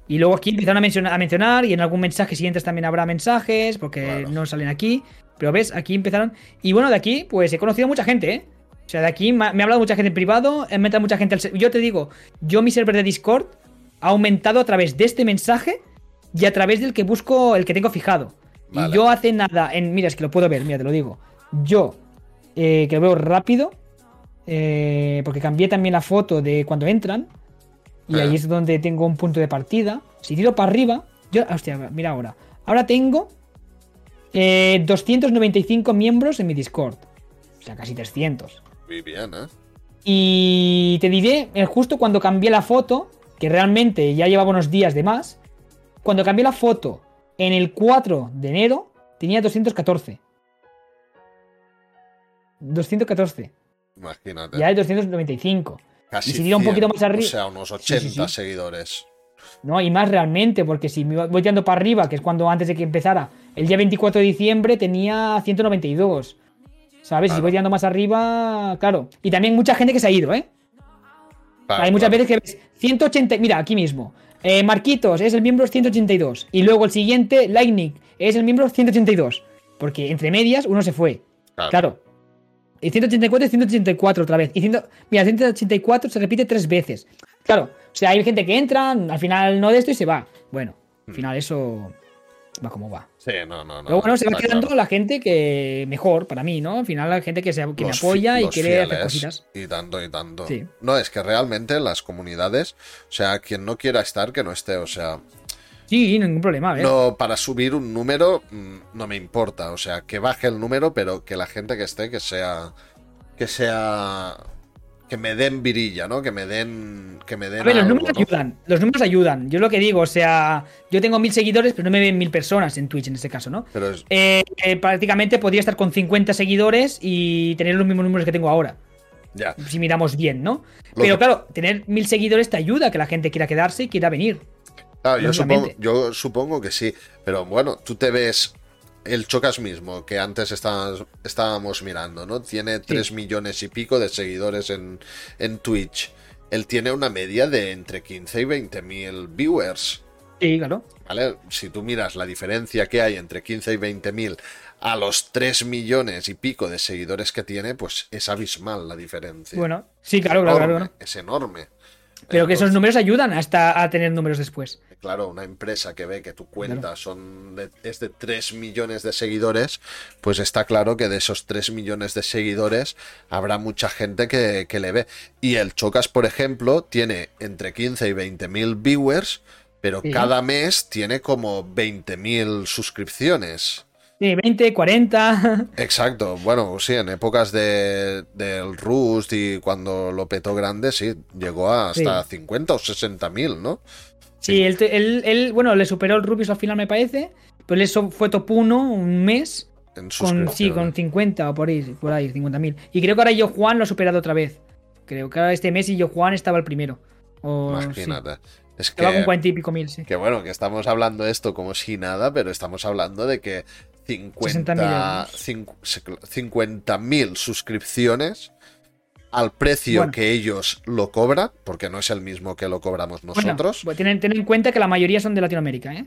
Y luego aquí empezaron a mencionar, a mencionar y en algún mensaje siguiente también habrá mensajes porque no salen aquí. Pero ves, aquí empezaron. Y bueno, de aquí, pues he conocido a mucha gente, ¿eh? O sea, de aquí me ha, hablado mucha gente en privado, he metido mucha gente al Yo te digo, yo mi server de Discord ha aumentado a través de este mensaje y a través del que busco, el que tengo fijado. Y yo hace nada, en, mira, es que lo puedo ver, mira, te lo digo. Yo, eh, que lo veo rápido, eh, porque cambié también la foto de cuando entran. Y ahí es donde tengo un punto de partida. Si tiro para arriba, yo, hostia, mira ahora. Ahora tengo 295 eh, miembros en mi Discord. O sea, casi 300. Muy bien, ¿eh? Y te diré, eh, justo cuando cambié la foto, que realmente ya llevaba unos días de más, cuando cambié la foto En el 4 de enero tenía 214. 214. Imagínate. Ya es 295. Casi y si tira un 100, poquito más arriba- O sea, unos Sí, 80 sí, sí. seguidores. No, y más realmente, porque si me voy tirando para arriba, que es cuando antes de que empezara, el día 24 de diciembre tenía 192. ¿Sabes? Claro. si voy tirando más arriba, claro. Y también mucha gente que se ha ido, ¿eh? Claro, Hay muchas claro. veces que ves 180. Mira, aquí mismo. Eh, Marquitos es el miembro 182. Y luego el siguiente, Lightning, es el miembro 182. Porque entre medias uno se fue. Claro. Y 184 y 184 otra vez. Y ciento- mira, 184 se repite tres veces. Claro. O sea, hay gente que entra, al final no de esto y se va. Bueno, al final eso va como va. Sí, no, no, no. Pero bueno, se va quedando claro. la gente que mejor para mí, ¿no? Al final la gente que, se, que me apoya y quiere hacer cositas. Y tanto, y tanto. Sí. No, es que realmente las comunidades, o sea, quien no quiera estar, que no esté. O sea, Sí, ningún problema, a ver. no para subir un número mm, no me importa. O sea, que baje el número, pero que la gente que esté, que sea. Que sea. Que me den virilla, ¿no? Que me den. Que me den. A ver, los números ¿no? ayudan. Los números ayudan. Yo lo que digo, o sea, yo tengo mil seguidores, pero no me ven mil personas en Twitch en este caso, ¿no? Pero es. Eh, eh, prácticamente podría estar con 50 seguidores y tener los mismos números que tengo ahora. Ya. Si miramos bien, ¿no? Lo Pero que- claro, tener mil seguidores te ayuda a que la gente quiera quedarse y quiera venir. Claro, yo supongo, yo supongo que sí. Pero bueno, tú te ves el Chocas mismo, que antes estábamos, estábamos mirando, ¿no? Tiene 3 millones y pico de seguidores en, en Twitch. Él tiene una media de entre 15 y 20 mil viewers. Sí, claro. ¿Vale? Si tú miras la diferencia que hay entre 15 y 20 mil a los 3 millones y pico de seguidores que tiene, pues es abismal la diferencia. Bueno, sí, claro, claro, claro. Es enorme. Pero que esos números ayudan hasta a tener números después. Claro, una empresa que ve que tu cuenta son de- es de 3 millones de seguidores, pues está claro que de esos 3 millones de seguidores habrá mucha gente que, que le ve. Y el Chocas, por ejemplo, tiene entre 15 y 20 mil viewers, pero Sí. cada mes tiene como 20 mil suscripciones. Sí, 20, 40. Exacto, bueno, sí, en épocas de, del Rust y cuando lo petó grande, sí, llegó a hasta 50 o 60 mil, ¿no? Sí, él, él- él, bueno, le superó el Rubius al final, me parece. Pero él so- fue top 1 un mes. En Con, sí, con 50 o por ahí, por ahí, 50.000. Y creo que ahora yo Juan lo ha superado otra vez. Creo que ahora este mes y yo Juan estaba el primero. O, sí. Imagínate. Es Estaba con que, 40 y pico mil, sí. que bueno, que estamos hablando de esto como si nada, pero estamos hablando de que 50 60.000 cincu- 50.000 suscripciones al precio Bueno. que ellos lo cobran, porque no es el mismo que lo cobramos Bueno, nosotros. pues ten, ten en cuenta que la mayoría son de Latinoamérica, ¿eh?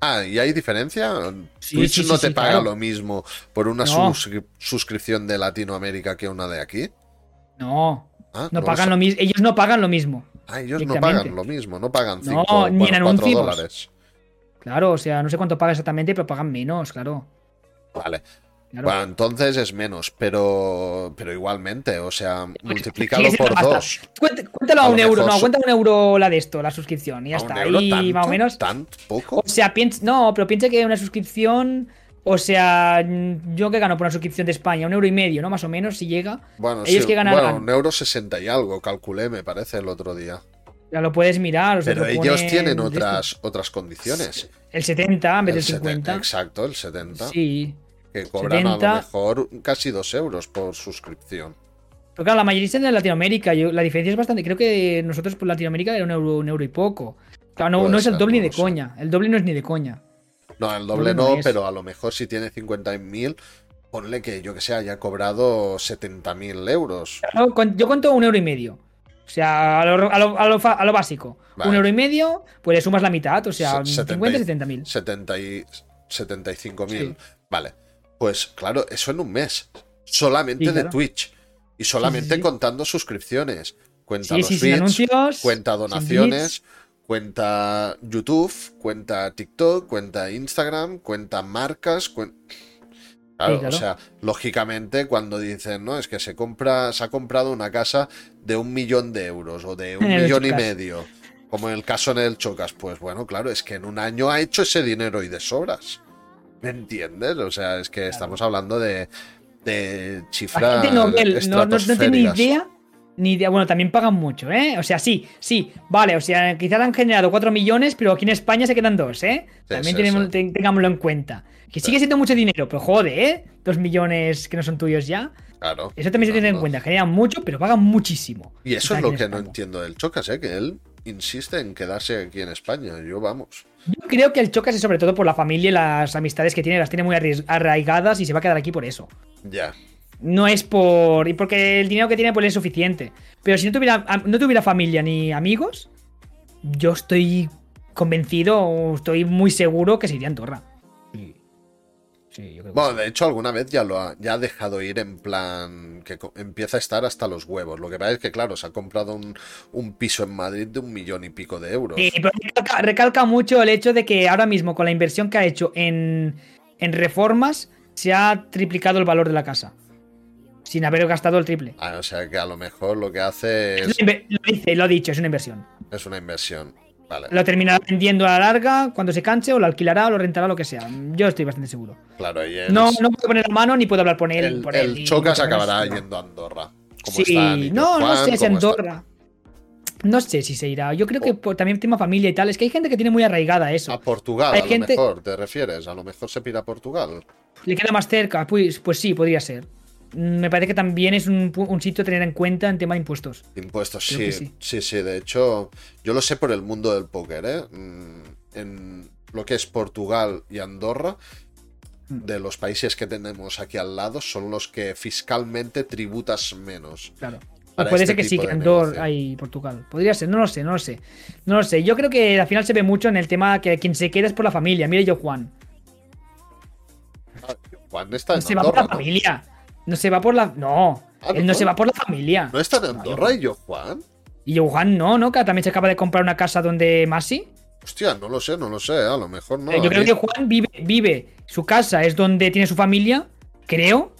Ah, ¿y hay diferencia? Sí, Twitch sí, sí, no te paga claro. lo mismo por una No. suscri- suscripción de Latinoamérica que una de aquí. No, Ah, no pagan lo mismo. Ellos no pagan lo mismo. Ah, ellos no pagan lo mismo, no pagan No, 5 ni en anuncios. dólares. Claro, o sea, no sé cuánto pagan exactamente, pero pagan menos, claro. Vale. Claro. Bueno, entonces es menos, pero, pero igualmente, o sea, multiplícalo Sigue siendo por pasta. dos. Cuént- Cuéntalo a, A un euro, mejor no, cuenta un euro la de esto, la suscripción, y ya ¿A un está. euro tanto? más o menos. ¿Tan poco? O sea, piensa, no, pero piensa que una suscripción, o sea, yo que gano por una suscripción de España, un euro y medio, ¿no? Más o menos, si llega. Bueno, ellos sí, que ganarán. bueno, un euro sesenta y algo, calculé, me parece, el otro día. Ya lo puedes mirar. O sea, Pero ellos ponen tienen otras, otras condiciones. El 70 en vez El del 50. 70, exacto, el 70. Sí. Que cobran a 70. lo mejor casi dos euros por suscripción. Pero claro, la mayoría están en Latinoamérica. Yo, la diferencia es bastante. Creo que nosotros por Latinoamérica era un euro, un euro y poco. Claro, no, no es el doble ni de coña. El doble no es ni de coña. No, el doble no pero a lo mejor si tiene 50.000, ponle que yo que sé, haya cobrado 70.000 euros. Yo cuento un euro y medio. O sea, a lo, a lo- a lo fa- a lo básico. Vale. Un euro y medio, pues le sumas la mitad. O sea, Se- 50 y 70 mil. 70 y 75.000. Sí. Vale. Pues claro, eso en un mes. Solamente Sí, de. Twitch. Y solamente Sí, contando suscripciones. Cuenta los bits, anuncios. cuenta donaciones, cuenta YouTube, cuenta TikTok, cuenta Instagram, cuenta marcas, Claro, claro. o sea, lógicamente cuando dicen, no, es que se compra, se ha comprado una casa de un millón de euros o de un millón y medio, como en el caso en el Chocas, pues bueno, claro, es que en un año ha hecho ese dinero y de sobras. ¿Me entiendes? O sea, es que estamos hablando de, de La cifras gente no, no, no- no tiene idea. Ni idea. Bueno, también pagan mucho, ¿eh? O sea, sí, sí, vale. O sea, quizás han generado 4 millones, pero aquí en España se quedan 2, ¿eh? Sí, también sí, tenemos- sí. ten- tengámoslo en cuenta. Que sigue siendo mucho dinero, pero jode, ¿eh? 2 millones que no son tuyos ya. Claro. Eso también se tiene en cuenta. Generan mucho, pero pagan muchísimo. Y eso es lo que no entiendo del Chocas, ¿eh? Que él insiste en quedarse aquí en España. Yo, vamos. Yo creo que el Chocas es sobre todo por la familia y las amistades que tiene, las tiene muy arraigadas y se va a quedar aquí por eso. Ya. No es por. Y porque el dinero que tiene pues es suficiente. Pero si no tuviera, am- no tuviera familia ni amigos, yo estoy convencido, estoy muy seguro que se iría a Andorra. Sí, yo creo que Bueno, de hecho, alguna vez ya lo ha, ya ha dejado ir en plan que empieza a estar hasta los huevos. Lo que pasa es que, claro, se ha comprado un, un piso en Madrid de un millón y pico de euros. Sí, pero recalca, recalca mucho el hecho de que ahora mismo con la inversión que ha hecho en, en reformas se ha triplicado el valor de la casa. Sin haber gastado el triple. Ah, o sea que a lo mejor lo que hace Es es, Lo dice, lo ha dicho, es una inversión. es una inversión. Vale, Lo terminará vendiendo a la larga cuando se canse, o lo alquilará, o lo rentará, lo que sea. Yo estoy bastante seguro. claro. Y el, No, no puedo poner la mano ni puedo hablar por él. el, por el él, y Chocas acabará yendo a Andorra. Como Sí, está no, no sé está- Andorra. No sé si se irá. Yo creo que por, también tema familia y tal. Es que hay gente que tiene muy arraigada eso. A Portugal, Hay a lo mejor, ¿te refieres? A lo mejor se pira a Portugal. Le queda más cerca. Pues, pues sí, podría ser. Me parece que también es un, sitio a tener en cuenta en tema de impuestos. Impuestos, sí, sí, sí. sí, De hecho, yo lo sé por el mundo del póker, ¿eh? Mm, En lo que es Portugal y Andorra, Mm. de los países que tenemos aquí al lado, son los que fiscalmente tributas menos. Claro. Puede este ser que sí, que Andorra hay Portugal. Podría ser, no lo sé, no lo sé. No lo sé. Yo creo que al final se ve mucho en el tema que quien se queda es por la familia. Mire yo, Juan. Ah, Juan está en se va por la ¿no? familia. No se va por la. No. Ah, Él no ¿no? se va por la familia. ¿No está en Andorra y yo, Juan? Y yo, Juan, no, ¿no? Que también se acaba de comprar una casa donde Masi. Hostia, no lo sé, no lo sé, a lo mejor no. Eh, yo creo que Juan vive, vive. Su casa es donde tiene su familia, creo.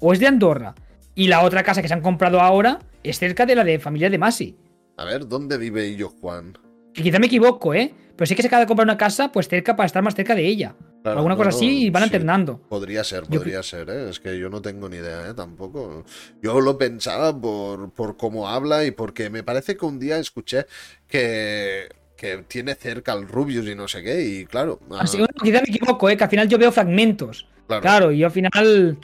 O es de Andorra. Y la otra casa que se han comprado ahora es cerca de la de familia de Masi. A ver, ¿dónde vive yo, Juan? Y quizá me equivoco, ¿eh? Pero sí que se acaba de comprar una casa, pues cerca para estar más cerca de ella. Claro, Alguna no, cosa así y van sí. alternando. Podría ser, Yo podría ser, ¿eh? Es que yo no tengo ni idea, ¿eh? Tampoco. Yo lo pensaba por, por cómo habla y porque me parece que un día escuché que, que tiene cerca al Rubius y no sé qué, y claro. ah, Así, bueno, quizá me equivoco, ¿eh? Que al final yo veo fragmentos. claro, Claro, y yo al final.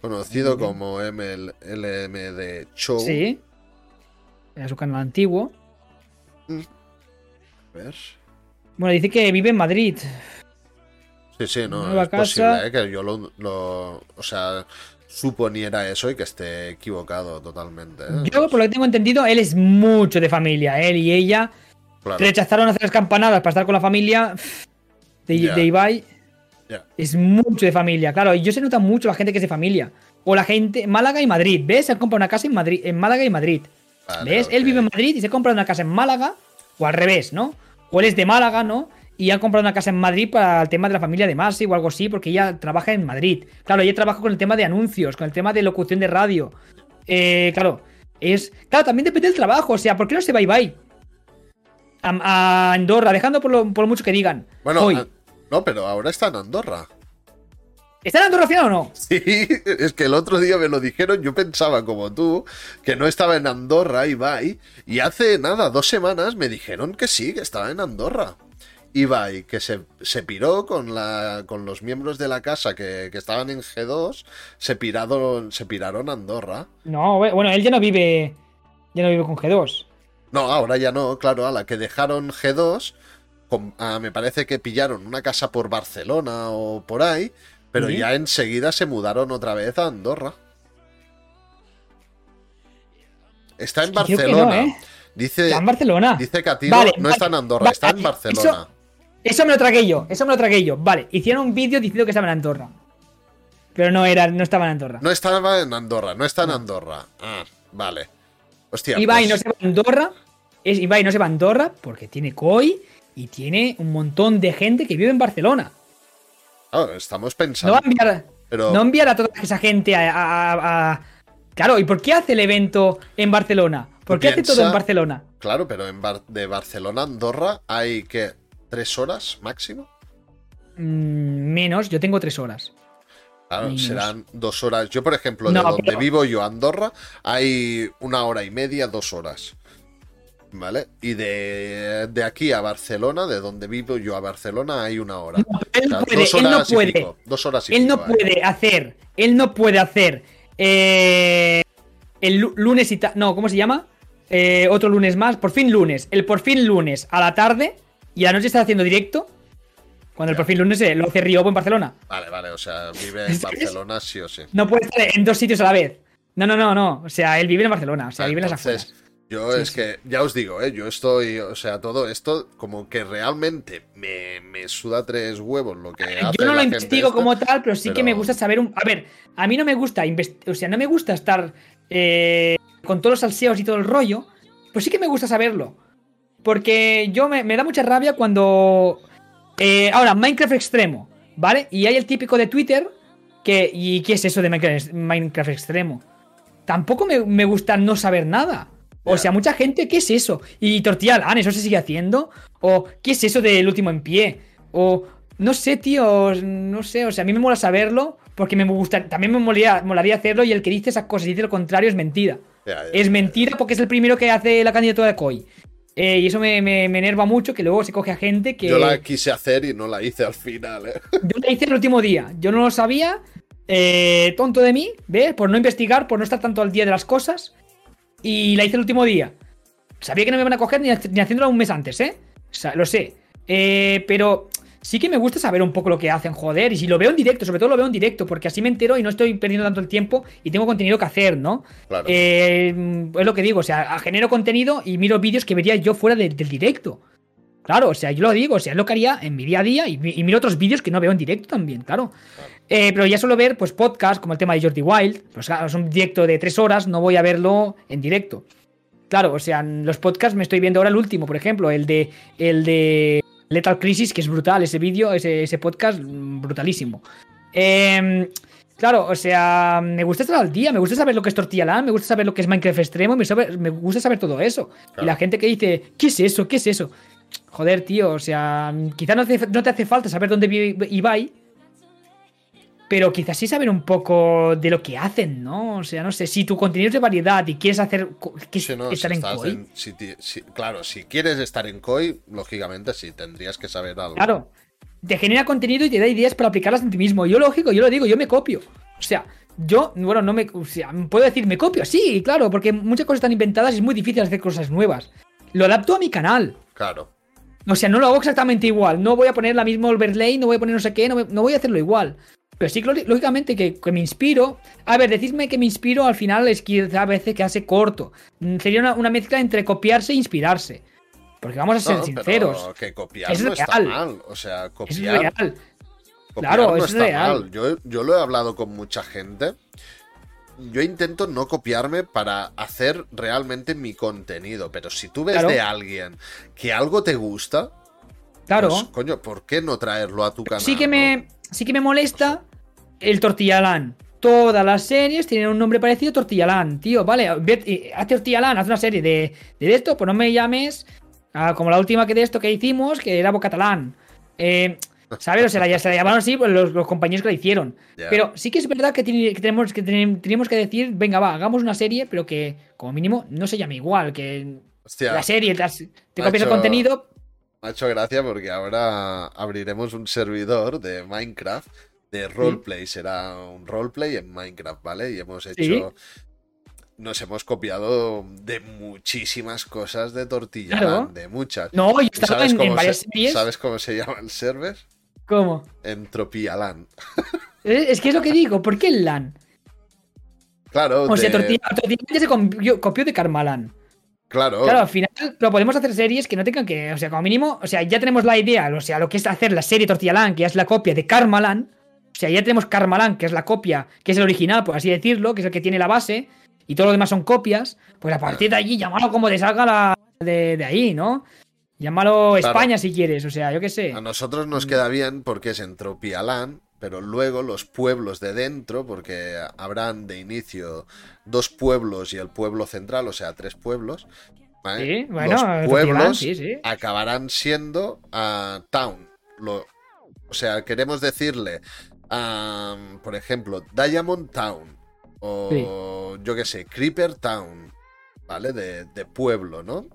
Conocido como ML, LMD Show. Sí. Era su canal antiguo. A ver. Bueno, dice que vive en Madrid. Sí, sí, no, Nueva es casa. posible, ¿eh? Que yo lo, lo- O sea, suponiera eso y que esté equivocado totalmente. ¿eh? Yo, por lo que tengo entendido, él es mucho de familia. Él y ella Claro, rechazaron hacer las campanadas para estar con la familia de, de Ibai. Es mucho de familia, claro. Y yo se nota mucho la gente que es de familia. O la gente. Málaga y Madrid. ¿Ves? Se han comprado una casa en Madrid, en Málaga y Madrid. Vale, ¿Ves? Él vive en Madrid y se compra una casa en Málaga. O al revés, ¿no? O él es de Málaga, ¿no? Y han comprado una casa en Madrid para el tema de la familia de Masi o algo así, porque ella trabaja en Madrid. Claro, ella trabaja con el tema de anuncios, con el tema de locución de radio. Eh, claro, es. Claro, también depende del trabajo. O sea, ¿por qué no se va Ibai? A, a Andorra, dejando por lo, por mucho que digan. Bueno, Hoy. no, pero ahora está en Andorra. ¿Está en Andorra al final o no? Sí, es que el otro día me lo dijeron, yo pensaba como tú, que no estaba en Andorra, Ibai, y hace nada, dos semanas me dijeron que sí, que estaba en Andorra. Ibai, que se, se piró con, la, con los miembros de la casa que, que estaban en G2, se, piraron, se piraron a Andorra. No, bueno, él ya no vive. Ya no vive con G2. No, ahora ya no, claro, a la que dejaron G2, com- ah, me parece que pillaron una casa por Barcelona o por ahí, pero Sí. ya enseguida se mudaron otra vez a Andorra. Está en Barcelona. no, ¿eh? Dice, Está en Barcelona. dice ti no- Vale, no, vale, está en Andorra, vale, está en eso- Barcelona. Eso me lo tragué yo, eso me lo tragué yo. Vale, hicieron un vídeo diciendo que estaba en Andorra. Pero no era, no estaba en Andorra. No estaba en Andorra, no está en Andorra. Ah, vale. Hostia, Ibai pues- no se va a Andorra. Es, Ibai no se va a Andorra porque tiene COI y tiene un montón de gente que vive en Barcelona. Ah, estamos No pensando. va a enviar, Pero- no enviar a toda esa gente a, a- a- a- Claro, ¿y por qué hace el evento en Barcelona? ¿Por qué hace todo en Barcelona? Claro, pero en Bar- de Barcelona a Andorra hay que tres horas máximo. Mm, menos, yo tengo tres horas. Claro, serán dos horas. Yo, por ejemplo, de No, donde pero- vivo yo, Andorra, hay una hora y media, dos horas. ¿Vale? Y de, de aquí a Barcelona, de donde vivo yo a Barcelona, hay una hora. Él O sea, no puede, dos él no horas y puede. pico, dos horas y Él no pico, puede hacer, él no puede hacer eh, el lu- lunes y no, ¿cómo se llama? Eh, otro lunes más, por fin lunes, el por fin lunes a la tarde y a la noche está haciendo directo. Cuando el por fin lunes eh, lo hace Riobo en Barcelona. Vale, vale, o sea, vive en. Barcelona sí o sí. No puede estar en dos sitios a la vez. No, no, no, no. O sea, él vive en Barcelona, o sea, Ah, vive en las entonces, afueras. Yo Sí, es sí. que, ya os digo, ¿eh? yo estoy, o sea, todo esto como que realmente me, me suda tres huevos lo que hace Yo no lo investigo esta. como tal, pero sí que me gusta saber un. A ver, a mí no me gusta o sea, no me gusta estar eh, con todos los salseos y todo el rollo, pues sí que me gusta saberlo. Porque yo me, me da mucha rabia cuando. eh, ahora, Minecraft Extremo, ¿vale? Y hay el típico de Twitter que. ¿Y qué es eso de Minecraft, Minecraft Extremo? Tampoco me, me gusta no saber nada. O sea, mucha gente, ¿qué es eso? Y Tortilla Lan, ¿eso se sigue haciendo? ¿O qué es eso del último en pie? O no sé, tío, no sé, o sea, a mí me mola saberlo porque me gusta, también me molaría, molaría hacerlo y el que dice esas cosas y dice lo contrario es mentira. Es mentira porque es el primero que hace la candidatura de COI. Eh, y eso me, me- me enerva mucho que luego se coge a gente que... Yo la quise hacer y no la hice al final, ¿eh? Yo la hice el último día. Yo no lo sabía. eh, tonto de mí, ¿ves? Por no investigar, por no estar tanto al día de las cosas. Y la hice el último día. Sabía que no me iban a coger ni, ni haciéndola un mes antes, ¿eh? O sea, lo sé. Eh, pero sí que me gusta saber un poco lo que hacen, joder. Y si lo veo en directo, sobre todo lo veo en directo, porque así me entero y no estoy perdiendo tanto el tiempo y tengo contenido que hacer, ¿no? Claro. Eh, es lo que digo, o sea, genero contenido y miro vídeos que vería yo fuera de- del directo. Claro, o sea, yo lo digo, o sea, es lo que haría en mi día a día y, mi- y miro otros vídeos que no veo en directo también, claro. Eh, pero ya suelo ver, pues, podcast como el tema de Jordi Wild. Pues claro, es un directo de tres horas, no voy a verlo en directo. Claro, o sea, los podcasts me estoy viendo ahora el último, por ejemplo, el de el de Lethal Crisis, que es brutal ese vídeo, ese, ese podcast, mm, brutalísimo. Em, claro, o sea, me gusta estar al día, me gusta saber lo que es Tortilla Land, me gusta saber lo que es Minecraft Extremo, me, sabe- me gusta saber todo eso. Claro. Y la gente que dice, ¿qué es eso? ¿Qué es eso? Joder, tío, o sea, quizás no, te hace falta saber dónde vive Ibai, pero quizás sí saber un poco de lo que hacen, ¿no? O sea, no sé, si tu contenido es de variedad y quieres hacer Sí, no, estar si en COI, en- si ti- si- claro, si quieres estar en COI, lógicamente sí, tendrías que saber algo. claro, te genera contenido y te da ideas para aplicarlas en ti mismo. Yo lógico, yo lo digo, yo me copio. O sea, yo, bueno, no me, o sea, puedo decir me copio, sí, claro, porque muchas cosas están inventadas y es muy difícil hacer cosas nuevas. Lo adapto a mi canal. Claro. O sea, no lo hago exactamente igual. No voy a poner la misma overlay, no voy a poner no sé qué, no, me- no voy a hacerlo igual. Pero sí, lógi- lógicamente, que, que me inspiro. A ver, decidme que me inspiro al final es quizá a veces que hace corto. Mm, Sería una, una mezcla entre copiarse e inspirarse. Porque vamos a ser No, sinceros. Pero que copiar Es no está real. mal. O sea, Es copiar, real. copiar Claro, no es está real. mal. Yo, yo lo he hablado con mucha gente. Yo intento no copiarme para hacer realmente mi contenido. Pero si tú ves Claro. de alguien que algo te gusta, Claro. pues, coño, ¿por qué no traerlo a tu canal? sí que no? me. Sí que me molesta el Tortillalán. Todas las series tienen un nombre parecido a Tortillalán, tío. Vale, ve- eh, haz Tortillalán, haz una serie de, de esto, pues no me llames ah, como la última que de esto que hicimos, que era Bocatalán. Eh, ¿Sabes? O sea, la- se la llamaron así pues, los, los compañeros que la hicieron. Ya. Pero sí que es verdad que, tiene- que tenemos, que tenem- tenemos que decir, venga, va, hagamos una serie, pero que como mínimo no se llame igual, que Hostia, la serie, las- te copias el contenido, Me ha hecho gracia porque ahora abriremos un servidor de Minecraft de roleplay. Será un roleplay en Minecraft, ¿vale? Y hemos hecho. Nos hemos copiado de muchísimas cosas de tortilla, Claro. de muchas. No, yo ¿Y estaba ¿Sabes en, en varias se, series. ¿Sabes cómo se llama el server? ¿Cómo? Entropialan. Es es que es lo que digo, ¿por qué el LAN? Claro, O sea, de- Tortilla, Tortilla ya se copió, copió de Carmalán. claro, Claro, al final, pero podemos hacer series que no tengan que. O sea, como mínimo, o sea, ya tenemos la idea, o sea, lo que es hacer la serie Tortilla Land, que ya es la copia de Karmalan. O sea, ya tenemos Karmalan, que es la copia, que es el original, por así decirlo, que es el que tiene la base, y todo lo demás son copias. Pues a partir de allí, llámalo como te salga la de, de ahí, ¿no? Llámalo Claro. España si quieres, o sea, yo qué sé. A nosotros nos queda bien porque es Entropialan, pero luego los pueblos de dentro, porque habrán de inicio dos pueblos y el pueblo central, o sea, tres pueblos. ¿vale? Sí, bueno, los pueblos Land, sí, sí. acabarán siendo a Town. Lo- o sea, queremos decirle am, por ejemplo, Diamond Town o yo qué sé, Creeper Town, ¿vale? De, de pueblo, ¿no?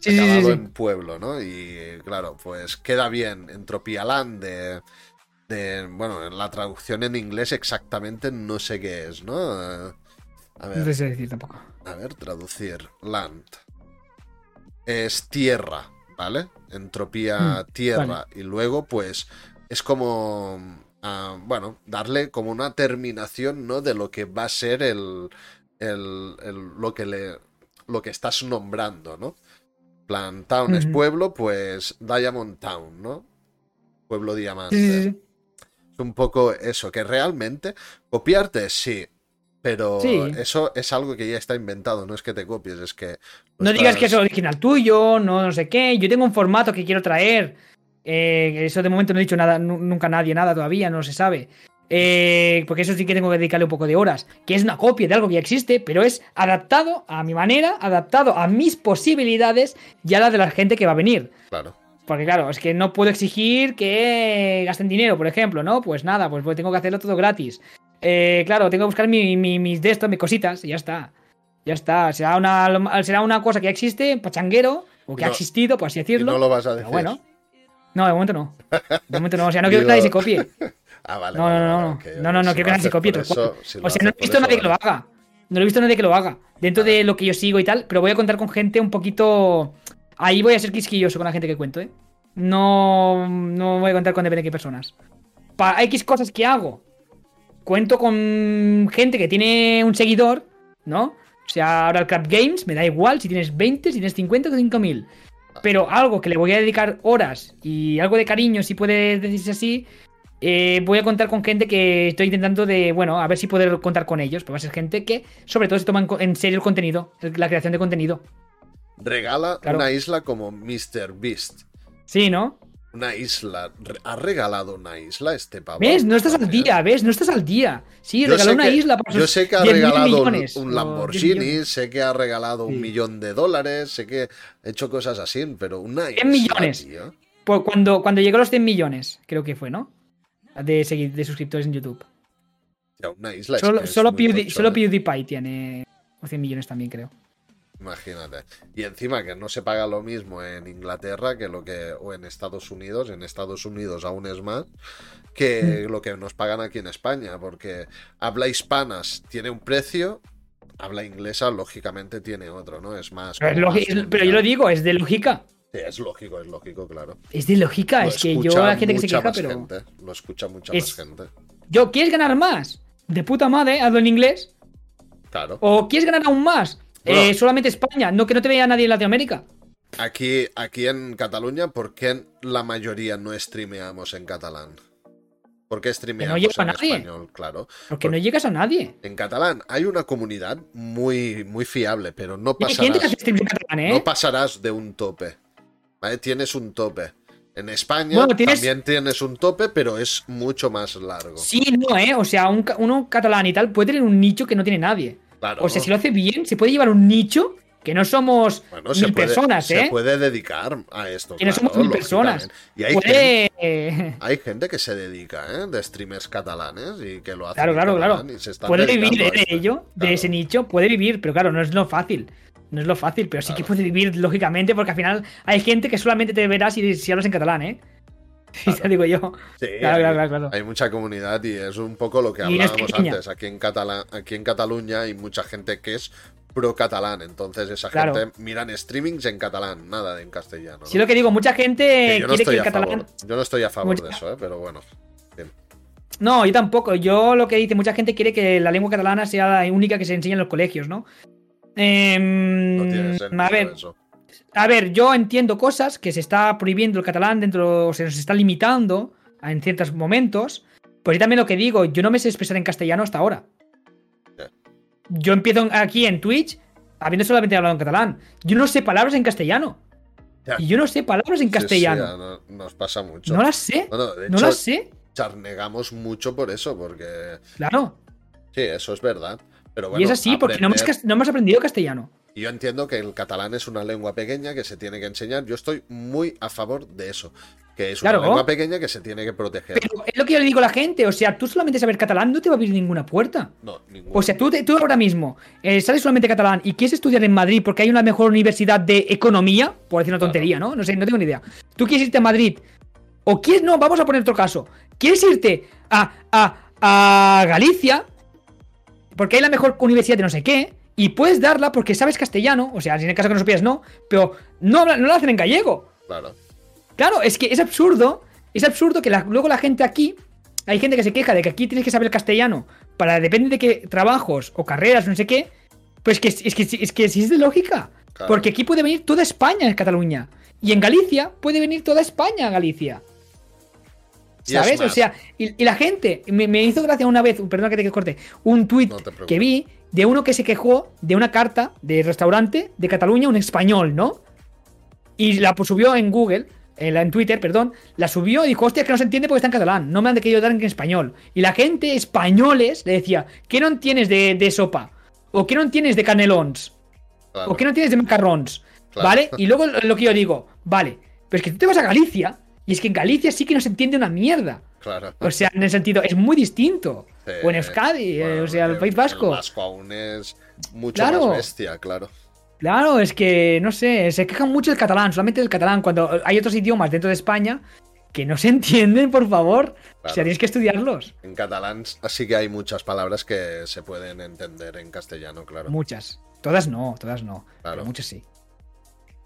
Sí, acabado sí. en pueblo, ¿no? Y claro, pues queda bien. Entropía Land de, de- Bueno, la traducción en inglés exactamente no sé qué es, ¿no? A No ver, te sé decir tampoco. a ver, traducir. Land. Es tierra, ¿vale? Entropía Mm, tierra. Y luego, pues, es como. ah, bueno, darle como una terminación, ¿no? De lo que va a ser el. el- el- lo que le. Lo que estás nombrando, ¿no? Plan, Town es pueblo, pues Diamond Town, ¿no? Pueblo diamante. Sí. Es un poco eso, que realmente copiarte sí, pero Sí. eso es algo que ya está inventado, no es que te copies, es que... No digas que es original tuyo, no, no sé qué. Yo tengo un formato que quiero traer. Eh, eso de momento no he dicho nada, nu- nunca nadie nada todavía, no se sabe. Eh, porque eso sí que tengo que dedicarle un poco de horas. Que es una copia de algo que ya existe, pero es adaptado a mi manera, adaptado a mis posibilidades y a la de la gente que va a venir. Claro. Porque claro, es que no puedo exigir que gasten dinero, por ejemplo, ¿no? Pues nada, pues, pues tengo que hacerlo todo gratis. Eh, claro, tengo que buscar mi- mi- mis de estos, mis cositas, y ya está. Ya está. Será una, será una cosa que ya existe, pachanguero, o que ha existido, por así Y decirlo. no lo vas a Pero decir. bueno. No, de momento no. De momento no. O sea, no quiero que nadie se copie. Ah, vale. No, vale, no, no, no. No, no, no si quiero que se copie. eso- si O sea, no he visto a nadie que lo haga. No he visto a nadie que lo haga. Dentro de lo que yo sigo y tal, pero voy a contar con gente un poquito. Ahí voy a ser quisquilloso con la gente que cuento, ¿eh? No, no voy a contar con depende de qué personas. Para X cosas que hago, cuento con gente que tiene un seguidor, ¿no? O sea, ahora el Crap Games, me da igual si tienes 20, si tienes 50 o 5000. Pero algo que le voy a dedicar horas y algo de cariño, si puede decirse así, eh, voy a contar con gente que estoy intentando de, bueno, a ver si poder contar con ellos. Pero va a ser gente que, sobre todo, se toma en serio el contenido, la creación de contenido. Regala Claro. una isla como Mr. Beast. Sí, ¿no? Una isla. ¿Ha regalado una isla este pavo? ¿Ves? No estás al También. día, ¿ves? No estás al día. Sí, Yo regaló una que- isla para Yo sus sé que ha 10.000 regalado un, millones, un o 10 Lamborghini, sé que ha regalado un millón de dólares, sé que ha hecho cosas así, pero una 100 isla, millones. tío. Pues cuando, cuando llegó a los 100 millones, creo que fue, ¿no? De, de suscriptores en YouTube. Tío, una isla es Solo, que solo, Pewdie- ¿eh? PewDiePie tiene 100 millones también, creo. Imagínate. Y encima que no se paga lo mismo en Inglaterra que lo que o en Estados Unidos, en Estados Unidos aún es más que Mm. lo que nos pagan aquí en España, porque habla hispanas tiene un precio, habla inglesa lógicamente tiene otro, ¿no? Es más. Pero, es más pero yo lo digo, es de lógica. Sí, es lógico, es lógico, claro. Es de lógica, Lo es que yo a la gente que se queja, pero. gente, lo escucha mucha Es- más gente. Yo, ¿quieres ganar más? De puta madre, hazlo en inglés. Claro. ¿O quieres ganar aún más? Bueno. Eh, solamente España, no que no te vea nadie en Latinoamérica. Aquí, aquí en Cataluña, ¿por qué la mayoría no streameamos en catalán? ¿Por qué streameamos a en nadie. español? Claro. Porque Por- no llegas a nadie. En catalán hay una comunidad muy, muy fiable, pero no hay gente que pasarás, hace en catalán, ¿eh? no pasarás de un tope. ¿Vale? Tienes un tope. En España Bueno, tienes- también tienes un tope, pero es mucho más largo. Sí, no, ¿eh? O sea, un uno catalán y tal puede tener un nicho que no tiene nadie. Claro. O sea, si lo hace bien, se puede llevar un nicho que no somos Bueno, se mil puede- personas, se ¿eh? puede dedicar a esto. Que no somos mil personas. Y hay gente, Puede. hay gente que se dedica, ¿eh? De streamers catalanes y que lo hacen. Claro, claro, claro. se Puede vivir de ello, de Claro. ese nicho, puede vivir, pero claro, no es lo fácil. No es lo fácil, pero sí que Claro. puede vivir, lógicamente, porque al final hay gente que solamente te verá si, si hablas en catalán, ¿eh? Y te digo yo. Sí, Claro, hay, claro, claro, claro. hay mucha comunidad y es un poco lo que hablábamos antes. Aquí en, aquí en Cataluña hay mucha gente que es pro catalán, entonces esa Claro. gente miran streamings en catalán, nada en castellano. ¿no? Sí, lo que digo, mucha gente Que yo, no quiere estoy que a el catalán. favor, yo no estoy a favor Mucha- de eso, ¿eh? pero bueno. No, yo tampoco. Yo lo que dice, mucha gente quiere que la lengua catalana sea la única que se enseña en los colegios, ¿no? Em, No tiene sentido a ver, eso. A ver, yo entiendo cosas que se está prohibiendo el catalán dentro, o se nos está limitando en ciertos momentos. Pues yo también lo que digo, yo no me sé expresar en castellano hasta ahora. Yo empiezo aquí en Twitch habiendo solamente hablado en catalán. Yo no sé palabras en castellano. Y yo no sé palabras en Sí, castellano. sí, no- nos pasa mucho. no las sé. Bueno, de No las sé. charnegamos mucho por eso, porque Claro. sí, eso es verdad. Pero bueno, y es así, porque no hemos, no aprendido castellano. Y yo entiendo que el catalán es una lengua pequeña que se tiene que enseñar. Yo estoy muy a favor de eso. Que es una lengua pequeña que se tiene que proteger. Pero es lo que yo le digo a la gente, o sea, tú solamente saber catalán no te va a abrir ninguna puerta. No, ningún- O sea, tú, tú ahora mismo eh, sabes solamente catalán y quieres estudiar en Madrid porque hay una mejor universidad de economía, por decir una tontería, ¿no? No sé, no tengo ni idea. Tú quieres irte a Madrid, o quieres, no, vamos a poner otro caso. Quieres irte a, a, a Galicia, porque hay la mejor universidad de no sé qué, y puedes darla porque sabes castellano, o sea, si en el caso que no supieras, no, pero no, no la hacen en gallego. Claro. Claro, es que es absurdo. Es absurdo que la- luego la gente aquí. Hay gente que se queja de que aquí tienes que saber castellano para depende de qué trabajos o carreras, no sé qué. Pues que, es que, es que sí es de lógica. Claro. Porque aquí puede venir toda España en Cataluña. Y en Galicia puede venir toda España a Galicia. ¿Sabes? O sea, y, y la gente, me, me hizo gracia una vez, perdón que te corte, un No preocupes. que vi de uno que se quejó de una carta de restaurante de Cataluña, un español, ¿no? Y la pues, subió en Google, en, la- en Twitter, perdón, la subió y dijo, hostia, que no se entiende porque está en catalán, no me han de querido dar en español. Y la gente, españoles, le decía, ¿qué no entiendes de, de sopa? ¿O qué no entiendes de canelons? claro. ¿O qué no entiendes de macarrons? Claro. ¿Vale? Y luego lo que yo digo, vale, pero es que tú te vas a Galicia y es que en Galicia sí que no se entiende una mierda. Claro. O sea, en el sentido, es muy distinto. Sí. O en Euskadi, eh, Bueno, o sea, el País Vasco. El vasco aún es mucho Claro. más bestia, claro. Claro, es que, no sé, se quejan mucho del catalán, solamente del catalán, cuando hay otros idiomas dentro de España que no se entienden, por favor. O Claro. sea, tienes que estudiarlos. En catalán sí que hay muchas palabras que se pueden entender en castellano, claro. Muchas. Todas no, todas no. Claro. Pero muchas sí.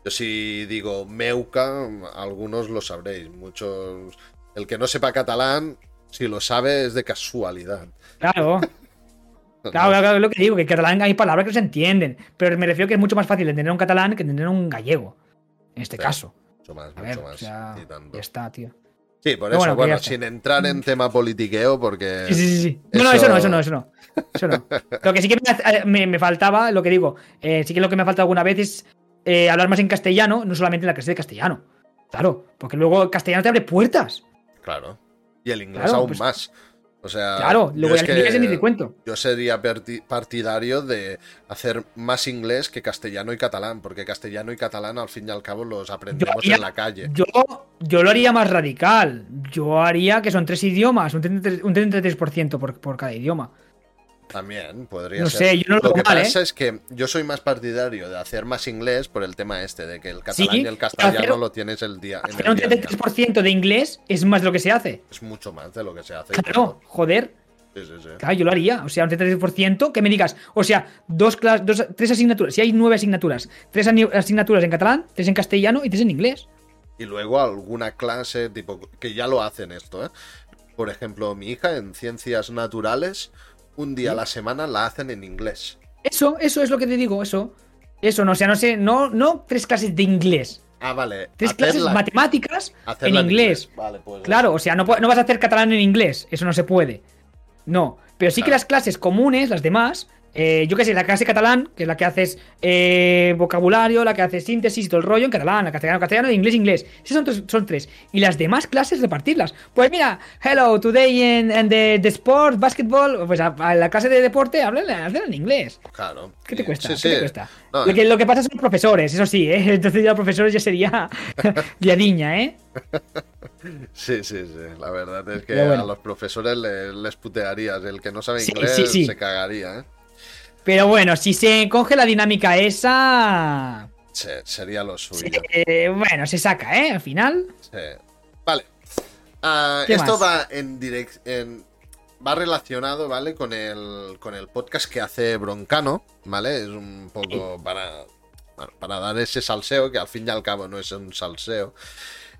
Yo si digo meuca, algunos lo sabréis. Muchos. El que no sepa catalán, si lo sabe, es de casualidad. Claro. Claro, claro, es lo que digo, que en catalán hay palabras que se entienden. Pero me refiero que es mucho más fácil entender un catalán que entender un gallego. En este Sí. caso. Mucho más, mucho más. ya está, tío. Sí, por Pero eso, bueno, sin entrar en tema politiqueo, porque. Sí, sí, sí. sí. No, no, Eso- eso no, eso no, eso no. Eso no. Lo que sí que me, me- me faltaba, lo que digo, eh, sí que lo que me ha faltado alguna vez es eh, hablar más en castellano, no solamente en la clase de castellano. Claro, porque luego el castellano te abre puertas. Claro. Y el inglés Claro, aún pues- más. O sea. Claro, luego el inglés ni te cuento. Yo sería partidario de hacer más inglés que castellano y catalán, porque castellano y catalán al fin y al cabo los aprendemos haría- en la calle. Yo, yo lo haría más radical. Yo haría que son tres idiomas, un 33%, un 33% por, por cada idioma. También podría No ser. sé, yo no lo que mal, pasa ¿eh? es que yo soy más partidario de hacer más inglés por el tema este, de que el catalán Sí, y el castellano hacer- lo tienes el día. En Hacer el un día a día. 33% de inglés es más de lo que se hace. Es mucho más de lo que se hace. Claro, joder. Sí, sí, sí. Claro, yo lo haría. O sea, un 33%, que me digas, o sea, dos, dos tres asignaturas. Si hay nueve asignaturas, tres asignaturas en catalán, tres en castellano y tres en inglés. Y luego alguna clase, tipo, que ya lo hacen esto, ¿eh? Por ejemplo, mi hija en ciencias naturales, un día a la semana la hacen en inglés. Eso, eso es lo que te digo, eso. Eso, no, o sea, no sé, no, no tres clases de inglés. Ah, vale. Tres clases matemáticas en inglés. Vale, pues. Claro, o sea, no, no vas a hacer catalán en inglés, eso no se puede. No, pero sí que las clases comunes, las demás, eh, yo qué sé, la clase catalán, que es la que haces eh, vocabulario, la que haces síntesis y todo el rollo en catalán, la castellano, castellano, inglés, inglés. Esas son, tres- son tres. Y las demás clases repartirlas. Pues mira, hello, today in, in the, the sport, basketball, pues a, a la clase de deporte, háblale en inglés. Claro. ¿Qué te cuesta? sí, ¿Qué sí. te cuesta? No, lo, que, lo que pasa son los profesores, eso sí, ¿eh? Entonces ya los profesores ya sería liadiña, ¿eh? Sí, sí, sí. La verdad es que bueno. a los profesores le- les putearías. El que no sabe inglés sí. se cagaría, ¿eh? Pero bueno, si se coge la dinámica esa. Sí, sería lo suyo. bueno, se saca, ¿eh? Al final. Sí. Vale. Ah, ¿Qué esto más? va en direct en va relacionado, ¿vale? Con el con el podcast que hace Broncano, ¿vale? Es un poco para bueno, para dar ese salseo que al fin y al cabo no es un salseo.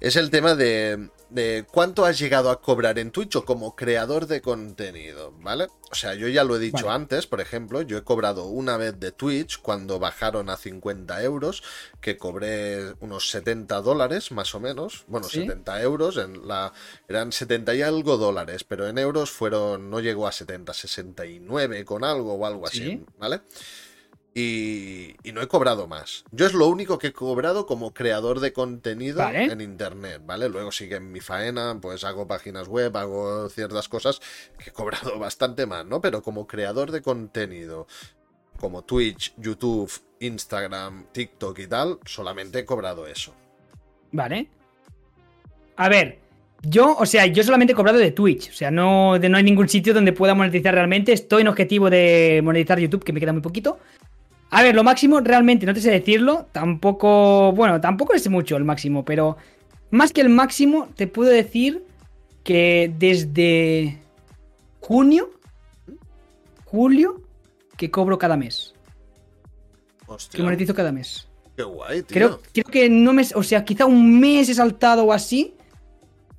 Es el tema de, de cuánto has llegado a cobrar en Twitch o como creador de contenido, ¿vale? O sea, yo ya lo he dicho Vale. antes, por ejemplo, yo he cobrado una vez de Twitch cuando bajaron a 50 euros, que cobré unos 70 dólares más o menos, bueno, ¿Sí? 70 euros, en la, eran 70 y algo dólares, pero en euros fueron, no llegó a 70, 69 con algo o algo así, ¿Sí? ¿vale? Y, y no he cobrado más. Yo es lo único que he cobrado como creador de contenido Vale. en internet, ¿vale? Luego sigue en mi faena, pues hago páginas web, hago ciertas cosas que he cobrado bastante más, ¿no? Pero como creador de contenido, como Twitch, YouTube, Instagram, TikTok y tal, solamente he cobrado eso. Vale. A ver, yo, o sea, yo solamente he cobrado de Twitch. O sea, no, no hay ningún sitio donde pueda monetizar realmente. Estoy en objetivo de monetizar YouTube, que me queda muy poquito. A ver, lo máximo realmente no te sé decirlo. Tampoco, bueno, tampoco es mucho el máximo, pero más que el máximo, te puedo decir que desde junio, julio, que cobro cada mes. Hostia, Que monetizo cada mes. qué guay, tío. Creo, creo que no me. O sea, quizá un mes he saltado o así.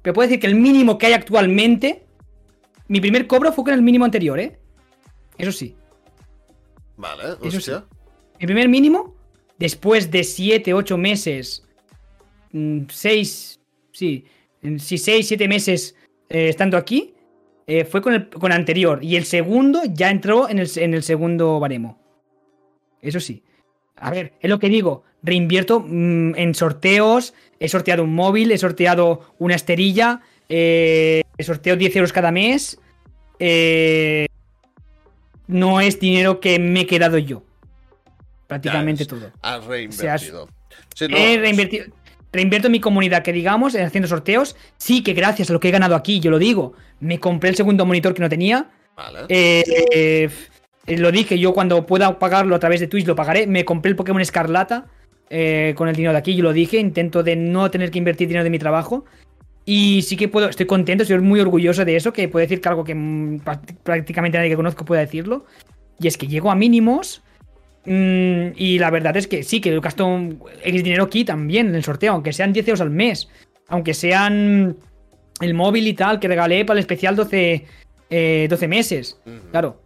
Pero puedo decir que el mínimo que hay actualmente. Mi primer cobro fue con el mínimo anterior, ¿eh? Eso sí. Vale, Eso hostia. sí. Mi primer mínimo, después de 7, 8 meses. 6. Sí. mm, Sí, 6, 7 meses eh, estando aquí. eh, fue con el, con el anterior. Y el segundo ya entró en el, en el segundo baremo. Eso sí. A ver, es lo que digo. Reinvierto mm, en sorteos. He sorteado un móvil, he sorteado una esterilla. Eh, he sorteado 10 euros cada mes. No es dinero que me he quedado yo. Prácticamente todo. Has reinvertido. No, He reinvertido. Reinvierto en mi comunidad, que digamos, en haciendo sorteos. Sí, que gracias a lo que he ganado aquí, yo lo digo, me compré el segundo monitor que no tenía. Vale. Eh, eh, eh, lo dije, yo cuando pueda pagarlo a través de Twitch lo pagaré. Me compré el Pokémon Escarlata eh, con el dinero de aquí, yo lo dije. Intento de no tener que invertir dinero de mi trabajo. Y sí que puedo, estoy contento, estoy muy orgulloso de eso, que puedo decir que algo que práct- prácticamente nadie que conozco pueda decirlo. Y es que llego a mínimos. Mm, y la verdad es que sí, que gasto X dinero aquí también en el sorteo, aunque sean 10 euros al mes. Aunque sean el móvil y tal, que regalé para el especial 12, eh, 12 meses. Claro.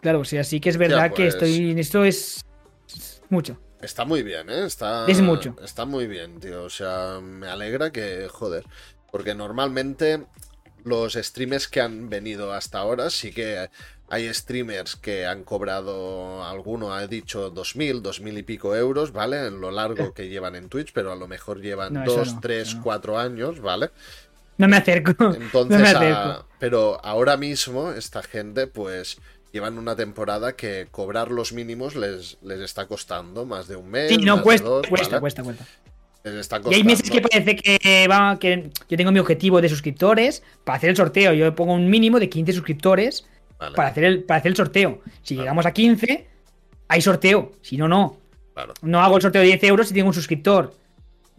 Claro, o sea, sí que es verdad que pues. estoy. Esto es. es mucho. Está muy bien, ¿eh? Está, Es mucho. Está muy bien, tío. O sea, me alegra que, joder. Porque normalmente los streamers que han venido hasta ahora, sí que hay streamers que han cobrado, alguno ha dicho 2.000, 2.000 y pico euros, ¿vale? En lo largo que llevan en Twitch, pero a lo mejor llevan No, eso 2, no, 3, eso no. 4 años, ¿vale? No me acerco. no me Entonces, acerco. a- pero ahora mismo esta gente, pues, llevan una temporada que cobrar los mínimos les, les está costando más de un mes. Sí, más no, de cuesta, dos, cuesta, ¿vale? cuesta, cuesta. Y hay meses que parece que va, que yo tengo mi objetivo de suscriptores para hacer el sorteo. Yo pongo un mínimo de 15 suscriptores Vale, para hacer el, para hacer el sorteo. Si llegamos a 15, hay sorteo. Si no, no. claro. No hago el sorteo de 10 euros si tengo un suscriptor.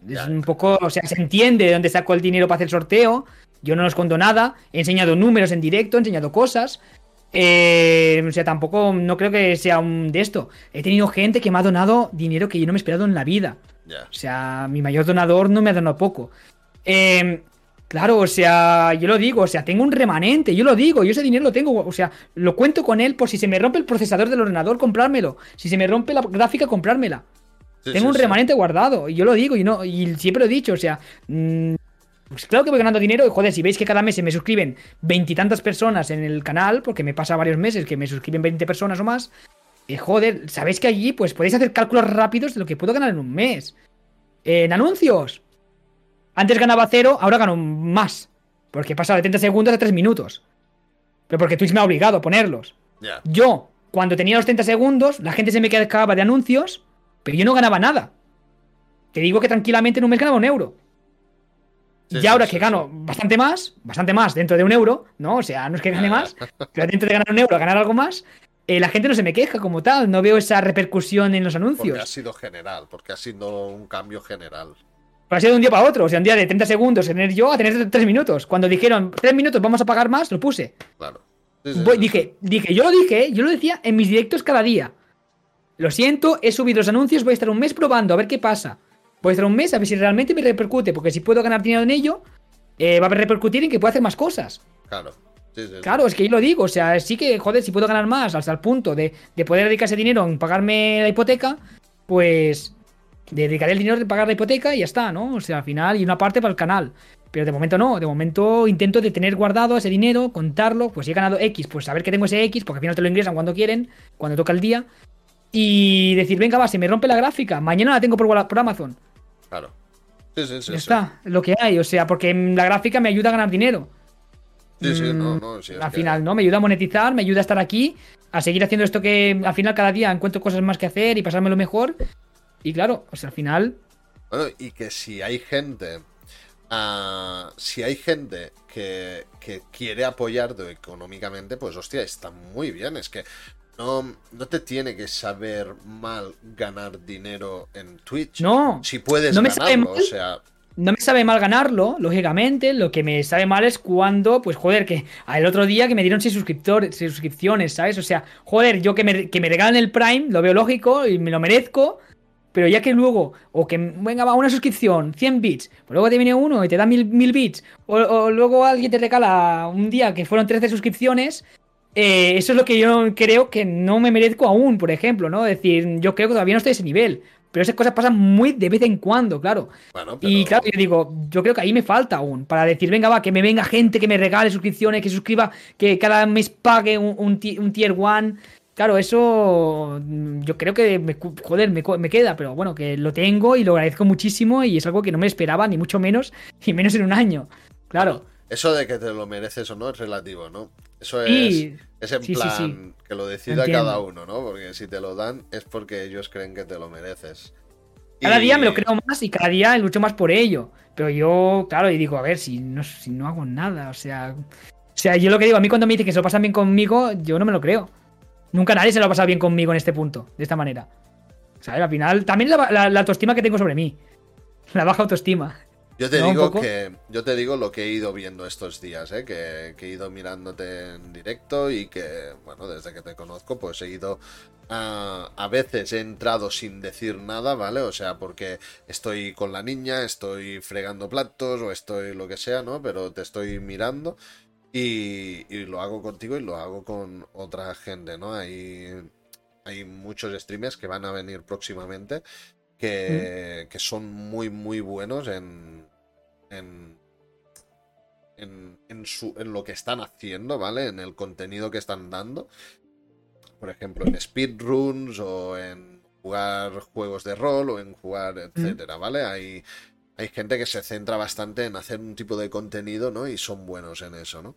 Es un poco, o sea, se entiende de dónde saco el dinero para hacer el sorteo. Yo no os escondo nada. He enseñado números en directo, he enseñado cosas. Eh, o sea, tampoco, no creo que sea un de esto. He tenido gente que me ha donado dinero que yo no me he esperado en la vida. O sea, mi mayor donador no me ha donado poco. Eh, claro, o sea, yo lo digo, o sea, tengo un remanente, yo lo digo, yo ese dinero lo tengo, o sea, lo cuento con él por si se me rompe el procesador del ordenador, comprármelo. Si se me rompe la gráfica, comprármela. Sí, Tengo sí, un sí. remanente guardado, y yo lo digo, y no, y siempre lo he dicho, o sea, mm, pues claro que voy ganando dinero, y joder, si veis que cada mes se me suscriben veintitantas personas en el canal, porque me pasa varios meses que me suscriben 20 personas o más, eh, joder, sabéis que allí pues podéis hacer cálculos rápidos de lo que puedo ganar en un mes. En anuncios. Antes ganaba cero, ahora gano más. Porque he pasado de 30 segundos a 3 minutos. Pero porque Twitch me ha obligado a ponerlos. Yo, cuando tenía los 30 segundos, la gente se me quedaba de anuncios, pero yo no ganaba nada. Te digo que tranquilamente en un mes ganaba un euro. Sí, y ahora sí, que sí. gano bastante más, bastante más dentro de un euro, ¿no? O sea, no es que gane más, pero dentro de ganar un euro, ganar algo más, eh, la gente no se me queja como tal, no veo esa repercusión en los Porque ha anuncios. sido general, porque ha sido un cambio general. Pero ha sido de un día para otro, o sea, un día de 30 segundos tener yo a tener 3 minutos. Cuando dijeron 3 minutos vamos a pagar más, lo puse. Claro. Sí, sí, Voy- sí, dije, dije, yo lo dije, yo lo decía en mis directos cada día. Lo siento, he subido los anuncios, voy a estar un mes probando a ver qué pasa. Voy a estar un mes a ver si realmente me repercute, porque si puedo ganar dinero en ello, eh, va a repercutir en que puedo hacer más cosas. Claro. Sí, sí, sí. Claro, es que yo lo digo, o sea, sí que, joder, si puedo ganar más hasta el punto de, de poder dedicar ese dinero en pagarme la hipoteca, pues dedicaré el dinero de pagar la hipoteca y ya está, ¿no? O sea, al final, y una parte para el canal. Pero de momento no, de momento intento de tener guardado ese dinero, contarlo, pues si he ganado X, pues saber que tengo ese X, porque al final te lo ingresan cuando quieren, cuando toca el día. Y decir, venga, va, se me rompe la gráfica, mañana la tengo por, Amazon. Claro. Sí, sí, sí. ya está, es lo que hay, o sea, porque la gráfica me ayuda a ganar dinero. Sí, sí, no, mm, no, sí, al que- final, ¿no? Me ayuda a monetizar, me ayuda a estar aquí, a seguir haciendo esto que al final cada día encuentro cosas más que hacer y pasármelo mejor. Y claro, o sea, al final, Bueno, y que si hay gente. ah, si hay gente que, que quiere apoyarte económicamente, pues hostia, está muy bien. Es que no, no te tiene que saber mal ganar dinero en Twitch. no. Si puedes No me sabe ganarlo, mal. o sea. No me sabe mal ganarlo, lógicamente. Lo que me sabe mal es cuando, pues joder, que el otro día que me dieron 6 suscriptores, seis suscripciones, ¿sabes? O sea, joder, yo que me, que me regalen el Prime, lo veo lógico y me lo merezco. Pero ya que luego, o que venga, va una suscripción, 100 bits, pues luego te viene uno y te da 1000, 1000 bits, o, o luego alguien te regala un día que fueron 13 suscripciones, eh, eso es lo que yo creo que no me merezco aún, por ejemplo, ¿no? Es decir, yo creo que todavía no estoy a ese nivel. Pero esas cosas pasan muy de vez en cuando, claro. Bueno, pero. Y claro, yo digo, yo creo que ahí me falta aún. Para decir, venga, va, que me venga gente que me regale suscripciones, que suscriba, que cada mes pague un, un tier one. Claro, eso mm, yo creo que, me, joder, me, me queda, pero bueno, que lo tengo y lo agradezco muchísimo y es algo que no me esperaba, ni mucho menos, y menos en un año. Claro. Eso de que te lo mereces o no es relativo, ¿no? Eso es, Y es en sí, sí, plan sí. que lo decida Entiendo. cada uno, ¿no? Porque si te lo dan es porque ellos creen que te lo mereces. cada Y- día me lo creo más y cada día lucho más por ello. Pero yo, claro, y digo, a ver, si no, si no hago nada, o sea. O sea, yo lo que digo, a mí cuando me dicen que se lo pasan bien conmigo, yo no me lo creo. Nunca nadie se lo ha pasado bien conmigo en este punto, de esta manera. ¿Sabes? Al final, también la, la- la autoestima que tengo sobre mí. La baja autoestima. Yo te digo que yo te digo lo que he ido viendo estos días, ¿eh? que, que he ido mirándote en directo y que, bueno, desde que te conozco, pues he ido a, a veces he entrado sin decir nada, ¿vale? O sea, porque estoy con la niña, estoy fregando platos o estoy lo que sea, ¿no? Pero te estoy mirando y, y lo hago contigo y lo hago con otra gente, ¿no? Hay, hay muchos streamers que van a venir próximamente que, que son muy, muy buenos en, en, en, en su, en lo que están haciendo, ¿vale? En el contenido que están dando. Por ejemplo, en speedruns o en jugar juegos de rol o en jugar, etcétera, ¿vale? Hay, hay gente que se centra bastante en hacer un tipo de contenido, ¿no? Y son buenos en eso, ¿no?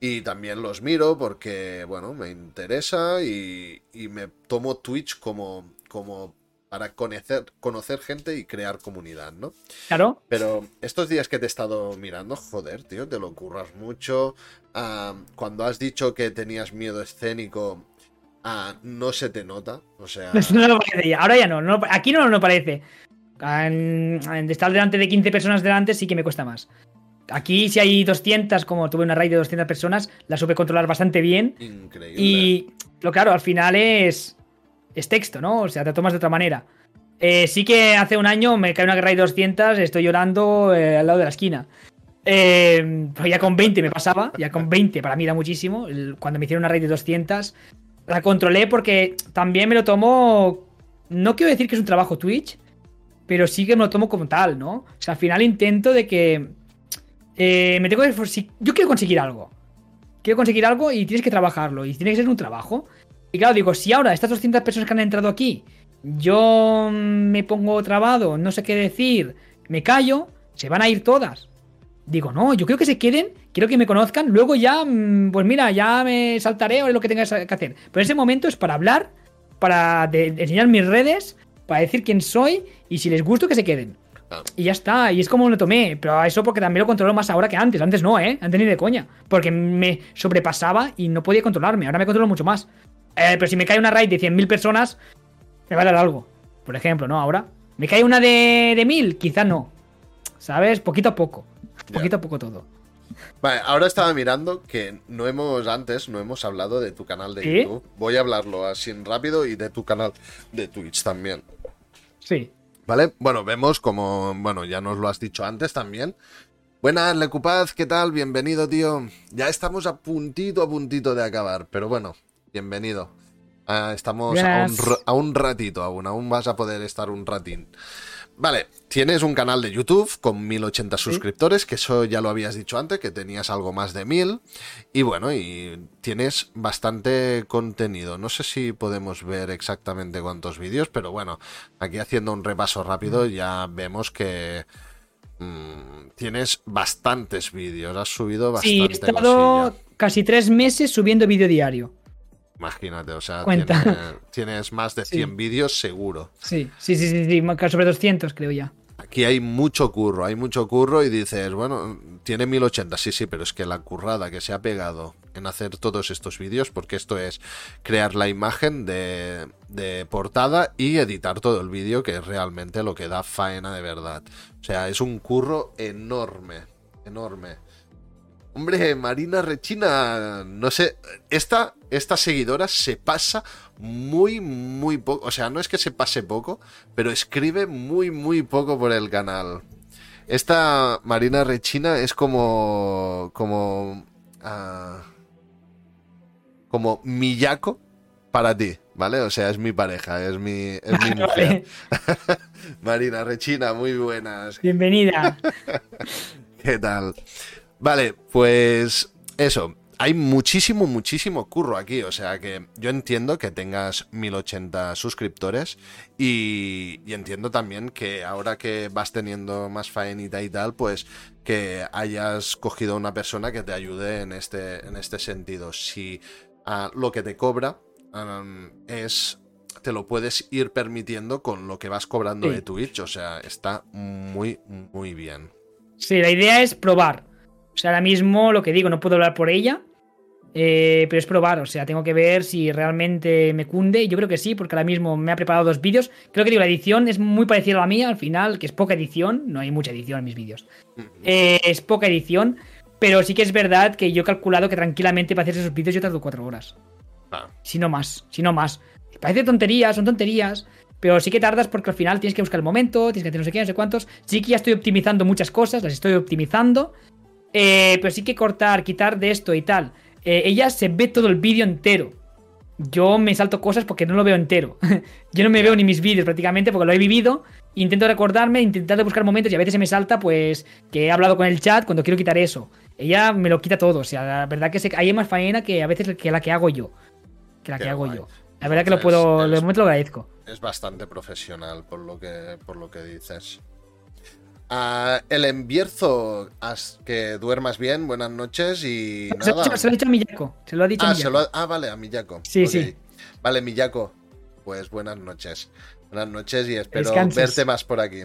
Y también los miro porque, bueno, me interesa y, y me tomo Twitch como, como para conocer, conocer gente y crear comunidad, ¿no? Claro. Pero estos días que te he estado mirando, joder, tío, te lo curras mucho. Ah, cuando has dicho que tenías miedo escénico, ah, no se te nota. O sea, No lo parece ya. Ahora ya no. no- aquí no lo parece. En, en estar delante de 15 personas delante sí que me cuesta más. Aquí si hay 200, como tuve una raid de 200 personas, la supe controlar bastante bien. increíble. Y, lo claro, al final es, es texto, ¿no? O sea, te tomas de otra manera. Eh, sí que hace un año me cae una raid de 200, estoy llorando eh, al lado de la esquina. Eh, pero ya con 20 me pasaba, ya con 20 para mí era muchísimo. Cuando me hicieron una raid de 200, la controlé porque también me lo tomo. No quiero decir que es un trabajo Twitch, pero sí que me lo tomo como tal, ¿no? O sea, al final intento de que. eh, me tengo que Yo quiero conseguir algo. Quiero conseguir algo y tienes que trabajarlo. Y tiene que ser un trabajo. Y claro, digo, si ahora estas 200 personas que han entrado aquí, yo me pongo trabado, no sé qué decir, me callo, se van a ir todas. Digo, no, yo quiero que se queden, quiero que me conozcan, luego ya, mm, pues mira, ya me saltaré o lo que tengas que hacer. Pero ese momento es para hablar, para enseñar mis redes, para decir quién soy y si les gusto que se queden. Claro. Y ya está, y es como lo tomé, pero eso porque también lo controlo más ahora que antes. Antes no, ¿eh? Antes ni de coña. Porque me sobrepasaba y no podía controlarme. Ahora me controlo mucho más. Eh, pero si me cae una raid de 100.000 personas, me va a dar algo. Por ejemplo, ¿no? Ahora. ¿Me cae una de, de 1.000? Quizá no. ¿Sabes? Poquito a poco. Poquito a poco todo. Vale, ahora estaba mirando que no hemos antes, no hemos hablado de tu canal de. YouTube. Voy a hablarlo así en rápido y de tu canal de Twitch también. Sí. ¿Vale? Bueno, vemos como, bueno, ya nos lo has dicho antes también. Buenas, Lecupaz, ¿qué tal? Bienvenido, tío. Ya estamos a puntito, a puntito de acabar, pero bueno, bienvenido. Ah, estamos a un, a un ratito aún, aún vas a poder estar un ratín. Vale, tienes un canal de YouTube con 1080 suscriptores, que eso ya lo habías dicho antes, que tenías algo más de 1000. Y bueno, y tienes bastante contenido. No sé si podemos ver exactamente cuántos vídeos, pero bueno, aquí haciendo un repaso rápido ya vemos que, mm, tienes bastantes vídeos, has subido bastante. Sí, he estado casi tres meses subiendo vídeo diario. Imagínate, o sea, Cuenta. tienes, tienes más de Sí. 100 vídeos seguro. Sí, sí, sí, sí, sí, sobre 200 creo ya. Aquí hay mucho curro, hay mucho curro y dices, bueno, tiene 1080, sí, sí, pero es que la currada que se ha pegado en hacer todos estos vídeos, porque esto es crear la imagen de, de portada y editar todo el vídeo, que es realmente lo que da faena de verdad. O sea, es un curro enorme, enorme. Hombre, Marina Rechina, no sé, esta, esta seguidora se pasa muy, muy poco. O sea, no es que se pase poco, pero escribe muy, muy poco por el canal. Esta Marina Rechina es como. como. ah, como Miyako para ti, ¿vale? O sea, es mi pareja, es mi, es mi mujer. Marina Rechina, muy buenas. Bienvenida. ¿Qué tal? Vale, pues eso. Hay muchísimo, muchísimo curro aquí. O sea que yo entiendo que tengas 1080 suscriptores y, y entiendo también que ahora que vas teniendo más faenita y tal, pues que hayas cogido a una persona que te ayude en este, en este sentido. Si ah, lo que te cobra es te lo puedes ir permitiendo con lo que vas cobrando Sí. de Twitch. O sea, está muy, muy bien. Sí, la idea es probar. O sea, ahora mismo lo que digo, no puedo hablar por ella, eh, pero es probar. O sea, tengo que ver si realmente me cunde. Y yo creo que sí, porque ahora mismo me ha preparado dos vídeos. Creo que digo, la edición es muy parecida a la mía al final, que es poca edición. No hay mucha edición en mis vídeos. Eh, es poca edición, pero sí que es verdad que yo he calculado que tranquilamente para hacer esos vídeos yo tardo cuatro horas. Ah, Si no más, si no más. Parece tonterías, son tonterías. Pero sí que tardas porque al final tienes que buscar el momento, tienes que hacer no sé qué, no sé cuántos. Sí que ya estoy optimizando muchas cosas, las estoy optimizando. Eh, pero sí que cortar, quitar de esto y tal. Eh, ella se ve todo el vídeo entero. Yo me salto cosas porque no lo veo entero. Yo no me veo ni mis vídeos prácticamente porque lo he vivido. Intento recordarme, intentar buscar momentos y a veces se me salta, pues, que he hablado con el chat cuando quiero quitar eso. Ella me lo quita todo. O sea, la verdad que se, hay más faena que a veces que la que hago yo. Que la Qué que hago yo. La verdad que lo puedo, de eres- momento lo agradezco. es bastante profesional por lo que, por lo que dices. Ah, el envierzo, que duermas bien, buenas noches y Se, nada. se lo ha dicho a Miyako. Se lo ha dicho a Ah, Miyako. se lo ha- ah, vale, a Miyako. Sí, sí. Vale, Miyako, pues buenas noches. Buenas noches y espero Descanses. verte más por aquí.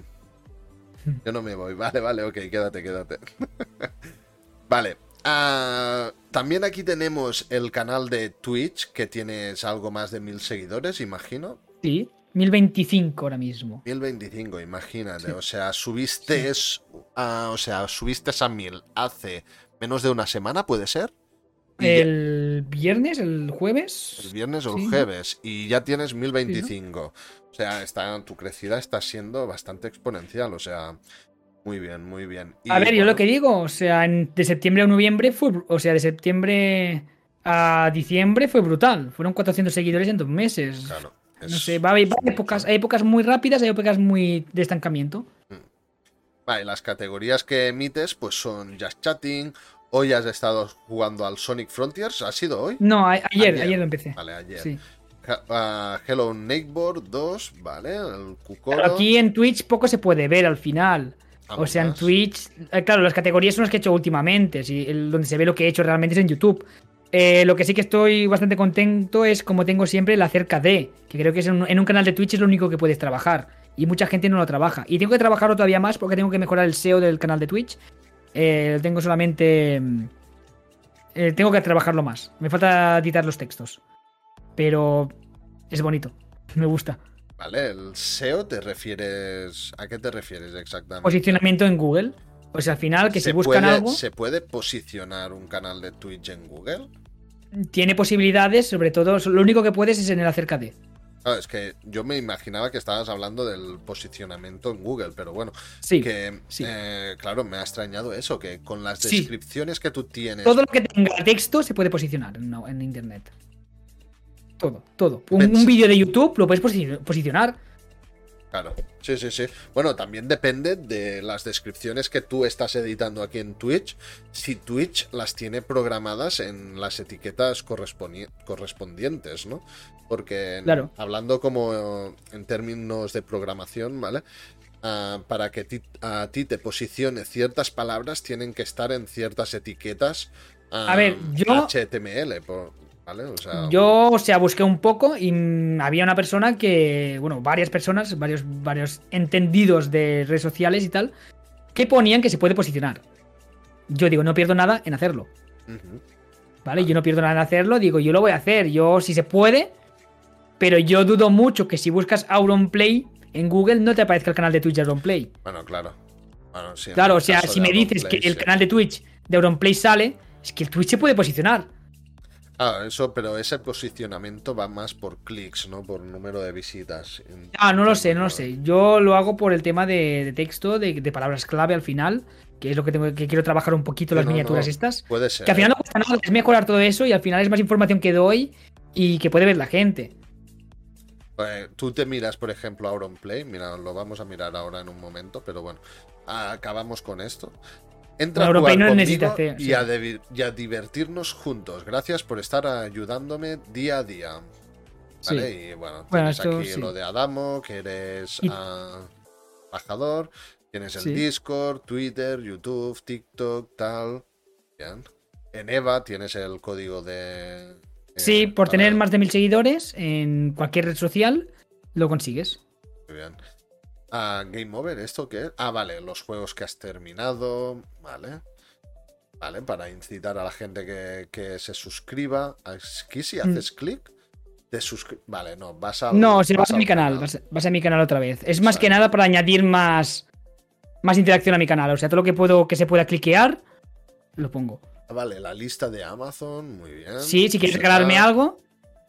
Yo no me voy. Vale, vale, ok, quédate, quédate. vale. ah, también aquí tenemos el canal de Twitch, que tienes algo más de mil seguidores, imagino. Sí, 1025 ahora mismo. 1025, imagínate. O sea, subiste es- a, o sea, subiste a 1000 hace menos de una semana, ¿puede ser? Y ya- El viernes, el jueves. el viernes o el sí. jueves y ya tienes 1025. O sea, está, tu crecida está siendo bastante exponencial. O sea, muy bien, muy bien. Y, A ver, yo lo que digo, o sea, en- de septiembre a noviembre fue, o sea, de septiembre a diciembre fue brutal. Fueron 400 seguidores en dos meses. Claro. No es- sé, va, es mucho. épocas, hay épocas muy rápidas, hay épocas muy de estancamiento. Vale, las categorías que emites pues son Just Chatting. Hoy has estado jugando al Sonic Frontiers. ¿Ha sido hoy? No, a- ayer, Ayer. ayer lo empecé. Vale, ayer. Sí. Ah, Hello Neighbor 2, vale. El. Pero aquí en Twitch poco se puede ver al final. O sea, en. Twitch, eh, claro, las categorías son las que he hecho últimamente. el- donde se ve lo que he hecho realmente es en YouTube. Eh, lo que sí que estoy bastante contento es, como tengo siempre, la cerca de, que creo que es en, un- en un canal de Twitch es lo único que puedes trabajar. Y mucha gente no lo trabaja. Y tengo que trabajarlo todavía más porque tengo que mejorar el SEO del canal de Twitch. Eh, tengo solamente. mm, eh, tengo que trabajarlo más. Me falta editar los textos. Pero es bonito. Me gusta. Vale, el SEO te refieres. ¿A qué te refieres exactamente? Posicionamiento en Google. Sea, al final, que ¿Se si buscan puede, algo. ¿Se puede posicionar un canal de Twitch en Google? Tiene posibilidades, sobre todo, lo único que puedes es en el acerca de. Ah, es que yo me imaginaba que estabas hablando del posicionamiento en Google, pero bueno, Sí. que sí. eh, claro, me ha extrañado eso, que con las Sí. descripciones que tú tienes, Todo lo que tenga texto se puede posicionar en, en internet. Todo, todo. Un, un vídeo de YouTube lo puedes posi- posicionar. Claro, sí, sí, sí. Bueno, también depende de las descripciones que tú estás editando aquí en Twitch, si Twitch las tiene programadas en las etiquetas correspondi- correspondientes, ¿no? Porque Claro. hablando como en términos de programación, ¿vale? ah, para que ti- a ti te posicione ciertas palabras, tienen que estar en ciertas etiquetas. A ver, yo- HTML, por- ¿vale? O sea, Yo, o sea, busqué un poco y había una persona que, bueno, varias personas, varios, varios entendidos de redes sociales y tal, que ponían que se puede posicionar. Yo digo, no pierdo nada en hacerlo. ¿vale? Yo no pierdo nada en hacerlo, digo, yo lo voy a hacer, yo si se puede, pero yo dudo mucho que si buscas Auronplay en Google no te aparezca el canal de Twitch de Auronplay. Bueno, claro. Bueno, sí, Claro, o sea, si me dices que el canal de Twitch de Auronplay sale, es que el Twitch se puede posicionar. Ah, eso, pero ese posicionamiento va más por clics, ¿no? Por número de visitas. Ah, no lo sé, no lo sé. Yo lo hago por el tema de, de texto, de, de palabras clave al final, que es lo que tengo que quiero trabajar un poquito las no, miniaturas no, estas. Puede ser. Que al final no cuesta nada, es mejorar todo eso y al final es más información que doy y que puede ver la gente. Eh, tú te miras, por ejemplo, Auronplay. Mira, lo vamos a mirar ahora en un momento, pero bueno. acabamos con esto. Entra a Auronplay jugar no conmigo necesita hacer, y, sí. a y a divertirnos juntos. Gracias por estar ayudándome día a día. Sí. ¿Vale? Y bueno, Bueno, tienes esto aquí sí. lo de Adamo, que eres Y-. Tienes el Sí. Discord, Twitter, YouTube, TikTok, tal. Bien. En Eva tienes el código de. eh, Sí, por para- tener más de mil seguidores en cualquier red social, lo consigues. Muy bien. Ah, Game Over, ¿esto qué es? Ah, vale, los juegos que has terminado. Vale. Vale, para incitar a la gente que, que se suscriba. Aquí si haces clic, te Vale, no, vas a. Mm. No, si vas a mi canal, vas, vas a mi canal otra vez. Es más que nada para añadir más, más interacción a mi canal. O sea, todo lo que puedo que se pueda cliquear, lo pongo. Ah, Vale, la lista de Amazon, muy bien. Sí, si quieres regalarme algo,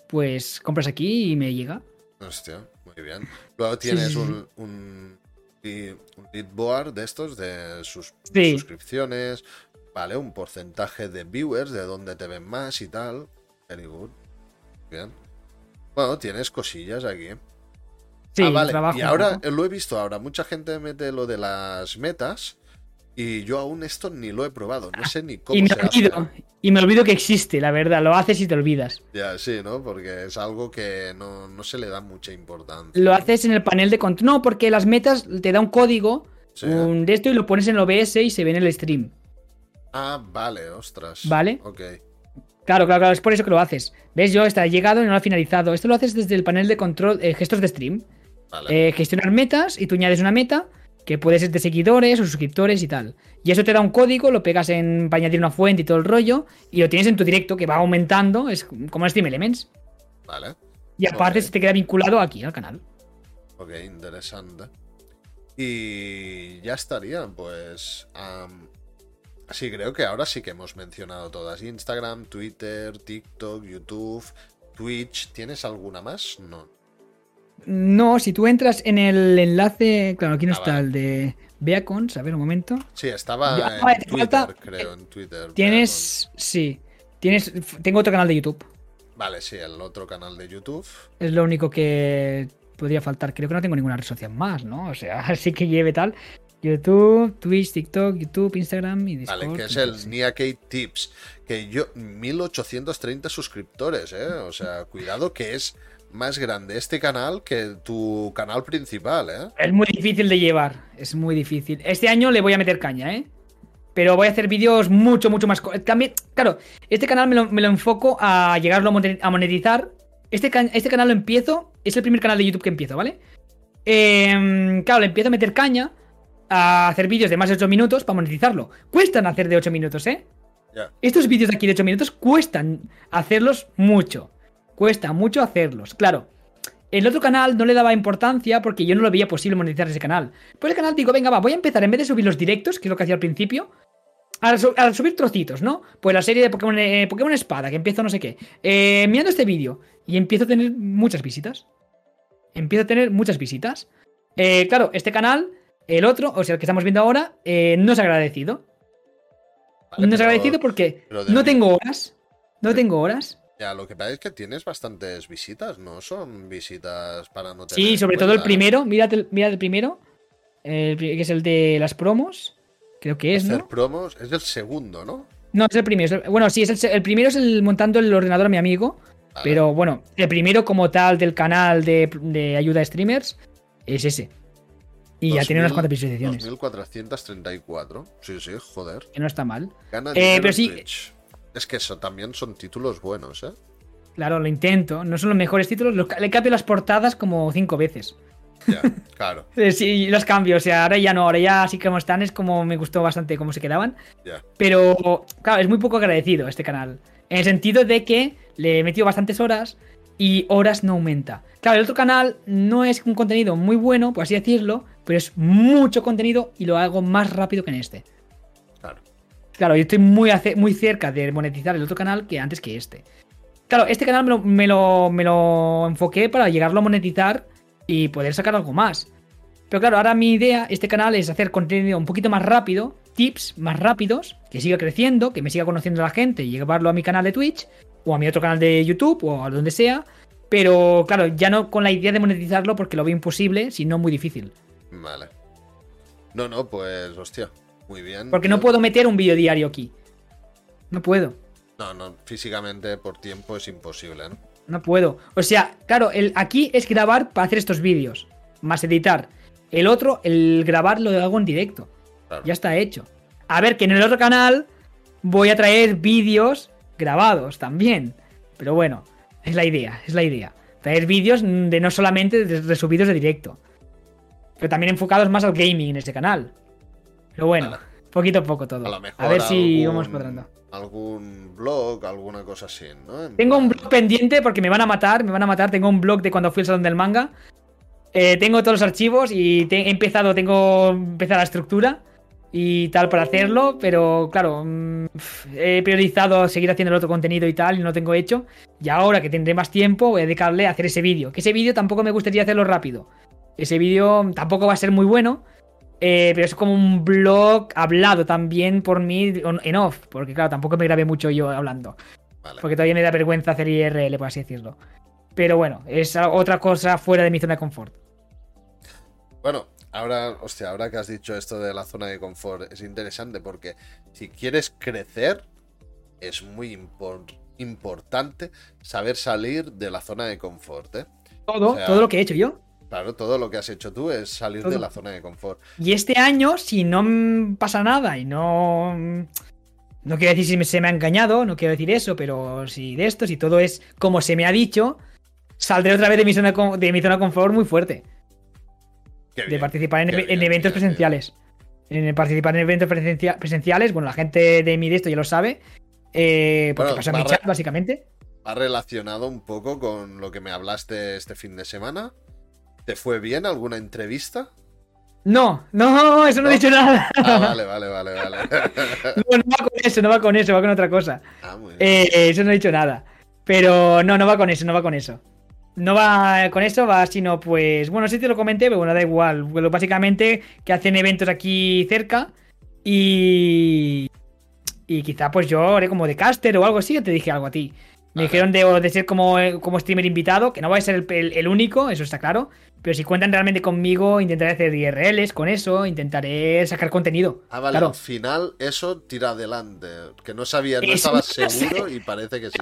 pues compras aquí y me llega. Hostia, muy bien. Luego tienes sí, sí. un, un, un leadboard de estos, de sus suscripciones, vale, un porcentaje de viewers, de dónde te ven más y tal. Very good. Bien. Bueno, tienes cosillas aquí. Sí, ah, vale. Y ahora lo he visto ahora. Mucha gente mete lo de las metas. Y yo aún esto ni lo he probado. No sé ni cómo Y me se hace. olvido. Y me olvido que existe, la verdad. Lo haces y te olvidas. Ya, sí, ¿no? Porque es algo que no, no se le da mucha importancia. Lo haces en el panel de control. No, porque las metas te da un código Sí. un de esto y lo pones en OBS y se ve en el stream. Ah, vale, ostras. Vale. Ok. Claro, claro, claro, es por eso que lo haces. ¿Ves? Yo está llegado y no lo ha finalizado. Esto lo haces desde el panel de control, eh, gestos de stream. Vale. Eh, gestionar metas y tú añades una meta que puede ser de seguidores o suscriptores y tal. Y eso te da un código, lo pegas en para añadir una fuente y todo el rollo y lo tienes en tu directo que va aumentando, es como en Stream Elements. Vale. Y aparte se te queda vinculado aquí al canal. Ok, interesante. Y ya estaría, pues. am, sí, creo que ahora sí que hemos mencionado todas: Instagram, Twitter, TikTok, YouTube, Twitch. ¿Tienes alguna más? No. No, si tú entras en el enlace, claro, aquí no Ah, está vale. el de Beacons, a ver un momento. Sí, estaba Ya, en Twitter, falta- creo, en Twitter. Tienes, sí, tienes, tengo otro canal de YouTube. Vale, sí, el otro canal de YouTube. Es lo único que podría faltar. Creo que no tengo ninguna red social más, ¿no? O sea, así que lleve tal. YouTube, Twitch, TikTok, YouTube, Instagram y Discord. Vale, que es el. Niakate Tips. Que yo, 1830 suscriptores, ¿eh? O sea, cuidado que es más grande este canal que tu canal principal, ¿eh? Es muy difícil de llevar. Es muy difícil. Este año le voy a meter caña, ¿eh? Pero voy a hacer vídeos mucho, mucho más. También, claro, este canal me lo, me lo enfoco a llegarlo a monet- a monetizar. Este, este canal lo empiezo. Es el primer canal de YouTube que empiezo, ¿vale? Em, claro, le empiezo a meter caña. A hacer vídeos de más de 8 minutos para monetizarlo. Cuestan hacer de 8 minutos, ¿eh? Estos vídeos de aquí de 8 minutos cuestan hacerlos mucho. Cuesta mucho hacerlos. Claro, el otro canal no le daba importancia porque yo no lo veía posible monetizar ese canal. Pues el canal digo, venga, va, voy a empezar en vez de subir los directos, que es lo que hacía al principio, a, su- a subir trocitos, ¿no? Pues la serie de Pokémon, eh, Pokémon Espada, que empiezo no sé qué. Eh, mirando este vídeo y empiezo a tener muchas visitas. Empiezo a tener muchas visitas. Eh, claro, este canal, el otro, o sea, el que estamos viendo ahora, eh, no es agradecido. Vale, no es agradecido porque no tengo horas. No tengo horas. Ya, lo que pasa es que tienes bastantes visitas, ¿no? Son visitas para no tener Sí, sobre todo el primero. Mírate, el- mírate el primero. el que es el de las promos. Creo que es, Hacer ¿no? promos es el segundo, ¿no? No, es el primero. es el- bueno, sí, es el, el primero es el montando el ordenador a mi amigo. Vale. Pero bueno, el primero como tal del canal de, de ayuda a streamers es ese. Y ya tiene unas cuantas visualizaciones. 2434. Sí, sí, joder. Que no está mal. Gana eh, pero sí. Es que eso también son títulos buenos, ¿eh? Claro, lo intento. No son los mejores títulos. Le cambio las portadas como cinco veces. Ya, claro. sí, los cambios. O sea, ahora ya no. Ahora ya así como están es como me gustó bastante cómo se quedaban. Pero, claro, es muy poco agradecido este canal. En el sentido de que le he metido bastantes horas y horas no aumenta. Claro, el otro canal no es un contenido muy bueno, por así decirlo, pero es mucho contenido y lo hago más rápido que en este. Claro. Yo estoy muy, muy cerca de monetizar el otro canal que antes que este. Claro, este canal me lo, me lo, enfoqué para llegarlo a monetizar y poder sacar algo más. Pero claro, ahora mi idea, este canal, es hacer contenido un poquito más rápido, tips más rápidos, que siga creciendo, que me siga conociendo la gente y llevarlo a mi canal de Twitch, o a mi otro canal de YouTube, o a donde sea. Pero claro, ya no con la idea de monetizarlo porque lo veo imposible, sino muy difícil. Vale. No, no, pues hostia, muy bien. Porque no puedo meter un vídeo diario aquí. No puedo. No, no, físicamente por tiempo es imposible, ¿no? No puedo. O sea, claro, el, aquí es grabar para hacer estos vídeos, más editar. El otro, el grabar lo hago en directo. Ya está hecho. A ver, que en el otro canal voy a traer vídeos grabados también. Pero bueno, es la idea, es la idea. Traer vídeos de no solamente de, subidos de directo. Pero también enfocados más al gaming en este canal. Pero bueno, poquito a poco todo. A, ver si vamos cuadrando algún blog, alguna cosa así, ¿no? tengo un blog pendiente porque me van a matar, me van a matar. Tengo un blog de cuando fui al salón del manga. Eh, tengo todos los archivos y he empezado, tengo empezar la estructura y tal para hacerlo, pero claro, mm, he priorizado seguir haciendo el otro contenido y tal y no lo tengo hecho. Y ahora que tendré más tiempo, voy a dedicarle a hacer ese vídeo. Que ese vídeo tampoco me gustaría hacerlo rápido. Ese vídeo tampoco va a ser muy bueno, eh, pero es como un blog hablado también por mí en off, porque claro, tampoco me grabé mucho yo hablando. Porque todavía me da vergüenza hacer IRL, por así decirlo. Pero bueno, es otra cosa fuera de mi zona de confort. Bueno, ahora, hostia, ahora que has dicho esto de la zona de confort, es interesante porque si quieres crecer, es muy importante saber salir de la zona de confort, ¿eh? Todo, todo lo que he hecho yo. Claro, todo lo que has hecho tú es salir de la zona de confort. Y este año, si no pasa nada y no. No quiero decir si se me ha engañado, no quiero decir eso, pero si de esto, si todo es como se me ha dicho, saldré otra vez de mi zona de, mi zona confort muy fuerte. de participar en, eventos presenciales. En participar en eventos presenciales, bueno, la gente de mi de esto ya lo sabe. Eh, porque pasa en mi chat, básicamente. Ha relacionado un poco con lo que me hablaste este fin de semana. ¿Te fue bien alguna entrevista? No, no, eso no, he dicho nada. Ah, vale, vale, vale, vale. no, no, va con eso, no va con eso, va con otra cosa. Ah, muy bien. Eh, eso no he dicho nada. Pero no, no va con eso, no va con eso. No va con eso, va sino pues. Bueno, sí te lo comenté, pero bueno, da igual. básicamente que hacen eventos aquí cerca y. Y quizá pues yo haré como de caster o algo así, yo te dije algo a ti. Me dijeron de, de, ser como, como streamer invitado, que no va a ser el, único, eso está claro. Pero si cuentan realmente conmigo, intentaré hacer IRLs con eso, intentaré sacar contenido. Ah, vale, al final eso tira adelante. Que no sabía, no estaba seguro y parece que sí.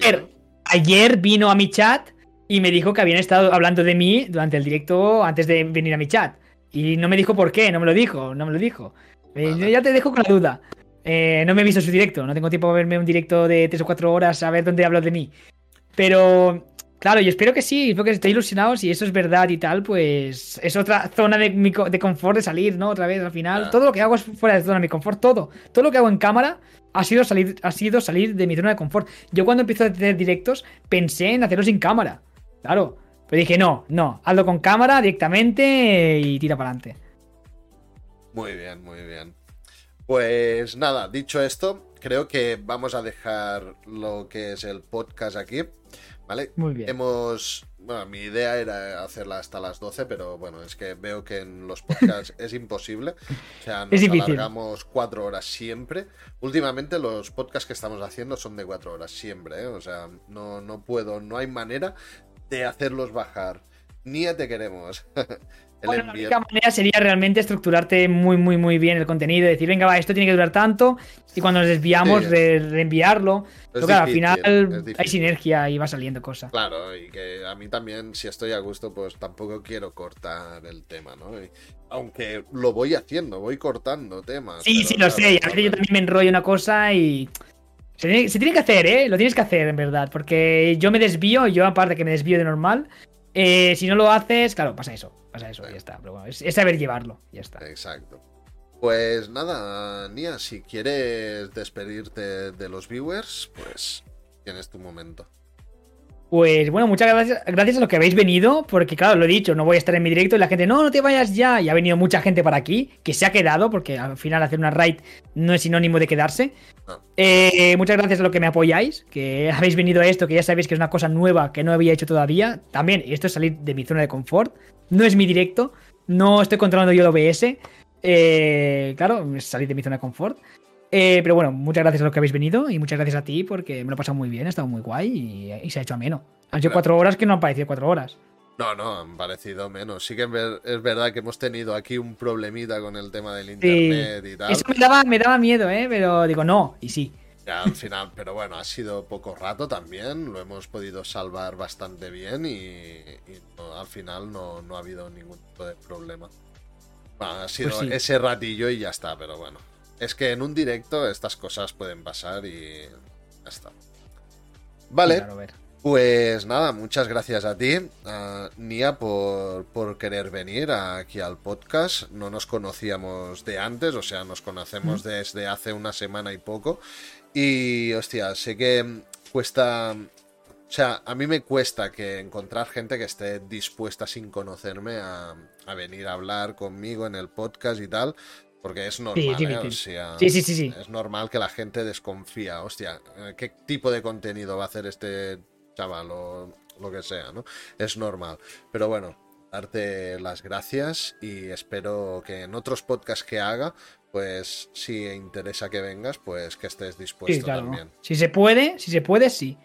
Ayer vino a mi chat y me dijo que habían estado hablando de mí durante el directo antes de venir a mi chat. Y no me dijo por qué, no me lo dijo, no me lo dijo. Eh, ya te dejo con la duda. Eh, no me he visto su directo, no tengo tiempo para verme un directo de 3 o 4 horas a ver dónde hablo de mí. Pero, claro, yo espero que sí, espero que esté ilusionado. Si eso es verdad y tal, pues es otra zona de, de confort de salir, ¿no? Otra vez al final. Todo lo que hago es fuera de zona de mi confort, todo. Todo lo que hago en cámara ha sido salir, ha sido salir de mi zona de confort. Yo cuando empiezo a tener directos pensé en hacerlo sin cámara. Claro. Pero dije, no, no, hazlo con cámara directamente y tira para adelante. Muy bien, muy bien. Pues nada, dicho esto, creo que vamos a dejar lo que es el podcast aquí. ¿Vale? Muy bien. Hemos. Bueno, mi idea era hacerla hasta las 12, pero bueno, es que veo que en los podcasts es imposible. O sea, nos alargamos cuatro horas siempre. Últimamente los podcasts que estamos haciendo son de cuatro horas siempre, ¿eh? O sea, no, no puedo, no hay manera de hacerlos bajar. Nia, te queremos. Bueno, la única manera sería realmente estructurarte muy, muy, muy bien el contenido. Decir, venga, va, esto tiene que durar tanto. Y cuando nos desviamos, reenviarlo. Pero al final hay sinergia y va saliendo cosas. Claro, y que a mí también, si estoy a gusto, pues tampoco quiero cortar el tema, ¿no? aunque lo voy haciendo, voy cortando temas. Sí, sí, lo sé. A veces yo también me enrollo una cosa y. Se tiene, se tiene, que hacer, ¿eh? Lo tienes que hacer, en verdad. Porque yo me desvío, yo aparte que me desvío de normal. Eh, si no lo haces, claro, pasa eso. Pasa eso, y ya está. Pero bueno, es, saber llevarlo, ya está. Exacto. Pues nada, Nia, si quieres despedirte de los viewers, pues tienes tu momento. Pues bueno, muchas gracias, gracias a los que habéis venido, porque claro, lo he dicho, no voy a estar en mi directo y la gente, no, no te vayas ya. Y ha venido mucha gente para aquí, que se ha quedado, porque al final hacer una raid no es sinónimo de quedarse. Eh, muchas gracias a los que me apoyáis, que habéis venido a esto, que ya sabéis que es una cosa nueva que no había hecho todavía. También, esto es salir de mi zona de confort. No es mi directo, no estoy controlando yo el OBS. Eh, claro, salir de mi zona de confort. Eh, pero bueno, muchas gracias a los que habéis venido y muchas gracias a ti porque me lo he pasado muy bien, ha estado muy guay y, se ha hecho ameno. Han sido cuatro horas que no han parecido cuatro horas. No, no, han parecido menos. Sí que es verdad que hemos tenido aquí un problemita con el tema del internet y tal. Eso me daba, me daba miedo, ¿eh? Pero digo, no, y sí. Ya, al final, pero bueno, ha sido poco rato también, lo hemos podido salvar bastante bien y, al final no, ha habido ningún tipo de problema. ha sido pues ese ratillo y ya está, pero bueno. Es que en un directo estas cosas pueden pasar y ya está. Vale. Pues nada, muchas gracias a ti, Nia, por, por, querer venir aquí al podcast. No nos conocíamos de antes, o sea, nos conocemos desde hace una semana y poco. Y, hostia, sé que cuesta... O sea, a mí me cuesta que encontrar gente que esté dispuesta sin conocerme a, a venir a hablar conmigo en el podcast y tal. Porque es normal, ¿eh? o sea, sí, sí, sí, es normal que la gente desconfía. Hostia, ¿qué tipo de contenido va a hacer este chaval o lo que sea, ¿no? Es normal. Pero bueno, darte las gracias y espero que en otros podcasts que haga, pues si interesa que vengas, pues que estés dispuesto también. Si se puede, si se puede, sí.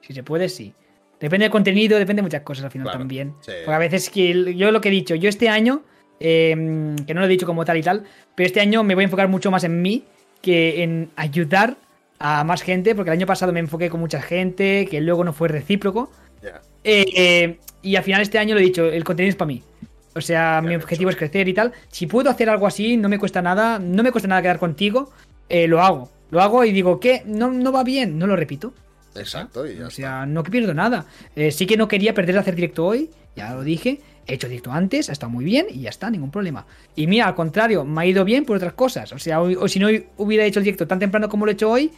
Si se puede, sí. Depende del contenido, depende de muchas cosas al final también. Porque a veces que yo lo que he dicho, yo este año Em, que no lo he dicho como tal y tal, pero este año me voy a enfocar mucho más en mí que en ayudar a más gente, porque el año pasado me enfoqué con mucha gente, que luego no fue recíproco. Eh, y al final este año lo he dicho, el contenido es para mí. O sea, mi objetivo es crecer y tal. Si puedo hacer algo así, no me cuesta nada, no me cuesta nada quedar contigo, eh, lo hago. Lo hago y digo, ¿qué? No, no va bien, no lo repito. Exacto, y O sea, no pierdo nada. Eh, sí que no quería perder hacer directo hoy, ya lo dije. He hecho directo antes, ha estado muy bien y ya está, ningún problema. Y mira, al contrario, me ha ido bien por otras cosas. O sea, hoy, o si no hubiera hecho el directo tan temprano como lo he hecho hoy,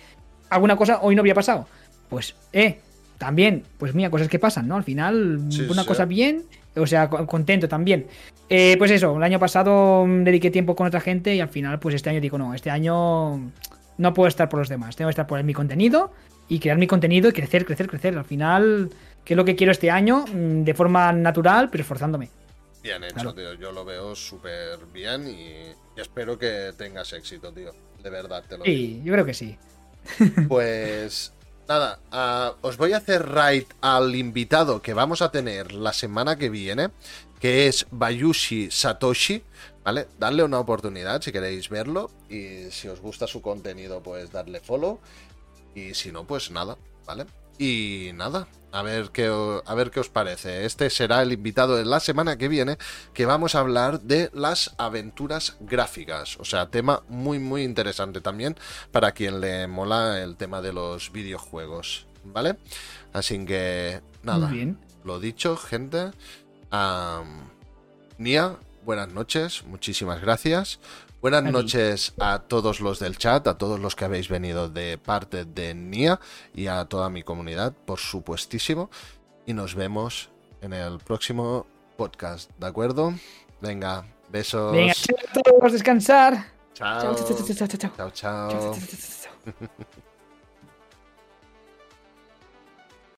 alguna cosa hoy no había pasado. Pues, eh, también, pues mira, cosas que pasan, ¿no? Al final, una cosa bien, o sea, contento también. Eh, pues eso, el año pasado dediqué tiempo con otra gente y al final, pues este año digo, no, este año no puedo estar por los demás, tengo que estar por mi contenido y crear mi contenido y crecer, crecer, crecer. Al final, que es lo que quiero este año, mm, de forma natural, pero esforzándome. Bien hecho, tío. Yo lo veo súper bien y, espero que tengas éxito, tío. De verdad, te lo digo. Sí, yo creo que sí. Pues nada, ah, os voy a hacer right al invitado que vamos a tener la semana que viene, que es Bayushi Satoshi. ¿Vale? Dadle una oportunidad si queréis verlo y si os gusta su contenido, pues darle follow. Y si no, pues nada, ¿vale? Y nada, a ver, qué, a ver qué os parece. Este será el invitado de la semana que viene, que vamos a hablar de las aventuras gráficas. O sea, tema muy, muy interesante también para quien le mola el tema de los videojuegos. ¿Vale? Así que, nada. bien. Lo dicho, gente. Nia, buenas noches. Muchísimas gracias. Buenas noches a todos los del chat, a todos los que habéis venido de parte de NIA y a toda mi comunidad, por supuestísimo. Y nos vemos en el próximo podcast, ¿de acuerdo? Venga, besos. Venga, a todos, descansar. chao, chao. chao, chao. chao